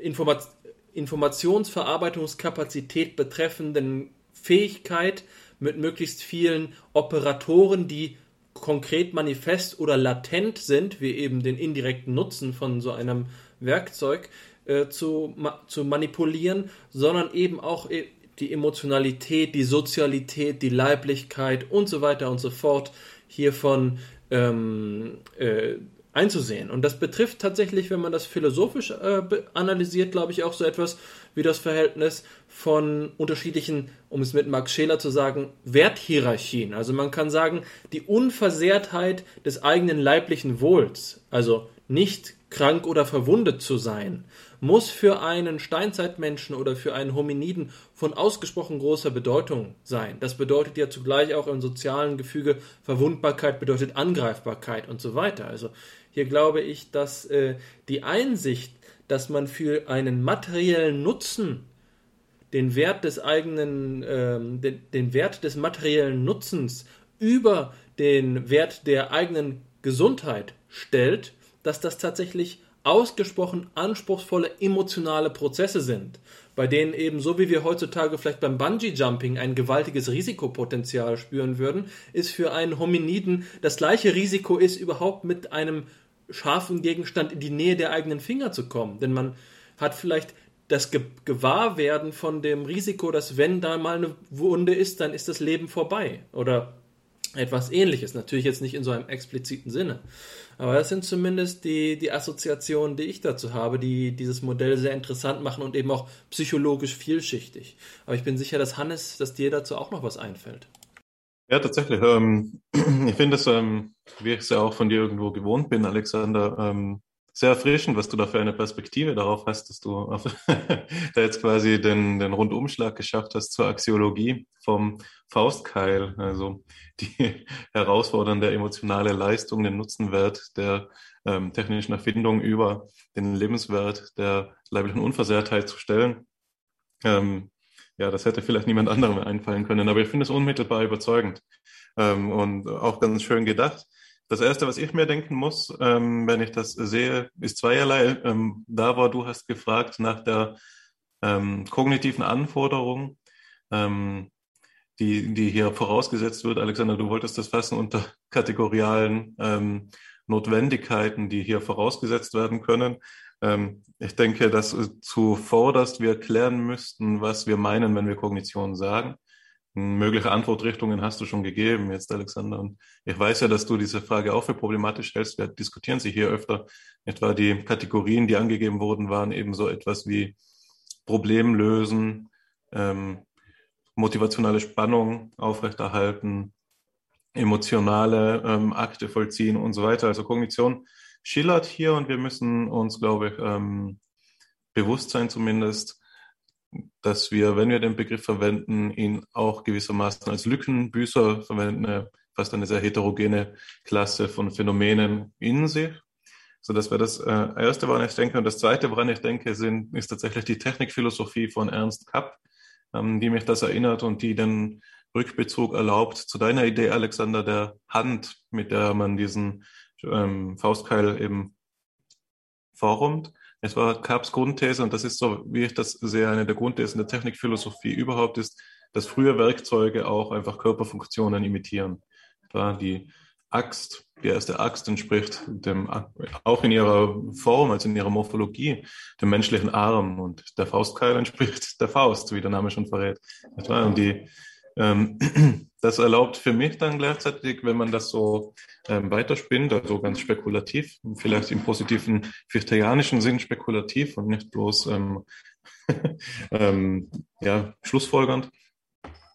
Informat Informationsverarbeitungskapazität betreffenden Fähigkeit mit möglichst vielen Operatoren, die konkret manifest oder latent sind, wie eben den indirekten Nutzen von so einem Werkzeug äh, zu, ma zu manipulieren, sondern eben auch äh, die Emotionalität, die Sozialität, die Leiblichkeit und so weiter und so fort hiervon ähm, äh, einzusehen. Und das betrifft tatsächlich, wenn man das philosophisch äh, analysiert, glaube ich, auch so etwas wie das Verhältnis von unterschiedlichen, um es mit Max Scheler zu sagen, Werthierarchien. Also man kann sagen, die Unversehrtheit des eigenen leiblichen Wohls, also nicht krank oder verwundet zu sein, muss für einen Steinzeitmenschen oder für einen Hominiden von ausgesprochen großer Bedeutung sein. Das bedeutet ja zugleich auch im sozialen Gefüge Verwundbarkeit bedeutet Angreifbarkeit und so weiter. Also hier glaube ich, dass äh, die Einsicht, dass man für einen materiellen Nutzen den Wert des eigenen, äh, den, den Wert des materiellen Nutzens über den Wert der eigenen Gesundheit stellt, dass das tatsächlich ausgesprochen anspruchsvolle emotionale Prozesse sind, bei denen eben so wie wir heutzutage vielleicht beim Bungee-Jumping ein gewaltiges Risikopotenzial spüren würden, ist für einen Hominiden das gleiche Risiko ist, überhaupt mit einem scharfen Gegenstand in die Nähe der eigenen Finger zu kommen. Denn man hat vielleicht das Ge Gewahrwerden von dem Risiko, dass wenn da mal eine Wunde ist, dann ist das Leben vorbei. Oder etwas ähnliches. Natürlich jetzt nicht in so einem expliziten Sinne. Aber das sind zumindest die, die Assoziationen, die ich dazu habe, die dieses Modell sehr interessant machen und eben auch psychologisch vielschichtig. Aber ich bin sicher, dass Hannes, dass dir dazu auch noch was einfällt. Ja, tatsächlich. Ähm, ich finde es, ähm, wie ich es ja auch von dir irgendwo gewohnt bin, Alexander, ähm, sehr erfrischend, was du da für eine Perspektive darauf hast, dass du auf, da jetzt quasi den, den Rundumschlag geschafft hast zur Axiologie vom Faustkeil, also die herausfordernde emotionale Leistung, den Nutzenwert der ähm, technischen Erfindung über den Lebenswert der leiblichen Unversehrtheit zu stellen. Ähm, ja, das hätte vielleicht niemand anderem einfallen können, aber ich finde es unmittelbar überzeugend ähm, und auch ganz schön gedacht. Das Erste, was ich mir denken muss, ähm, wenn ich das sehe, ist zweierlei. Ähm, Davor, du hast gefragt nach der ähm, kognitiven Anforderung, ähm, die, die hier vorausgesetzt wird. Alexander, du wolltest das fassen unter kategorialen ähm, Notwendigkeiten, die hier vorausgesetzt werden können. Ähm, ich denke, dass zuvorderst wir klären müssten, was wir meinen, wenn wir Kognition sagen. Mögliche Antwortrichtungen hast du schon gegeben jetzt, Alexander. Und ich weiß ja, dass du diese Frage auch für problematisch hältst. Wir diskutieren sie hier öfter. Etwa die Kategorien, die angegeben wurden, waren eben so etwas wie Problem lösen, ähm, motivationale Spannung aufrechterhalten, emotionale ähm, Akte vollziehen und so weiter. Also Kognition schillert hier und wir müssen uns, glaube ich, ähm, bewusst sein zumindest, dass wir, wenn wir den Begriff verwenden, ihn auch gewissermaßen als Lückenbüßer verwenden, fast eine sehr heterogene Klasse von Phänomenen in sich. So, das wäre das äh, Erste, woran ich denke. Und das Zweite, woran ich denke, sind, ist tatsächlich die Technikphilosophie von Ernst Kapp, ähm, die mich das erinnert und die den Rückbezug erlaubt zu deiner Idee, Alexander, der Hand, mit der man diesen ähm, Faustkeil eben formt. Es war Karps Grundthese, und das ist so, wie ich das sehe, eine der Grundthesen der Technikphilosophie überhaupt ist, dass frühe Werkzeuge auch einfach Körperfunktionen imitieren. Da die Axt, die erste Axt entspricht dem, auch in ihrer Form, also in ihrer Morphologie, dem menschlichen Arm und der Faustkeil entspricht der Faust, wie der Name schon verrät. Und die das erlaubt für mich dann gleichzeitig, wenn man das so ähm, weiterspinnt, also ganz spekulativ, vielleicht im positiven fichterianischen Sinn spekulativ und nicht bloß ähm, ähm, ja, schlussfolgernd,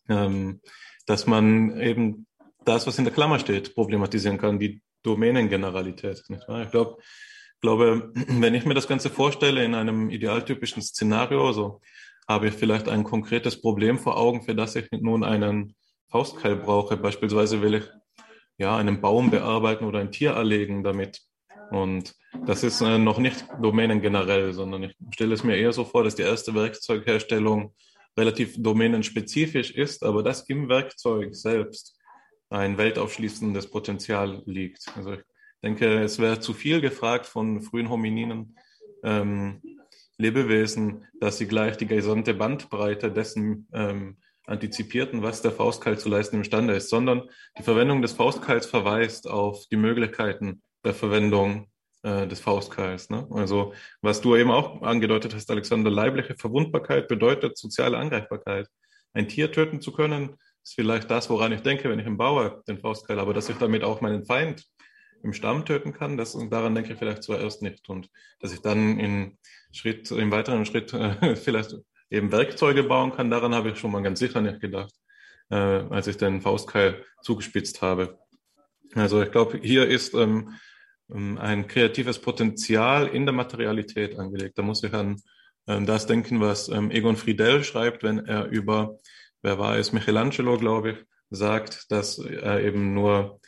ähm, dass man eben das, was in der Klammer steht, problematisieren kann, die Domänengeneralität. Nicht wahr? Ich glaube, glaube, wenn ich mir das Ganze vorstelle in einem idealtypischen Szenario, also habe ich vielleicht ein konkretes Problem vor Augen, für das ich nun einen Faustkeil brauche. Beispielsweise will ich ja einen Baum bearbeiten oder ein Tier erlegen damit. Und das ist äh, noch nicht Domänen generell, sondern ich stelle es mir eher so vor, dass die erste Werkzeugherstellung relativ domänenspezifisch ist, aber dass im Werkzeug selbst ein weltaufschließendes Potenzial liegt. Also ich denke, es wäre zu viel gefragt von frühen Homininen, ähm, Lebewesen, dass sie gleich die gesamte Bandbreite dessen ähm, antizipierten, was der Faustkeil zu leisten imstande ist, sondern die Verwendung des Faustkeils verweist auf die Möglichkeiten der Verwendung äh, des Faustkeils. Ne? Also was du eben auch angedeutet hast, Alexander, leibliche Verwundbarkeit bedeutet soziale Angreifbarkeit. Ein Tier töten zu können, ist vielleicht das, woran ich denke, wenn ich im Bauer den Faustkeil, aber dass ich damit auch meinen Feind im Stamm töten kann, das, daran denke ich vielleicht zuerst nicht. Und dass ich dann in Schritt, im weiteren Schritt äh, vielleicht eben Werkzeuge bauen kann, daran habe ich schon mal ganz sicher nicht gedacht, äh, als ich den Faustkeil zugespitzt habe. Also ich glaube, hier ist ähm, ähm, ein kreatives Potenzial in der Materialität angelegt. Da muss ich an ähm, das denken, was ähm, Egon Friedel schreibt, wenn er über, wer war es, Michelangelo, glaube ich, sagt, dass er eben nur,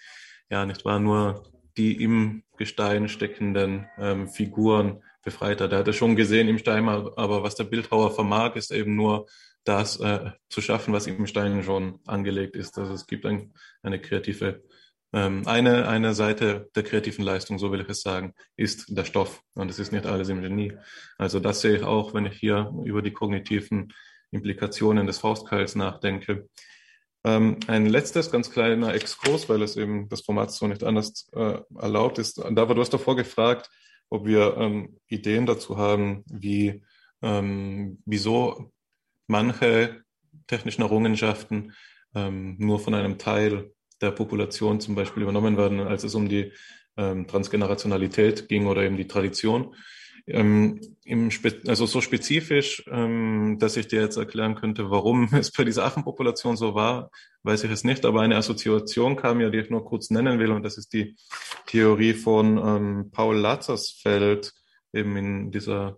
ja, nicht wahr, nur die im Gestein steckenden ähm, Figuren befreit hat. Er hatte schon gesehen im Stein, aber was der Bildhauer vermag, ist eben nur das äh, zu schaffen, was im Stein schon angelegt ist. Also es gibt ein, eine kreative, ähm, eine, eine Seite der kreativen Leistung, so will ich es sagen, ist der Stoff. Und es ist nicht alles im Genie. Also das sehe ich auch, wenn ich hier über die kognitiven Implikationen des Faustkeils nachdenke. Ähm, ein letztes ganz kleiner Exkurs, weil es eben das Format so nicht anders äh, erlaubt ist. Da war du hast davor gefragt, ob wir ähm, Ideen dazu haben, wie ähm, wieso manche technischen Errungenschaften ähm, nur von einem Teil der Population zum Beispiel übernommen werden, als es um die ähm, Transgenerationalität ging oder eben die Tradition. Ähm, also so spezifisch, ähm, dass ich dir jetzt erklären könnte, warum es bei dieser Affenpopulation so war, weiß ich es nicht. Aber eine Assoziation kam ja, die ich nur kurz nennen will, und das ist die Theorie von ähm, Paul Lazarsfeld, eben in dieser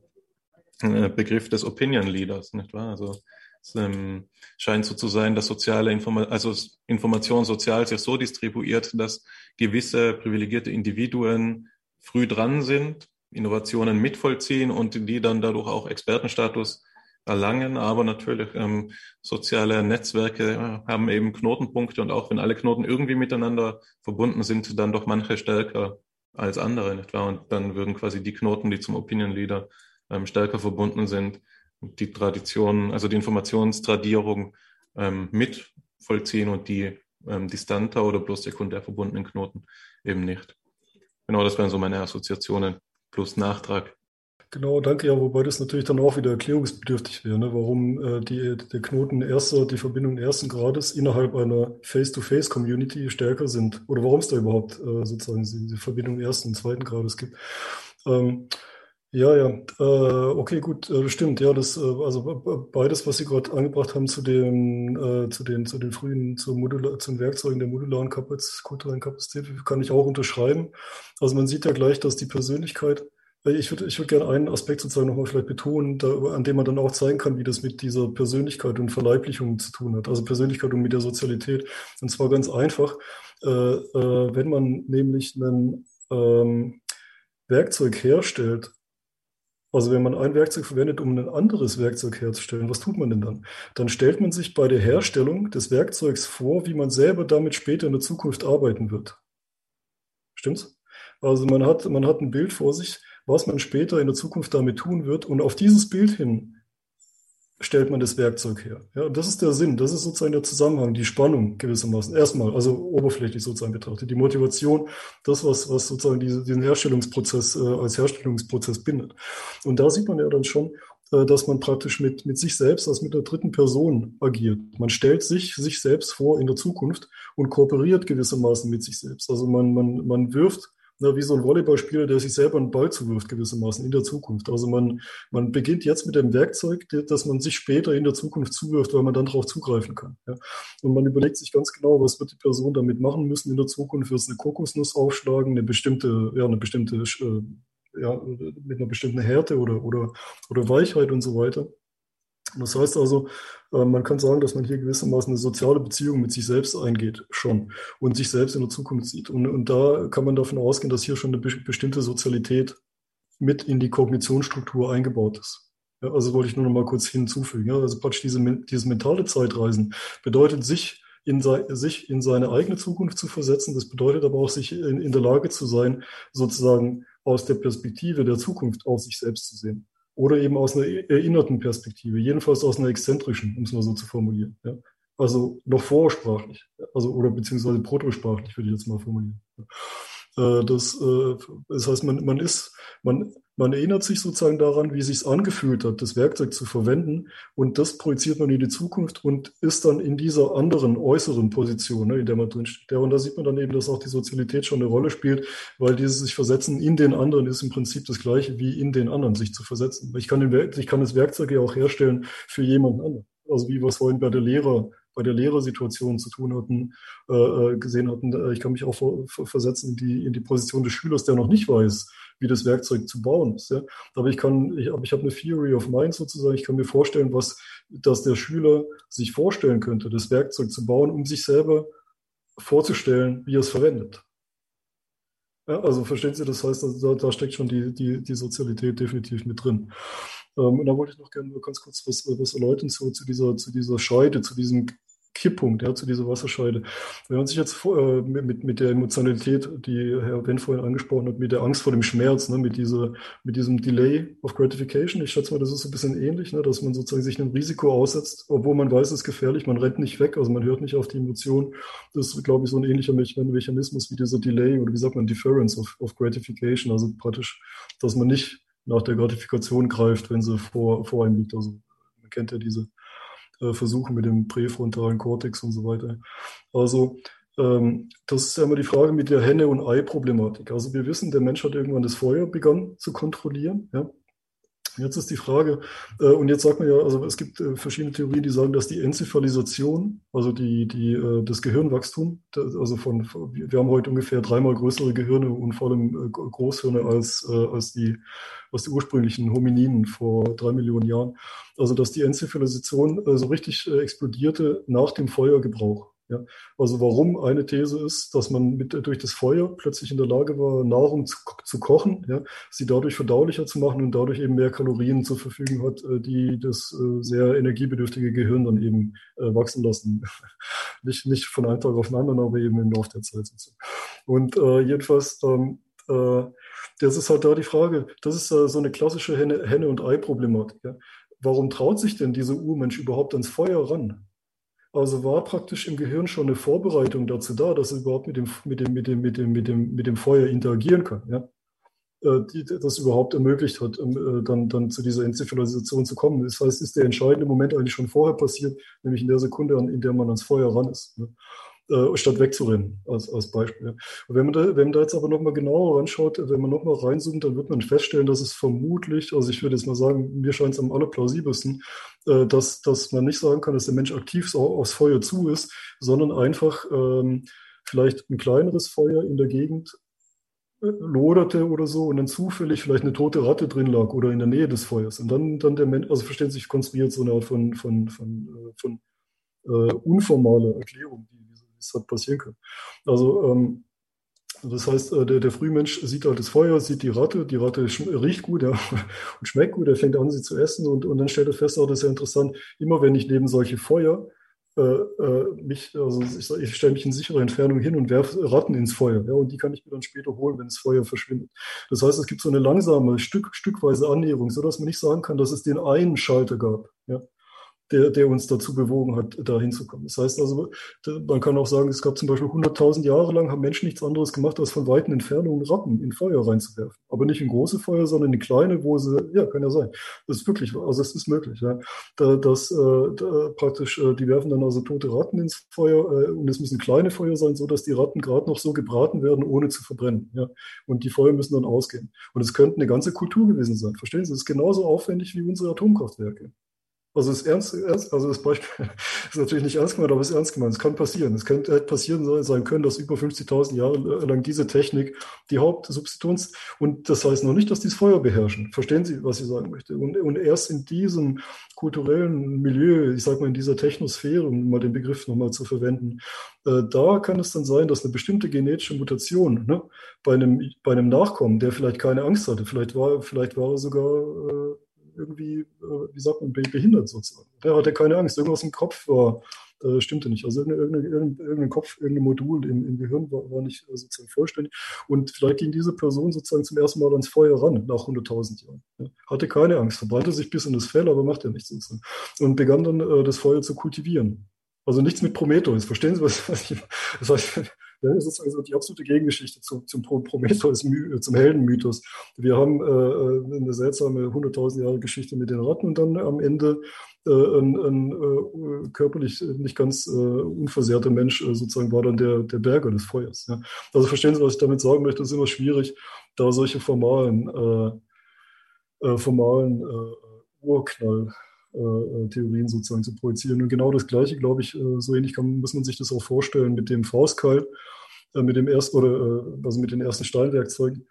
äh, Begriff des Opinion Leaders, nicht wahr? Also es ähm, scheint so zu sein, dass soziale Informa also Information sozial sich so distribuiert, dass gewisse privilegierte Individuen früh dran sind, Innovationen mitvollziehen und die dann dadurch auch Expertenstatus erlangen. Aber natürlich ähm, soziale Netzwerke äh, haben eben Knotenpunkte und auch wenn alle Knoten irgendwie miteinander verbunden sind, dann doch manche stärker als andere, nicht wahr? Und dann würden quasi die Knoten, die zum Opinion Leader ähm, stärker verbunden sind, die Tradition, also die Informationstradierung ähm, mit und die ähm, distanter oder bloß sekundär verbundenen Knoten eben nicht. Genau, das wären so meine Assoziationen plus Nachtrag. Genau, danke. Ja, wobei das natürlich dann auch wieder erklärungsbedürftig wäre, ne? warum äh, die, der Knoten erster, die Verbindung ersten Grades innerhalb einer Face-to-Face-Community stärker sind oder warum es da überhaupt äh, sozusagen diese Verbindung ersten und zweiten Grades gibt. Ähm, ja, ja, äh, okay, gut, äh, stimmt, ja, das, äh, also beides, was Sie gerade angebracht haben zu den, äh, zu den, zu den frühen, zu, Modula zu den Werkzeugen der modularen Kapazität, kulturellen Kapazität, kann ich auch unterschreiben. Also man sieht ja gleich, dass die Persönlichkeit, äh, ich würde, ich würde gerne einen Aspekt sozusagen nochmal vielleicht betonen, da, an dem man dann auch zeigen kann, wie das mit dieser Persönlichkeit und Verleiblichung zu tun hat. Also Persönlichkeit und mit der Sozialität. Und zwar ganz einfach, äh, äh, wenn man nämlich ein ähm, Werkzeug herstellt, also wenn man ein Werkzeug verwendet, um ein anderes Werkzeug herzustellen, was tut man denn dann? Dann stellt man sich bei der Herstellung des Werkzeugs vor, wie man selber damit später in der Zukunft arbeiten wird. Stimmt's? Also man hat, man hat ein Bild vor sich, was man später in der Zukunft damit tun wird und auf dieses Bild hin stellt man das Werkzeug her. Ja, das ist der Sinn, das ist sozusagen der Zusammenhang, die Spannung gewissermaßen. Erstmal, also oberflächlich sozusagen betrachtet, die Motivation, das, was, was sozusagen diese, diesen Herstellungsprozess äh, als Herstellungsprozess bindet. Und da sieht man ja dann schon, äh, dass man praktisch mit, mit sich selbst als mit der dritten Person agiert. Man stellt sich, sich selbst vor in der Zukunft und kooperiert gewissermaßen mit sich selbst. Also man, man, man wirft na, wie so ein Volleyballspieler, der sich selber einen Ball zuwirft gewissermaßen in der Zukunft. Also man, man beginnt jetzt mit dem Werkzeug, das man sich später in der Zukunft zuwirft, weil man dann darauf zugreifen kann. Ja. Und man überlegt sich ganz genau, was wird die Person damit machen müssen in der Zukunft. Wird es eine Kokosnuss aufschlagen, eine bestimmte, ja, eine bestimmte, äh, ja, mit einer bestimmten Härte oder, oder, oder Weichheit und so weiter. Das heißt also, äh, man kann sagen, dass man hier gewissermaßen eine soziale Beziehung mit sich selbst eingeht, schon, und sich selbst in der Zukunft sieht. Und, und da kann man davon ausgehen, dass hier schon eine bestimmte Sozialität mit in die Kognitionsstruktur eingebaut ist. Ja, also wollte ich nur noch mal kurz hinzufügen. Ja, also praktisch diese, dieses mentale Zeitreisen bedeutet, sich in, sich in seine eigene Zukunft zu versetzen. Das bedeutet aber auch, sich in, in der Lage zu sein, sozusagen aus der Perspektive der Zukunft auf sich selbst zu sehen oder eben aus einer erinnerten Perspektive, jedenfalls aus einer exzentrischen, um es mal so zu formulieren. Ja. Also noch vorsprachlich, also oder beziehungsweise protosprachlich würde ich jetzt mal formulieren. Äh, das, äh, das heißt, man, man ist, man, man erinnert sich sozusagen daran, wie es sich angefühlt hat, das Werkzeug zu verwenden und das projiziert man in die Zukunft und ist dann in dieser anderen äußeren Position, ne, in der man drinsteht. Ja, und da sieht man dann eben, dass auch die Sozialität schon eine Rolle spielt, weil dieses sich versetzen in den anderen ist im Prinzip das gleiche wie in den anderen sich zu versetzen. Ich kann, den, ich kann das Werkzeug ja auch herstellen für jemanden anderen. Also wie wir es vorhin bei der Lehrer bei der Lehrersituation zu tun hatten, äh, gesehen hatten. Ich kann mich auch versetzen in die, in die Position des Schülers, der noch nicht weiß, wie das Werkzeug zu bauen ist. Ja? Aber ich kann, ich, ich habe eine Theory of Mind sozusagen. Ich kann mir vorstellen, was, dass der Schüler sich vorstellen könnte, das Werkzeug zu bauen, um sich selber vorzustellen, wie er es verwendet. Ja, also verstehen Sie, das heißt, da, da steckt schon die, die, die Sozialität definitiv mit drin. Ähm, und da wollte ich noch gerne ganz kurz was, was erläutern zu, zu, dieser, zu dieser Scheide, zu diesem Kipppunkt, ja, zu dieser Wasserscheide. Wenn man sich jetzt äh, mit, mit der Emotionalität, die Herr Wendt vorhin angesprochen hat, mit der Angst vor dem Schmerz, ne, mit, dieser, mit diesem Delay of Gratification, ich schätze mal, das ist so ein bisschen ähnlich, ne, dass man sozusagen sich einem Risiko aussetzt, obwohl man weiß, es ist gefährlich, man rennt nicht weg, also man hört nicht auf die Emotionen. Das ist, glaube ich, so ein ähnlicher Mechanismus wie dieser Delay oder wie sagt man, Difference of, of Gratification, also praktisch, dass man nicht nach der Gratifikation greift, wenn sie vor, vor einem liegt. Also man kennt ja diese äh, Versuche mit dem präfrontalen Kortex und so weiter. Also ähm, das ist ja immer die Frage mit der Henne- und Ei-Problematik. Also wir wissen, der Mensch hat irgendwann das Feuer begonnen zu kontrollieren. Ja? Jetzt ist die Frage, äh, und jetzt sagt man ja, also es gibt äh, verschiedene Theorien, die sagen, dass die Enzephalisation, also die, die, äh, das Gehirnwachstum, das, also von, wir haben heute ungefähr dreimal größere Gehirne und vor allem äh, Großhirne als, äh, als, die, als die ursprünglichen Homininen vor drei Millionen Jahren. Also dass die Enzephalisation äh, so richtig explodierte nach dem Feuergebrauch. Ja, also warum eine These ist, dass man mit, durch das Feuer plötzlich in der Lage war, Nahrung zu, zu kochen, ja, sie dadurch verdaulicher zu machen und dadurch eben mehr Kalorien zur Verfügung hat, äh, die das äh, sehr energiebedürftige Gehirn dann eben äh, wachsen lassen. nicht, nicht von einem Tag auf den anderen, aber eben im Laufe der Zeit. Und äh, jedenfalls, ähm, äh, das ist halt da die Frage, das ist äh, so eine klassische Henne-, Henne und Ei-Problematik. Ja. Warum traut sich denn dieser Urmensch überhaupt ans Feuer ran? Also war praktisch im Gehirn schon eine Vorbereitung dazu da, dass er überhaupt mit dem, mit dem, mit dem, mit dem, mit dem, mit dem Feuer interagieren kann, ja? Äh, die das überhaupt ermöglicht hat, äh, dann, dann zu dieser Enzephalisation zu kommen. Das heißt, ist der entscheidende Moment eigentlich schon vorher passiert, nämlich in der Sekunde, in der man ans Feuer ran ist. Ne? Äh, statt wegzurennen, als, als Beispiel. Und wenn man, da, wenn man da jetzt aber nochmal genauer anschaut, wenn man nochmal reinzoomt, dann wird man feststellen, dass es vermutlich, also ich würde jetzt mal sagen, mir scheint es am allerplausibelsten, äh, dass, dass man nicht sagen kann, dass der Mensch aktiv aufs Feuer zu ist, sondern einfach ähm, vielleicht ein kleineres Feuer in der Gegend äh, loderte oder so und dann zufällig vielleicht eine tote Ratte drin lag oder in der Nähe des Feuers. Und dann, dann der Mensch, also verstehen Sie, sich konstruiert so eine Art von, von, von, äh, von, von äh, unformaler Erklärung, die das hat passieren können. Also ähm, das heißt, äh, der, der Frühmensch sieht halt das Feuer, sieht die Ratte, die Ratte riecht gut ja, und schmeckt gut, er fängt an, sie zu essen und, und dann stellt er fest, oh, das ist ja interessant, immer wenn ich neben solche Feuer äh, äh mich, also ich, ich stelle mich in sicherer Entfernung hin und werfe Ratten ins Feuer, ja, und die kann ich mir dann später holen, wenn das Feuer verschwindet. Das heißt, es gibt so eine langsame, Stück, stückweise Annäherung, sodass man nicht sagen kann, dass es den einen Schalter gab. Ja der, der uns dazu bewogen hat, da hinzukommen. Das heißt also, man kann auch sagen, es gab zum Beispiel 100.000 Jahre lang haben Menschen nichts anderes gemacht, als von weiten Entfernungen Ratten in Feuer reinzuwerfen. Aber nicht in große Feuer, sondern in kleine, wo sie, ja, kann ja sein. Das ist wirklich, also es ist möglich, ja. Da, das, äh, da praktisch, äh, die werfen dann also tote Ratten ins Feuer äh, und es müssen kleine Feuer sein, so dass die Ratten gerade noch so gebraten werden, ohne zu verbrennen, ja. Und die Feuer müssen dann ausgehen. Und es könnte eine ganze Kultur gewesen sein. Verstehen Sie? Es ist genauso aufwendig wie unsere Atomkraftwerke. Also das, ernst, also das Beispiel ist natürlich nicht ernst gemeint, aber es ist ernst gemeint. Es kann passieren. Es könnte passieren sein können, dass über 50.000 Jahre lang diese Technik die Hauptsubstitutions und das heißt noch nicht, dass die das Feuer beherrschen. Verstehen Sie, was ich sagen möchte? Und, und erst in diesem kulturellen Milieu, ich sage mal in dieser Technosphäre, um mal den Begriff nochmal zu verwenden, äh, da kann es dann sein, dass eine bestimmte genetische Mutation ne, bei, einem, bei einem Nachkommen, der vielleicht keine Angst hatte, vielleicht war, vielleicht war er sogar äh, irgendwie, äh, wie sagt man, behindert sozusagen. Der hatte keine Angst, irgendwas im Kopf war, äh, stimmte nicht. Also irgendein, irgendein, Kopf, irgendein Modul im, im Gehirn war, war nicht äh, sozusagen vollständig. Und vielleicht ging diese Person sozusagen zum ersten Mal ans Feuer ran, nach 100.000 Jahren. Ja. Hatte keine Angst, verbrannte sich bis in das Fell, aber macht ja nichts sozusagen. Und begann dann äh, das Feuer zu kultivieren. Also nichts mit Prometheus. Verstehen Sie, was, was ich, das heißt, das ist also die absolute Gegengeschichte zum, zum Prometheus, äh, zum Heldenmythos. Wir haben äh, äh eine seltsame 100.000 Jahre Geschichte mit den Ratten und dann am Ende äh, ein, ein äh, körperlich nicht ganz äh, unversehrter Mensch sozusagen war dann der, der Berger des Feuers. Ja. Also verstehen Sie, was ich damit sagen möchte? Es ist immer schwierig, da solche formalen, formalen Urknall Theorien sozusagen zu projizieren. Und genau das Gleiche, glaube ich, so ähnlich kann, muss man sich das auch vorstellen mit dem Faustkeil, mit dem ersten oder also mit den ersten Steinwerkzeugen,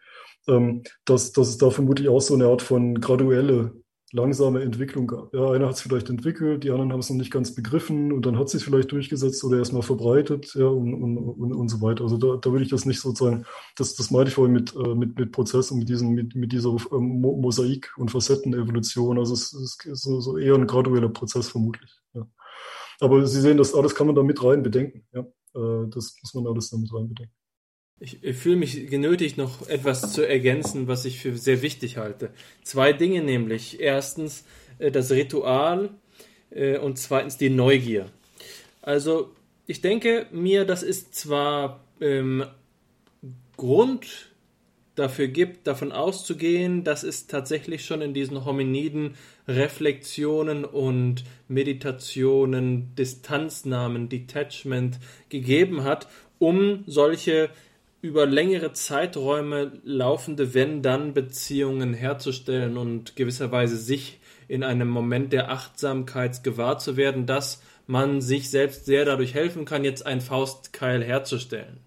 ähm, dass, dass es da vermutlich auch so eine Art von graduelle langsame Entwicklung gab. Ja, einer hat es vielleicht entwickelt, die anderen haben es noch nicht ganz begriffen und dann hat es sich vielleicht durchgesetzt oder erstmal verbreitet ja, und, und, und, und so weiter. Also da, da würde ich das nicht sozusagen, das, das meinte ich vorhin mit, äh, mit, mit Prozess und mit, diesen, mit, mit dieser ähm, Mosaik- und Facettenevolution. Also es, es ist so, so eher ein gradueller Prozess vermutlich. Ja. Aber Sie sehen, das alles kann man da mit rein bedenken. Ja. Äh, das muss man alles da mit rein bedenken. Ich, fühle mich genötigt, noch etwas zu ergänzen, was ich für sehr wichtig halte. Zwei Dinge nämlich. Erstens äh, das Ritual äh, und zweitens die Neugier. Also ich denke mir, das ist zwar ähm, Grund dafür gibt, davon auszugehen, dass es tatsächlich schon in diesen Hominiden Reflexionen und Meditationen, Distanznahmen, Detachment gegeben hat, um solche über längere Zeiträume laufende Wenn-Dann-Beziehungen herzustellen und gewisserweise sich in einem Moment der Achtsamkeit gewahr zu werden, dass man sich selbst sehr dadurch helfen kann, jetzt ein Faustkeil herzustellen.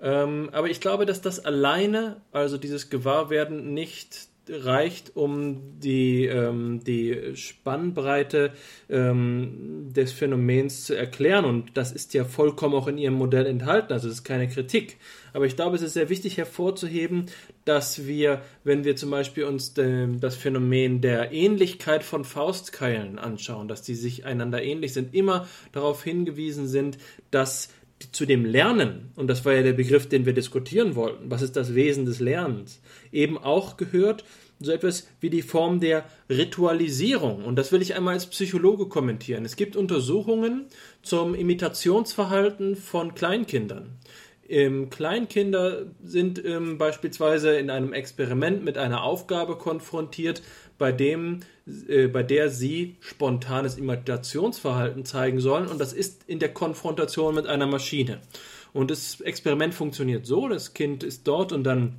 Ähm, aber ich glaube, dass das alleine, also dieses Gewahrwerden, nicht reicht, um die, ähm, die Spannbreite ähm, des Phänomens zu erklären. Und das ist ja vollkommen auch in Ihrem Modell enthalten. Also es ist keine Kritik. Aber ich glaube, es ist sehr wichtig hervorzuheben, dass wir, wenn wir zum Beispiel uns das Phänomen der Ähnlichkeit von Faustkeilen anschauen, dass die sich einander ähnlich sind, immer darauf hingewiesen sind, dass zu dem Lernen, und das war ja der Begriff, den wir diskutieren wollten, was ist das Wesen des Lernens, eben auch gehört so etwas wie die Form der Ritualisierung. Und das will ich einmal als Psychologe kommentieren. Es gibt Untersuchungen zum Imitationsverhalten von Kleinkindern. Ähm, Kleinkinder sind ähm, beispielsweise in einem Experiment mit einer Aufgabe konfrontiert, bei dem, äh, bei der sie spontanes Imitationsverhalten zeigen sollen und das ist in der Konfrontation mit einer Maschine. Und das Experiment funktioniert so, das Kind ist dort und dann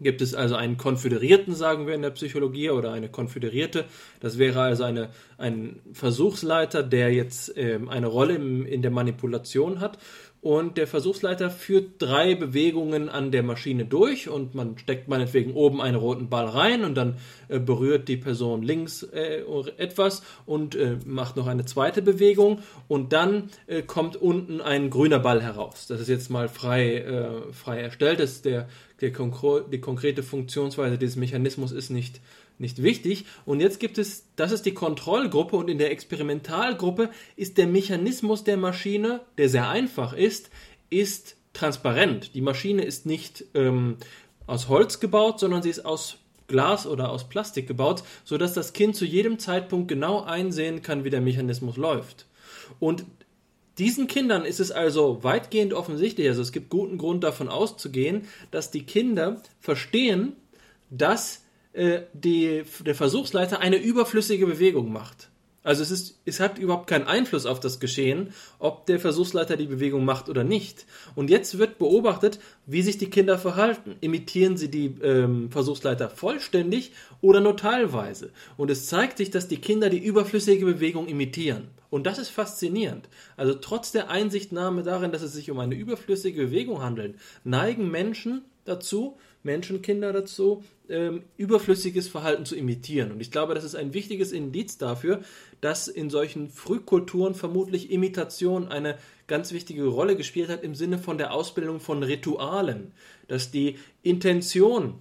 gibt es also einen Konföderierten, sagen wir in der Psychologie, oder eine Konföderierte. Das wäre also eine, ein Versuchsleiter, der jetzt ähm, eine Rolle im, in der Manipulation hat und der Versuchsleiter führt drei Bewegungen an der Maschine durch und man steckt meinetwegen oben einen roten Ball rein und dann äh, berührt die Person links äh, etwas und äh, macht noch eine zweite Bewegung und dann äh, kommt unten ein grüner Ball heraus. Das ist jetzt mal frei, äh, frei erstellt. Das der, der die konkrete Funktionsweise dieses Mechanismus ist nicht nicht wichtig. Und jetzt gibt es, das ist die Kontrollgruppe und in der Experimentalgruppe ist der Mechanismus der Maschine, der sehr einfach ist, ist transparent. Die Maschine ist nicht ähm, aus Holz gebaut, sondern sie ist aus Glas oder aus Plastik gebaut, sodass das Kind zu jedem Zeitpunkt genau einsehen kann, wie der Mechanismus läuft. Und diesen Kindern ist es also weitgehend offensichtlich, also es gibt guten Grund davon auszugehen, dass die Kinder verstehen, dass äh, die, der Versuchsleiter eine überflüssige Bewegung macht. Also es, ist, es hat überhaupt keinen Einfluss auf das Geschehen, ob der Versuchsleiter die Bewegung macht oder nicht. Und jetzt wird beobachtet, wie sich die Kinder verhalten. Imitieren sie die ähm, Versuchsleiter vollständig oder nur teilweise? Und es zeigt sich, dass die Kinder die überflüssige Bewegung imitieren. Und das ist faszinierend. Also trotz der Einsichtnahme darin, dass es sich um eine überflüssige Bewegung handelt, neigen Menschen dazu, Menschenkinder dazu, ähm, überflüssiges Verhalten zu imitieren. Und ich glaube, das ist ein wichtiges Indiz dafür, dass in solchen Frühkulturen vermutlich Imitation eine ganz wichtige Rolle gespielt hat im Sinne von der Ausbildung von Ritualen, dass die Intention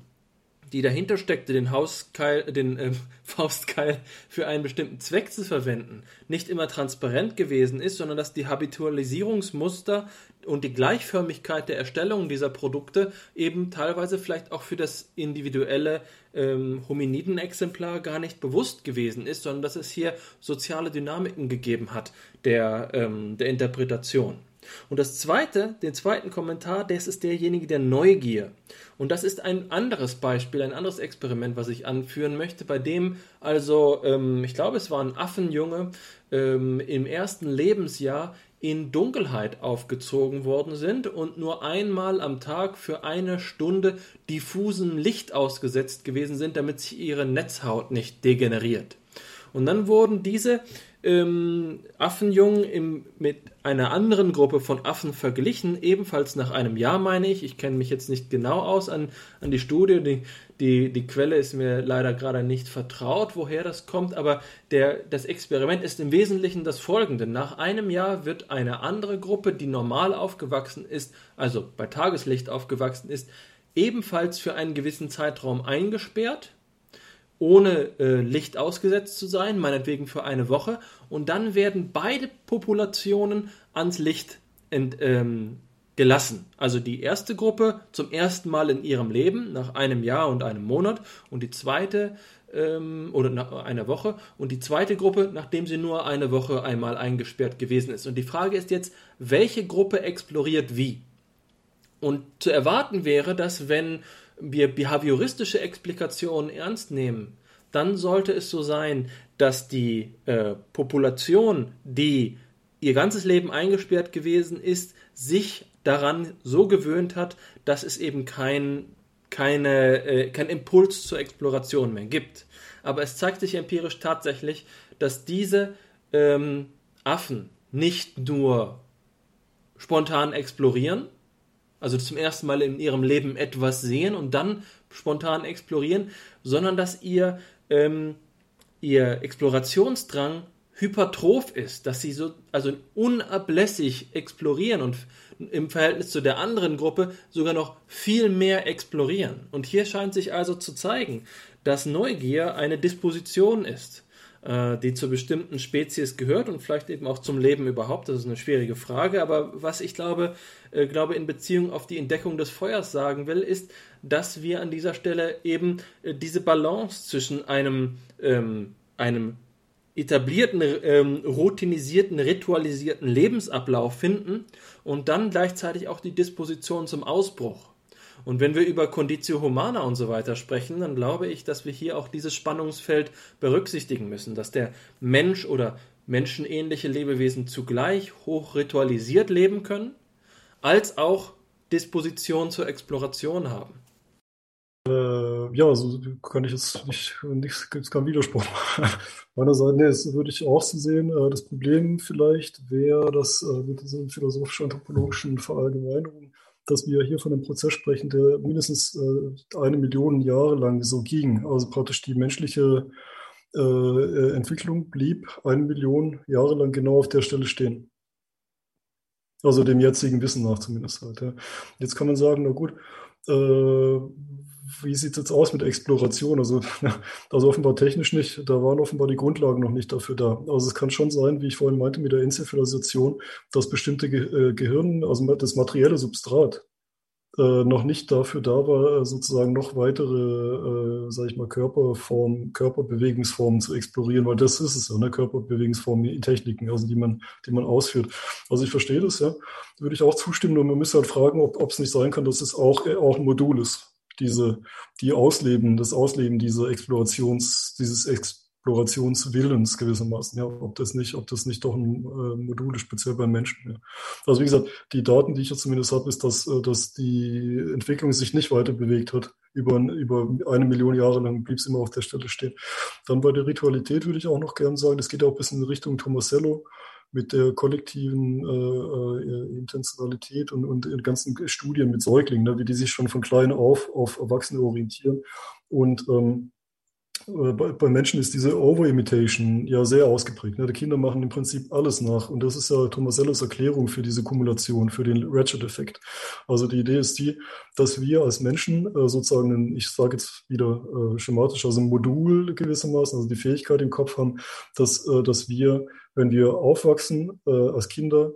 die dahinter steckte, den, Hauskeil, den äh, Faustkeil für einen bestimmten Zweck zu verwenden, nicht immer transparent gewesen ist, sondern dass die Habitualisierungsmuster und die Gleichförmigkeit der Erstellung dieser Produkte eben teilweise vielleicht auch für das individuelle ähm, Hominiden-Exemplar gar nicht bewusst gewesen ist, sondern dass es hier soziale Dynamiken gegeben hat der, ähm, der Interpretation. Und das zweite, den zweiten Kommentar, das ist derjenige der Neugier. Und das ist ein anderes Beispiel, ein anderes Experiment, was ich anführen möchte, bei dem also, ähm, ich glaube, es war ein Affenjunge, ähm, im ersten Lebensjahr in Dunkelheit aufgezogen worden sind und nur einmal am Tag für eine Stunde diffusem Licht ausgesetzt gewesen sind, damit sich ihre Netzhaut nicht degeneriert. Und dann wurden diese ähm, Affenjungen im, mit einer anderen Gruppe von Affen verglichen, ebenfalls nach einem Jahr, meine ich. Ich kenne mich jetzt nicht genau aus an, an die Studie. Die, die, die Quelle ist mir leider gerade nicht vertraut, woher das kommt, aber der, das Experiment ist im Wesentlichen das folgende. Nach einem Jahr wird eine andere Gruppe, die normal aufgewachsen ist, also bei Tageslicht aufgewachsen ist, ebenfalls für einen gewissen Zeitraum eingesperrt ohne äh, Licht ausgesetzt zu sein, meinetwegen für eine Woche, und dann werden beide Populationen ans Licht ent, ähm, gelassen. Also die erste Gruppe zum ersten Mal in ihrem Leben nach einem Jahr und einem Monat und die zweite ähm, oder nach einer Woche und die zweite Gruppe, nachdem sie nur eine Woche einmal eingesperrt gewesen ist. Und die Frage ist jetzt, welche Gruppe exploriert wie? Und zu erwarten wäre, dass wenn wir behavioristische Explikationen ernst nehmen, dann sollte es so sein, dass die äh, Population, die ihr ganzes Leben eingesperrt gewesen ist, sich daran so gewöhnt hat, dass es eben kein, keine, äh, kein Impuls zur Exploration mehr gibt. Aber es zeigt sich empirisch tatsächlich, dass diese ähm, Affen nicht nur spontan explorieren, also zum ersten Mal in ihrem Leben etwas sehen und dann spontan explorieren, sondern dass ihr, ähm, ihr Explorationsdrang hypertroph ist, dass sie so also unablässig explorieren und im Verhältnis zu der anderen Gruppe sogar noch viel mehr explorieren. Und hier scheint sich also zu zeigen, dass Neugier eine Disposition ist. Äh, die zu bestimmten Spezies gehört und vielleicht eben auch zum Leben überhaupt. Das ist eine schwierige Frage. Aber was ich glaube, äh, glaube in Beziehung auf die Entdeckung des Feuers sagen will, ist, dass wir an dieser Stelle eben äh, diese Balance zwischen einem, ähm, einem etablierten, ähm, routinisierten, ritualisierten Lebensablauf finden und dann gleichzeitig auch die Disposition zum Ausbruch. Und wenn wir über Conditio Humana und so weiter sprechen, dann glaube ich, dass wir hier auch dieses Spannungsfeld berücksichtigen müssen, dass der Mensch oder menschenähnliche Lebewesen zugleich hoch ritualisiert leben können, als auch Disposition zur Exploration haben. Äh, ja, also kann ich jetzt nicht, nicht gibt es keinen Widerspruch. Meinerseits, nee, das würde ich auch so sehen. Äh, das Problem vielleicht wäre, dass äh, mit diesen philosophisch-anthropologischen Verallgemeinerungen dass wir hier von einem Prozess sprechen, der mindestens äh, eine Million Jahre lang so ging. Also praktisch die menschliche äh, äh, Entwicklung blieb eine Million Jahre lang genau auf der Stelle stehen. Also dem jetzigen Wissen nach zumindest halt. Ja. Jetzt kann man sagen, na gut, äh, wie sieht es jetzt aus mit Exploration? Also, also offenbar technisch nicht, da waren offenbar die Grundlagen noch nicht dafür da. Also es kann schon sein, wie ich vorhin meinte, mit der Enzephalisation, dass bestimmte Ge äh, Gehirn, also das materielle Substrat, äh, noch nicht dafür da war, äh, sozusagen noch weitere, äh, sage ich mal, Körperformen, Körperbewegungsformen zu explorieren, weil das ist es ja, ne? Körperbewegungsformen, Techniken, also die man, die man ausführt. Also ich verstehe das, ja, würde ich auch zustimmen, nur man müsste halt fragen, ob es nicht sein kann, dass es auch, äh, auch ein Modul ist diese, die Ausleben, das Ausleben dieser Explorations, dieses Explorationswillens gewissermaßen, ja, ob das nicht, ob das nicht doch ein äh, Modul ist, speziell beim Menschen. Ja. Also wie gesagt, die Daten, die ich jetzt zumindest habe, ist, dass, äh, dass die Entwicklung sich nicht weiter bewegt hat. Über, über eine Million Jahre lang blieb es immer auf der Stelle stehen. Dann bei der Ritualität würde ich auch noch gern sagen, das geht auch ein bisschen in Richtung Tomasello mit der kollektiven äh, äh, Intentionalität und, und in ganzen Studien mit Säuglingen, ne, wie die sich schon von klein auf auf Erwachsene orientieren. Und ähm, äh, bei, bei, Menschen ist diese Over-Imitation ja sehr ausgeprägt. Ne? Die Kinder machen im Prinzip alles nach. Und das ist ja Tomasellos Erklärung für diese Kumulation, für den Ratchet-Effekt. Also die Idee ist die, dass wir als Menschen äh, sozusagen, ein, ich sage jetzt wieder äh, schematisch, also ein Modul gewissermaßen, also die Fähigkeit im Kopf haben, dass, äh, dass wir wenn wir aufwachsen äh, als Kinder,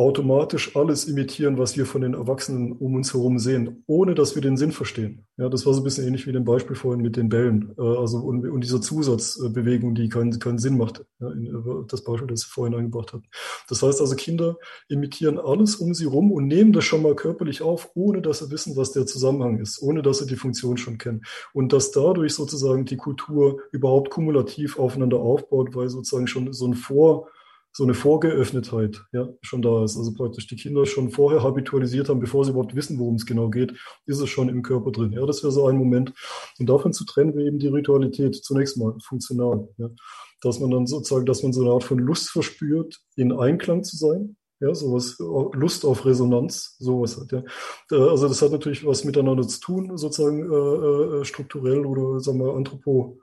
automatisch alles imitieren, was wir von den Erwachsenen um uns herum sehen, ohne dass wir den Sinn verstehen. Ja, das war so ein bisschen ähnlich wie dem Beispiel vorhin mit den Bällen. Äh, also und, und dieser Zusatzbewegung, die keinen, keinen Sinn macht. Ja, in, das Beispiel, das ich vorhin eingebracht habe. Das heißt also, Kinder imitieren alles um sie rum und nehmen das schon mal körperlich auf, ohne dass sie wissen, was der Zusammenhang ist, ohne dass sie die Funktion schon kennen. Und dass dadurch sozusagen die Kultur überhaupt kumulativ aufeinander aufbaut, weil sozusagen schon so ein Vor so eine Vorgeöffnetheit ja, schon da ist. Also praktisch die Kinder schon vorher habitualisiert haben, bevor sie überhaupt wissen, worum es genau geht, ist es schon im Körper drin. Ja, das wäre so ein Moment. Und davon zu trennen wir eben die Ritualität zunächst mal funktional. Ja. Dass man dann sozusagen, dass man so eine Art von Lust verspürt, in Einklang zu sein. Ja, sowas, Lust auf Resonanz, sowas hat, ja. Also das hat natürlich was miteinander zu tun, sozusagen äh, äh strukturell oder sagen wir anthropo,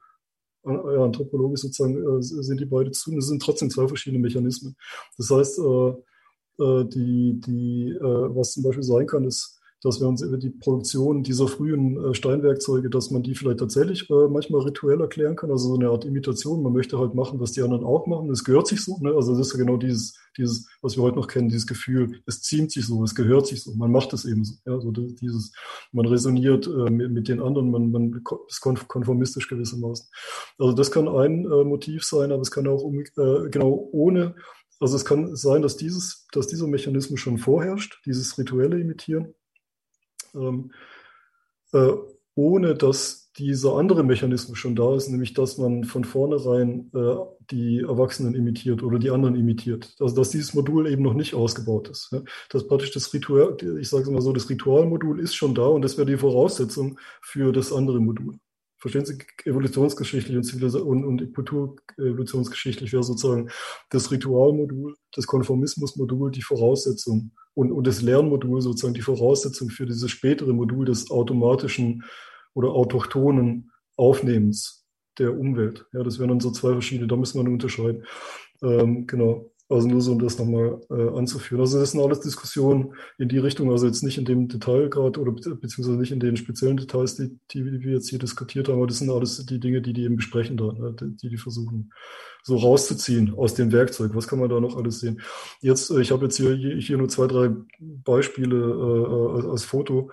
ja, anthropologisch sozusagen äh, sind die beide zu. Es sind trotzdem zwei verschiedene Mechanismen. Das heißt, äh, äh, die, die, äh, was zum Beispiel sein kann, ist, dass wir uns über die Produktion dieser frühen äh, Steinwerkzeuge, dass man die vielleicht tatsächlich äh, manchmal rituell erklären kann, also so eine Art Imitation. Man möchte halt machen, was die anderen auch machen. Es gehört sich so. Ne? Also das ist ja genau dieses, dieses, was wir heute noch kennen, dieses Gefühl, es ziemt sich so, es gehört sich so. Man macht es eben so. Ja? so dieses, man resoniert äh, mit, mit, den anderen, man, man ist konformistisch gewissermaßen. Also das kann ein Motiv sein, aber es kann auch um, genau ohne also es kann sein, dass dieses, dass dieser Mechanismus schon vorherrscht, dieses rituelle Imitieren ähm, äh, ohne dass dieser andere Mechanismus schon da ist, nämlich dass man von vornherein äh, die Erwachsenen imitiert oder die anderen imitiert. Also dass dieses Modul eben noch nicht ausgebaut ist. Ja. Das praktisch das Ritual, ich sage es mal so, das Ritualmodul ist schon da und das wäre die Voraussetzung für das andere Modul. Verstehen Sie, evolutionsgeschichtlich und, und, und kulturevolutionsgeschichtlich wäre sozusagen das Ritualmodul, das Konformismusmodul die Voraussetzung und, und das Lernmodul sozusagen die Voraussetzung für dieses spätere Modul des automatischen oder autochthonen Aufnehmens der Umwelt. Ja, das wären dann so zwei verschiedene, da müssen wir unterscheiden. Ähm, genau. Also nur so, um das nochmal äh, anzuführen. Also das sind alles Diskussionen in die Richtung, also jetzt nicht in dem Detail gerade oder beziehungsweise nicht in den speziellen Details, die, die wir jetzt hier diskutiert haben, aber das sind alles die Dinge, die die eben besprechen da, ne, die die versuchen so rauszuziehen aus dem Werkzeug. Was kann man da noch alles sehen? Jetzt, äh, ich habe jetzt hier, hier nur zwei, drei Beispiele äh, als Foto.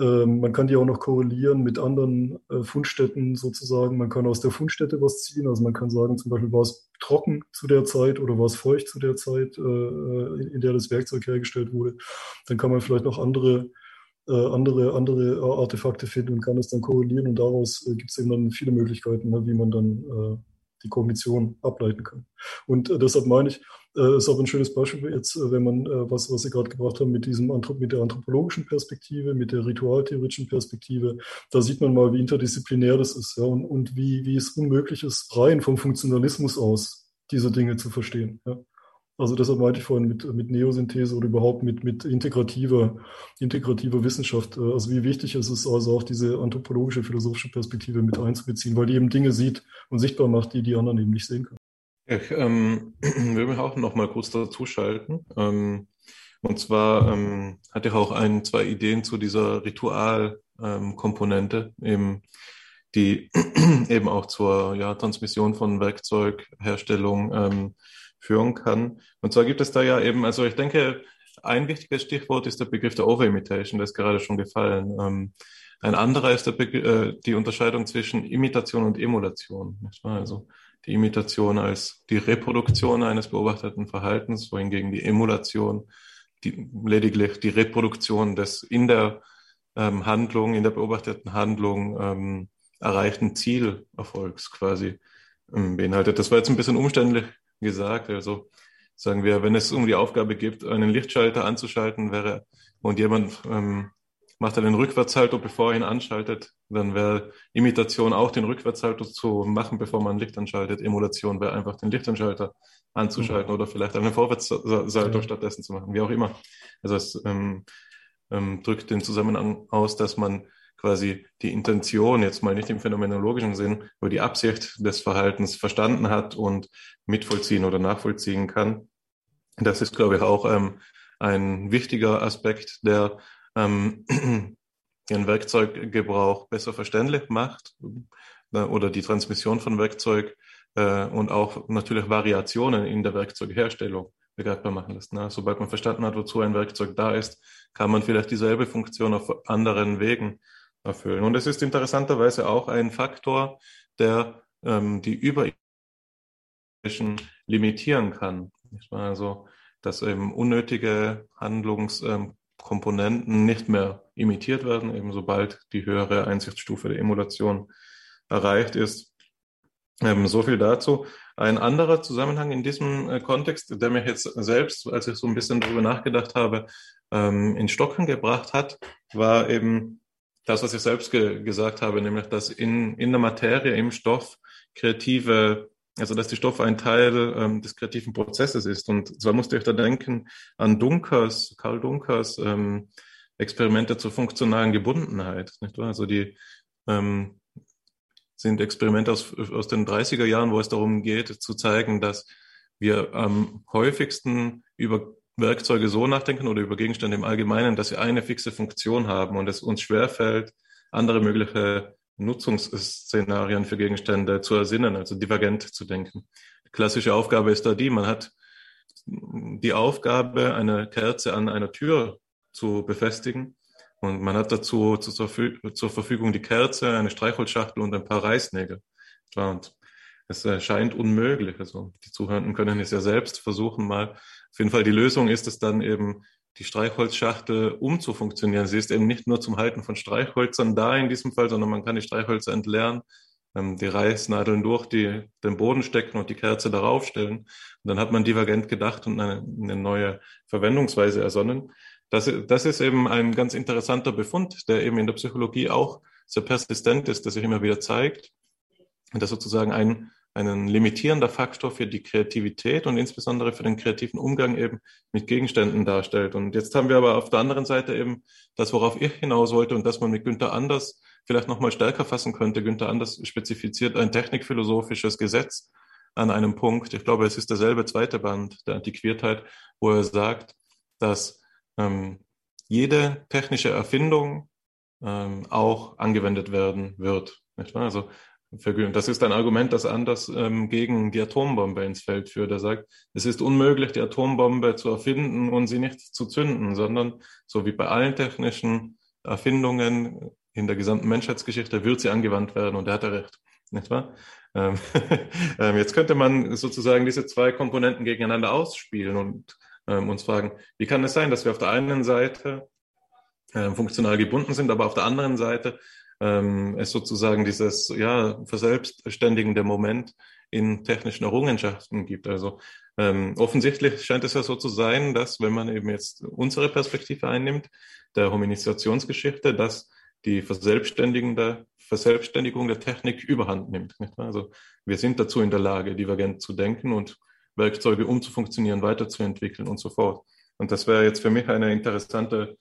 Ähm, man kann die auch noch korrelieren mit anderen äh, Fundstätten sozusagen. Man kann aus der Fundstätte was ziehen. Also man kann sagen, zum Beispiel war es trocken zu der Zeit oder war es feucht zu der Zeit, äh, in der das Werkzeug hergestellt wurde. Dann kann man vielleicht noch andere äh, andere, andere Artefakte finden und kann es dann korrelieren und daraus gibt es eben dann viele Möglichkeiten, ne, wie man dann die Kognition ableiten kann. Und deshalb meine ich, äh, ist auch ein schönes Beispiel jetzt, äh, wenn man, äh, was, was Sie gerade gebracht haben, mit diesem mit der anthropologischen Perspektive, mit der ritualtheoretischen Perspektive, da sieht man mal, wie interdisziplinär das ist, ja, und, und wie, wie es unmöglich ist, rein vom Funktionalismus aus diese Dinge zu verstehen. Ja. Also deshalb meinte ich vorhin mit, mit Neosynthese oder überhaupt mit, mit integrativer, integrativer Wissenschaft. Also wie wichtig es ist, also auch diese anthropologische, philosophische Perspektive mit einzubeziehen, weil die eben Dinge sieht und sichtbar macht, die die anderen eben nicht sehen können. Ich ähm, will mich auch noch mal kurz dazu schalten. Ähm, und zwar ähm, hatte ich auch ein, zwei Ideen zu dieser Ritualkomponente, eben, die eben auch zur ja, Transmission von Werkzeugherstellung ähm, führen kann. Und zwar gibt es da ja eben, also ich denke, ein wichtiges Stichwort ist der Begriff der Overimitation, der ist gerade schon gefallen. Ähm, ein anderer ist äh, die Unterscheidung zwischen Imitation und Emulation. Also die Imitation als die Reproduktion eines beobachteten Verhaltens, wohingegen die Emulation die, lediglich die Reproduktion des in der ähm, Handlung, in der beobachteten Handlung ähm, erreichten Zielerfolgs quasi ähm, beinhaltet. Das war jetzt ein bisschen umständlich gesagt. Also sagen wir, wenn es um die Aufgabe geht, einen Lichtschalter anzuschalten wäre und jemand ähm, macht er den Rückwärtshalter, bevor er ihn anschaltet. Dann wäre Imitation auch den Rückwärtshalter zu machen, bevor man Licht anschaltet. Emulation wäre einfach den Lichtanschalter anzuschalten mhm. oder vielleicht einen Vorwärtssalto ja. stattdessen zu machen, wie auch immer. Also es ähm, ähm, drückt den Zusammenhang aus, dass man quasi die Intention, jetzt mal nicht im phänomenologischen Sinn, aber die Absicht des Verhaltens verstanden hat und mitvollziehen oder nachvollziehen kann. Das ist, glaube ich, auch ähm, ein wichtiger Aspekt, der ähm, den Werkzeuggebrauch besser verständlich macht äh, oder die Transmission von Werkzeug äh, und auch natürlich Variationen in der Werkzeugherstellung begreifbar machen lässt. Ne? Sobald man verstanden hat, wozu ein Werkzeug da ist, kann man vielleicht dieselbe Funktion auf anderen Wegen erfüllen. Und es ist interessanterweise auch ein Faktor, der ähm, die Über limitieren kann. Also, dass eben unnötige Handlungs, ähm, Komponenten nicht mehr imitiert werden, eben sobald die höhere Einsichtsstufe der Emulation erreicht ist. Ähm, so viel dazu. Ein anderer Zusammenhang in diesem äh, Kontext, der mich jetzt selbst, als ich so ein bisschen darüber nachgedacht habe, ähm, in Stocken gebracht hat, war eben das, was ich selbst ge gesagt habe, nämlich, dass in, in der Materie, im Stoff kreative, also dass die Stoff ein Teil ähm, des kreativen Prozesses ist. Und zwar musste ich da denken an Dunkers, Karl Dunkers ähm, Experimente zur funktionalen Gebundenheit. Nicht wahr? Also die ähm, sind Experimente aus, aus den 30er Jahren, wo es darum geht, zu zeigen, dass wir am häufigsten über Werkzeuge so nachdenken oder über Gegenstände im Allgemeinen, dass sie eine fixe Funktion haben und es uns schwerfällt, andere mögliche Nutzungsszenarien für Gegenstände zu ersinnen, also divergent zu denken. Die klassische Aufgabe ist da die, man hat die Aufgabe, eine Kerze an einer Tür zu befestigen und man hat dazu zur, Verfügung die Kerze, eine Streichholzschachtel und ein paar Reißnägel. Und es scheint unmöglich. Also die Zuhörenden können es ja selbst versuchen mal auf jeden Fall die Lösung ist es dann eben, die Streichholzschachtel umzufunktionieren. Sie ist eben nicht nur zum Halten von Streichhölzern da in diesem Fall, sondern man kann die Streichhölzer entleeren, ähm, die Reißnadeln durch die, den Boden stecken und die Kerze darauf stellen. Und dann hat man divergent gedacht und eine, eine neue Verwendungsweise ersonnen. Das, das ist eben ein ganz interessanter Befund, der eben in der Psychologie auch sehr persistent ist, der sich immer wieder zeigt. Und das sozusagen ein ein limitierender Faktor für die Kreativität und insbesondere für den kreativen Umgang eben mit Gegenständen darstellt. Und jetzt haben wir aber auf der anderen Seite eben das, worauf ich hinaus wollte und das man mit Günther Anders vielleicht nochmal stärker fassen könnte. Günther Anders spezifiziert ein technikphilosophisches Gesetz an einem Punkt. Ich glaube, es ist derselbe zweite Band der Antiquiertheit, wo er sagt, dass ähm, jede technische Erfindung ähm, auch angewendet werden wird. Also das ist ein Argument, das anders ähm, gegen die Atombombe ins Feld führt. Er sagt, es ist unmöglich, die Atombombe zu erfinden und sie nicht zu zünden, sondern so wie bei allen technischen Erfindungen in der gesamten Menschheitsgeschichte wird sie angewandt werden und er hat recht, nicht wahr? Ähm, ähm, jetzt könnte man sozusagen diese zwei Komponenten gegeneinander ausspielen und ähm, uns fragen, wie kann es sein, dass wir auf der einen Seite äh, funktional gebunden sind, aber auf der anderen Seite ähm, es sozusagen dieses ja, verselbstständigende Moment in technischen Errungenschaften gibt. Also ähm, offensichtlich scheint es ja so zu sein, dass wenn man eben jetzt unsere Perspektive einnimmt, der Hominisationsgeschichte, dass die verselbstständigende Verselbstständigung der Technik überhand nimmt. Also wir sind dazu in der Lage, divergent zu denken und Werkzeuge umzufunktionieren, weiterzuentwickeln und so fort. Und das wäre jetzt für mich eine interessante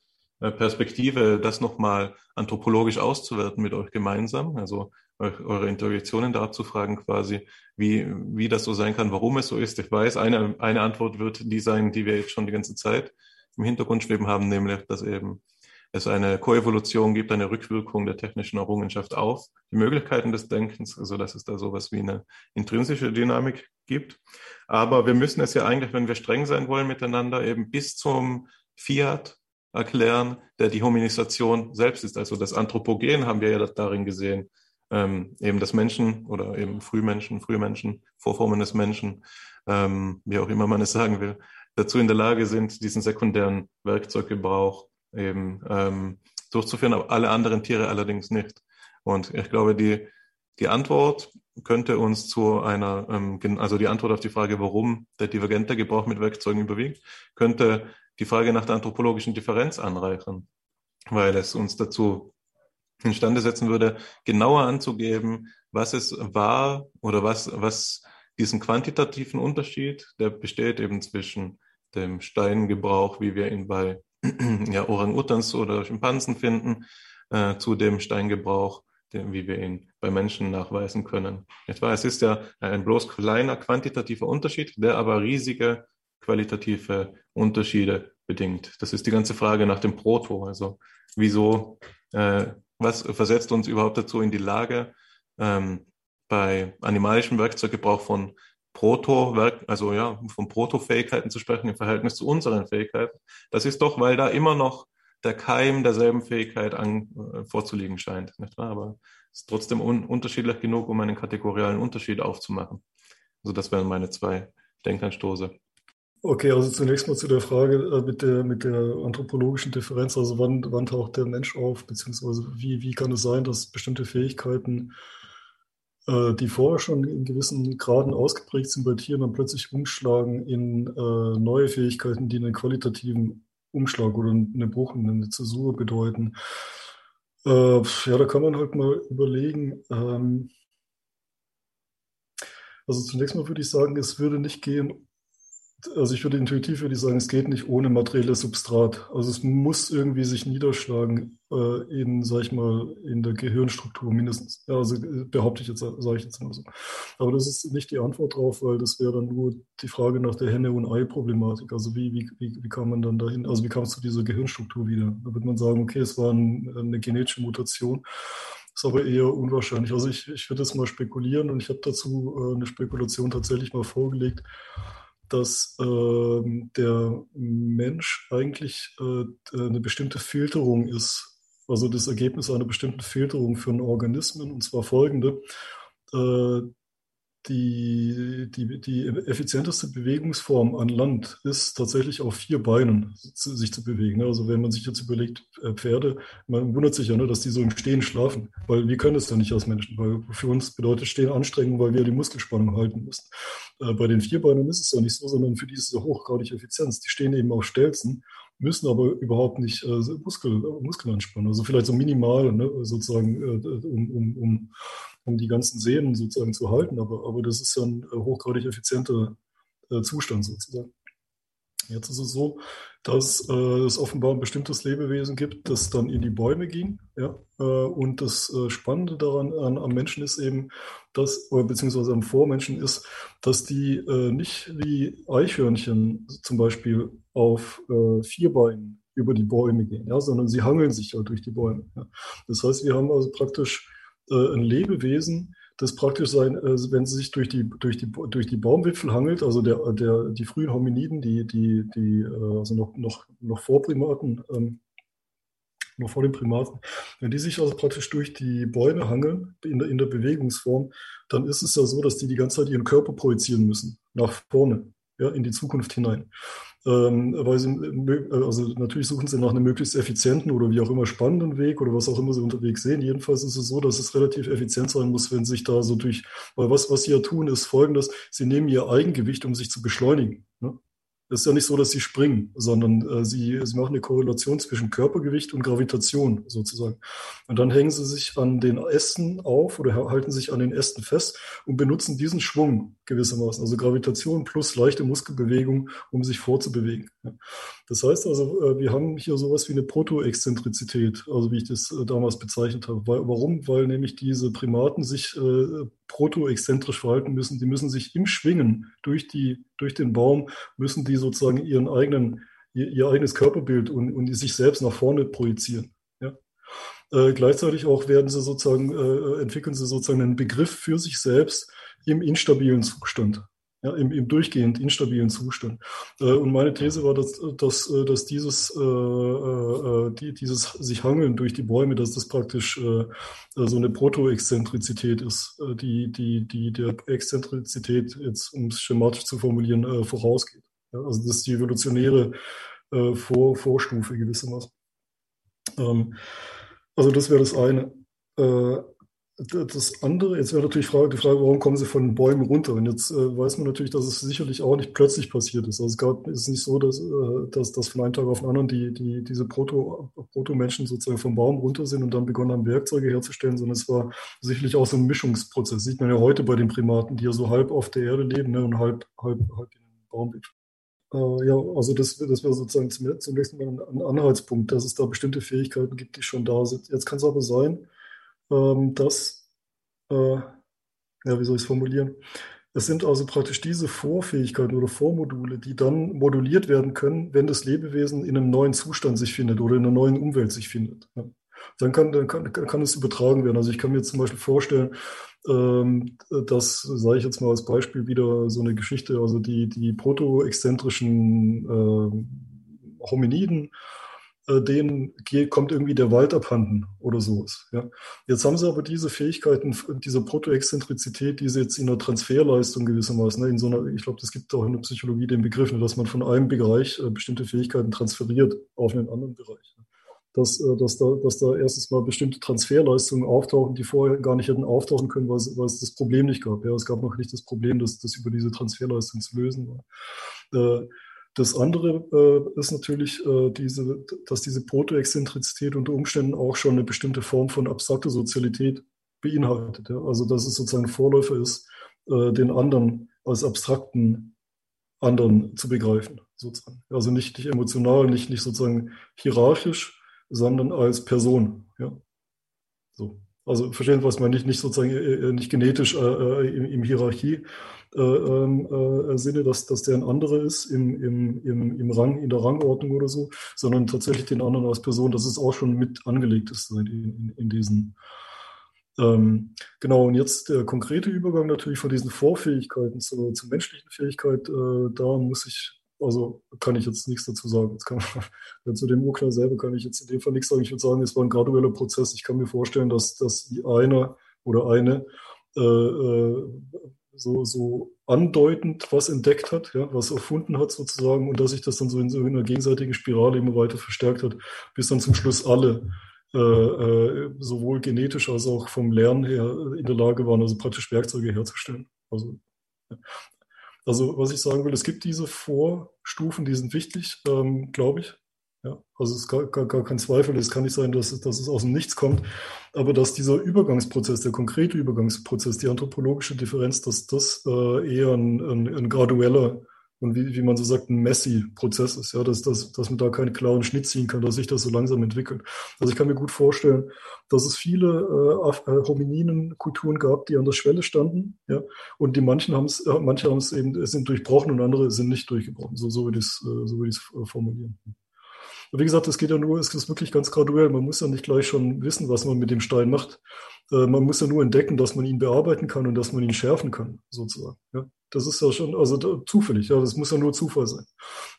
Perspektive, das nochmal anthropologisch auszuwerten mit euch gemeinsam, also eure Intuitionen da zu fragen quasi, wie, wie das so sein kann, warum es so ist. Ich weiß, eine, eine Antwort wird die sein, die wir jetzt schon die ganze Zeit im Hintergrund schweben haben, nämlich, dass eben es eine Koevolution gibt, eine Rückwirkung der technischen Errungenschaft auf die Möglichkeiten des Denkens, also dass es da sowas wie eine intrinsische Dynamik gibt. Aber wir müssen es ja eigentlich, wenn wir streng sein wollen miteinander, eben bis zum Fiat erklären, der die Hominisation selbst ist. Also das Anthropogen haben wir ja darin gesehen, ähm, eben das Menschen oder eben Frühmenschen, Frühmenschen, Vorformen des Menschen, ähm, wie auch immer man es sagen will, dazu in der Lage sind, diesen sekundären Werkzeuggebrauch eben ähm, durchzuführen, aber alle anderen Tiere allerdings nicht. Und ich glaube, die, die Antwort könnte uns zu einer, ähm, also die Antwort auf die Frage, warum der divergente Gebrauch mit Werkzeugen überwiegt, könnte die Frage nach der anthropologischen Differenz anreichern, weil es uns dazu instande setzen würde, genauer anzugeben, was es war oder was, was diesen quantitativen Unterschied, der besteht eben zwischen dem Steingebrauch, wie wir ihn bei ja, Orang-Utans oder Schimpansen finden, äh, zu dem Steingebrauch, den, wie wir ihn bei Menschen nachweisen können. Etwa, es ist ja ein bloß kleiner quantitativer Unterschied, der aber riesige qualitative Unterschiede bedingt. Das ist die ganze Frage nach dem Proto. Also wieso, äh, was versetzt uns überhaupt dazu in die Lage, ähm, bei animalischem Werkzeuggebrauch von Proto, also ja, von Proto-Fähigkeiten zu sprechen im Verhältnis zu unseren Fähigkeiten. Das ist doch, weil da immer noch der Keim derselben Fähigkeit an, äh, vorzuliegen scheint. Nicht wahr? Aber es ist trotzdem un unterschiedlich genug, um einen kategorialen Unterschied aufzumachen. Also das wären meine zwei Denkanstoße. Okay, also zunächst mal zu der Frage äh, mit der, mit der anthropologischen Differenz. Also wann, wann taucht der Mensch auf, beziehungsweise wie, wie kann es sein, dass bestimmte Fähigkeiten äh, die vorher schon in gewissen Graden ausgeprägt sind bei Tieren, dann plötzlich umschlagen in äh, neue Fähigkeiten, die einen qualitativen Umschlag oder eine Bruch, eine Zäsur bedeuten. Äh, ja, da kann man halt mal überlegen. Ähm, also zunächst mal würde ich sagen, es würde nicht gehen also ich würde intuitiv würde ich sagen, es geht nicht ohne materielles Substrat. Also es muss irgendwie sich niederschlagen äh, in, sag ich mal, in der Gehirnstruktur mindestens. Ja, also äh, behaupte ich jetzt, sage ich jetzt mal so. Aber das ist nicht die Antwort drauf, weil das wäre dann nur die Frage nach der Henne- und Ei-Problematik. Also wie, wie, wie, wie kam man dann dahin, also wie kam es zu dieser Gehirnstruktur wieder? Da wird man sagen, okay, es war ein, eine genetische Mutation. Ist aber eher unwahrscheinlich. Also ich, ich würde jetzt mal spekulieren und ich habe dazu äh, eine Spekulation tatsächlich mal vorgelegt dass äh, der Mensch eigentlich äh, eine bestimmte Filterung ist, also das Ergebnis einer bestimmten Filterung für Organismen, und zwar folgende. Äh, die, die, die effizienteste Bewegungsform an Land ist tatsächlich auf vier Beinen zu, sich zu bewegen. Ne? Also wenn man sich jetzt überlegt, äh, Pferde, man wundert sich ja, ne, dass die so im Stehen schlafen, weil wir können es ja nicht als Menschen, weil für uns bedeutet Stehen Anstrengung, weil wir die Muskelspannung halten müssen. Äh, bei den Vierbeinen ist es ja nicht so, sondern für die ist es hochgradig Effizienz. Die stehen eben auf Stelzen, müssen aber überhaupt nicht äh, Muskel, Muskeln anspannen. Also vielleicht so minimal, ne, sozusagen, äh, um, um, um um die ganzen Sehnen sozusagen zu halten. Aber, aber das ist ja ein äh, hochgradig effizienter äh, Zustand sozusagen. Jetzt ist es so, dass äh, es offenbar ein bestimmtes Lebewesen gibt, das dann in die Bäume ging. Ja? Äh, und das äh, Spannende daran an, am Menschen ist eben, dass, oder beziehungsweise am Vormenschen ist, dass die äh, nicht wie Eichhörnchen zum Beispiel auf vier Beinen über die Bäume gehen, ja? sondern sie hangeln sich ja durch die Bäume. Ja? Das heißt, wir haben also praktisch äh, ein Lebewesen, das praktisch sein, äh, wenn sie sich durch die, durch die, durch die Baumwipfel hangelt, also der, der, die frühen Hominiden, die, die, die, äh, also noch, noch, noch vor Primaten, ähm, noch vor den Primaten, wenn die sich also praktisch durch die Bäume hangeln, in der, in der Bewegungsform, dann ist es ja so, dass die die ganze Zeit ihren Körper projizieren müssen, nach vorne, ja, in die Zukunft hinein ähm, weil sie, äh, also natürlich suchen sie nach einem möglichst effizienten oder wie auch immer spannenden Weg oder was auch immer sie unterwegs sehen. Jedenfalls ist es so, dass es relativ effizient sein muss, wenn sich da so durch, weil was, was sie ja tun, ist folgendes, sie nehmen ihr Eigengewicht, um sich zu beschleunigen. Ne? Es ist ja nicht so, dass sie springen, sondern äh, sie, sie machen eine Korrelation zwischen Körpergewicht und Gravitation sozusagen. Und dann hängen sie sich an den Ästen auf oder halten sich an den Ästen fest und benutzen diesen Schwung gewissermaßen, also Gravitation plus leichte Muskelbewegung, um sich vorzubewegen. Das heißt also, äh, wir haben hier sowas wie eine Protoexzentrizität, also wie ich das äh, damals bezeichnet habe. Warum? Weil nämlich diese Primaten sich äh, protoexzentrisch verhalten müssen. Die müssen sich im Schwingen durch, die, durch den Baum, müssen die sozusagen ihren eigenen, ihr, eigenes Körperbild und, und sich selbst nach vorne projizieren. Äh, gleichzeitig auch werden sie sozusagen, äh, entwickeln sie sozusagen einen Begriff für sich selbst im instabilen Zustand ja, im, im durchgehend instabilen Zustand. Äh, und meine These war, dass, dass, äh, dass dieses, äh, äh, die, dieses sich hangeln durch die Bäume, dass das praktisch äh, so eine Protoexzentrizität ist, äh, die, die, die der Exzentrizität, jetzt um es schematisch zu formulieren, äh, vorausgeht. Ja, also das ist die evolutionäre äh, Vor, Vorstufe gewissermaßen. Ähm, also das wäre das eine. Das andere, jetzt wäre natürlich die Frage, warum kommen sie von den Bäumen runter? Und jetzt äh, weiß man natürlich, dass es sicherlich auch nicht plötzlich passiert ist. Also es gab, ist nicht so, dass, äh, dass, dass von einem Tag auf den anderen die, die, diese Proto, Proto-Menschen sozusagen vom Baum runter sind und dann begonnen haben, Werkzeuge herzustellen, sondern es war sicherlich auch so ein Mischungsprozess. Sieht man ja heute bei den Primaten, die ja so halb auf der Erde leben ne, und halb, halb, halb in den Baum äh, ja, also das, das wäre sozusagen zunächst mal ein Anhaltspunkt, dass es da bestimmte Fähigkeiten gibt, die schon da sind. Jetzt kann es aber sein, ähm, dass, äh, ja, wie soll ich es formulieren? Es sind also praktisch diese Vorfähigkeiten oder Vormodule, die dann moduliert werden können, wenn das Lebewesen in einem neuen Zustand sich findet oder in einer neuen Umwelt sich findet. Ja. Dann, kann, dann kann, kann es übertragen werden. Also ich kann mir zum Beispiel vorstellen, ähm, dass, sage ich jetzt mal als Beispiel wieder so eine Geschichte, also die, die proto-exzentrischen äh, Hominiden äh, denen kommt irgendwie der Wald abhanden oder sowas. Ja. Jetzt haben sie aber diese Fähigkeiten, diese Protoexzentrizität, die sie jetzt in der Transferleistung gewissermaßen, ne, in so einer, ich glaube, das gibt auch in der Psychologie den Begriff, ne, dass man von einem Bereich äh, bestimmte Fähigkeiten transferiert auf einen anderen Bereich. Ne. dass, äh, dass, da, dass da erstens mal bestimmte Transferleistungen auftauchen, die vorher gar nicht hätten auftauchen können, weil es, weil es das Problem nicht gab. Ja, es gab noch nicht das Problem, dass das über diese Transferleistung zu lösen war. Das andere äh, ist natürlich, äh, diese, dass diese Protoexzentrizität unter Umständen auch schon eine bestimmte Form von abstrakter Sozialität beinhaltet. Ja? Also dass es sozusagen Vorläufer ist, äh, den anderen als abstrakten anderen zu begreifen, sozusagen. Also nicht, nicht emotional, nicht, nicht sozusagen hierarchisch, sondern als Person. Ja? So. Also verstehen, was man nicht, nicht sozusagen äh, äh, nicht genetisch äh, äh, im, im Hierarchie äh, ähm, äh, Sinne, dass, dass der ein anderer ist im, im, im, im Rang, in der Rangordnung oder so, sondern tatsächlich den anderen als Person, dass es auch schon mit angelegt ist in, in, in diesen ähm, genau, und jetzt der konkrete Übergang natürlich von diesen Vorfähigkeiten zur, zur menschlichen Fähigkeit, da muss ich also kann ich jetzt nichts dazu sagen. Man, zu dem Urknall selber kann ich jetzt in dem Fall nichts sagen. Ich würde sagen, es war ein gradueller Prozess. Ich kann mir vorstellen, dass, dass die eine oder eine äh, äh, so, so andeutend was entdeckt hat, ja, was erfunden hat sozusagen und dass sich das dann so in so einer gegenseitigen Spirale immer weiter verstärkt hat, bis dann zum Schluss alle äh, äh, sowohl genetisch als auch vom Lernen her in der Lage waren, also praktisch Werkzeuge herzustellen. Also. Also was ich sagen will, es gibt diese Vorstufen, die sind wichtig, ähm, glaube ich. Ja, also es ist gar, gar, gar kein Zweifel, es kann nicht sein, dass dass es aus dem Nichts kommt, aber dass dieser Übergangsprozess, der konkrete Übergangsprozess, die anthropologische Differenz, dass das äh, eher ein, ein, ein gradueller und wie, wie man so sagt, ein Messi-Prozess ist, ja, dass, dass, dass man da keinen klaren Schnitt ziehen kann, dass sich das so langsam entwickelt. Also ich kann mir gut vorstellen, dass es viele äh, äh Homininen-Kulturen gab, die an der Schwelle standen, ja, und die manchen haben es, äh, manche haben es eben, sind durchbrochen und andere sind nicht durchgebrochen. So, so würde ich es, äh, so würde ich es äh, formulieren. Und wie gesagt, es geht ja nur, es ist wirklich ganz graduell. Man muss ja nicht gleich schon wissen, was man mit dem Stein macht. Äh, man muss ja nur entdecken, dass man ihn bearbeiten kann und dass man ihn schärfen kann, sozusagen. Ja? Das ist ja schon, also da, zufällig, ja, das muss ja nur Zufall sein.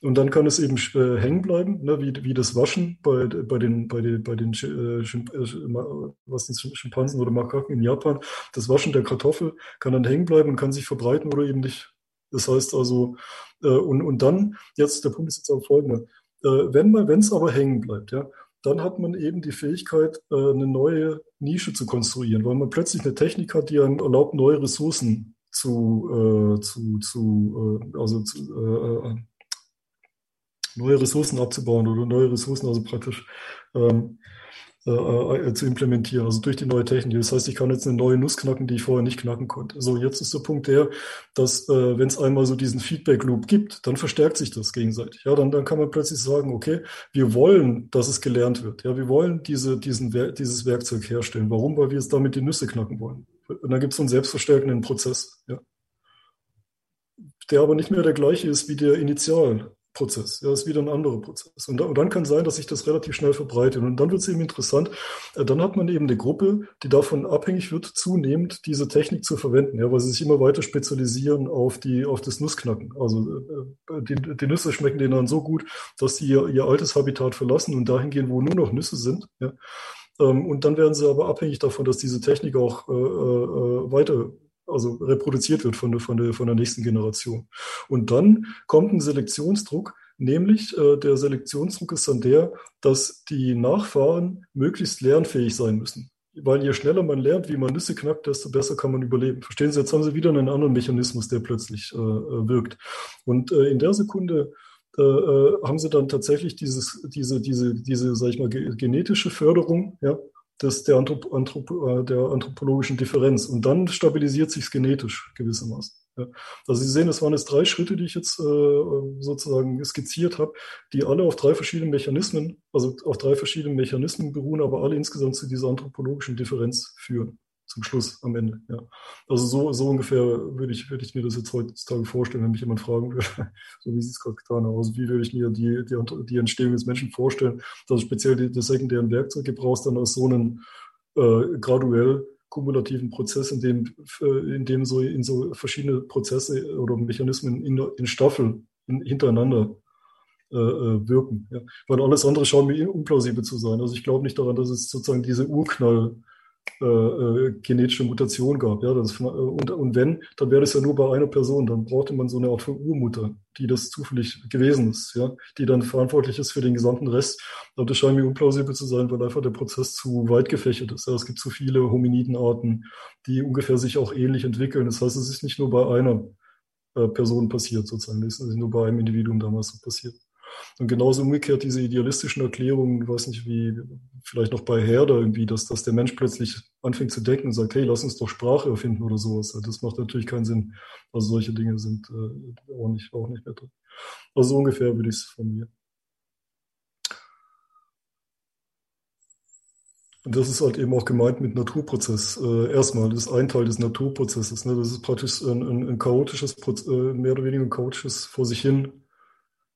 Und dann kann es eben äh, hängen bleiben, ne, wie, wie das Waschen bei, bei den, bei den, bei den äh, Schimp äh, was sind Schimpansen oder Makaken in Japan. Das Waschen der Kartoffel kann dann hängen bleiben und kann sich verbreiten oder eben nicht. Das heißt also, äh, und, und dann, jetzt, der Punkt ist jetzt auch folgender. Äh, wenn man, wenn es aber hängen bleibt, ja, dann hat man eben die Fähigkeit, äh, eine neue Nische zu konstruieren, weil man plötzlich eine Technik hat, die einem erlaubt, neue Ressourcen zu, äh, zu, zu äh, also zu, äh, äh, neue Ressourcen abzubauen oder neue Ressourcen also praktisch ähm, äh, äh, zu implementieren, also durch die neue Technik. Das heißt, ich kann jetzt eine neue Nuss knacken, die ich vorher nicht knacken konnte. So, jetzt ist der Punkt der, dass äh, wenn es einmal so diesen Feedback-Loop gibt, dann verstärkt sich das gegenseitig. Ja, dann, dann kann man plötzlich sagen, okay, wir wollen, dass es gelernt wird. Ja, wir wollen diese, diesen, dieses Werkzeug herstellen. Warum? Weil wir es damit die Nüsse knacken wollen. Und dann gibt es so einen selbstverstärkenden Prozess. Ja der aber nicht mehr der gleiche ist wie der Initial, Prozess. Ja, ist wieder ein anderer Prozess. Und, da, und, dann kann sein, dass sich das relativ schnell verbreitet. Und dann wird es eben interessant. Äh, dann hat man eben eine Gruppe, die davon abhängig wird, zunehmend diese Technik zu verwenden, ja, weil sie sich immer weiter spezialisieren auf die, auf das Nussknacken. Also äh, die, die Nüsse schmecken denen dann so gut, dass sie ihr, ihr altes Habitat verlassen und dahin gehen, wo nur noch Nüsse sind. Ja. Ähm, und dann werden sie aber abhängig davon, dass diese Technik auch äh, äh, weiter also reproduziert wird von der, von, der, von der nächsten Generation. Und dann kommt ein Selektionsdruck, nämlich äh, der Selektionsdruck ist dann der, dass die Nachfahren möglichst lernfähig sein müssen. Weil je schneller man lernt, wie man Nüsse knackt, desto besser kann man überleben. Verstehen Sie, jetzt haben Sie wieder einen anderen Mechanismus, der plötzlich äh, äh wirkt. Und äh, in der Sekunde äh, äh, haben Sie dann tatsächlich dieses, diese, diese, diese, sag ich mal, genetische Förderung, ja, des, der, Anthrop Anthrop äh, der anthropologischen Differenz. Und dann stabilisiert sich es genetisch gewissermaßen. Ja. Also Sie sehen, es waren jetzt drei Schritte, die ich jetzt äh, sozusagen skizziert habe, die alle auf drei verschiedene Mechanismen, also auf drei verschiedene Mechanismen beruhen, aber alle insgesamt zu dieser anthropologischen Differenz führen zum Schluss am Ende. Ja. Also so, so ungefähr würde ich, würde ich mir das jetzt heutzutage vorstellen, wenn mich jemand fragen würde, so wie Sie es gerade getan haben. Also wie würde ich mir die, die, die Entstehung des Menschen vorstellen, dass speziell die, die sekundären Werkzeuge brauchst, dann aus so einem äh, graduell kumulativen Prozess, in dem, äh, in dem so in so verschiedene Prozesse oder Mechanismen in, in Staffeln in, hintereinander äh, äh, wirken. Ja. Weil alles andere schaut mir unplausibel zu sein. Also ich glaube nicht daran, dass es sozusagen diese Urknall äh, äh, genetische Mutation gab. Ja, das, und, und wenn, dann wäre das ja nur bei einer Person. Dann brauchte man so eine Art von Urmutter, die das zufällig gewesen ist, ja, die dann verantwortlich ist für den gesamten Rest. Aber das scheint mir unplausibel zu sein, weil einfach der Prozess zu weit gefächert ist. Ja, es gibt zu viele Hominidenarten, die ungefähr sich auch ähnlich entwickeln. Das heißt, es ist nicht nur bei einer äh, Person passiert, sozusagen. Es ist nur bei einem Individuum damals so passiert. Und genauso umgekehrt diese idealistischen Erklärungen, ich weiß nicht, wie vielleicht noch bei Herder irgendwie, dass, dass der Mensch plötzlich anfängt zu denken und sagt, hey, lass uns doch Sprache erfinden oder sowas. Das macht natürlich keinen Sinn. Also solche Dinge sind äh, auch, nicht, auch nicht mehr drin. Also so ungefähr würde ich es formulieren. Und das ist halt eben auch gemeint mit Naturprozess. Äh, erstmal, das ist ein Teil des Naturprozesses. Ne? Das ist praktisch ein, ein, ein chaotisches, äh, mehr oder weniger ein chaotisches vor sich hin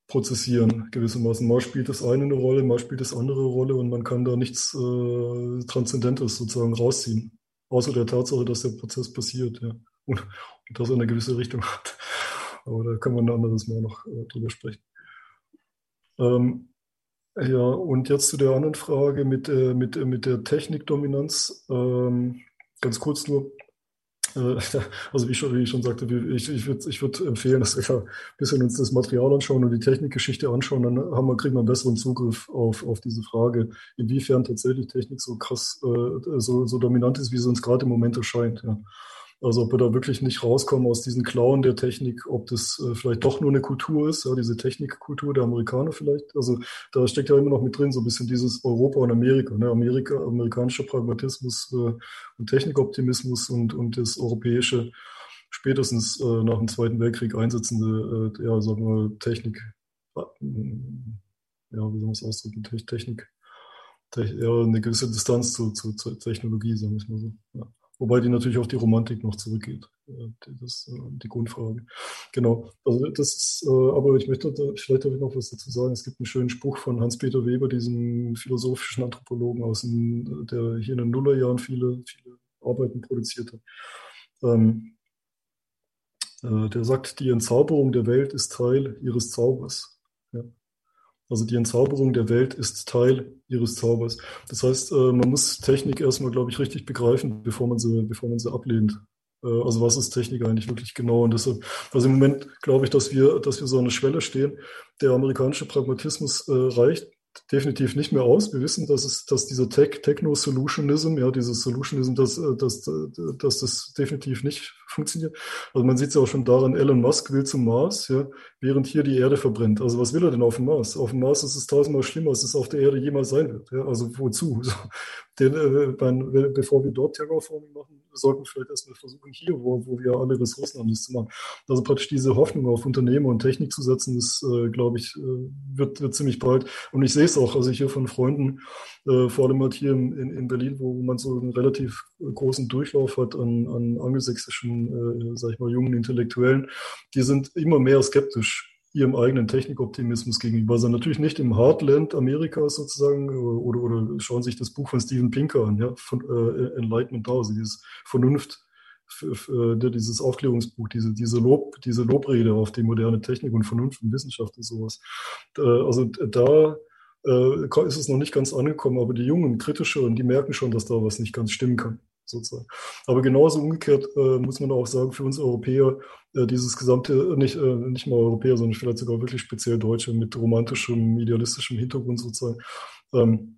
prozessieren gewissermaßen. Mal spielt das eine eine Rolle, mal spielt das andere eine Rolle und man kann da nichts äh, Transzendentes sozusagen rausziehen. Außer der Tatsache, dass der Prozess passiert, ja. Und, und dass er eine gewisse Richtung hat. Aber da kann man ein anderes Mal noch äh, drüber sprechen. Ähm, ja, und jetzt zu der anderen Frage mit, äh, mit, mit der Technikdominanz. Ähm, ganz kurz nur, äh, also wie ich, schon, wie ich schon sagte, ich, ich würde ich würd empfehlen, dass wir ein bisschen uns das Material anschauen und die Technikgeschichte anschauen, dann haben wir, kriegen wir einen besseren Zugriff auf, auf diese Frage, inwiefern tatsächlich Technik so krass, äh, so, so dominant ist, wie sie uns gerade im Moment erscheint. Ja. Also ob wir da wirklich nicht rauskommen aus diesen Klauen der Technik, ob das äh, vielleicht doch nur eine Kultur ist, ja, diese Technikkultur der Amerikaner vielleicht. Also da steckt ja immer noch mit drin so ein bisschen dieses Europa und Amerika, ne? Amerika, amerikanischer Pragmatismus äh, und Technikoptimismus und, und das europäische spätestens äh, nach dem Zweiten Weltkrieg einsetzende, äh, ja, sagen wir, Technik, äh, ja, wie soll man es ausdrücken, Technik, ja, eine gewisse Distanz zu, zu, zur Technologie, sagen wir es mal so. Ja. Wobei die natürlich auf die Romantik noch zurückgeht. Das ist äh, die Grundfrage. Genau. Also das ist, äh, aber ich möchte da, vielleicht darf ich noch was dazu sagen. Es gibt einen schönen Spruch von Hans-Peter Weber, diesem philosophischen Anthropologen aus dem, der hier in den Nullerjahren viele, viele Arbeiten produziert hat. Ähm, äh, der sagt, die Entzauberung der Welt ist Teil ihres Zaubers. Ja. Also die Entzauberung der Welt ist Teil ihres Zaubers. Das heißt, äh, man muss Technik erstmal, glaube ich, richtig begreifen, bevor man sie, bevor man sie ablehnt. Äh, also was ist Technik eigentlich wirklich genau? Und deshalb, also im Moment glaube ich, dass wir, dass wir so eine Schwelle stehen. Der amerikanische Pragmatismus äh, reicht definitiv nicht mehr aus. Wir wissen, dass es, dass dieser Tech, Techno-Solutionism, ja, dieses Solutionism, dass, dass, dass das definitiv nicht funktioniert. Also man sieht es auch schon daran, Elon Musk will zum Mars, ja, während hier die Erde verbrennt. Also was will er denn auf dem Mars? Auf dem Mars ist es tausendmal schlimmer, als es auf der Erde jemals sein wird. Ja, also wozu? Den, äh, bevor wir dort Terraforming machen, sollten wir vielleicht erstmal versuchen, hier, wo, wo wir alle Ressourcen haben, das zu machen. Also praktisch diese Hoffnung auf Unternehmen und Technik zu setzen, das, äh, glaube ich, äh, wird, wird ziemlich bald. Und ich sehe es auch, also ich hier von Freunden, äh, vor allem halt hier in, in, Berlin, wo man so einen relativ großen Durchlauf hat an, an angelsächsischen, äh, sag ich mal, jungen Intellektuellen, die sind immer mehr skeptisch ihrem eigenen Technikoptimismus gegenüber. Also natürlich nicht im Heartland Amerikas sozusagen oder, oder schauen sich das Buch von Steven Pinker an, ja, von äh, Enlightenment also dieses Vernunft, ne, dieses Aufklärungsbuch, diese, diese, Lob, diese Lobrede auf die moderne Technik und Vernunft und Wissenschaft und sowas. also da äh, ist es noch nicht ganz angekommen, aber die jungen, kritischeren, die merken schon, dass da was nicht ganz stimmen kann sozusagen. Aber genauso umgekehrt äh, muss man auch sagen, für uns Europäer, äh, dieses gesamte, nicht, äh, nicht mal Europäer, sondern vielleicht sogar wirklich speziell Deutsche mit romantischem, idealistischem Hintergrund sozusagen, ähm,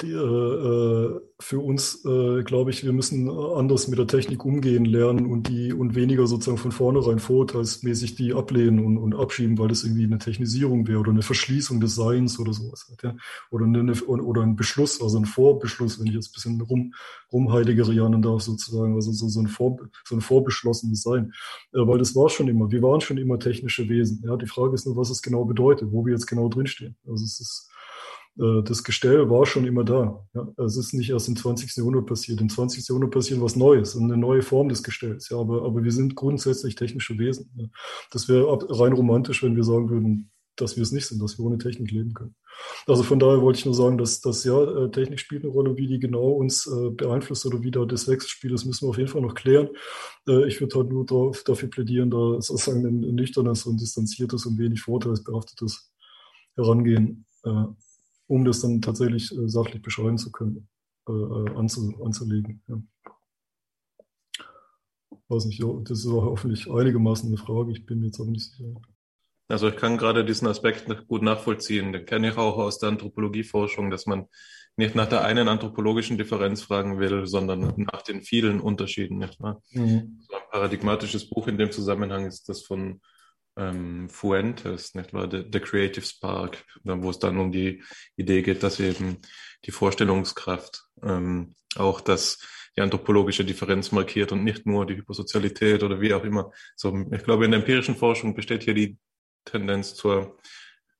die, äh, äh, für uns, äh, glaube ich, wir müssen anders mit der Technik umgehen lernen und die und weniger sozusagen von vornherein vorurteilsmäßig die ablehnen und, und abschieben, weil das irgendwie eine Technisierung wäre oder eine Verschließung des Seins oder sowas. Ja? Oder, eine, oder ein Beschluss, also ein Vorbeschluss, wenn ich jetzt ein bisschen rum, rumheiligerianen darf sozusagen, also so, so, ein, Vor, so ein vorbeschlossenes Sein. Äh, weil das war schon immer, wir waren schon immer technische Wesen. Ja? Die Frage ist nur, was es genau bedeutet, wo wir jetzt genau drinstehen. Also es ist das Gestell war schon immer da. Ja? Es ist nicht erst im 20. Jahrhundert passiert. Im 20. Jahrhundert passiert was Neues, eine neue Form des Gestells. Ja? Aber, aber wir sind grundsätzlich technische Wesen. Ja? Das wäre rein romantisch, wenn wir sagen würden, dass wir es nicht sind, dass wir ohne Technik leben können. Also von daher wollte ich nur sagen, dass, dass ja, äh, Technik spielt eine Rolle, wie die genau uns äh, beeinflusst oder wie da das Wechselspiel ist, müssen wir auf jeden Fall noch klären. Äh, ich würde halt nur darauf, dafür plädieren, da sozusagen ein nüchternes und distanziertes und wenig vorteilsbehaftetes Herangehen äh, um das dann tatsächlich äh, sachlich beschreiben zu können. äh, anzu, anzulegen. Ja. Weiß nicht, das ist auch hoffentlich einigermaßen eine Frage, ich bin mir jetzt aber nicht sicher. Also ich kann gerade diesen Aspekt gut nachvollziehen. Den kenne ich auch aus der Anthropologieforschung, dass man nicht nach der einen anthropologischen Differenz fragen will, sondern nach den vielen Unterschieden. Nicht wahr? Mhm. So ein paradigmatisches Buch in dem Zusammenhang ist das von ähm, Fuentes, nicht wahr? The, The Creative Spark, wo es dann um die Idee geht, dass eben die Vorstellungskraft ähm, auch das die anthropologische Differenz markiert und nicht nur die Hyposozialität oder wie auch immer. So, ich glaube, in der empirischen Forschung besteht hier die Tendenz zur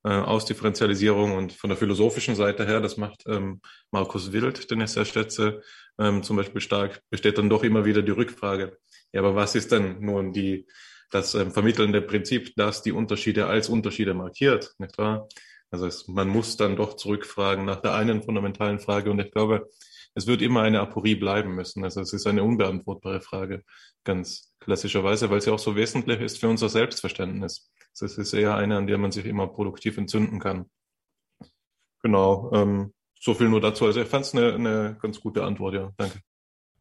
äh, Ausdifferenzialisierung und von der philosophischen Seite her, das macht ähm, Markus Wild, den ich sehr schätze, ähm, zum Beispiel stark, besteht dann doch immer wieder die Rückfrage, ja, aber was ist denn nun die, das ähm, vermittelnde Prinzip, das die Unterschiede als Unterschiede markiert, nicht wahr? Also es, man muss dann doch zurückfragen nach der einen fundamentalen Frage und ich glaube, es wird immer eine Aporie bleiben müssen. Also es ist eine unbeantwortbare Frage, ganz klassischerweise, weil sie auch so wesentlich ist für unser Selbstverständnis. Das ist eher eine, an der man sich immer produktiv entzünden kann. Genau. Ähm, so viel nur dazu. Also ich fand es eine, eine ganz gute Antwort, ja. Danke.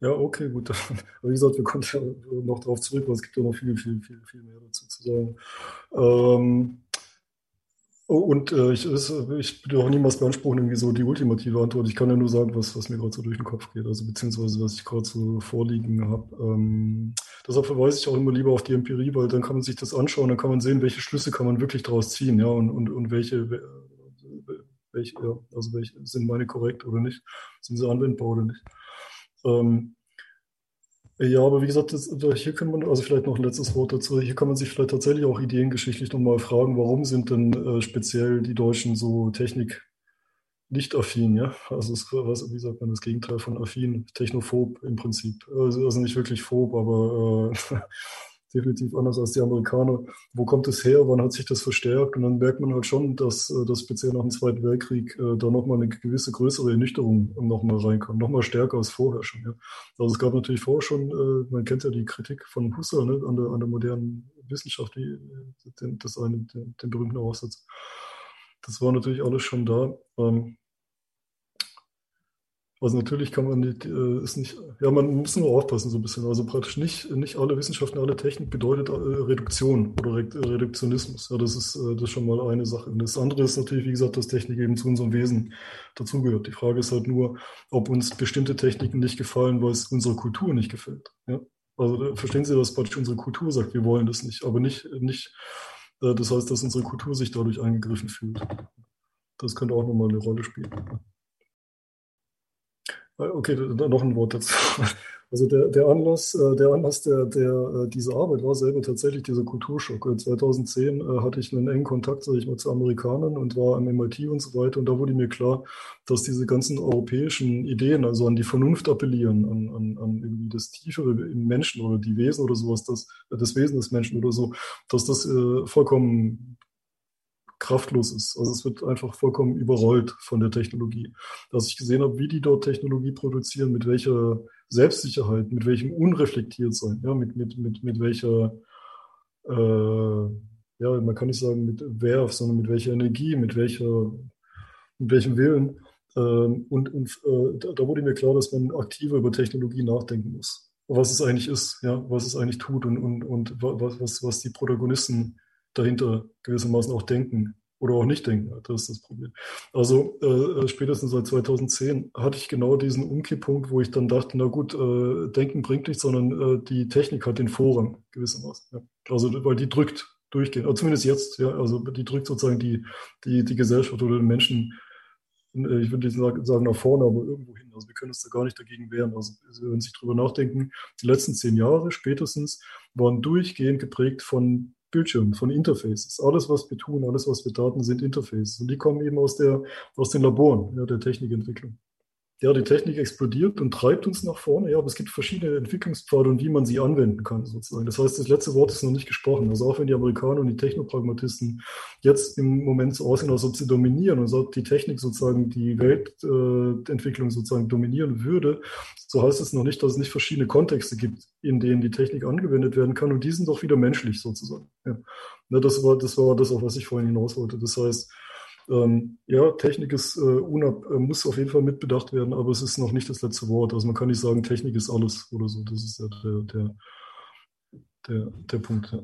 Ja, okay, gut. Wie gesagt, wir kommen ja noch darauf zurück, weil es gibt ja noch viel, viel, viel, viel mehr dazu zu sagen. Ähm, Oh, und äh, ich, ich bin auch niemals beanspruchen, irgendwie so die ultimative Antwort. Ich kann ja nur sagen, was, was mir gerade so durch den Kopf geht, also beziehungsweise was ich gerade so vorliegen habe. Ähm, deshalb verweise ich auch immer lieber auf die Empirie, weil dann kann man sich das anschauen, dann kann man sehen, welche Schlüsse kann man wirklich daraus ziehen, ja, und, und, und welche, welche, ja, also welche sind meine korrekt oder nicht, sind sie anwendbar oder nicht. Ähm, ja, aber wie gesagt, das, hier kann man, also vielleicht noch ein letztes Wort dazu, hier kann man sich vielleicht tatsächlich auch ideengeschichtlich nochmal fragen, warum sind denn äh, speziell die Deutschen so Technik nicht affin, ja? Also es, was, wie sagt man das Gegenteil von affin, technophob im Prinzip. Also, also nicht wirklich phob, aber äh, definitiv anders als die Amerikaner. Wo kommt es her? Wann hat sich das verstärkt? Und dann merkt man halt schon, dass, äh, dass speziell nach dem Zweiten Weltkrieg äh, da nochmal eine gewisse größere Ernüchterung nochmal reinkam, nochmal stärker als vorher schon. Ja. Also es gab natürlich vorher schon, äh, man kennt ja die Kritik von Husserl ne, an, der, an der modernen Wissenschaft, die, den, das eine, den, den berühmten Aufsatz. Das war natürlich alles schon da. Ähm, also natürlich kann man nicht, äh, ist nicht, ja, man muss nur aufpassen so ein bisschen. Also praktisch nicht, nicht alle Wissenschaften, alle Technik bedeutet äh, Reduktion oder Re Reduktionismus. Ja, das ist, äh, das ist schon mal eine Sache. Und das andere ist natürlich, wie gesagt, dass Technik eben zu unserem Wesen dazugehört. Die Frage ist halt nur, ob uns bestimmte Techniken nicht gefallen, weil es unserer Kultur nicht gefällt. Ja? Also verstehen Sie, dass praktisch unsere Kultur sagt, wir wollen das nicht, aber nicht, nicht, das heißt, dass unsere Kultur sich dadurch angegriffen fühlt. Das könnte auch nochmal eine Rolle spielen. Äh, okay, noch ein Wort dazu. Also der, der Anlass, äh, der Anlass der, der, äh, dieser Arbeit war selber tatsächlich dieser Kulturschock. 2010 hatte ich einen engen Kontakt, sage ich mal, zu Amerikanern und war am MIT und so weiter. Und da wurde mir klar, dass diese ganzen europäischen Ideen, also an die Vernunft appellieren, an, an, an irgendwie das Tiefere im Menschen oder die Wesen oder sowas, das, das Wesen des Menschen oder so, dass das vollkommen kraftlos ist. Also es wird einfach vollkommen überrollt von der Technologie. Dass ich gesehen habe, wie die dort Technologie produzieren, mit welcher Selbstsicherheit, mit welchem Unreflektiertsein, ja, mit, mit, mit, mit welcher, äh, ja, man kann nicht sagen mit Werf, sondern mit welcher Energie, mit welcher, mit welchem Willen. Ähm, und und äh, da wurde mir klar, dass man aktiver über Technologie nachdenken muss. Was es eigentlich ist, ja, was es eigentlich tut und, und, und was, was, was die Protagonisten dahinter gewissermaßen auch denken oder auch nicht denken. Das ist das Problem. Also äh, spätestens seit 2010 hatte ich genau diesen Umkipppunkt, wo ich dann dachte, na gut, äh, Denken bringt nichts, sondern äh, die Technik hat den Vorrang gewissermaßen. Ja. Also weil die drückt durchgehend, also zumindest jetzt, ja, also die drückt sozusagen die, die, die Gesellschaft oder den Menschen, äh, ich würde nicht sagen nach vorne, aber irgendwo hin. Also wir können uns da gar nicht dagegen wehren. Also wenn Sie sich drüber nachdenken, die letzten zehn Jahre spätestens waren durchgehend geprägt von Bildschirmen, von Interfaces. Alles, was wir tun, alles, was wir taten, sind Interfaces. Und die kommen eben aus, der, aus den Laboren ja, der Technikentwicklung ja, die Technik explodiert und treibt uns nach vorne, ja, aber es gibt verschiedene Entwicklungspfade und wie man sie anwenden kann, sozusagen. Das heißt, das letzte Wort ist noch nicht gesprochen. Also auch wenn die Amerikaner und die Technopragmatisten jetzt im Moment so aussehen, als ob sie dominieren und als die Technik sozusagen die Weltentwicklung sozusagen dominieren würde, so heißt es noch nicht, dass es nicht verschiedene Kontexte gibt, in denen die Technik angewendet werden kann und die sind doch wieder menschlich sozusagen. Ja. ja das war, das war das, auf was ich vorhin hinaus wollte. Das heißt, Ähm, ja, Technik ist, äh, unab, äh, muss auf jeden Fall mitbedacht werden, aber es ist noch nicht das letzte Wort. Also man kann nicht sagen, Technik ist alles oder so. Das ist ja der, der, der, der Punkt. Ja.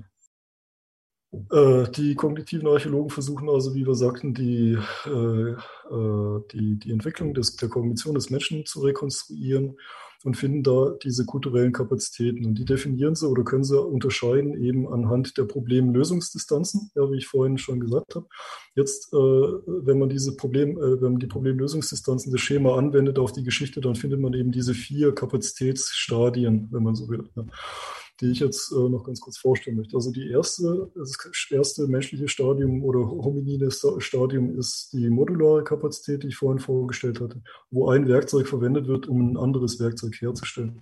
Äh, die kognitiven Archäologen versuchen also, wie wir sagten, die, äh, äh, die, die Entwicklung des, der Kognition des Menschen zu rekonstruieren und finden da diese kulturellen Kapazitäten. Und die definieren sie oder können sie unterscheiden eben anhand der Problemlösungsdistanzen, ja, wie ich vorhin schon gesagt habe. Jetzt, äh, wenn man diese Problem, äh, wenn man die Problemlösungsdistanzen des Schema anwendet auf die Geschichte, dann findet man eben diese vier Kapazitätsstadien, wenn man so will. Ja die ich jetzt äh, noch ganz kurz vorstellen möchte. Also die erste, das erste menschliche Stadium oder hominine Stadium ist die modulare Kapazität, die ich vorhin vorgestellt hatte, wo ein Werkzeug verwendet wird, um ein anderes Werkzeug herzustellen.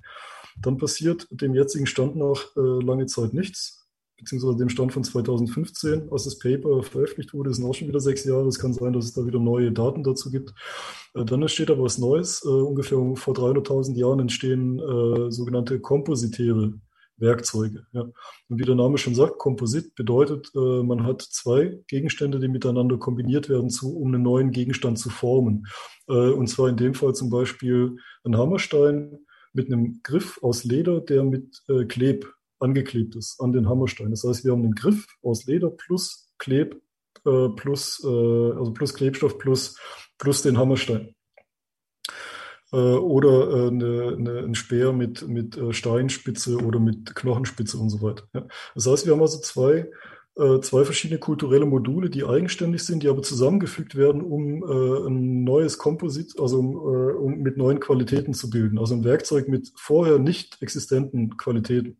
Dann passiert dem jetzigen Stand nach äh, lange Zeit nichts, beziehungsweise dem Stand von 2015, als das Paper veröffentlicht wurde, sind auch schon wieder sechs Jahre. Es kann sein, dass es da wieder neue Daten dazu gibt. Äh, dann entsteht aber was Neues. Äh, ungefähr vor 300.000 Jahren entstehen äh, sogenannte kompositäre Werkzeuge. Ja. Und wie der Name schon sagt, Komposit bedeutet, äh, man hat zwei Gegenstände, die miteinander kombiniert werden, zu, um einen neuen Gegenstand zu formen. Äh, und zwar in dem Fall zum Beispiel ein Hammerstein mit einem Griff aus Leder, der mit äh, Kleb angeklebt ist an den Hammerstein. Das heißt, wir haben einen Griff aus Leder plus Kleb äh, plus, äh, also plus Klebstoff plus, plus den Hammerstein oder äh, eine, eine, ein Speer mit, mit äh, Steinspitze oder mit Knochenspitze und so weiter. Das heißt, wir haben also zwei, äh, zwei verschiedene kulturelle Module, die eigenständig sind, die aber zusammengefügt werden, um äh, ein neues Komposit, also um, äh, um mit neuen Qualitäten zu bilden. Also ein Werkzeug mit vorher nicht existenten Qualitäten.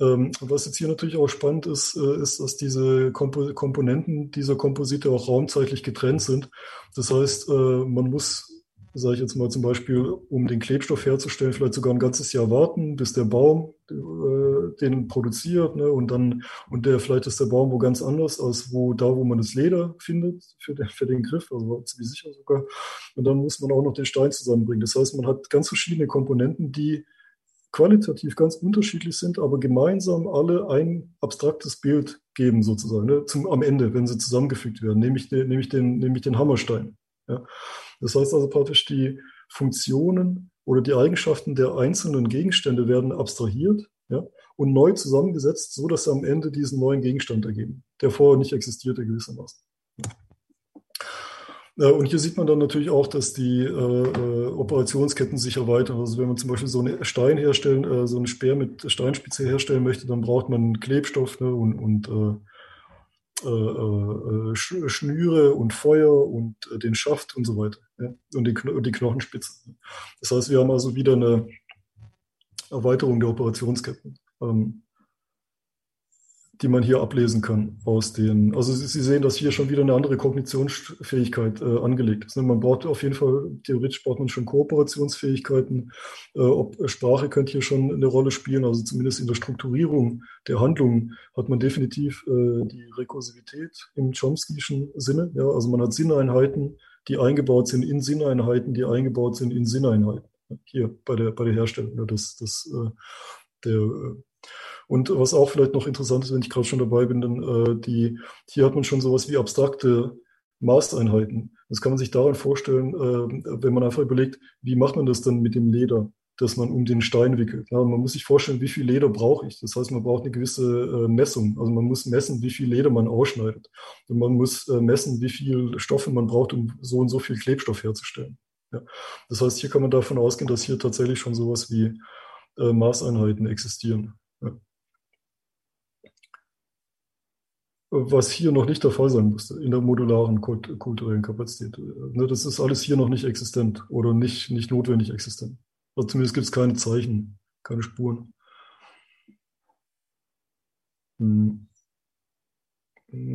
Ähm, was jetzt hier natürlich auch spannend ist, ist, dass diese Kompo Komponenten dieser Komposite auch raumzeitlich getrennt sind. Das heißt, man muss sage ich jetzt mal zum Beispiel, um den Klebstoff herzustellen, vielleicht sogar ein ganzes Jahr warten, bis der Baum äh, den produziert. Ne? Und dann, und der, vielleicht ist der Baum wo ganz anders als wo da, wo man das Leder findet für den, für den Griff, also ziemlich sicher sogar. Und dann muss man auch noch den Stein zusammenbringen. Das heißt, man hat ganz verschiedene Komponenten, die qualitativ ganz unterschiedlich sind, aber gemeinsam alle ein abstraktes Bild geben, sozusagen, ne? Zum, am Ende, wenn sie zusammengefügt werden, nämlich den, nämlich den, nämlich den Hammerstein. Ja. Das heißt also praktisch, die Funktionen oder die Eigenschaften der einzelnen Gegenstände werden abstrahiert ja, und neu zusammengesetzt, so dass sie am Ende diesen neuen Gegenstand ergeben, der vorher nicht existierte gewissermaßen. Ja. Und hier sieht man dann natürlich auch, dass die äh, äh, Operationsketten sich erweitern. Also wenn man zum Beispiel so einen Stein herstellen, äh, so einen Speer mit Steinspitze herstellen möchte, dann braucht man Klebstoff ne, und, und äh, äh, äh Schnüre und Feuer und äh, den Schaft und so weiter. Ja? Und, die, und die Knochenspitze. Das heißt, wir haben also wieder eine Erweiterung der Operationsketten. Ähm, die man hier ablesen kann aus den. Also Sie sehen, dass hier schon wieder eine andere Kognitionsfähigkeit äh, angelegt ist. Ne? Man braucht auf jeden Fall, theoretisch braucht man schon Kooperationsfähigkeiten. Äh, ob Sprache könnte hier schon eine Rolle spielen, also zumindest in der Strukturierung der Handlungen hat man definitiv äh, die Rekursivität im Chomsky'schen Sinne. Ja? Also man hat Sinneinheiten, die eingebaut sind in Sinneinheiten, die eingebaut sind in Sinneinheiten. Hier bei der, bei der Herstellung ja, des, äh, der äh, und was auch vielleicht noch interessant ist, wenn ich gerade schon dabei bin, dann äh, die, hier hat man schon sowas wie abstrakte Maßeinheiten. Das kann man sich daran vorstellen, äh, wenn man einfach überlegt, wie macht man das dann mit dem Leder, das man um den Stein wickelt. Ja, man muss sich vorstellen, wie viel Leder brauche ich. Das heißt, man braucht eine gewisse äh, Messung. Also man muss messen, wie viel Leder man ausschneidet. Und man muss äh, messen, wie viel Stoffe man braucht, um so und so viel Klebstoff herzustellen. Ja. Das heißt, hier kann man davon ausgehen, dass hier tatsächlich schon sowas wie äh, Maßeinheiten existieren. Ja. Was hier noch nicht der Fall sein müsste in der modularen kulturellen Kapazität. Ne, das ist alles hier noch nicht existent oder nicht, nicht notwendig existent. Also zumindest gibt es keine Zeichen, keine Spuren. Hm.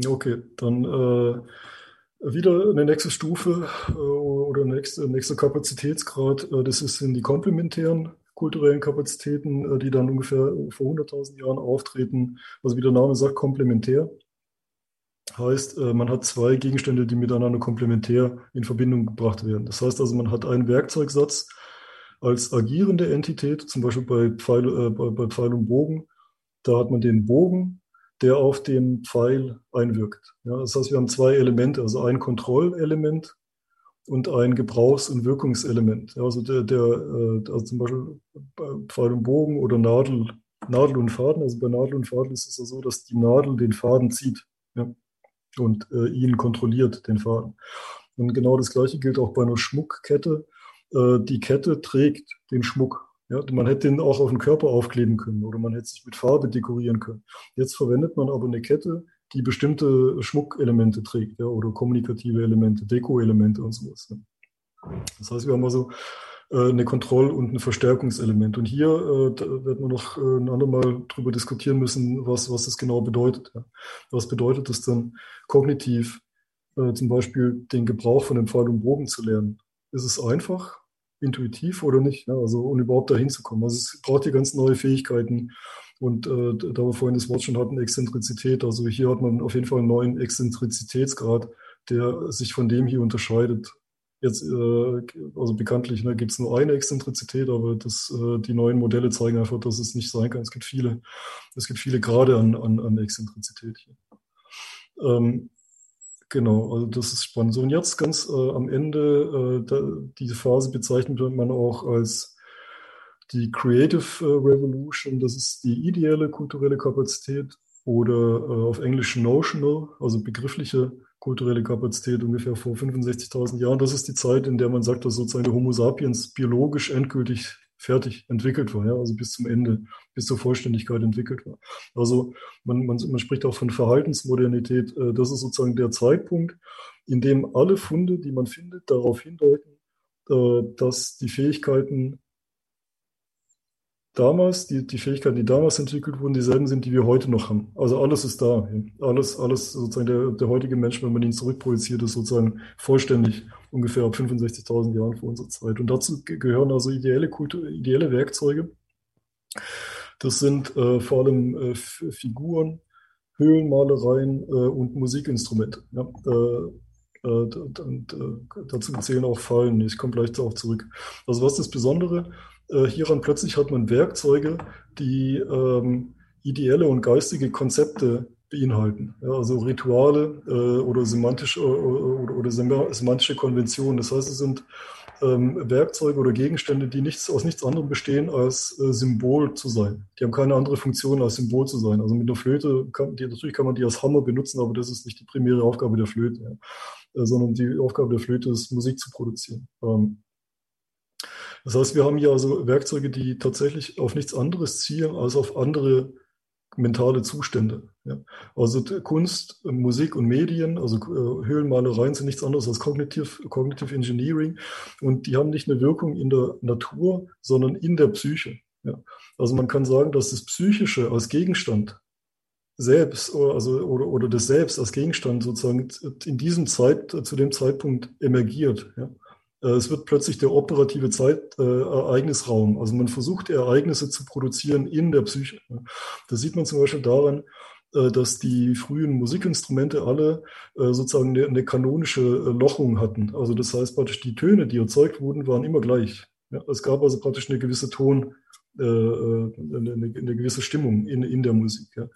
Okay, dann äh, wieder eine nächste Stufe äh, oder nächste, nächster Kapazitätsgrad. Äh, das sind die komplementären kulturellen Kapazitäten, äh, die dann ungefähr vor 100.000 Jahren auftreten. Also wie der Name sagt, komplementär. Heißt, äh, man hat zwei Gegenstände, die miteinander komplementär in Verbindung gebracht werden. Das heißt also, man hat einen Werkzeugsatz als agierende Entität, zum Beispiel bei Pfeil, äh, bei, bei Pfeil und Bogen. Da hat man den Bogen, der auf den Pfeil einwirkt. Ja, das heißt, wir haben zwei Elemente, also ein Kontrollelement und ein Gebrauchs- und Wirkungselement. Ja, also der, der äh, also zum Beispiel Pfeil und Bogen oder Nadel, Nadel und Faden. Also bei Nadel und Faden ist es ja so, dass die Nadel den Faden zieht ja, und äh, ihn kontrolliert, den Faden. Und genau das Gleiche gilt auch bei einer Schmuckkette. Äh, die Kette trägt den Schmuck. Ja, man hätte den auch auf den Körper aufkleben können oder man hätte sich mit Farbe dekorieren können. Jetzt verwendet man aber eine Kette, die bestimmte Schmuckelemente trägt ja, oder kommunikative Elemente, Deko-Elemente und sowas. Ja. Das heißt, wir haben also eine Kontroll- und ein Verstärkungselement. Und hier äh, wird man noch äh, ein andermal drüber diskutieren müssen, was, was das genau bedeutet. Was bedeutet es dann kognitiv, äh, zum Beispiel den Gebrauch von dem Pfeil und Bogen zu lernen? Ist es einfach? intuitiv oder nicht. Also um überhaupt dahin zu kommen. Also es braucht hier ganz neue Fähigkeiten. Und äh, da wir vorhin das Wort schon hatten, Exzentrizität, also hier hat man auf jeden Fall einen neuen Exzentrizitätsgrad, der sich von dem hier unterscheidet. Jetzt, äh, also bekanntlich ne, gibt es nur eine Exzentrizität, aber das, äh, die neuen Modelle zeigen einfach, dass es nicht sein kann. Es gibt viele, es gibt viele Grade an, an, an Exzentrizität hier. Ähm, Genau, also das ist spannend. So, und jetzt ganz äh, am Ende, äh, da, diese Phase bezeichnet man auch als die Creative äh, Revolution. Das ist die ideelle kulturelle Kapazität oder auf Englisch Notional, also begriffliche kulturelle Kapazität ungefähr vor 65.000 Jahren. Das ist die Zeit, in der man sagt, dass sozusagen der Homo sapiens biologisch endgültig fertig entwickelt war, ja, also bis zum Ende, bis zur Vollständigkeit entwickelt war. Also man, man, man spricht auch von Verhaltensmodernität. Äh, das ist sozusagen der Zeitpunkt, in dem alle Funde, die man findet, darauf hindeuten, äh, dass die Fähigkeiten damals, die, die Fähigkeiten, die damals entwickelt wurden, dieselben sind, die wir heute noch haben. Also alles ist da. Alles, alles sozusagen der, der heutige Mensch, wenn man ihn zurückprojiziert, ist sozusagen vollständig ungefähr ab 65.000 Jahren vor unserer Zeit. Und dazu gehören also ideelle, Kultur, ideelle Werkzeuge. Das sind äh, vor allem äh, Figuren, Höhlenmalereien äh, und Musikinstrumente. Ja, äh, äh, und, äh, dazu zählen auch Fallen. Ich komme gleich darauf zurück. Also was das Besondere äh, hieran plötzlich hat man Werkzeuge, die ähm, ideelle und geistige Konzepte beinhalten. Ja, also Rituale äh, oder, semantische, äh, oder, oder, semantische Konventionen. Das heißt, es sind ähm, Werkzeuge oder Gegenstände, die nichts, aus nichts anderem bestehen, als äh, Symbol zu sein. Die haben keine andere Funktion, als Symbol zu sein. Also mit einer Flöte, kann, die, natürlich kann man die als Hammer benutzen, aber das ist nicht die primäre Aufgabe der Flöte, ja. äh, sondern die Aufgabe der Flöte ist, Musik zu produzieren. Ähm, das heißt, wir haben hier also Werkzeuge, die tatsächlich auf nichts anderes zielen als auf andere mentale Zustände. Ja. Also Kunst, Musik und Medien, also äh, Höhlenmalereien sind nichts anderes als Cognitive, Cognitive Engineering und die haben nicht eine Wirkung in der Natur, sondern in der Psyche. Ja. Also man kann sagen, dass das Psychische als Gegenstand selbst also, oder, oder das Selbst als Gegenstand sozusagen in diesem Zeit, zu dem Zeitpunkt emergiert. Ja. Äh, es wird plötzlich der operative Zeit, äh. Also man versucht Ereignisse zu produzieren in der Psyche. Das sieht man zum Beispiel daran, äh, dass die frühen Musikinstrumente alle äh, sozusagen eine, eine, kanonische Lochung hatten. Also das heißt praktisch, die Töne, die erzeugt wurden, waren immer gleich. Ja, es gab also praktisch eine gewisse Ton, äh, eine, eine, gewisse Stimmung in, in der Musik. Ja.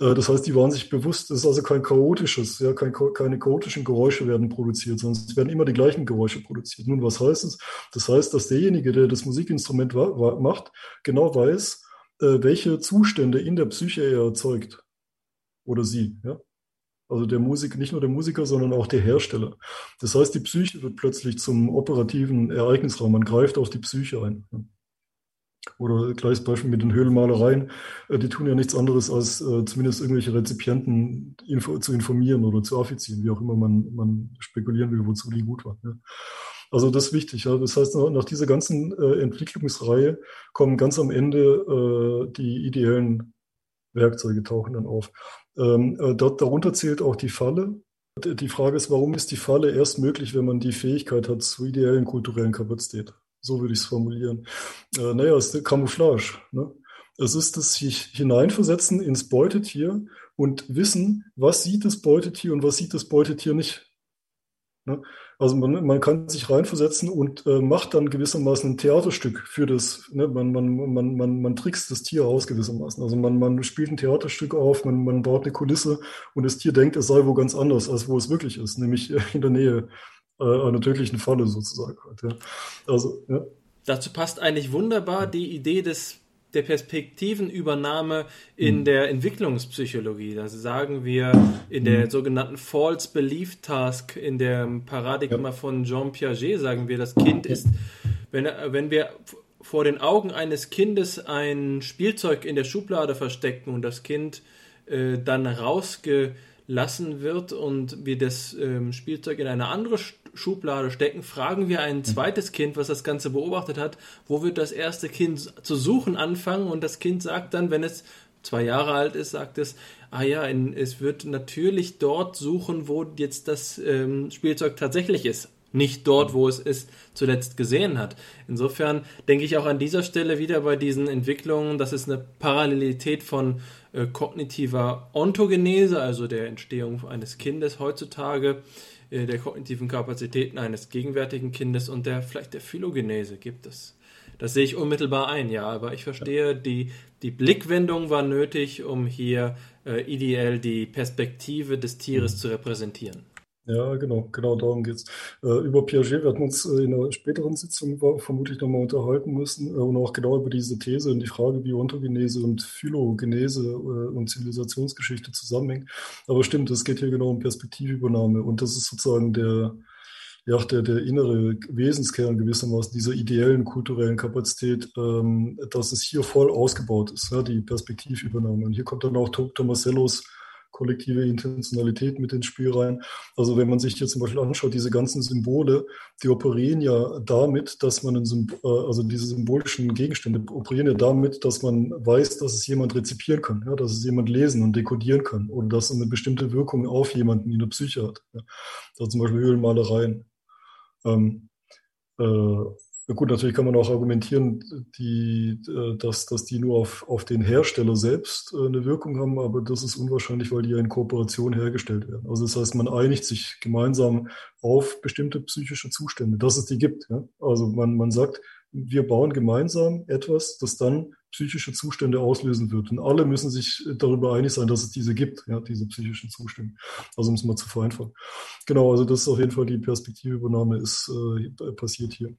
Äh, das heißt, die waren sich bewusst, es ist also kein chaotisches, ja, kein, keine chaotischen Geräusche werden produziert, sondern es werden immer die gleichen Geräusche produziert. Nun, was heißt es? Das heißt, dass derjenige, der das Musikinstrument macht, genau weiß, äh, welche Zustände in der Psyche er erzeugt. Oder sie, ja. Also der Musik, nicht nur der Musiker, sondern auch der Hersteller. Das heißt, die Psyche wird plötzlich zum operativen Ereignisraum. Man greift auf die Psyche ein. Oder gleiches Beispiel mit den Höhlenmalereien. Äh, die tun ja nichts anderes, als äh, zumindest irgendwelche Rezipienten zu informieren oder zu affizieren, wie auch immer man, man spekulieren will, wozu die gut waren. Also das ist wichtig. Das heißt, nach dieser ganzen äh, Entwicklungsreihe kommen ganz am Ende die ideellen Werkzeuge tauchen dann auf. Ähm, äh, darunter zählt auch die Falle. Die Frage ist, warum ist die Falle erst möglich, wenn man die Fähigkeit hat zur ideellen kulturellen Kapazität? So würde ich es formulieren. Äh, naja, es ist Camouflage. Ne? Es ist das Hineinversetzen ins Beutetier und wissen, was sieht das Beutetier und was sieht das Beutetier nicht. Ne? Also man, man kann sich reinversetzen und äh, macht dann gewissermaßen ein Theaterstück für das. Ne? Man, man, man, man, man trickst das Tier aus gewissermaßen. Also man, man spielt ein Theaterstück auf, man, man baut eine Kulisse und das Tier denkt, es sei wo ganz anders, als wo es wirklich ist, nämlich in der Nähe äh, einer tödlichen Falle sozusagen. Halt, ja. Also, ja. Dazu passt eigentlich wunderbar die Idee des der Perspektivenübernahme in mhm. der Entwicklungspsychologie. Das sagen wir in der mhm. sogenannten False Belief Task, in dem Paradigma ja. von Jean Piaget, sagen wir, das Kind ist, wenn, wenn wir vor den Augen eines Kindes ein Spielzeug in der Schublade verstecken und das Kind äh, dann rausgelassen wird und wir das ähm, Spielzeug in eine andere Schublade stecken, fragen wir ein mhm. zweites Kind, was das Ganze beobachtet hat, wo wird das erste Kind zu suchen anfangen und das Kind sagt dann, wenn es zwei Jahre alt ist, sagt es, ah ja, in, es wird natürlich dort suchen, wo jetzt das ähm, Spielzeug tatsächlich ist. Nicht dort, wo es es zuletzt gesehen hat. Insofern denke ich auch an dieser Stelle wieder bei diesen Entwicklungen, dass es eine Parallelität von äh, kognitiver Ontogenese, also der Entstehung eines Kindes heutzutage, äh, der kognitiven Kapazitäten eines gegenwärtigen Kindes und der vielleicht der Phylogenese gibt es. Das sehe ich unmittelbar ein, ja, aber ich verstehe, die, die Blickwendung war nötig, um hier äh, ideell die Perspektive des Tieres mhm. zu repräsentieren. Ja, genau, genau darum geht es. Äh, über Piaget werden wir uns äh, in einer späteren Sitzung vermutlich nochmal unterhalten müssen äh, und auch genau über diese These und die Frage, wie Ontogenese und Phylogenese äh, und Zivilisationsgeschichte zusammenhängen. Aber stimmt, es geht hier genau um Perspektivübernahme und das ist sozusagen der, ja, der, der innere Wesenskern gewissermaßen dieser ideellen kulturellen Kapazität, ähm, dass es hier voll ausgebaut ist, ja, die Perspektivübernahme. Und hier kommt dann auch Tomasellos kollektive Intentionalität mit ins Spiel rein. Also wenn man sich hier zum Beispiel anschaut, diese ganzen Symbole, die operieren ja damit, dass man, Symbol, äh, also diese symbolischen Gegenstände operieren ja damit, dass man weiß, dass es jemand rezipieren kann, ja, dass es jemand lesen und dekodieren kann oder dass es eine bestimmte Wirkung auf jemanden in der Psyche hat. Ja. Also zum Beispiel Höhlenmalereien. Ähm, äh, gut, natürlich kann man auch argumentieren, die, äh, dass, dass die nur auf, auf den Hersteller selbst äh, eine Wirkung haben, aber das ist unwahrscheinlich, weil die ja in Kooperation hergestellt werden. Also das heißt, man einigt sich gemeinsam auf bestimmte psychische Zustände, dass es die gibt. Ja? Also man, man sagt, wir bauen gemeinsam etwas, das dann psychische Zustände auslösen wird. Und alle müssen sich darüber einig sein, dass es diese gibt, ja, diese psychischen Zustände. Also um es mal zu vereinfachen. Genau, also das ist auf jeden Fall die Perspektivübernahme ist äh, passiert hier.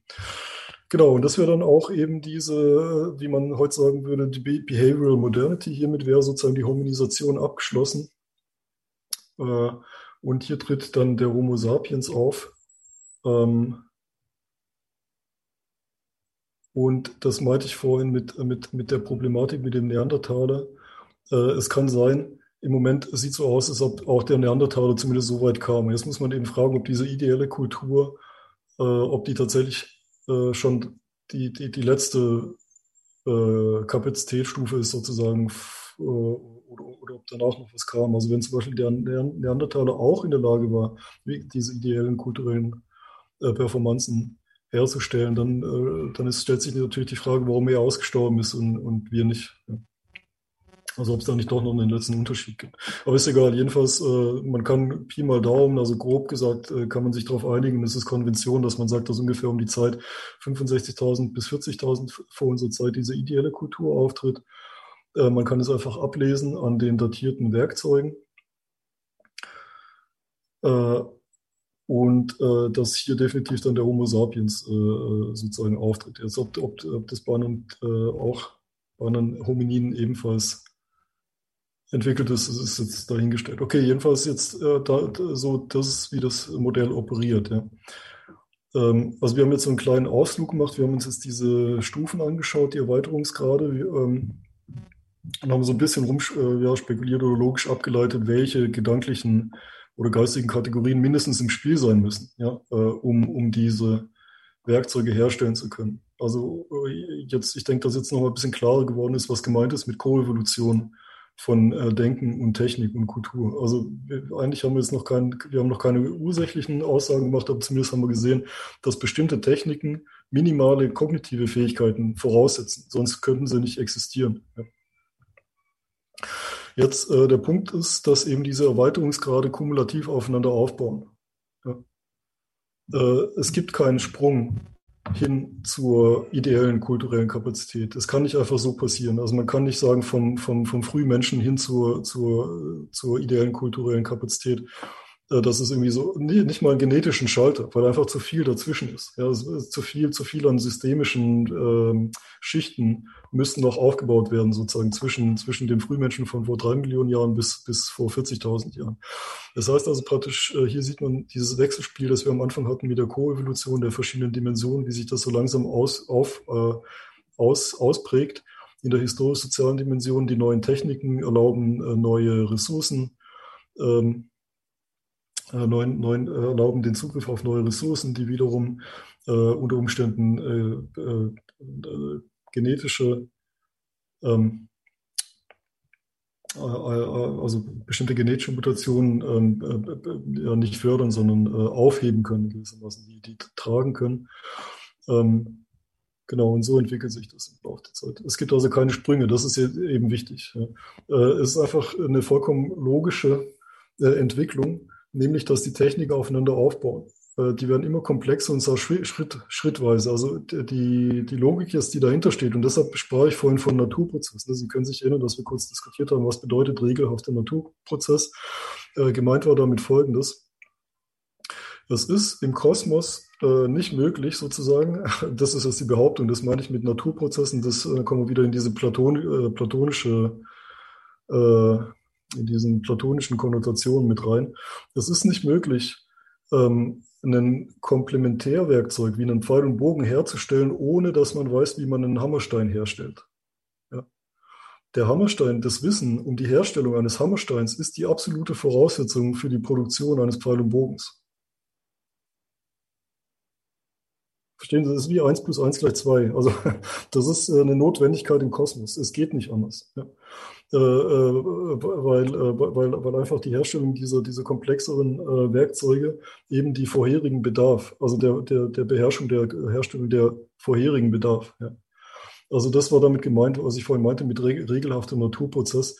Genau, und das wäre dann auch eben diese, wie man heute sagen würde, die Behavioral Modernity. Hiermit wäre sozusagen die Hominisation abgeschlossen. Äh, und hier tritt dann der Homo sapiens auf. Ähm, und das meinte ich vorhin mit, mit, mit der Problematik mit dem Neandertaler. Äh, es kann sein, im Moment sieht so aus, als ob auch der Neandertaler zumindest so weit kam. Jetzt muss man eben fragen, ob diese ideelle Kultur, äh, ob die tatsächlich äh, schon die, die, die letzte äh, Kapazitätsstufe ist sozusagen äh, oder, oder, ob danach noch was kam. Also wenn zum Beispiel der, der Neandertaler auch in der Lage war, diese ideellen kulturellen äh, Performanzen herzustellen, dann, äh, dann ist, stellt sich natürlich die Frage, warum er ausgestorben ist und, und wir nicht. Also ob es da nicht doch noch einen letzten Unterschied gibt. Aber ist egal, jedenfalls, äh, man kann Pi mal Daumen, also grob gesagt, äh, kann man sich darauf einigen, es ist Konvention, dass man sagt, dass ungefähr um die Zeit 65.000 bis 40.000 vor unserer Zeit diese ideelle Kultur auftritt. Äh, man kann es einfach ablesen an den datierten Werkzeugen. Äh, und äh, dass hier definitiv dann der Homo sapiens äh, äh, sozusagen auftritt. Jetzt, ob, ob, ob das bei anderen äh, auch bei anderen Hominiden ebenfalls entwickelt ist, ist jetzt dahingestellt. Okay, jedenfalls jetzt äh, da, so, das ist, wie das Modell operiert. Ja. Ähm, also wir haben jetzt so einen kleinen Ausflug gemacht, wir haben uns jetzt diese Stufen angeschaut, die Erweiterungsgrade. Wir, ähm, und haben so ein bisschen rum, äh, ja, spekuliert oder logisch abgeleitet, welche gedanklichen oder geistigen Kategorien mindestens im Spiel sein müssen, ja, äh, um, um diese Werkzeuge herstellen zu können. Also äh, jetzt, ich denke, dass jetzt noch mal ein bisschen klarer geworden ist, was gemeint ist mit Koevolution von äh, Denken und Technik und Kultur. Also wir, eigentlich haben wir jetzt noch kein, wir haben noch keine ursächlichen Aussagen gemacht, aber zumindest haben wir gesehen, dass bestimmte Techniken minimale kognitive Fähigkeiten voraussetzen, sonst könnten sie nicht existieren. Ja. Jetzt äh, der Punkt ist, dass eben diese Erweiterungsgrade kumulativ aufeinander aufbauen. Ja. äh, es gibt keinen Sprung hin zur ideellen kulturellen Kapazität. Das kann nicht einfach so passieren. Also man kann nicht sagen vom, vom, vom Frühmenschen hin zur, zur, zur ideellen kulturellen Kapazität. Äh, das ist irgendwie so, nicht mal einen genetischen Schalter, weil einfach zu viel dazwischen ist. Ja, zu viel, zu viel an systemischen ähm, Schichten müssten noch aufgebaut werden, sozusagen zwischen, zwischen dem Frühmenschen von vor drei Millionen Jahren bis, bis vor 40.000 Jahren. Das heißt also praktisch, äh, hier sieht man dieses Wechselspiel, das wir am Anfang hatten mit der Koevolution der verschiedenen Dimensionen, wie sich das so langsam aus, auf, äh, aus, ausprägt. In der historisch-sozialen Dimension, die neuen Techniken erlauben äh, neue Ressourcen, ähm, äh, neuen, neuen, äh, erlauben den Zugriff auf neue Ressourcen, die wiederum äh, unter Umständen äh, äh, genetische, ähm, also bestimmte genetische Mutationen ähm, ja, nicht fördern, sondern aufheben können, gewissermaßen, die, die tragen können. Ähm, Genau, und so entwickelt sich das im Laufe der Zeit. Es gibt also keine Sprünge, das ist eben wichtig. Es ist einfach eine vollkommen logische Entwicklung, nämlich dass die Techniker aufeinander aufbauen. Äh, die werden immer komplexer und zwar Schritt, schrittweise. Also die, die Logik ist, die dahinter steht. Und deshalb sprach ich vorhin von Naturprozessen. Sie können sich erinnern, dass wir kurz diskutiert haben, was bedeutet regelhafter Naturprozess. Äh, gemeint war damit Folgendes. Es ist im Kosmos äh, nicht möglich, sozusagen, das ist jetzt die Behauptung, das meine ich mit Naturprozessen, das kommen wir wieder in diese Platon, äh, platonische in diesen platonischen Konnotationen mit rein. Es ist nicht möglich, ähm, ein Komplementärwerkzeug wie einen Pfeil und Bogen herzustellen, ohne dass man weiß, wie man einen Hammerstein herstellt. Ja. Der Hammerstein, das Wissen um die Herstellung eines Hammersteins ist die absolute Voraussetzung für die Produktion eines Pfeil und Bogens. Verstehen Sie, das ist wie 1 plus 1 gleich 2. Also das ist äh, eine Notwendigkeit im Kosmos. Es geht nicht anders. Ja. Äh, äh, weil, äh, weil, weil einfach die Herstellung dieser, dieser komplexeren Werkzeuge eben die vorherigen Bedarf, also der, der, der Beherrschung der Herstellung der vorherigen Bedarf. Ja. Also das war damit gemeint, was ich vorhin meinte mit regelhafter Naturprozess.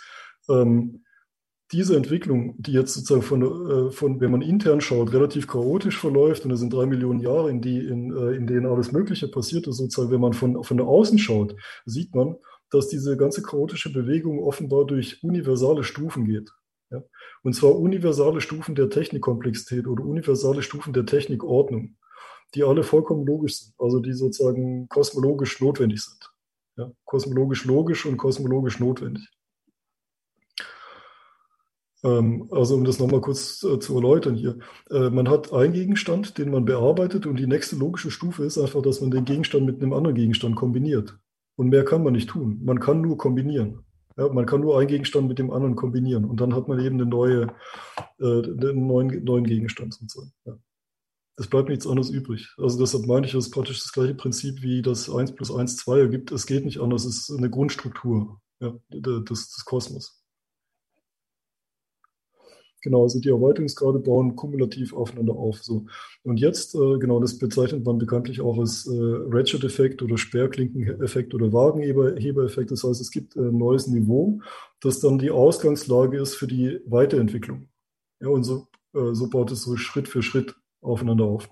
Ähm, diese Entwicklung, die jetzt sozusagen von, von, wenn man intern schaut, relativ chaotisch verläuft, und es sind drei Millionen Jahre, in, die, in, in denen alles Mögliche passiert ist, sozusagen, wenn man von, von Außen schaut, sieht man, dass diese ganze chaotische Bewegung offenbar durch universale Stufen geht. Ja? Und zwar universale Stufen der Technikkomplexität oder universale Stufen der Technikordnung, die alle vollkommen logisch sind, also die sozusagen kosmologisch notwendig sind. Ja? Kosmologisch logisch und kosmologisch notwendig. Ähm, also um das nochmal kurz äh, zu erläutern hier. Äh, man hat einen Gegenstand, den man bearbeitet und die nächste logische Stufe ist einfach, dass man den Gegenstand mit einem anderen Gegenstand kombiniert. Und mehr kann man nicht tun. Man kann nur kombinieren. Ja, man kann nur einen Gegenstand mit dem anderen kombinieren. Und dann hat man eben eine neue, äh, einen neuen, neuen Gegenstand sozusagen. Ja. Es bleibt nichts anderes übrig. Also deshalb meine ich, es ist praktisch das gleiche Prinzip wie das 1 plus 1 2 ergibt. Es geht nicht anders. Es ist eine Grundstruktur ja, des, des Kosmos. Genau, also die Erweiterungsgrade bauen kumulativ aufeinander auf. So. Und jetzt, äh, genau, das bezeichnet man bekanntlich auch als äh, Ratchet-Effekt oder Sperrklinken-Effekt oder Wagenheber-Effekt. Das heißt, es gibt ein neues Niveau, das dann die Ausgangslage ist für die Weiterentwicklung. Ja, und so, äh, so baut es so Schritt für Schritt aufeinander auf.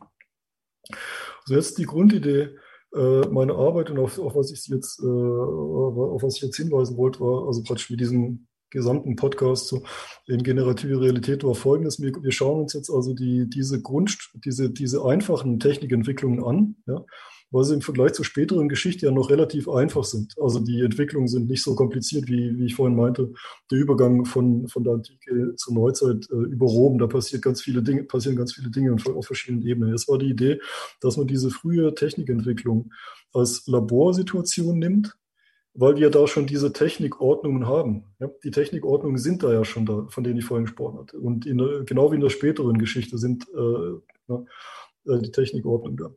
Also jetzt die Grundidee äh, meiner Arbeit und auf, auf was ich jetzt, äh, auf was ich jetzt hinweisen wollte, war also praktisch mit diesem gesamten Podcast so in generative Realität war folgendes. Wir, wir schauen uns jetzt also die, diese Grund, diese, diese einfachen Technikentwicklungen an, ja, weil sie im Vergleich zur späteren Geschichte ja noch relativ einfach sind. Also die Entwicklungen sind nicht so kompliziert, wie, wie ich vorhin meinte. Der Übergang von, von der Antike zur Neuzeit äh, über Rom, da passiert ganz viele Dinge, passieren ganz viele Dinge auf verschiedenen Ebenen. Es war die Idee, dass man diese frühe Technikentwicklung als Laborsituation nimmt, weil wir da schon diese Technikordnungen haben. Ja, die Technikordnungen sind da ja schon da, von denen ich vorhin gesprochen hatte. Und der, genau wie in der späteren Geschichte sind äh, ja, äh, die Technikordnungen da.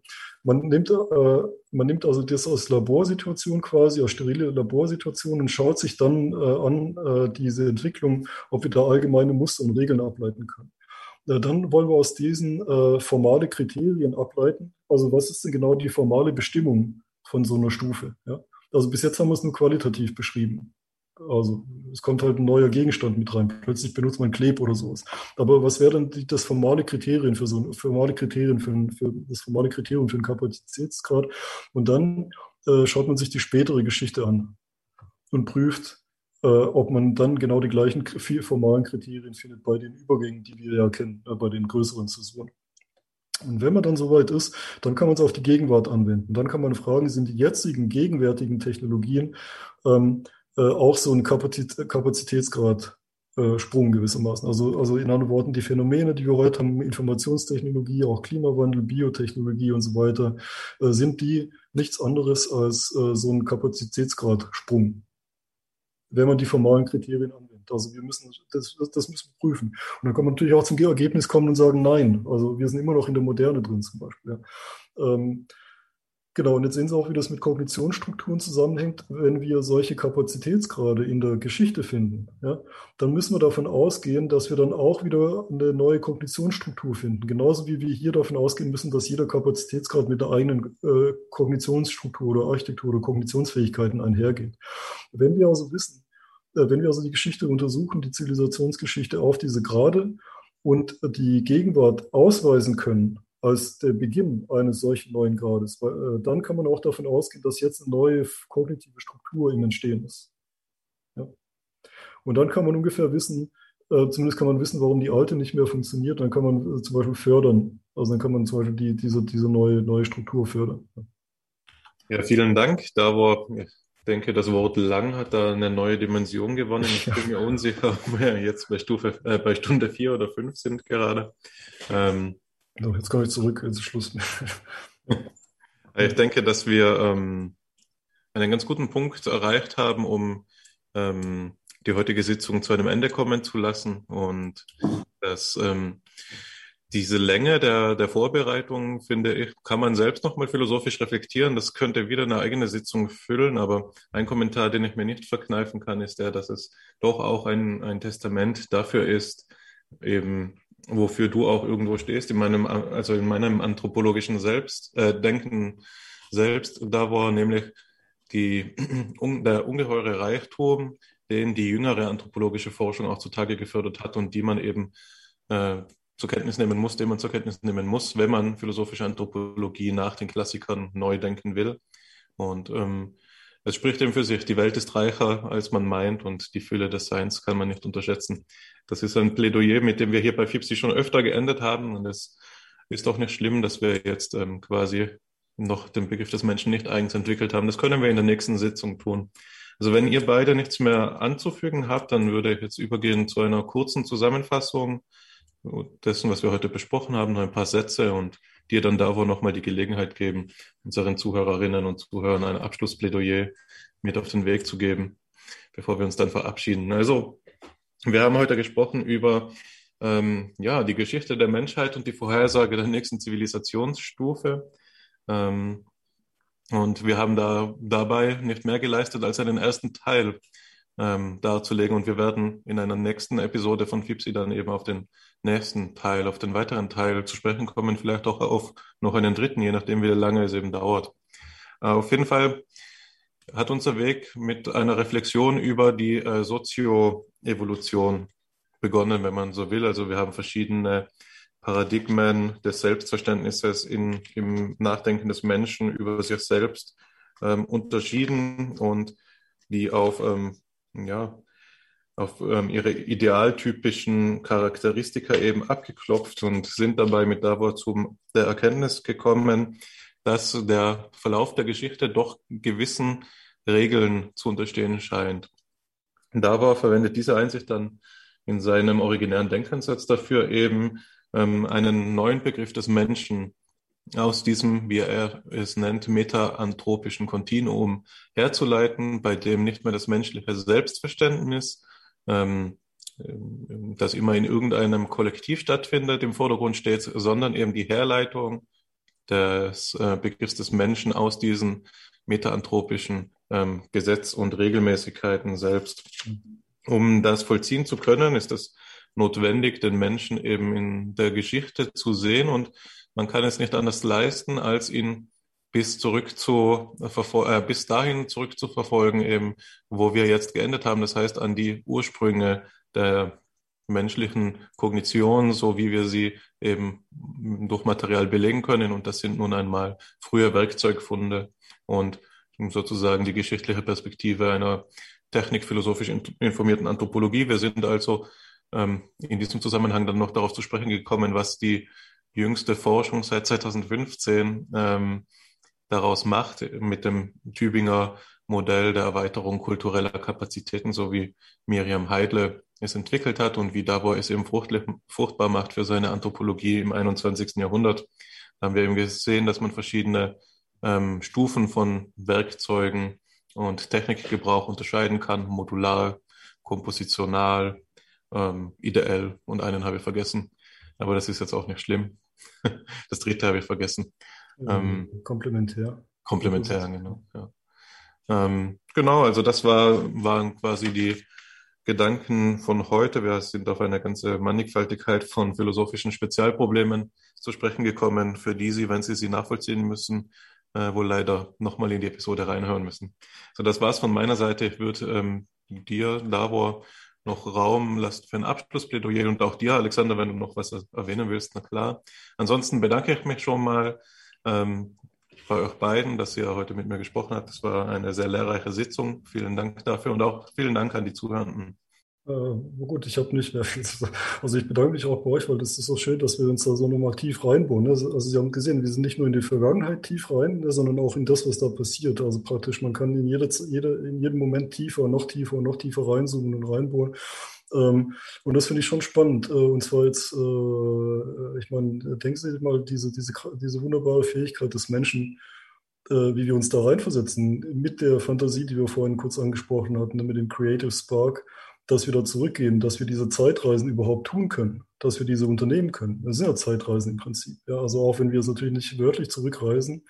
Man nimmt, äh, man nimmt also das als Laborsituation quasi, als sterile Laborsituation und schaut sich dann äh, an äh, diese Entwicklung, ob wir da allgemeine Muster und Regeln ableiten können. Äh, dann wollen wir aus diesen formale Kriterien ableiten. Also was ist denn genau die formale Bestimmung von so einer Stufe? Ja? Also bis jetzt haben wir es nur qualitativ beschrieben. Also es kommt halt ein neuer Gegenstand mit rein. Plötzlich benutzt man Kleb oder sowas. Aber was wäre denn das formale Kriterien für so ein formale Kriterien für, für das formale Kriterium für einen Kapazitätsgrad? Und dann äh, schaut man sich die spätere Geschichte an und prüft, äh, ob man dann genau die gleichen vier formalen Kriterien findet bei den Übergängen, die wir ja kennen, äh, bei den größeren Zäsuren. Und wenn man dann soweit ist, dann kann man es auf die Gegenwart anwenden. Dann kann man fragen, sind die jetzigen, gegenwärtigen Technologien ähm, äh, auch so ein Kapazitä Kapazitätsgrad äh, Sprung gewissermaßen. Also, also in anderen Worten, die Phänomene, die wir heute haben, Informationstechnologie, auch Klimawandel, Biotechnologie und so weiter, äh, sind die nichts anderes als äh, so ein Kapazitätsgrad-Sprung, wenn man die formalen Kriterien anwendet. Also wir müssen das, das müssen wir prüfen. Und dann kann man natürlich auch zum Ergebnis kommen und sagen, nein, also wir sind immer noch in der Moderne drin zum Beispiel. Ja. Ähm, Genau, und jetzt sehen Sie auch, wie das mit Kognitionsstrukturen zusammenhängt. Wenn wir solche Kapazitätsgrade in der Geschichte finden, ja, dann müssen wir davon ausgehen, dass wir dann auch wieder eine neue Kognitionsstruktur finden. Genauso wie wir hier davon ausgehen müssen, dass jeder Kapazitätsgrad mit der eigenen äh, Kognitionsstruktur oder Architektur oder Kognitionsfähigkeiten einhergeht. Wenn wir also wissen, wenn wir also die Geschichte untersuchen, die Zivilisationsgeschichte auf diese Grade und die Gegenwart ausweisen können, als der Beginn eines solchen neuen Grades. Weil, äh, dann kann man auch davon ausgehen, dass jetzt eine neue kognitive Struktur im Entstehen ist. Ja? Und dann kann man ungefähr wissen, äh, zumindest kann man wissen, warum die alte nicht mehr funktioniert. Dann kann man äh, zum Beispiel fördern. Also dann kann man zum Beispiel die, diese, diese neue, neue Struktur fördern. Ja, vielen Dank. Da war, ich denke, das Wort lang hat da eine neue Dimension gewonnen. Ich bin mir unsicher, ob wir jetzt bei Stufe, äh, bei Stunde vier oder fünf sind gerade. Ähm, so, jetzt komme ich zurück, ist Schluss. ich denke, dass wir ähm, einen ganz guten Punkt erreicht haben, um ähm, die heutige Sitzung zu einem Ende kommen zu lassen und dass ähm, diese Länge der, der Vorbereitung, finde ich, kann man selbst nochmal philosophisch reflektieren. Das könnte wieder eine eigene Sitzung füllen, aber ein Kommentar, den ich mir nicht verkneifen kann, ist der, dass es doch auch ein, ein Testament dafür ist, eben wofür du auch irgendwo stehst, in meinem, also in meinem anthropologischen Selbst, äh, Denken selbst, da war nämlich die, der ungeheure Reichtum, den die jüngere anthropologische Forschung auch zutage gefördert hat und die man eben äh, zur Kenntnis nehmen muss, den man zur Kenntnis nehmen muss, wenn man philosophische Anthropologie nach den Klassikern neu denken will. Und ähm, es spricht eben für sich, die Welt ist reicher, als man meint und die Fülle des Seins kann man nicht unterschätzen. Das ist ein Plädoyer, mit dem wir hier bei FIPSI schon öfter geendet haben und es ist doch nicht schlimm, dass wir jetzt ähm, quasi noch den Begriff des Menschen nicht eigens entwickelt haben. Das können wir in der nächsten Sitzung tun. Also wenn ihr beide nichts mehr anzufügen habt, dann würde ich jetzt übergehen zu einer kurzen Zusammenfassung dessen, was wir heute besprochen haben, noch ein paar Sätze und dir dann da wohl nochmal die Gelegenheit geben, unseren Zuhörerinnen und Zuhörern ein Abschlussplädoyer mit auf den Weg zu geben, bevor wir uns dann verabschieden. Also, wir haben heute gesprochen über ähm, ja, die Geschichte der Menschheit und die Vorhersage der nächsten Zivilisationsstufe. Ähm, und wir haben da dabei nicht mehr geleistet, als einen ersten Teil ähm, darzulegen. Und wir werden in einer nächsten Episode von FIPSI dann eben auf den nächsten Teil, auf den weiteren Teil zu sprechen kommen, vielleicht auch auf noch einen dritten, je nachdem, wie lange es eben dauert. Äh, auf jeden Fall hat unser Weg mit einer Reflexion über die äh, Sozioevolution begonnen, wenn man so will. Also wir haben verschiedene Paradigmen des Selbstverständnisses in, im Nachdenken des Menschen über sich selbst ähm, unterschieden und die auf ähm, ja, auf ähm, ihre idealtypischen Charakteristika eben abgeklopft und sind dabei mit Davor zu der Erkenntnis gekommen, dass der Verlauf der Geschichte doch gewissen Regeln zu unterstehen scheint. Davor verwendet diese Einsicht dann in seinem originären Denkansatz dafür eben ähm, einen neuen Begriff des Menschen aus diesem, wie er es nennt, metaanthropischen Kontinuum herzuleiten, bei dem nicht mehr das menschliche Selbstverständnis, ähm, das immer in irgendeinem Kollektiv stattfindet, im Vordergrund steht, sondern eben die Herleitung des äh, Begriffs des Menschen aus diesen metaanthropischen ähm, Gesetz- und Regelmäßigkeiten selbst. Um das vollziehen zu können, ist es notwendig, den Menschen eben in der Geschichte zu sehen und man kann es nicht anders leisten, als ihn bis zurück zu äh, bis dahin zurückzuverfolgen, eben, wo wir jetzt geendet haben. Das heißt, an die Ursprünge der menschlichen Kognition, so wie wir sie eben durch Material belegen können. Und das sind nun einmal frühe Werkzeugfunde und sozusagen die geschichtliche Perspektive einer technikphilosophisch informierten Anthropologie. Wir sind also ähm, in diesem Zusammenhang dann noch darauf zu sprechen gekommen, was die jüngste Forschung seit 2015 ähm, daraus macht, mit dem Tübinger Modell der Erweiterung kultureller Kapazitäten, so wie Miriam Heidle es entwickelt hat und wie Davor es eben fruchtbar macht für seine Anthropologie im 21. Jahrhundert. Da haben wir eben gesehen, dass man verschiedene ähm, Stufen von Werkzeugen und Technikgebrauch unterscheiden kann, modular, kompositional, ähm, ideell und einen habe ich vergessen. Aber das ist jetzt auch nicht schlimm. Das dritte habe ich vergessen. Ähm, komplementär. Komplementär, genau. Ja. Ähm, genau, also das war, waren quasi die Gedanken von heute. Wir sind auf eine ganze Mannigfaltigkeit von philosophischen Spezialproblemen zu sprechen gekommen, für die Sie, wenn Sie sie nachvollziehen müssen, äh, wohl leider nochmal in die Episode reinhören müssen. So, das war's von meiner Seite. Ich würde ähm, dir, Davor, noch Raum lassen für ein Abschlussplädoyer und auch dir, Alexander, wenn du noch was erwähnen willst, na klar. Ansonsten bedanke ich mich schon mal ähm, bei euch beiden, dass ihr heute mit mir gesprochen habt. Das war eine sehr lehrreiche Sitzung. Vielen Dank dafür und auch vielen Dank an die Zuhörenden. Äh, gut, ich habe nicht mehr viel zu sagen. Also ich bedanke mich auch bei euch, weil das ist so schön, dass wir uns da so nochmal tief reinbohren. Ne? Also Sie haben gesehen, wir sind nicht nur in die Vergangenheit tief rein, ne, sondern auch in das, was da passiert. Also praktisch, man kann in, jede, jede, in jedem Moment tiefer, noch tiefer, noch tiefer reinzoomen und reinbohren. Ähm, und das finde ich schon spannend. Äh, und zwar jetzt, äh, ich meine, denken Sie mal, diese, diese, diese wunderbare Fähigkeit des Menschen, wie wir uns da reinversetzen, mit der Fantasie, die wir vorhin kurz angesprochen hatten, ne, mit dem Creative Spark dass wir da zurückgehen, dass wir diese Zeitreisen überhaupt tun können, dass wir diese unternehmen können. Das sind ja Zeitreisen im Prinzip. Ja, also auch wenn wir es natürlich nicht wörtlich zurückreisen,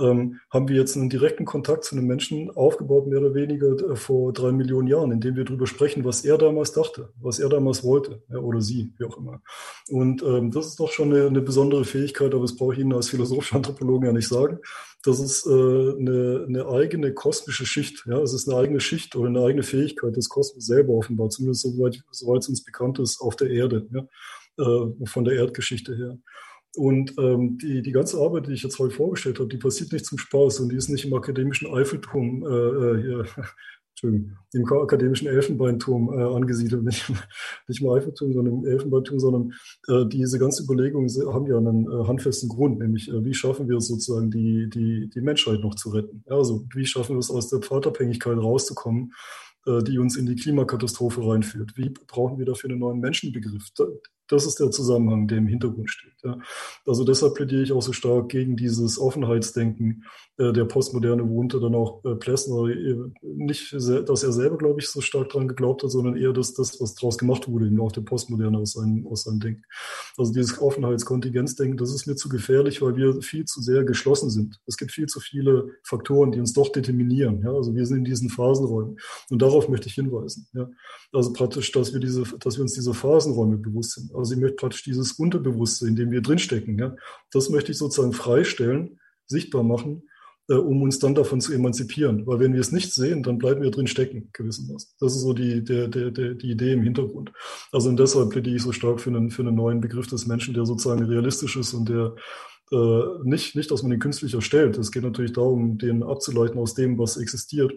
ähm, haben wir jetzt einen direkten Kontakt zu einem Menschen aufgebaut, mehr oder weniger äh, vor drei Millionen Jahren, indem wir darüber sprechen, was er damals dachte, was er damals wollte, ja, oder sie, wie auch immer. Und ähm, das ist doch schon eine, eine besondere Fähigkeit, aber das brauche ich Ihnen als philosophischer Anthropologen ja nicht sagen das ist äh, eine, eine eigene kosmische Schicht. Ja, es ist eine eigene Schicht oder eine eigene Fähigkeit des Kosmos selber offenbar, zumindest soweit, soweit es uns bekannt ist, auf der Erde, ja, äh, von der Erdgeschichte her. Und ähm, die, die ganze Arbeit, die ich jetzt heute vorgestellt habe, die passiert nicht zum Spaß und die ist nicht im akademischen Eiffelturm äh, äh hier, Entschuldigung, im akademischen Elfenbeinturm äh, angesiedelt, nicht, nicht im Eiffelturm, sondern im Elfenbeinturm, sondern äh, diese ganze Überlegungen haben ja einen äh, handfesten Grund, nämlich äh, wie schaffen wir es sozusagen, die, die, die Menschheit noch zu retten? Ja, also wie schaffen wir es aus der Pfadabhängigkeit rauszukommen, äh, die uns in die Klimakatastrophe reinführt? Wie brauchen wir dafür einen neuen Menschenbegriff? Das ist der Zusammenhang, der im Hintergrund steht. Ja. Also deshalb plädiere ich auch so stark gegen dieses Offenheitsdenken äh, der Postmoderne, worunter dann auch äh, Plessner äh, nicht, dass er selber, glaube ich, so stark dran geglaubt hat, sondern eher das, das was daraus gemacht wurde, eben auch der Postmoderne aus seinem, aus seinem Denken. Also dieses Offenheitskontingenzdenken, das ist mir zu gefährlich, weil wir viel zu sehr geschlossen sind. Es gibt viel zu viele Faktoren, die uns doch determinieren. Ja. Also wir sind in diesen Phasenräumen. Und darauf möchte ich hinweisen. Ja. Also praktisch, dass wir diese, dass wir uns diese Phasenräume bewusst sind. Also ich möchte praktisch dieses Unterbewusste, in dem wir drinstecken, ja, das möchte ich sozusagen freistellen, sichtbar machen, äh, um uns dann davon zu emanzipieren. Weil wenn wir es nicht sehen, dann bleiben wir drin stecken, gewissermaßen. Das ist so die, der, der, der, die Idee im Hintergrund. Also und deshalb plädiere ich so stark für einen, für einen neuen Begriff des Menschen, der sozusagen realistisch ist und der äh, nicht, nicht, dass man den künstlich erstellt. Es geht natürlich darum, den abzuleiten aus dem, was existiert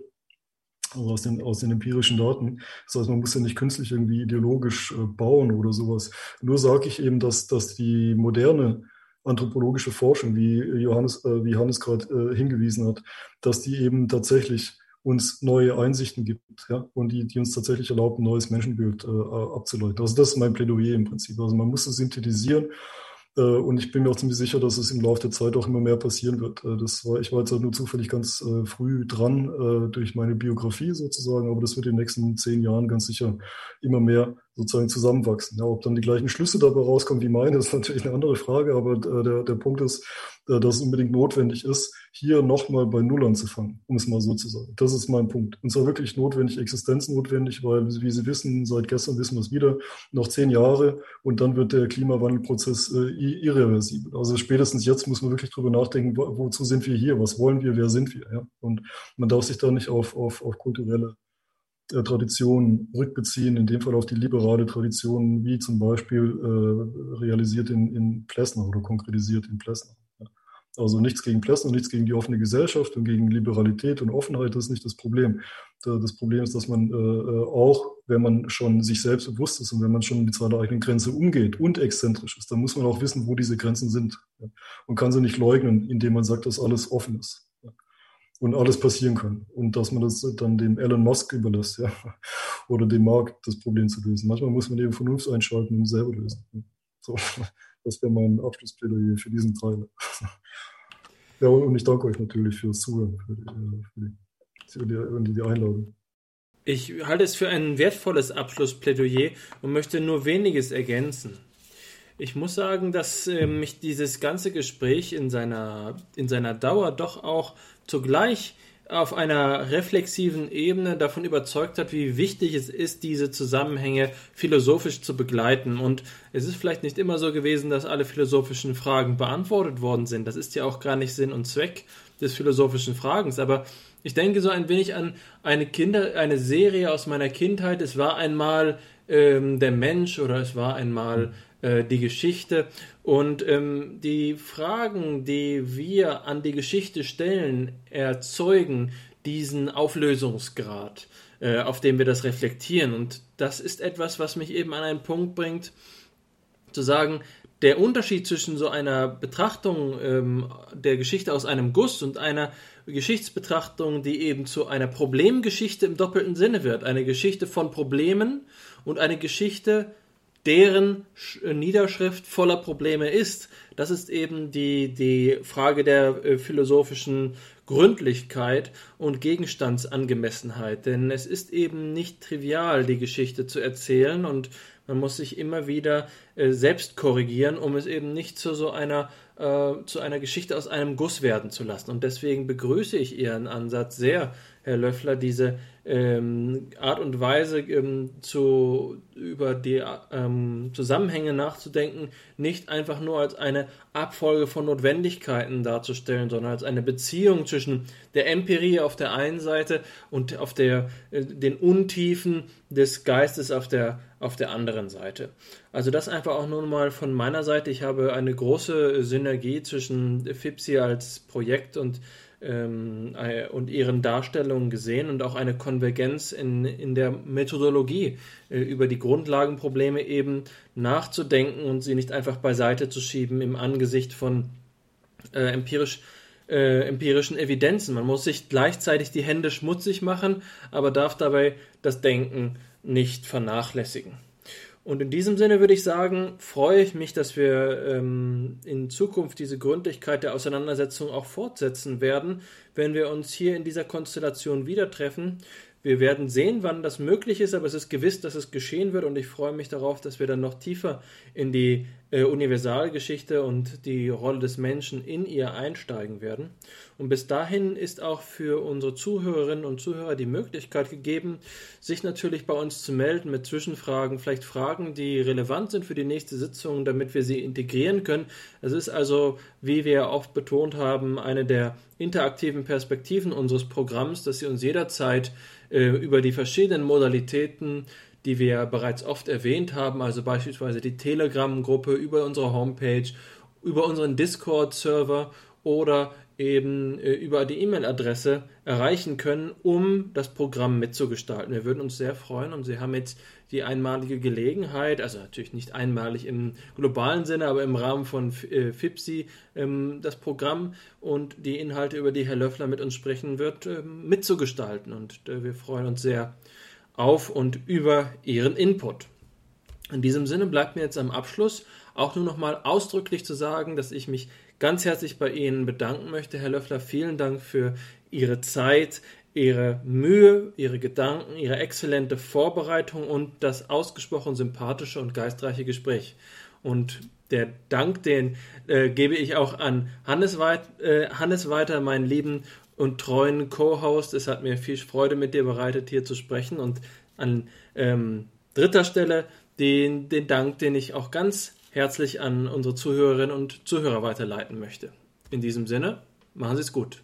also aus den, aus den empirischen Daten. Das heißt, man muss ja nicht künstlich irgendwie ideologisch äh, bauen oder sowas. Nur sage ich eben, dass, dass die moderne anthropologische Forschung, wie Johannes, äh, wie Hannes gerade äh, hingewiesen hat, dass die eben tatsächlich uns neue Einsichten gibt ja, und die, die uns tatsächlich erlauben, ein neues Menschenbild äh, abzuleiten. Also das ist mein Plädoyer im Prinzip. Also man muss es synthetisieren und ich bin mir auch ziemlich sicher, dass es im Laufe der Zeit auch immer mehr passieren wird. Äh, das war, ich war jetzt halt nur zufällig ganz äh, früh dran durch meine Biografie sozusagen, aber das wird in den nächsten zehn Jahren ganz sicher immer mehr sozusagen zusammenwachsen. Ja, ob dann die gleichen Schlüsse dabei rauskommen wie meine, ist natürlich eine andere Frage, aber äh, der, der Punkt ist, äh, dass es unbedingt notwendig ist, hier nochmal bei Null anzufangen, um es mal so zu sagen. Das ist mein Punkt. Und zwar wirklich notwendig, existenznotwendig, weil, wie Sie wissen, seit gestern wissen wir es wieder, noch zehn Jahre und dann wird der Klimawandelprozess äh, irreversibel. Also spätestens jetzt muss man wirklich drüber nachdenken, wo, wozu sind wir hier, was wollen wir, wer sind wir. Ja? Und man darf sich da nicht auf, auf, auf kulturelle Traditionen rückbeziehen, in dem Fall auf die liberale Tradition, wie zum Beispiel äh, realisiert in, in Plessner oder konkretisiert in Plessner. Also nichts gegen Plessner, nichts gegen die offene Gesellschaft und gegen Liberalität und Offenheit, das ist nicht das Problem. Das Problem ist, dass man äh, äh, auch, wenn man schon sich selbst bewusst ist und wenn man schon mit seiner eigenen Grenze umgeht und exzentrisch ist, dann muss man auch wissen, wo diese Grenzen sind. Und kann sie nicht leugnen, indem man sagt, dass alles offen ist. Und alles passieren kann. Und dass man das dann dem Elon Musk überlässt, ja. Oder dem Markt das Problem zu lösen. Manchmal muss man eben Vernunft einschalten und selber lösen. So. Das wäre mein Abschlussplädoyer für diesen Teil. ja, und ich danke euch natürlich fürs Zuhören, für die, für die, für die Einladung. Ich halte es für ein wertvolles Abschlussplädoyer und möchte nur weniges ergänzen. Ich muss sagen, dass äh, mich dieses ganze Gespräch in seiner, in seiner Dauer doch auch zugleich auf einer reflexiven Ebene davon überzeugt hat, wie wichtig es ist, diese Zusammenhänge philosophisch zu begleiten. Und es ist vielleicht nicht immer so gewesen, dass alle philosophischen Fragen beantwortet worden sind. Das ist ja auch gar nicht Sinn und Zweck des philosophischen Fragens. Aber ich denke so ein wenig an eine Kinder, eine Serie aus meiner Kindheit. Es war einmal ähm, der Mensch oder es war einmal äh, die Geschichte. Und ähm, die Fragen, die wir an die Geschichte stellen, erzeugen diesen Auflösungsgrad, äh, auf dem wir das reflektieren. Und das ist etwas, was mich eben an einen Punkt bringt, zu sagen, der Unterschied zwischen so einer Betrachtung ähm, der Geschichte aus einem Guss und einer Geschichtsbetrachtung, die eben zu einer Problemgeschichte im doppelten Sinne wird, eine Geschichte von Problemen und eine Geschichte deren äh, Niederschrift voller Probleme ist. Das ist eben die, die Frage der äh, philosophischen Gründlichkeit und Gegenstandsangemessenheit. Denn es ist eben nicht trivial, die Geschichte zu erzählen und man muss sich immer wieder äh, selbst korrigieren, um es eben nicht zu so einer äh, zu einer Geschichte aus einem Guss werden zu lassen. Und deswegen begrüße ich Ihren Ansatz sehr, Herr Löffler, diese ähm, Art und Weise ähm, zu, über die ähm, Zusammenhänge nachzudenken, nicht einfach nur als eine Abfolge von Notwendigkeiten darzustellen, sondern als eine Beziehung zwischen der Empirie auf der einen Seite und auf der, äh, den Untiefen des Geistes auf der, auf der anderen Seite. Also das einfach auch nur mal von meiner Seite. Ich habe eine große Synergie zwischen FIPSI als Projekt und ähm, äh, und ihren Darstellungen gesehen und auch eine Konvergenz in, in der Methodologie äh, über die Grundlagenprobleme eben nachzudenken und sie nicht einfach beiseite zu schieben im Angesicht von äh, empirisch äh, empirischen Evidenzen. Man muss sich gleichzeitig die Hände schmutzig machen, aber darf dabei das Denken nicht vernachlässigen. Und in diesem Sinne würde ich sagen, freue ich mich, dass wir ähm, in Zukunft diese Gründlichkeit der Auseinandersetzung auch fortsetzen werden, wenn wir uns hier in dieser Konstellation wieder treffen. Wir werden sehen, wann das möglich ist, aber es ist gewiss, dass es geschehen wird und ich freue mich darauf, dass wir dann noch tiefer in die äh, Universalgeschichte und die Rolle des Menschen in ihr einsteigen werden. Und bis dahin ist auch für unsere Zuhörerinnen und Zuhörer die Möglichkeit gegeben, sich natürlich bei uns zu melden mit Zwischenfragen, vielleicht Fragen, die relevant sind für die nächste Sitzung, damit wir sie integrieren können. Es ist also, wie wir oft betont haben, eine der interaktiven Perspektiven unseres Programms, dass Sie uns jederzeit über die verschiedenen Modalitäten, die wir bereits oft erwähnt haben, also beispielsweise die Telegram-Gruppe über unsere Homepage, über unseren Discord-Server oder eben äh, über die E-Mail-Adresse erreichen können, um das Programm mitzugestalten. Wir würden uns sehr freuen und Sie haben jetzt die einmalige Gelegenheit, also natürlich nicht einmalig im globalen Sinne, aber im Rahmen von äh, FIPSI ähm, das Programm und die Inhalte, über die Herr Löffler mit uns sprechen wird, äh, mitzugestalten. Und äh, wir freuen uns sehr auf und über Ihren Input. In diesem Sinne bleibt mir jetzt am Abschluss auch nur noch mal ausdrücklich zu sagen, dass ich mich ganz herzlich bei Ihnen bedanken möchte. Herr Löffler, vielen Dank für Ihre Zeit, Ihre Mühe, Ihre Gedanken, Ihre exzellente Vorbereitung und das ausgesprochen sympathische und geistreiche Gespräch. Und der Dank, den äh, gebe ich auch an Hannes, Weit, äh, Hannes weiter, meinen lieben und treuen Co-Host. Es hat mir viel Freude mit dir bereitet, hier zu sprechen. Und an ähm, dritter Stelle den, den Dank, den ich auch ganz herzlich an unsere Zuhörerinnen und Zuhörer weiterleiten möchte. In diesem Sinne, machen Sie es gut.